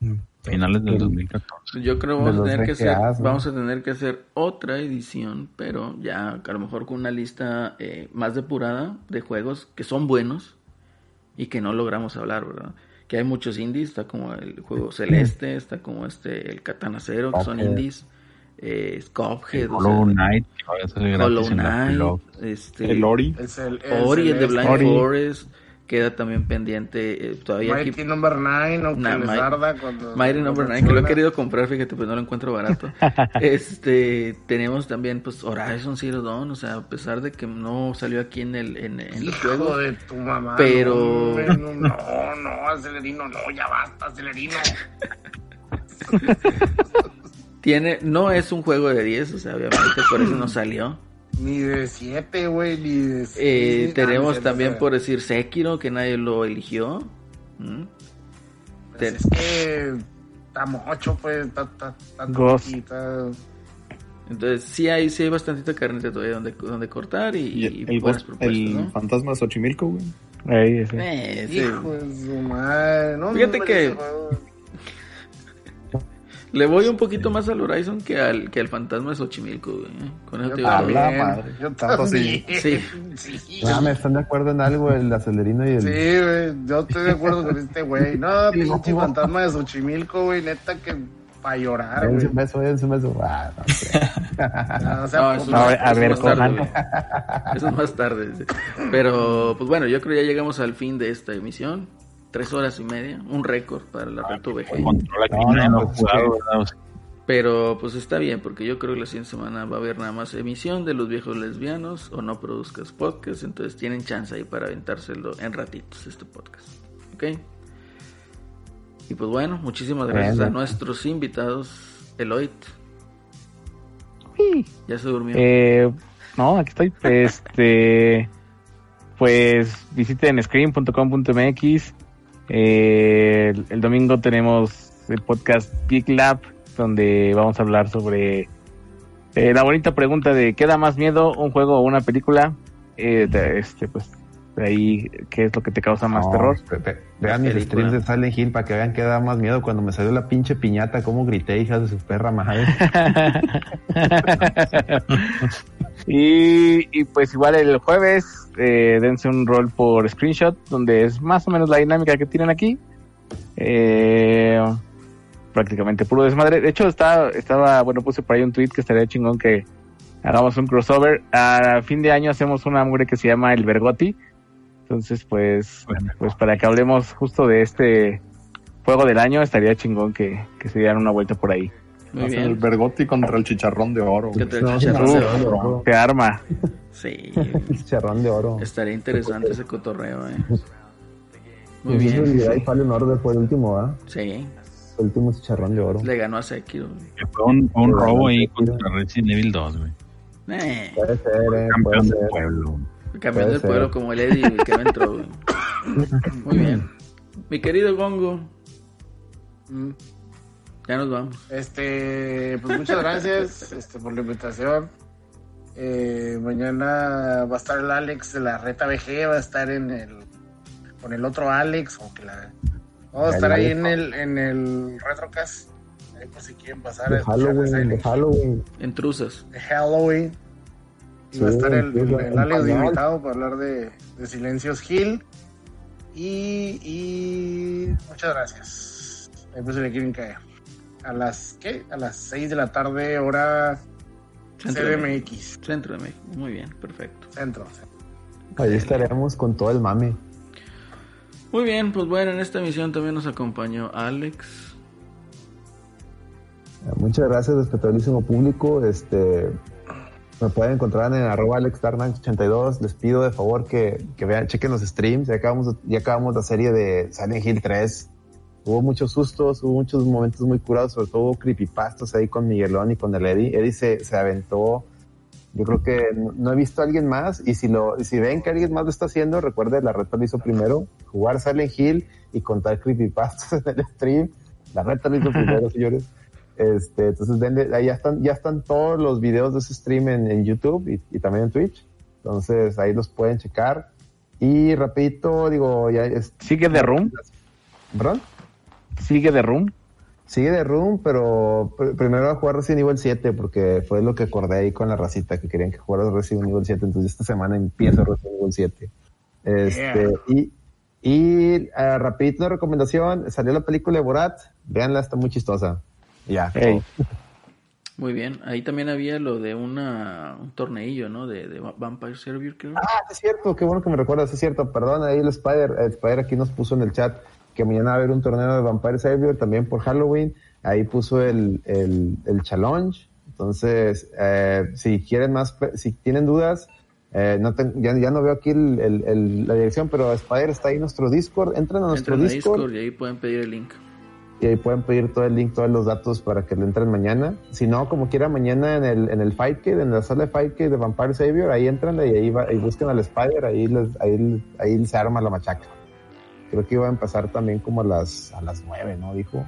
Mm. Finales del del- 2014. Yo creo vamos a tener que hacer, vamos a tener que hacer otra edición, pero ya a lo mejor con una lista eh, más depurada de juegos que son buenos y que no logramos hablar, ¿verdad? Que hay muchos indies, está como el juego Celeste, está como este el Katana Zero, que son indies, eh, Cuphead, Hollow Knight, Hollow Knight, este, El Ori. El, Ori, el de. Blind Ori. Forest, queda también pendiente, eh, todavía aquí Mighty Number 9, aunque Nah, cuando... Mighty cuando Number 9, que lo he querido comprar, fíjate, pues no lo encuentro barato. este, tenemos también, pues, Horizon Zero Dawn, o sea, a pesar de que no salió aquí en el en, en los Hijo juegos, de tu mamá. Pero- no, no, no, acelerino, no, ya basta, acelerino. tiene, no es un juego de 10, o sea, obviamente por eso no salió. Ni de 7, güey, ni de Eh, seis, ni- tenemos también, por decir, Sekiro, que nadie lo eligió. ¿Mm? pues es que está mocho, pues, está, está, está Entonces, sí hay, sí hay bastantita carnita todavía donde, donde cortar y, Y y el, el, buenas ghost- propuestas, el ¿no? fantasma de Xochimilco, güey. Ahí, ese. Eh, sí. Hijo de su madre. No, Fíjate que- ese Le voy un poquito más al Horizon que al, que al fantasma de Xochimilco, güey. ¿eh? Con eso te digo Ah, todo. la madre. Yo Tanto sí. Sí. Sí. Ah, me están de acuerdo en algo el acelerino y el. Sí, güey, yo estoy de acuerdo con este güey. No, pinche fantasma de Xochimilco, güey, neta que para llorar, güey. un beso, un beso. Ah, no sé. No, o sea, No, eso pues, A ver, eso es más tarde. Eso es más tarde. sí. Pero, pues bueno, yo creo que ya llegamos al fin de esta emisión. Tres horas y media, un récord para la Reto VG. Controla que No, nadie no, lo ha jugado, sí. ¿verdad? O sea, Pero pues está bien, porque yo creo que la siguiente semana va a haber nada más emisión de los viejos lesbianos o no produzcas podcast, entonces tienen chance ahí para aventárselo en ratitos este podcast. ¿Ok? Y pues bueno, muchísimas gracias a nuestros invitados, Eloit. Ya se durmió. Eh, no, aquí estoy. Este, pues visiten screen.com.mx. Eh, el, domingo tenemos el podcast Geek Lab, donde vamos a hablar sobre eh, la bonita pregunta de ¿qué da más miedo, un juego o una película? Eh, este, pues ahí, ¿qué es lo que te causa más No, terror? ve- ve- vean mis película. streams de Silent Hill para que vean que da más miedo cuando me salió la pinche piñata, cómo grité, hija de su perra madre. y, y pues igual el jueves eh, dense un rol por screenshot donde es más o menos la dinámica que tienen aquí Eh, prácticamente puro desmadre de hecho está, estaba bueno puse por ahí un tweet que estaría chingón que hagamos un crossover a fin de año hacemos una mugre que se llama el Bergotti entonces pues Bueno. pues para que hablemos justo de este juego del año estaría chingón que, que se dieran una vuelta por ahí Muy Hacen el bien. Bergotti contra el chicharrón de oro. Que güey. te- No, chicharrón de oro. se arma Sí, Chicharrón de oro. estaría interesante ese cotorreo, eh. Muy bien. bien. Fallen Order fue el último, ¿ah? Sí, El último chicharrón de oro. le ganó a Sekiro. que fue un, un robo ahí contra Resident Evil 2, güey. Eh, Puede ser, eh, puede Campeón ser. del pueblo. El del ser. pueblo como el Eddie que me entró. güey. Muy bien. Mi querido Gongo, mm. ya nos vamos. Este, pues muchas gracias este, por la invitación. Eh, mañana va a estar el Alex de la Reta VG, va a estar en el con el otro Alex, o que la vamos a estar ahí en el en el Retrocast. Ahí por si quieren pasar De Halloween, de Halloween. Intrusas. de Halloween. Y va a estar el, el, el Alex de invitado para hablar de, de Silencios Hill. Y, y muchas gracias. Ahí si le quieren caer. A las, ¿qué? A las 6 de la tarde, hora Centro de México. CDMX. Centro de México. Muy bien, perfecto. Centro. Ahí estaremos con todo el mami. Muy bien, pues bueno, en esta emisión también nos acompañó Alex. Muchas gracias, respetabilísimo público. Este, me pueden encontrar en arroba AlexDarnan82. Les pido de favor que, que vean, chequen los streams. Ya acabamos, ya acabamos la serie de Silent Hill 3. Hubo muchos sustos, hubo muchos momentos muy curados, sobre todo hubo creepypastas ahí con Miguelón y con el Eddie. Eddie se, se aventó. Yo creo que no, he visto a alguien más y si lo, si ven que alguien más lo está haciendo, recuerden, la reta lo hizo primero, jugar Silent Hill y contar creepypastas en el stream. La reta lo hizo primero, señores. Este, entonces denle- ahí ya están, ya están todos los videos de ese stream en, en YouTube y, y también en Twitch. Entonces ahí los pueden checar. Y rapidito, digo, ya es, sigue de room ¿perdón? sigue de room Sigue de Room, pero pr- primero voy a jugar Resident Evil 7 porque fue lo que acordé ahí con la racita que querían que jugara Resident Evil 7. Entonces esta semana empiezo Resident Evil 7. Este, y, y ah, rapidito una recomendación, salió la película de Borat, véanla, está muy chistosa. Ya. Ey. Muy bien. Ahí también había lo de una, un torneillo, ¿no? De, de Vampire Survivor, creo. Ah, es cierto, qué bueno que me recuerdas, es cierto. Perdón, ahí el Spider, el Spider aquí nos puso en el chat que mañana va a haber un torneo de Vampire Savior también por Halloween. Ahí puso el, el, el challenge. Entonces, eh, si quieren más, pe- si tienen dudas, eh, no ten- ya, ya no veo aquí el, el- el- la dirección, pero Spider está ahí en nuestro Discord. Entren a nuestro Entran a Discord, Discord y ahí pueden pedir el link. Y ahí pueden pedir todo el link, todos los datos para que le entren mañana. Si no, como quiera, mañana en el, en el Fight Kit, en la sala de Fight Kit de Vampire Savior, ahí entran y ahí, va, y busquen al Spider, ahí, les, ahí, ahí se arma la machaca. Creo que iba a empezar también como a las, a las nueve, ¿no? Dijo.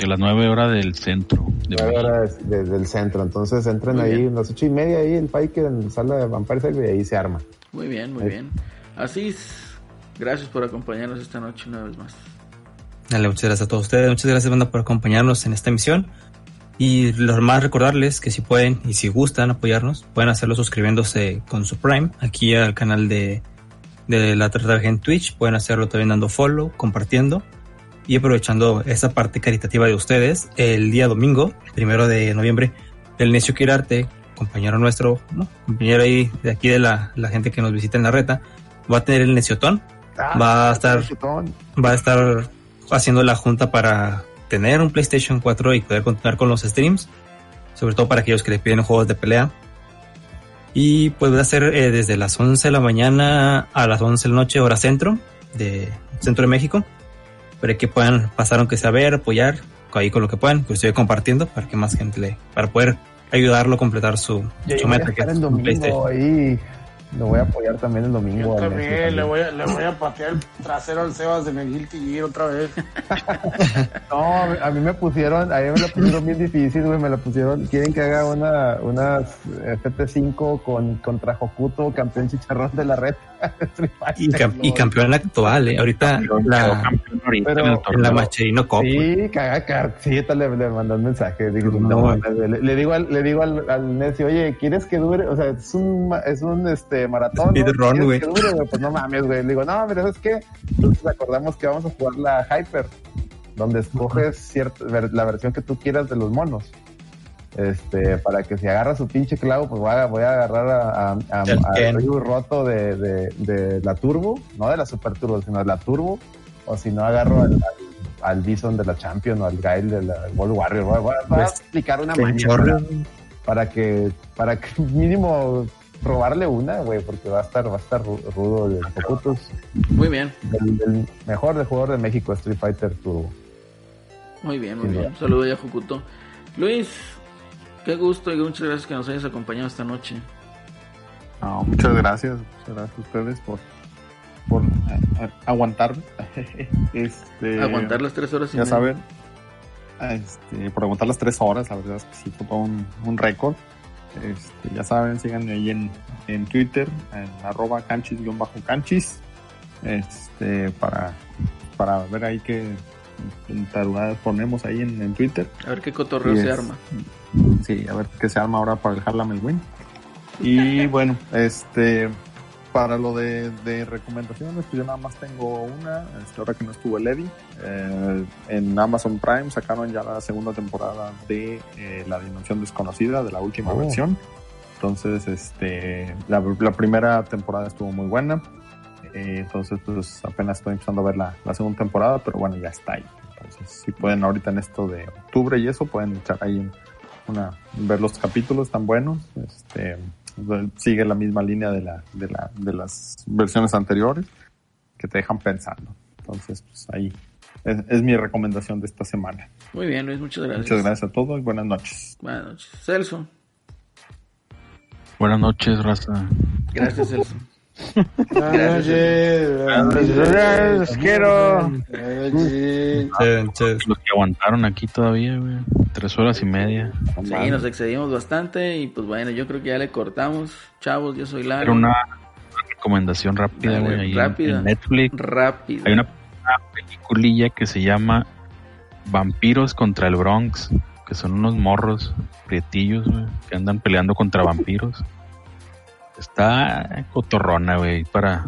A las 9 horas del centro. De Nueve México. horas desde el centro. Entonces entren Muy ahí bien. a las ocho y media, ahí el Fight Kit en la sala de Vampire Savior y ahí se arma. Muy bien, muy Ahí. bien. Así es. Gracias por acompañarnos esta noche una vez más. Dale, muchas gracias a todos ustedes. Muchas gracias, banda, por acompañarnos en esta emisión. Y lo más recordarles que si pueden y si gustan apoyarnos, pueden hacerlo suscribiéndose con su Prime aquí al canal de, de la Tartaruga en Twitch. Pueden hacerlo también dando follow, compartiendo y aprovechando esa parte caritativa de ustedes. El día domingo, primero de noviembre, el Necio Quirarte, compañero nuestro, ¿no? compañero ahí de aquí de la, la gente que nos visita en la reta, va a tener el Neciotón. Ah, va a estar va a estar haciendo la junta para tener un PlayStation 4 y poder continuar con los streams, sobre todo para aquellos que le piden juegos de pelea. Y pues va a ser eh, desde las 11 de la mañana a las 11 de la noche, hora centro, de centro de México, para que puedan pasar aunque sea ver, apoyar, ahí con lo que puedan, que estoy compartiendo para que más gente le, para poder ayudarlo a completar su, su voy meta que es un PlayStation. domingo ahí. Lo voy a apoyar también el domingo. Yo Necio también le también. voy, a, le voy a patear el trasero al Sebas de Guilty Gear otra vez. No, a mí- me pusieron, a mí me lo pusieron bien difícil, güey, me lo pusieron, quieren que haga una, unas FT5 con, contra Hokuto, campeón chicharrón de la red. Y, cam- y campeón actual, eh. ahorita Quedó la, campeón ahorita pero- en el la. Macherino Cup. Sí, caga, caga, sí, tal le, le mandó un mensaje. digo, No, no, le, le digo al, le digo al, al necio, oye, ¿quieres que dure? O sea, es un, ma- es un este maratón. ¿no? Speedrun, ¿Quieres güey. Pues no mames, güey. Le digo, no, mira, ¿sabes qué? Entonces acordamos que vamos a jugar la Hyper, donde escoges cierta, la versión que tú quieras de los monos. Este, para que si agarra su pinche clavo, pues voy a, voy a agarrar a, a. Ryu roto de, de, de la Turbo, no de la Super Turbo, sino de la Turbo, o si no agarro al, al, Bison de la Champion o al Gail de la World Warrior. Voy, voy a- voy a Pues, explicar una Qué maña chorro. para, para que, para que mínimo robarle una, güey, porque va a estar, va a estar ru- rudo de Hokutos, Muy bien, el, el mejor de jugador de México, Street Fighter Turbo. muy bien, muy Sin bien. duda. Un saludo ya, Jucuto. Luis, qué gusto y muchas gracias que nos hayas acompañado esta noche. No, muchas gracias, muchas gracias a ustedes por, por eh, eh, aguantarme. este, Aguantar las tres horas y Ya media. saben, este, por aguantar las tres horas, la verdad es que sí fue un, un récord. Este, ya saben, síganme ahí en, en Twitter, en arroba canchis-canchis, este, para, para ver ahí qué tarugadas ponemos ahí en, en Twitter. A ver qué cotorreo Y se es- arma. Sí, a ver qué se arma ahora para el Harlem el Win. Y bueno, este para lo de, de recomendaciones, pues yo nada más tengo una, este, ahora que no estuvo el Eddie, eh, en Amazon Prime sacaron ya la segunda temporada de eh, La Dimensión Desconocida, de la última Oh. versión. Entonces, este, la, la primera temporada estuvo muy buena. Eh, entonces, pues apenas estoy empezando a ver la, la segunda temporada, pero bueno, ya está ahí. Entonces, si pueden ahorita en esto de octubre y eso, pueden echar ahí un- una, ver los capítulos tan buenos. Este, sigue la misma línea de, la, de, la, de las versiones anteriores que te dejan pensando. Entonces, pues ahí es, es mi recomendación de esta semana. Muy bien, Luis, muchas gracias. Muchas gracias a todos y buenas noches. Buenas noches. Celso. Buenas noches, raza. Gracias, Celso. Gracias. quiero. Che, che, Los que aguantaron aquí todavía, güey. Tres horas y media. Sí, nos excedimos bastante y pues bueno, yo creo que ya le cortamos. Chavos, yo soy Lalo. Era una recomendación rápida, güey. rápida. En Netflix Rápido. hay una, una peliculilla que se llama Vampiros contra el Bronx. Que son unos morros prietillos, güey. Que andan peleando contra vampiros. Está cotorrona, güey. Para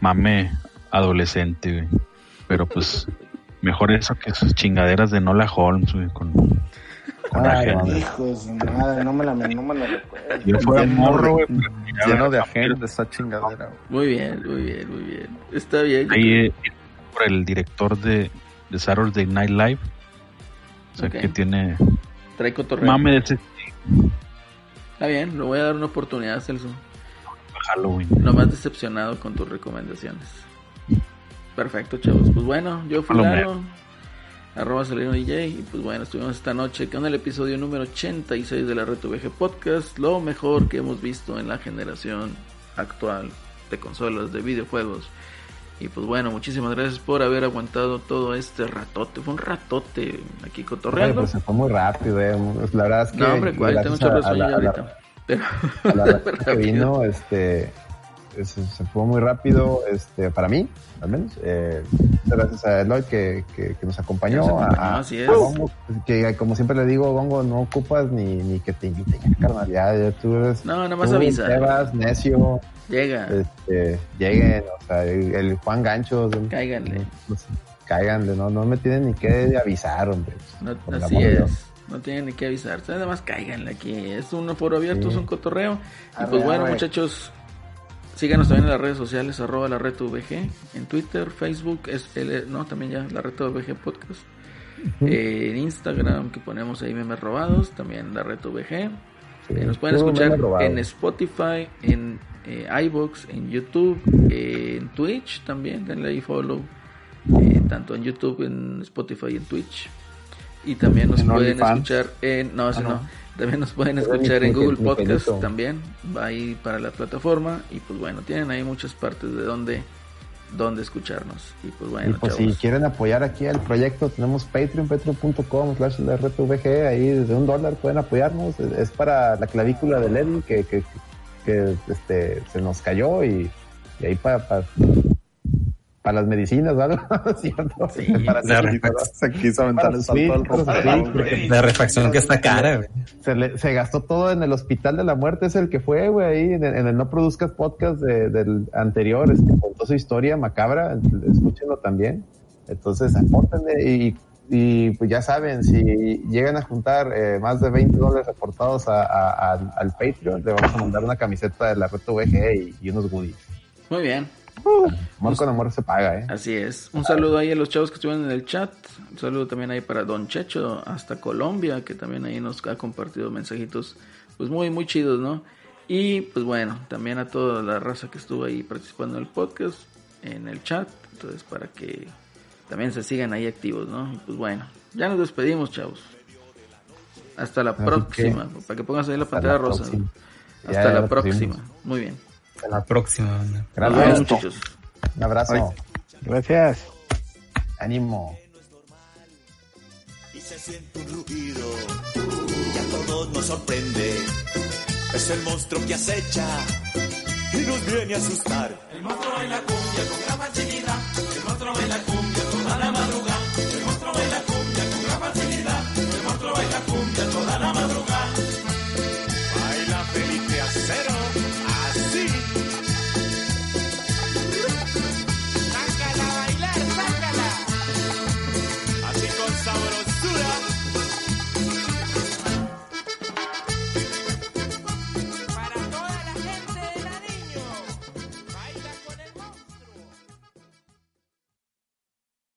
mame adolescente, güey. Pero pues mejor eso que sus chingaderas de Nola Holmes, güey. Con, con Ay, Ángel. mames. Hijo de su madre, no me la, no me la recuerdo. Yo fuera morro, güey. Lleno de agentes de esa chingadera. güey. Muy bien, muy bien, muy bien. Está bien. Ahí eh, por el director de, de Saturday Night Live. O sea que tiene Trae cotorreo. mame de ese Está bien, le voy a dar una oportunidad, Celso. Halloween. Nomás decepcionado con tus recomendaciones. Perfecto, chavos. Pues bueno, yo fui. Lalo, arroba Salino DJ. Y pues bueno, estuvimos esta noche con el episodio número 86 de la Reto VG Podcast. Lo mejor que hemos visto en la generación actual de consolas, de videojuegos. Y pues bueno, muchísimas gracias por haber aguantado todo este ratote. Fue un ratote aquí Oye, cotorreando. pues se fue muy rápido, eh. La verdad es que. no, hombre, cuál, tengo de a- a sueño la- ya a la- ahorita. A la raza que vino, este, se, se fue muy rápido, este, para mí, al menos. Eh, gracias a Eloy que, que, que nos acompañó. Que nos acompañó, a, así es. a Gongo, que como siempre le digo, Gongo, no ocupas ni, ni que te inviten, ya, carnal, ya, ya tú eres. No, tú, avisa. Sebas, necio, Llega, este, lleguen, o sea, el, el Juan Gancho. cáiganle. pues, cáiganle, no, no me tienen ni que avisar, hombre. No, así es. No tienen ni que avisar. Nada más cáiganle aquí. Es un foro abierto, Sí. es un cotorreo. Y pues bueno, arre. muchachos, síganos también en las redes sociales, arroba la red VG, en Twitter, Facebook, es el, no, también ya la red VG Podcast. Eh, en Instagram, que ponemos ahí memes robados, también la red VG. Sí, Eh, nos pueden escuchar en Spotify, en eh, iBox, en YouTube, eh, en Twitch también, denle ahí follow, eh, tanto en YouTube, en Spotify y en Twitch. Y también nos En pueden escuchar en, no, Ah, no. no. También nos pueden escuchar en Google Podcast también, va ahí para la plataforma y pues bueno, tienen ahí muchas partes de donde, donde escucharnos. Y pues Y bueno, pues si quieren apoyar aquí al proyecto, tenemos Patreon, patreon.com slash la RTVG, ahí desde un dólar pueden apoyarnos. Es, es para la clavícula de Lenny que, que, que, este, se nos cayó y, y ahí para para las medicinas, ¿vale? ¿Cierto? Sí, para la refacción. Se quiso aventar el salto al Sí, sí, rompedor, porque güey. La refacción que está cara, güey. se, le- se gastó todo en el hospital de la muerte, es el que fue, güey, ahí en el, en el No Produzcas podcast de- del anterior, este, contó su historia macabra, escúchenlo también. Entonces, apórtenle y, y pues ya saben, si llegan a juntar eh, más de 20 dólares aportados a- a- al, al Patreon, le vamos a mandar una camiseta de la Reto VG y, y unos goodies. Muy bien. Amor con amor se paga, ¿eh? Así es. Un saludo ahí a los chavos que estuvieron en el chat. Un saludo también ahí para Don Checho hasta Colombia, que también ahí nos ha compartido mensajitos pues muy, muy chidos, ¿no? Y pues bueno, también a toda la raza que estuvo ahí participando en el podcast, en el chat. Entonces para que también se sigan ahí activos, ¿no? Y pues bueno, ya nos despedimos, chavos. Hasta la Así próxima. Para que pongas ahí la pantalla la rosa. Hasta la la próxima. Muy bien. Hasta la próxima. Gracias, muchachos. Un abrazo. Gracias. Ánimo. y se siente un rugido y a todos nos sorprende. Es el monstruo que acecha y nos viene a asustar. El monstruo en la cumbia con gran